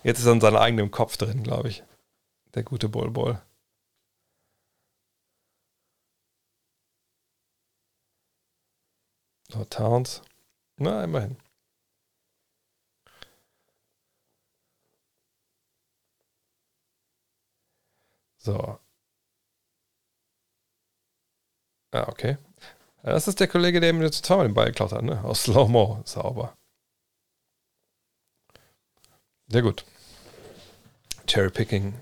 Jetzt ist er in seinem eigenen Kopf drin, glaube ich. Der gute Bull Bull. So, Towns. Na, immerhin. So, Ja, okay. Das ist der Kollege, der mir zweimal den Ball geklaut hat, ne? Aus Slow-Mo. Sauber. Sehr gut. Cherry-Picking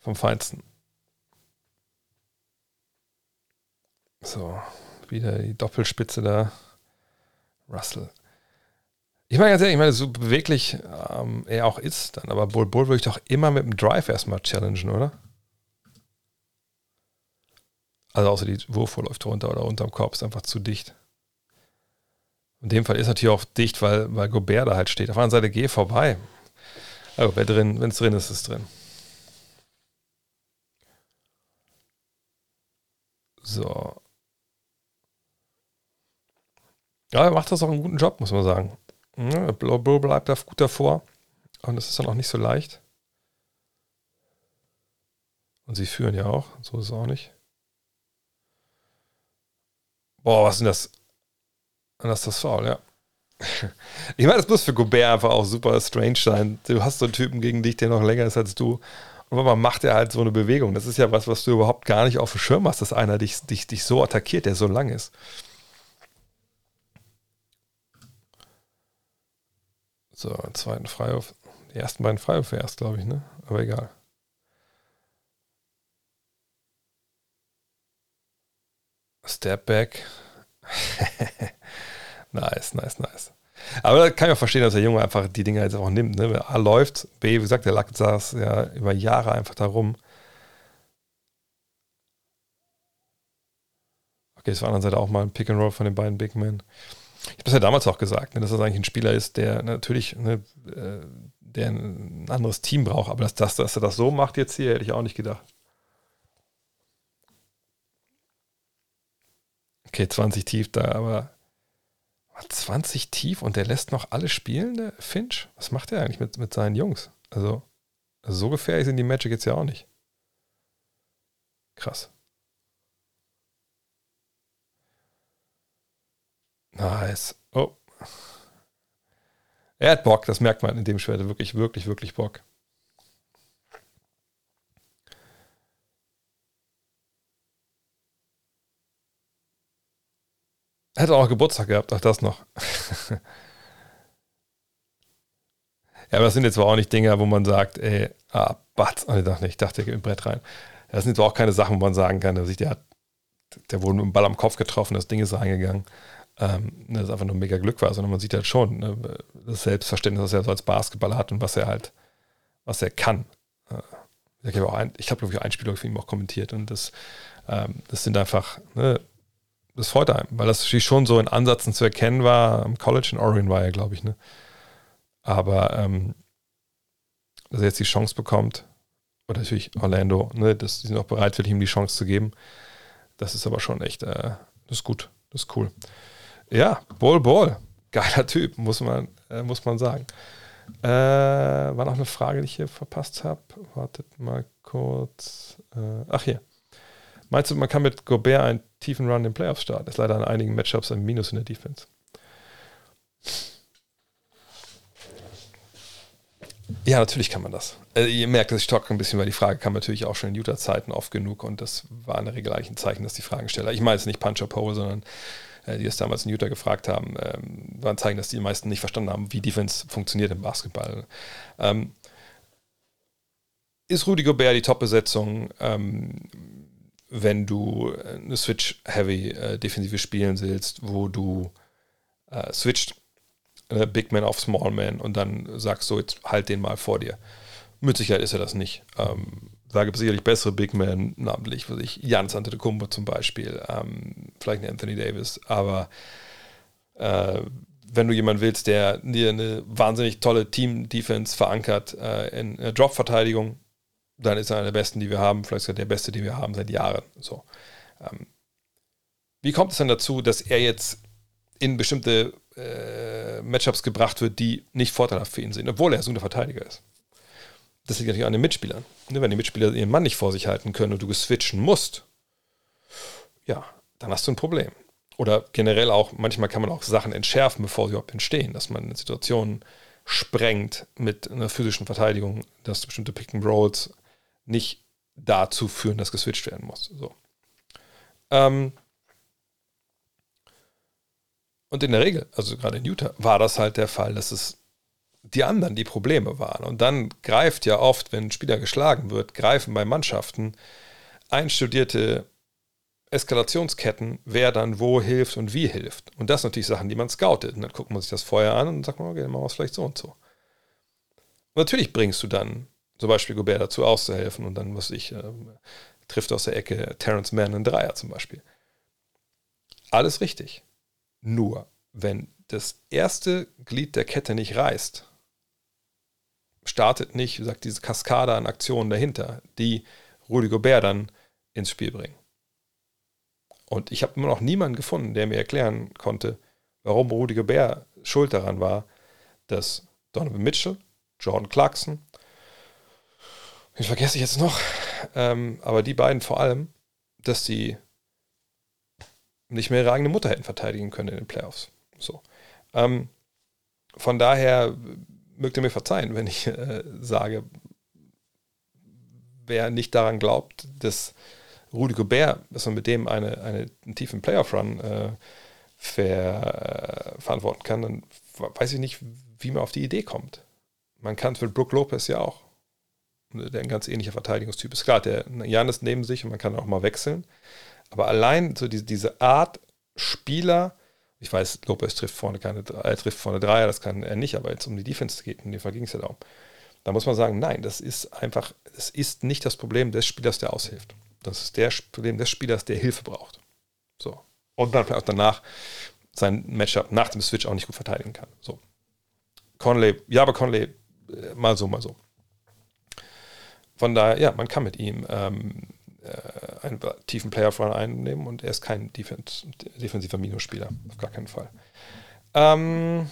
vom Feinsten. So, wieder die Doppelspitze da. Russell. Ich meine ganz ehrlich, ich meine, so beweglich ähm, er auch ist dann, aber Bull Bull würde ich doch immer mit dem Drive erstmal challengen, oder? Also außer die Wurf läuft runter oder unterm Korb ist einfach zu dicht. In dem Fall ist natürlich auch dicht, weil, weil Gobert da halt steht. Auf der anderen Seite geh vorbei. Also wenn es drin ist, ist es drin. So. Ja, er macht das auch einen guten Job, muss man sagen. Bro bleibt da gut davor. Und es ist dann auch nicht so leicht. Und sie führen ja auch. So ist es auch nicht. Boah, was ist denn das? Das ist das Foul, ja. Ich meine, das muss für Gobert einfach auch super strange sein. Du hast so einen Typen gegen dich, der noch länger ist als du. Und man macht er halt so eine Bewegung. Das ist ja was, was du überhaupt gar nicht auf dem Schirm hast, dass einer dich, dich, dich so attackiert, der so lang ist. So, zweiten Freiwurf. Die ersten beiden Freiwürfe erst, glaube ich, ne? Aber egal. Step Back. Nice, nice, nice. Aber da kann ich auch verstehen, dass der Junge einfach die Dinger jetzt auch nimmt. Ne? A läuft, B, wie gesagt, der Lack saß ja über Jahre einfach da rum. Okay, das war auf der anderen Seite auch mal ein Pick and Roll von den beiden Big Men. Ich habe es ja damals auch gesagt, ne, dass das eigentlich ein Spieler ist, der natürlich ne, äh, der ein anderes Team braucht. Aber dass, dass, dass er das so macht jetzt hier, hätte ich auch nicht gedacht. Okay, 20 tief da, aber 20 tief und der lässt noch alle spielen, der Finch? Was macht er eigentlich mit, mit seinen Jungs? Also, so gefährlich sind die Magic jetzt ja auch nicht. Krass. Nice. Oh. Er hat Bock, das merkt man in dem Schwert wirklich, wirklich, wirklich Bock. Er hat auch Geburtstag gehabt, auch das noch. ja, aber das sind jetzt auch nicht Dinge, wo man sagt, ey, ah, Batz. Oh, ich dachte, ich dachte, ich im Brett rein. Das sind jetzt auch keine Sachen, wo man sagen kann, dass ich, der, hat, der wurde mit dem Ball am Kopf getroffen, das Ding ist reingegangen ähm, das ne, einfach nur mega Glück war, sondern man sieht halt schon ne, das Selbstverständnis, was er so als Basketballer hat und was er halt, was er kann. Äh, ich habe, ein, ich habe glaube ich, ein Spiel für ihn auch kommentiert und das, ähm, das sind einfach, ne, das freut einem, weil das schon so in Ansätzen zu erkennen war. Am College in Oregon war er, glaube ich, ne? Aber ähm, dass er jetzt die Chance bekommt, oder natürlich Orlando, ne, dass die sind auch bereit, ihm die Chance zu geben. Das ist aber schon echt, äh, das ist gut, das ist cool. Ja, Ball Ball. Geiler Typ, muss man, äh, muss man sagen. Äh, war noch eine Frage, die ich hier verpasst habe. Wartet mal kurz. Äh, ach hier. Meinst du, man kann mit Gobert einen tiefen Run in den Playoffs starten? Ist leider an einigen Matchups ein Minus in der Defense. Ja, natürlich kann man das. Also ihr merkt, dass ich stocke ein bisschen, weil die Frage kam natürlich auch schon in Utah-Zeiten oft genug und das war in der Regel eigentlich ein Zeichen, dass die Fragen stellen. Ich meine jetzt nicht Punch-Up-Hole, sondern äh, die es damals in Utah gefragt haben, ähm, waren zeigen, dass die meisten nicht verstanden haben, wie Defense funktioniert im Basketball. Ähm, ist Rudy Gobert die Top-Besetzung, ähm, wenn du eine Switch-Heavy äh, spielen willst, wo du äh, switcht äh, Big Man auf Small Man und dann sagst so, jetzt halt den mal vor dir. Mit Sicherheit ist er das nicht. Ähm, da gibt es sicherlich bessere Big Men, namentlich, was ich, Jans Antetokounmpo zum Beispiel, ähm, vielleicht ein Anthony Davis, aber äh, wenn du jemanden willst, der dir eine wahnsinnig tolle Team-Defense verankert äh, in der Drop-Verteidigung, dann ist er einer der besten, die wir haben, vielleicht sogar der beste, den wir haben seit Jahren. So. Ähm, wie kommt es dann dazu, dass er jetzt in bestimmte äh, Matchups gebracht wird, die nicht vorteilhaft für ihn sind, obwohl er so ein Verteidiger ist? Das liegt natürlich an den Mitspielern. Ne, wenn die Mitspieler ihren Mann nicht vor sich halten können und du switchen musst, ja, dann hast du ein Problem. Oder generell auch, manchmal kann man auch Sachen entschärfen, bevor sie überhaupt entstehen, dass man eine Situation sprengt mit einer physischen Verteidigung, dass bestimmte Pick and Rolls nicht dazu führen, dass geswitcht werden muss. So. Ähm und in der Regel, also gerade in Utah, war das halt der Fall, dass es die anderen die Probleme waren. Und dann greift ja oft, wenn ein Spieler geschlagen wird, greifen bei Mannschaften einstudierte Eskalationsketten, wer dann wo hilft und wie hilft. Und das sind natürlich Sachen, die man scoutet. Und dann guckt man sich das vorher an und sagt man, okay, dann machen wir es vielleicht so und so. Und natürlich bringst du dann zum Beispiel Gobert dazu auszuhelfen und dann, was ich, äh, trifft aus der Ecke Terrence Mann einen Dreier zum Beispiel. Alles richtig. Nur, wenn das erste Glied der Kette nicht reißt, startet nicht, wie gesagt, diese Kaskade an Aktionen dahinter, die Rudy Gobert dann ins Spiel bringen. Und ich habe immer noch niemanden gefunden, der mir erklären konnte, warum Rudy Gobert schuld daran war, dass Donovan Mitchell, Jordan Clarkson, ich vergesse ich jetzt noch, ähm, aber die beiden vor allem, dass sie nicht mehr ihre eigene Mutter hätten verteidigen können in den Playoffs. So. Ähm, von daher mögt ihr mir verzeihen, wenn ich äh, sage, wer nicht daran glaubt, dass Rudy Gobert, dass man mit dem eine, eine, einen tiefen Playoff-Run äh, ver, äh, verantworten kann, dann weiß ich nicht, wie man auf die Idee kommt. Man kann es mit Brook Lopez ja auch, der ein ganz ähnlicher Verteidigungstyp ist. Klar, der Jan ist neben sich und man kann auch mal wechseln. Aber allein so die, diese Art Spieler Ich weiß, Lopez trifft vorne keine äh, trifft vorne Dreier, das kann er nicht, aber jetzt um die Defense geht, in dem Fall ging es ja darum. Da muss man sagen, nein, das ist einfach, es ist nicht das Problem des Spielers, der aushilft. Das ist das Problem des Spielers, der Hilfe braucht. So. Und dann vielleicht auch danach sein Matchup nach dem Switch auch nicht gut verteidigen kann. So. Conley, ja, aber Conley, äh, mal so, mal so. Von daher, ja, man kann mit ihm ähm, äh, einen tiefen Player-Run einnehmen und er ist kein Defens defensiver Minusspieler. Auf gar keinen Fall. Ähm,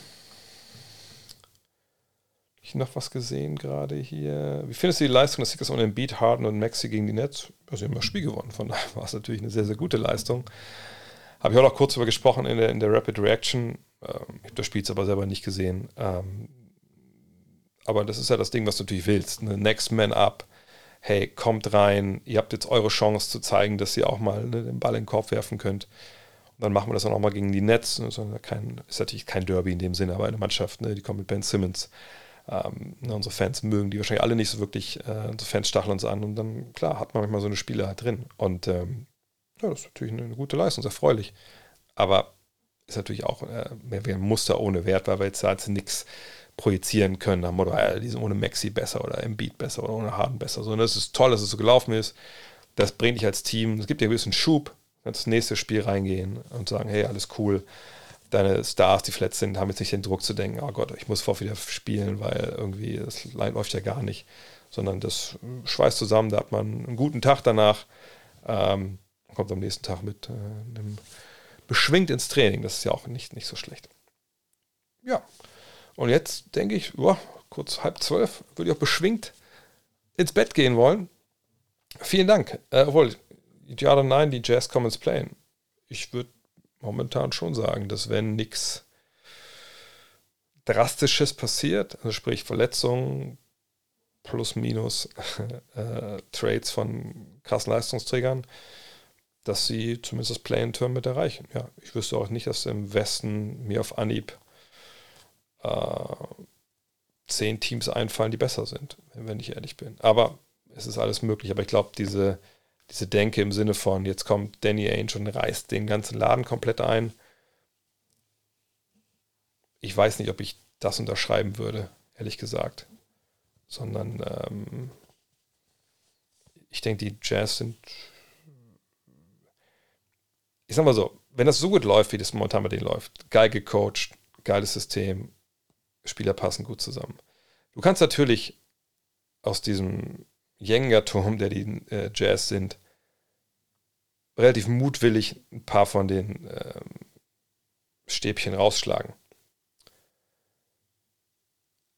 ich noch was gesehen gerade hier. Wie findest du die Leistung des Sixers ohne Beat, Harden und Maxi gegen die Nets? Also, sie haben das Spiel gewonnen. Von daher war es natürlich eine sehr, sehr gute Leistung. Habe ich auch noch kurz darüber gesprochen in der, in der Rapid Reaction. Ähm, ich habe das Spiel aber selber nicht gesehen. Ähm, aber das ist ja das Ding, was du natürlich willst. Ne? Next Man Up. Hey, kommt rein. Ihr habt jetzt eure Chance zu zeigen, dass ihr auch mal ne, den Ball in den Korb werfen könnt. Und dann machen wir das dann auch mal gegen die Nets. Ne? Kein, ist natürlich kein Derby in dem Sinne, aber eine Mannschaft, ne? die kommt mit Ben Simmons. Ähm, ne, unsere Fans mögen die wahrscheinlich alle nicht so wirklich. Äh, unsere Fans stacheln uns an und dann, klar, hat man manchmal so eine Spiele halt drin. Und ähm, ja, das ist natürlich eine, eine gute Leistung, sehr erfreulich. Aber ist natürlich auch äh, mehr wie ein Muster ohne Wert, weil wir jetzt halt nichts projizieren können. Am Motto, äh, die sind ohne Maxi besser oder Beat besser oder ohne Harden besser. So, und das ist toll, dass es so gelaufen ist. Das bringt dich als Team, es gibt dir ein bisschen Schub, ins nächste Spiel reingehen und sagen, hey, alles cool. Deine Stars, die verletzt sind, haben jetzt nicht den Druck zu denken, oh Gott, ich muss vor wieder spielen, weil irgendwie das läuft ja gar nicht. Sondern das schweißt zusammen, da hat man einen guten Tag danach. Ähm, kommt am nächsten Tag mit äh, einem beschwingt ins Training. Das ist ja auch nicht, nicht so schlecht. Ja. Und jetzt denke ich, boah, kurz halb zwölf, würde ich auch beschwingt ins Bett gehen wollen. Vielen Dank. Äh, obwohl, ja oder nein, die Jazz Commons playen. Ich würde momentan schon sagen, dass wenn nichts Drastisches passiert, also sprich Verletzungen plus minus äh, Trades von krassen Leistungsträgern, dass sie zumindest das Play-in-Turn mit erreichen. Ja, ich wüsste auch nicht, dass im Westen mir auf Anhieb äh, zehn Teams einfallen, die besser sind, wenn ich ehrlich bin. Aber es ist alles möglich. Aber ich glaube, diese, diese Denke im Sinne von, jetzt kommt Danny Ainge und reißt den ganzen Laden komplett ein. Ich weiß nicht, ob ich das unterschreiben würde, ehrlich gesagt. Sondern ähm, ich denke, die Jazz sind ich sag mal so, wenn das so gut läuft, wie das momentan bei denen läuft, geil gecoacht, geiles System, Spieler passen gut zusammen. Du kannst natürlich aus diesem Jenga-Turm, der die äh, Jazz sind, relativ mutwillig ein paar von den äh, Stäbchen rausschlagen.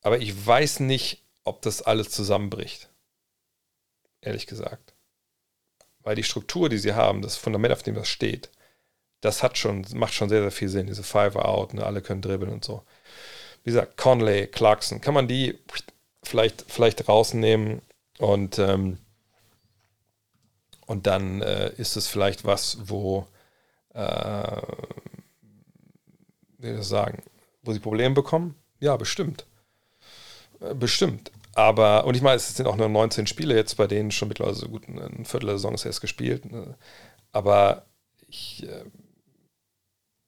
Aber ich weiß nicht, ob das alles zusammenbricht. Ehrlich gesagt. Weil die Struktur, die sie haben, das Fundament, auf dem das steht, das hat schon, macht schon sehr, sehr viel Sinn. Diese Five-Out, ne, alle können dribbeln und so. Wie gesagt, Conley, Clarkson, kann man die vielleicht, vielleicht rausnehmen und, ähm, und dann äh, ist es vielleicht was, wo, äh, wie soll sagen, wo sie Probleme bekommen? Ja, bestimmt. Äh, bestimmt. Aber, und ich meine, es sind auch nur 19 Spiele jetzt, bei denen schon mittlerweile so gut ein Viertel der Saison ist erst gespielt. Ne? Aber ich, äh,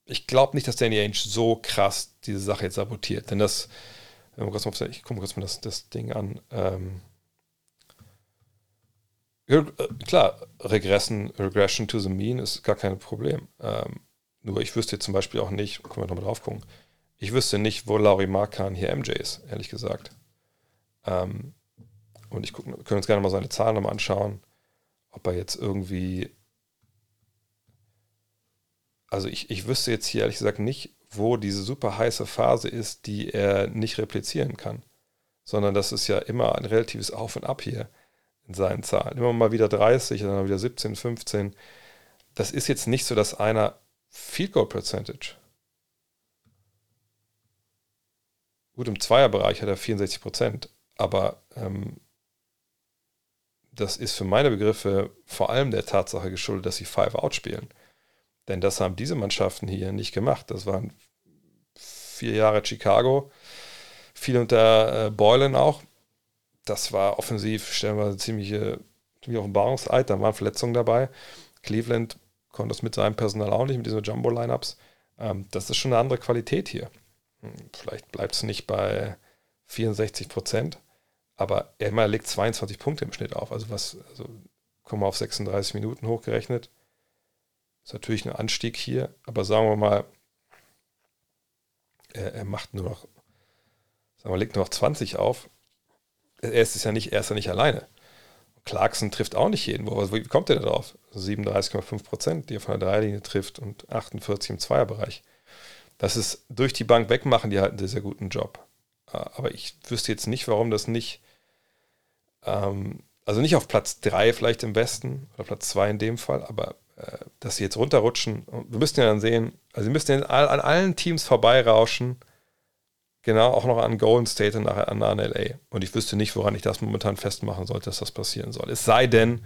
ich glaube nicht, dass Danny Ainge so krass diese Sache jetzt sabotiert. Denn das, ich gucke kurz mal das, das Ding an. Ähm, äh, klar, Regressen, Regression to the Mean ist gar kein Problem. Ähm, nur ich wüsste zum Beispiel auch nicht, können wir nochmal drauf gucken, ich wüsste nicht, wo Laurie Markan hier MJ ist, ehrlich gesagt. Ähm, und ich guck, wir können uns gerne mal seine Zahlen nochmal anschauen, ob er jetzt irgendwie also ich, ich wüsste jetzt hier ehrlich gesagt nicht, wo diese super heiße Phase ist, die er nicht replizieren kann. Sondern das ist ja immer ein relatives Auf und Ab hier in seinen Zahlen. Immer mal wieder 30, dann wieder 17, 15. Das ist jetzt nicht so, dass einer Field Goal Percentage. Gut, im Zweierbereich hat er 64 Prozent, aber ähm, das ist für meine Begriffe vor allem der Tatsache geschuldet, dass sie Five Out spielen. Denn das haben diese Mannschaften hier nicht gemacht. Das waren vier Jahre Chicago, viel unter äh, Boylan auch. Das war offensiv stellenweise ziemlich, ziemlich Offenbarungseid. Da waren Verletzungen dabei. Cleveland konnte das mit seinem Personal auch nicht, mit diesen Jumbo-Lineups. Ähm, das ist schon eine andere Qualität hier. Hm, vielleicht bleibt es nicht bei 64 Prozent, aber er legt 22 Punkte im Schnitt auf. Also was, also kommen wir auf 36 Minuten hochgerechnet. Ist natürlich ein Anstieg hier, aber sagen wir mal, er, er macht nur noch, sagen wir, legt nur noch 20 auf. Er ist ja nicht, er ist ja nicht alleine. Clarkson trifft auch nicht jeden. Wo, wie kommt er da drauf? 37,5 Prozent, die er von der Dreilinie trifft und 48 im Zweierbereich. Das ist durch die Bank wegmachen, die halt einen sehr, sehr guten Job. Äh, aber ich wüsste jetzt nicht, warum das nicht, ähm, also nicht auf Platz 3 vielleicht im Westen oder Platz 2 in dem Fall, aber dass sie jetzt runterrutschen. Wir müssten ja dann sehen, also sie müssten an allen Teams vorbeirauschen, Genau, auch noch an Golden State und nachher an, an LA. Und ich wüsste nicht, woran ich das momentan festmachen sollte, dass das passieren soll. Es sei denn,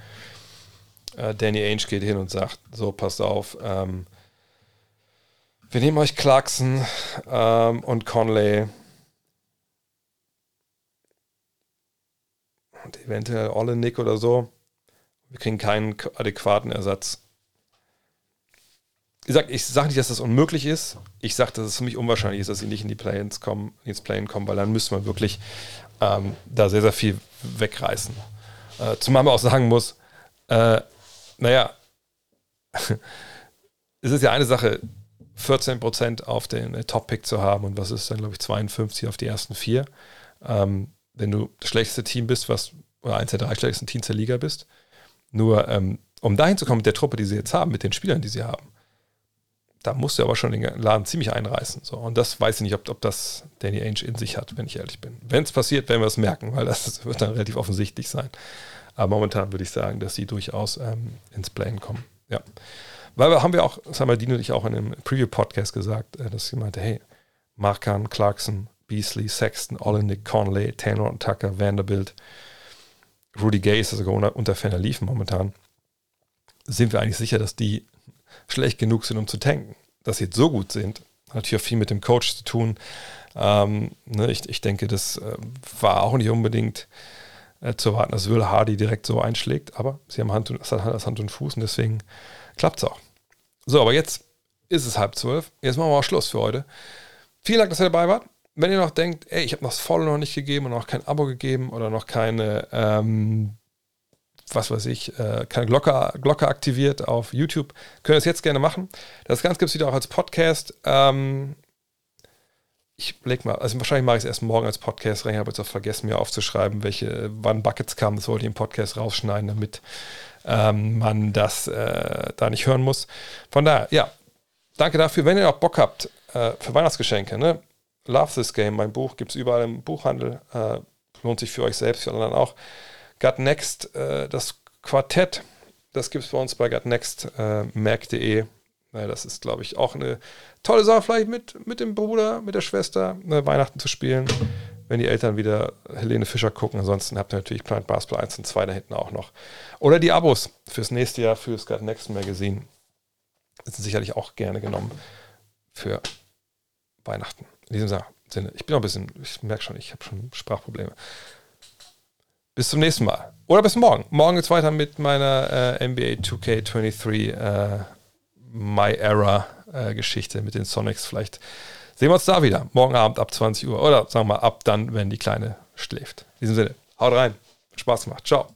äh, Danny Ainge geht hin und sagt: So, passt auf, ähm, wir nehmen euch Clarkson ähm, und Conley und eventuell Olenek oder so. Wir kriegen keinen adäquaten Ersatz ich sage ich sag nicht, dass das unmöglich ist. Ich sage, dass es für mich unwahrscheinlich ist, dass sie nicht in die Play-ins kommen, ins Play-in kommen, weil dann müsste man wirklich ähm, da sehr, sehr viel wegreißen. Äh, zumal man auch sagen muss, äh, naja, es ist ja eine Sache, 14% auf den äh, Top-Pick zu haben und was ist dann, glaube ich, 52 auf die ersten vier. Ähm, wenn du das schlechteste Team bist, was, oder eins der drei schlechtesten Teams der Liga bist. Nur, ähm, um dahin zu kommen mit der Truppe, die sie jetzt haben, mit den Spielern, die sie haben, da musst du aber schon den Laden ziemlich einreißen. So. Und das weiß ich nicht, ob, ob das Danny Ainge in sich hat, wenn ich ehrlich bin. Wenn es passiert, werden wir es merken, weil das wird dann relativ offensichtlich sein. Aber momentan würde ich sagen, dass sie durchaus ähm, ins Plane kommen. Ja. Weil wir, haben wir auch, das haben wir Dino und ich auch in einem Preview-Podcast gesagt, äh, dass sie meinte, hey, Markan, Clarkson, Beasley, Sexton, Olenek, Conley, Taylor und Tucker, Vanderbilt, Rudy Gay ist sogar unter, unter Ferner liefen momentan. Sind wir eigentlich sicher, dass die schlecht genug sind, um zu tanken. Dass sie jetzt so gut sind, hat natürlich auch viel mit dem Coach zu tun. Ähm, ne, ich, ich denke, das äh, war auch nicht unbedingt äh, zu erwarten, dass Will Hardy direkt so einschlägt, aber sie haben Hand und, das hat Hand und Fuß und deswegen klappt es auch. So, aber jetzt ist es halb zwölf. Jetzt machen wir auch Schluss für heute. Vielen Dank, dass ihr dabei wart. Wenn ihr noch denkt, ey, ich habe noch das Volle noch nicht gegeben und noch kein Abo gegeben oder noch keine ähm, was weiß ich, äh, keine Glocke, Glocke aktiviert auf YouTube, könnt ihr das jetzt gerne machen. Das Ganze gibt es wieder auch als Podcast. Ähm, ich leg mal, also wahrscheinlich mache ich es erst morgen als Podcast rein. Ich habe jetzt auch vergessen, mir aufzuschreiben, welche, wann Buckets kamen. Das wollte ich im Podcast rausschneiden, damit ähm, man das äh, da nicht hören muss. Von daher, ja, danke dafür. Wenn ihr auch Bock habt äh, für Weihnachtsgeschenke, ne? Love This Game, mein Buch, gibt es überall im Buchhandel. Äh, lohnt sich für euch selbst, für anderen auch. Gut Next, äh, das Quartett, das gibt es bei uns bei gutnext.merk.de. Äh, das ist, glaube ich, auch eine tolle Sache, vielleicht mit, mit dem Bruder, mit der Schwester ne, Weihnachten zu spielen, wenn die Eltern wieder Helene Fischer gucken. Ansonsten habt ihr natürlich Planet Basketball 1 und 2 da hinten auch noch. Oder die Abos fürs nächste Jahr für das Gut Next Magazine sind sicherlich auch gerne genommen für Weihnachten. In diesem Sinne, ich bin noch ein bisschen, ich merke schon, ich habe schon Sprachprobleme. Bis zum nächsten Mal. Oder bis morgen. Morgen geht es weiter mit meiner äh, NBA 2K23 äh, My Era äh, Geschichte mit den Sonics. Vielleicht sehen wir uns da wieder. Morgen Abend ab 20 Uhr. Oder sagen wir mal ab dann, wenn die Kleine schläft. In diesem Sinne, haut rein. Spaß gemacht. Ciao.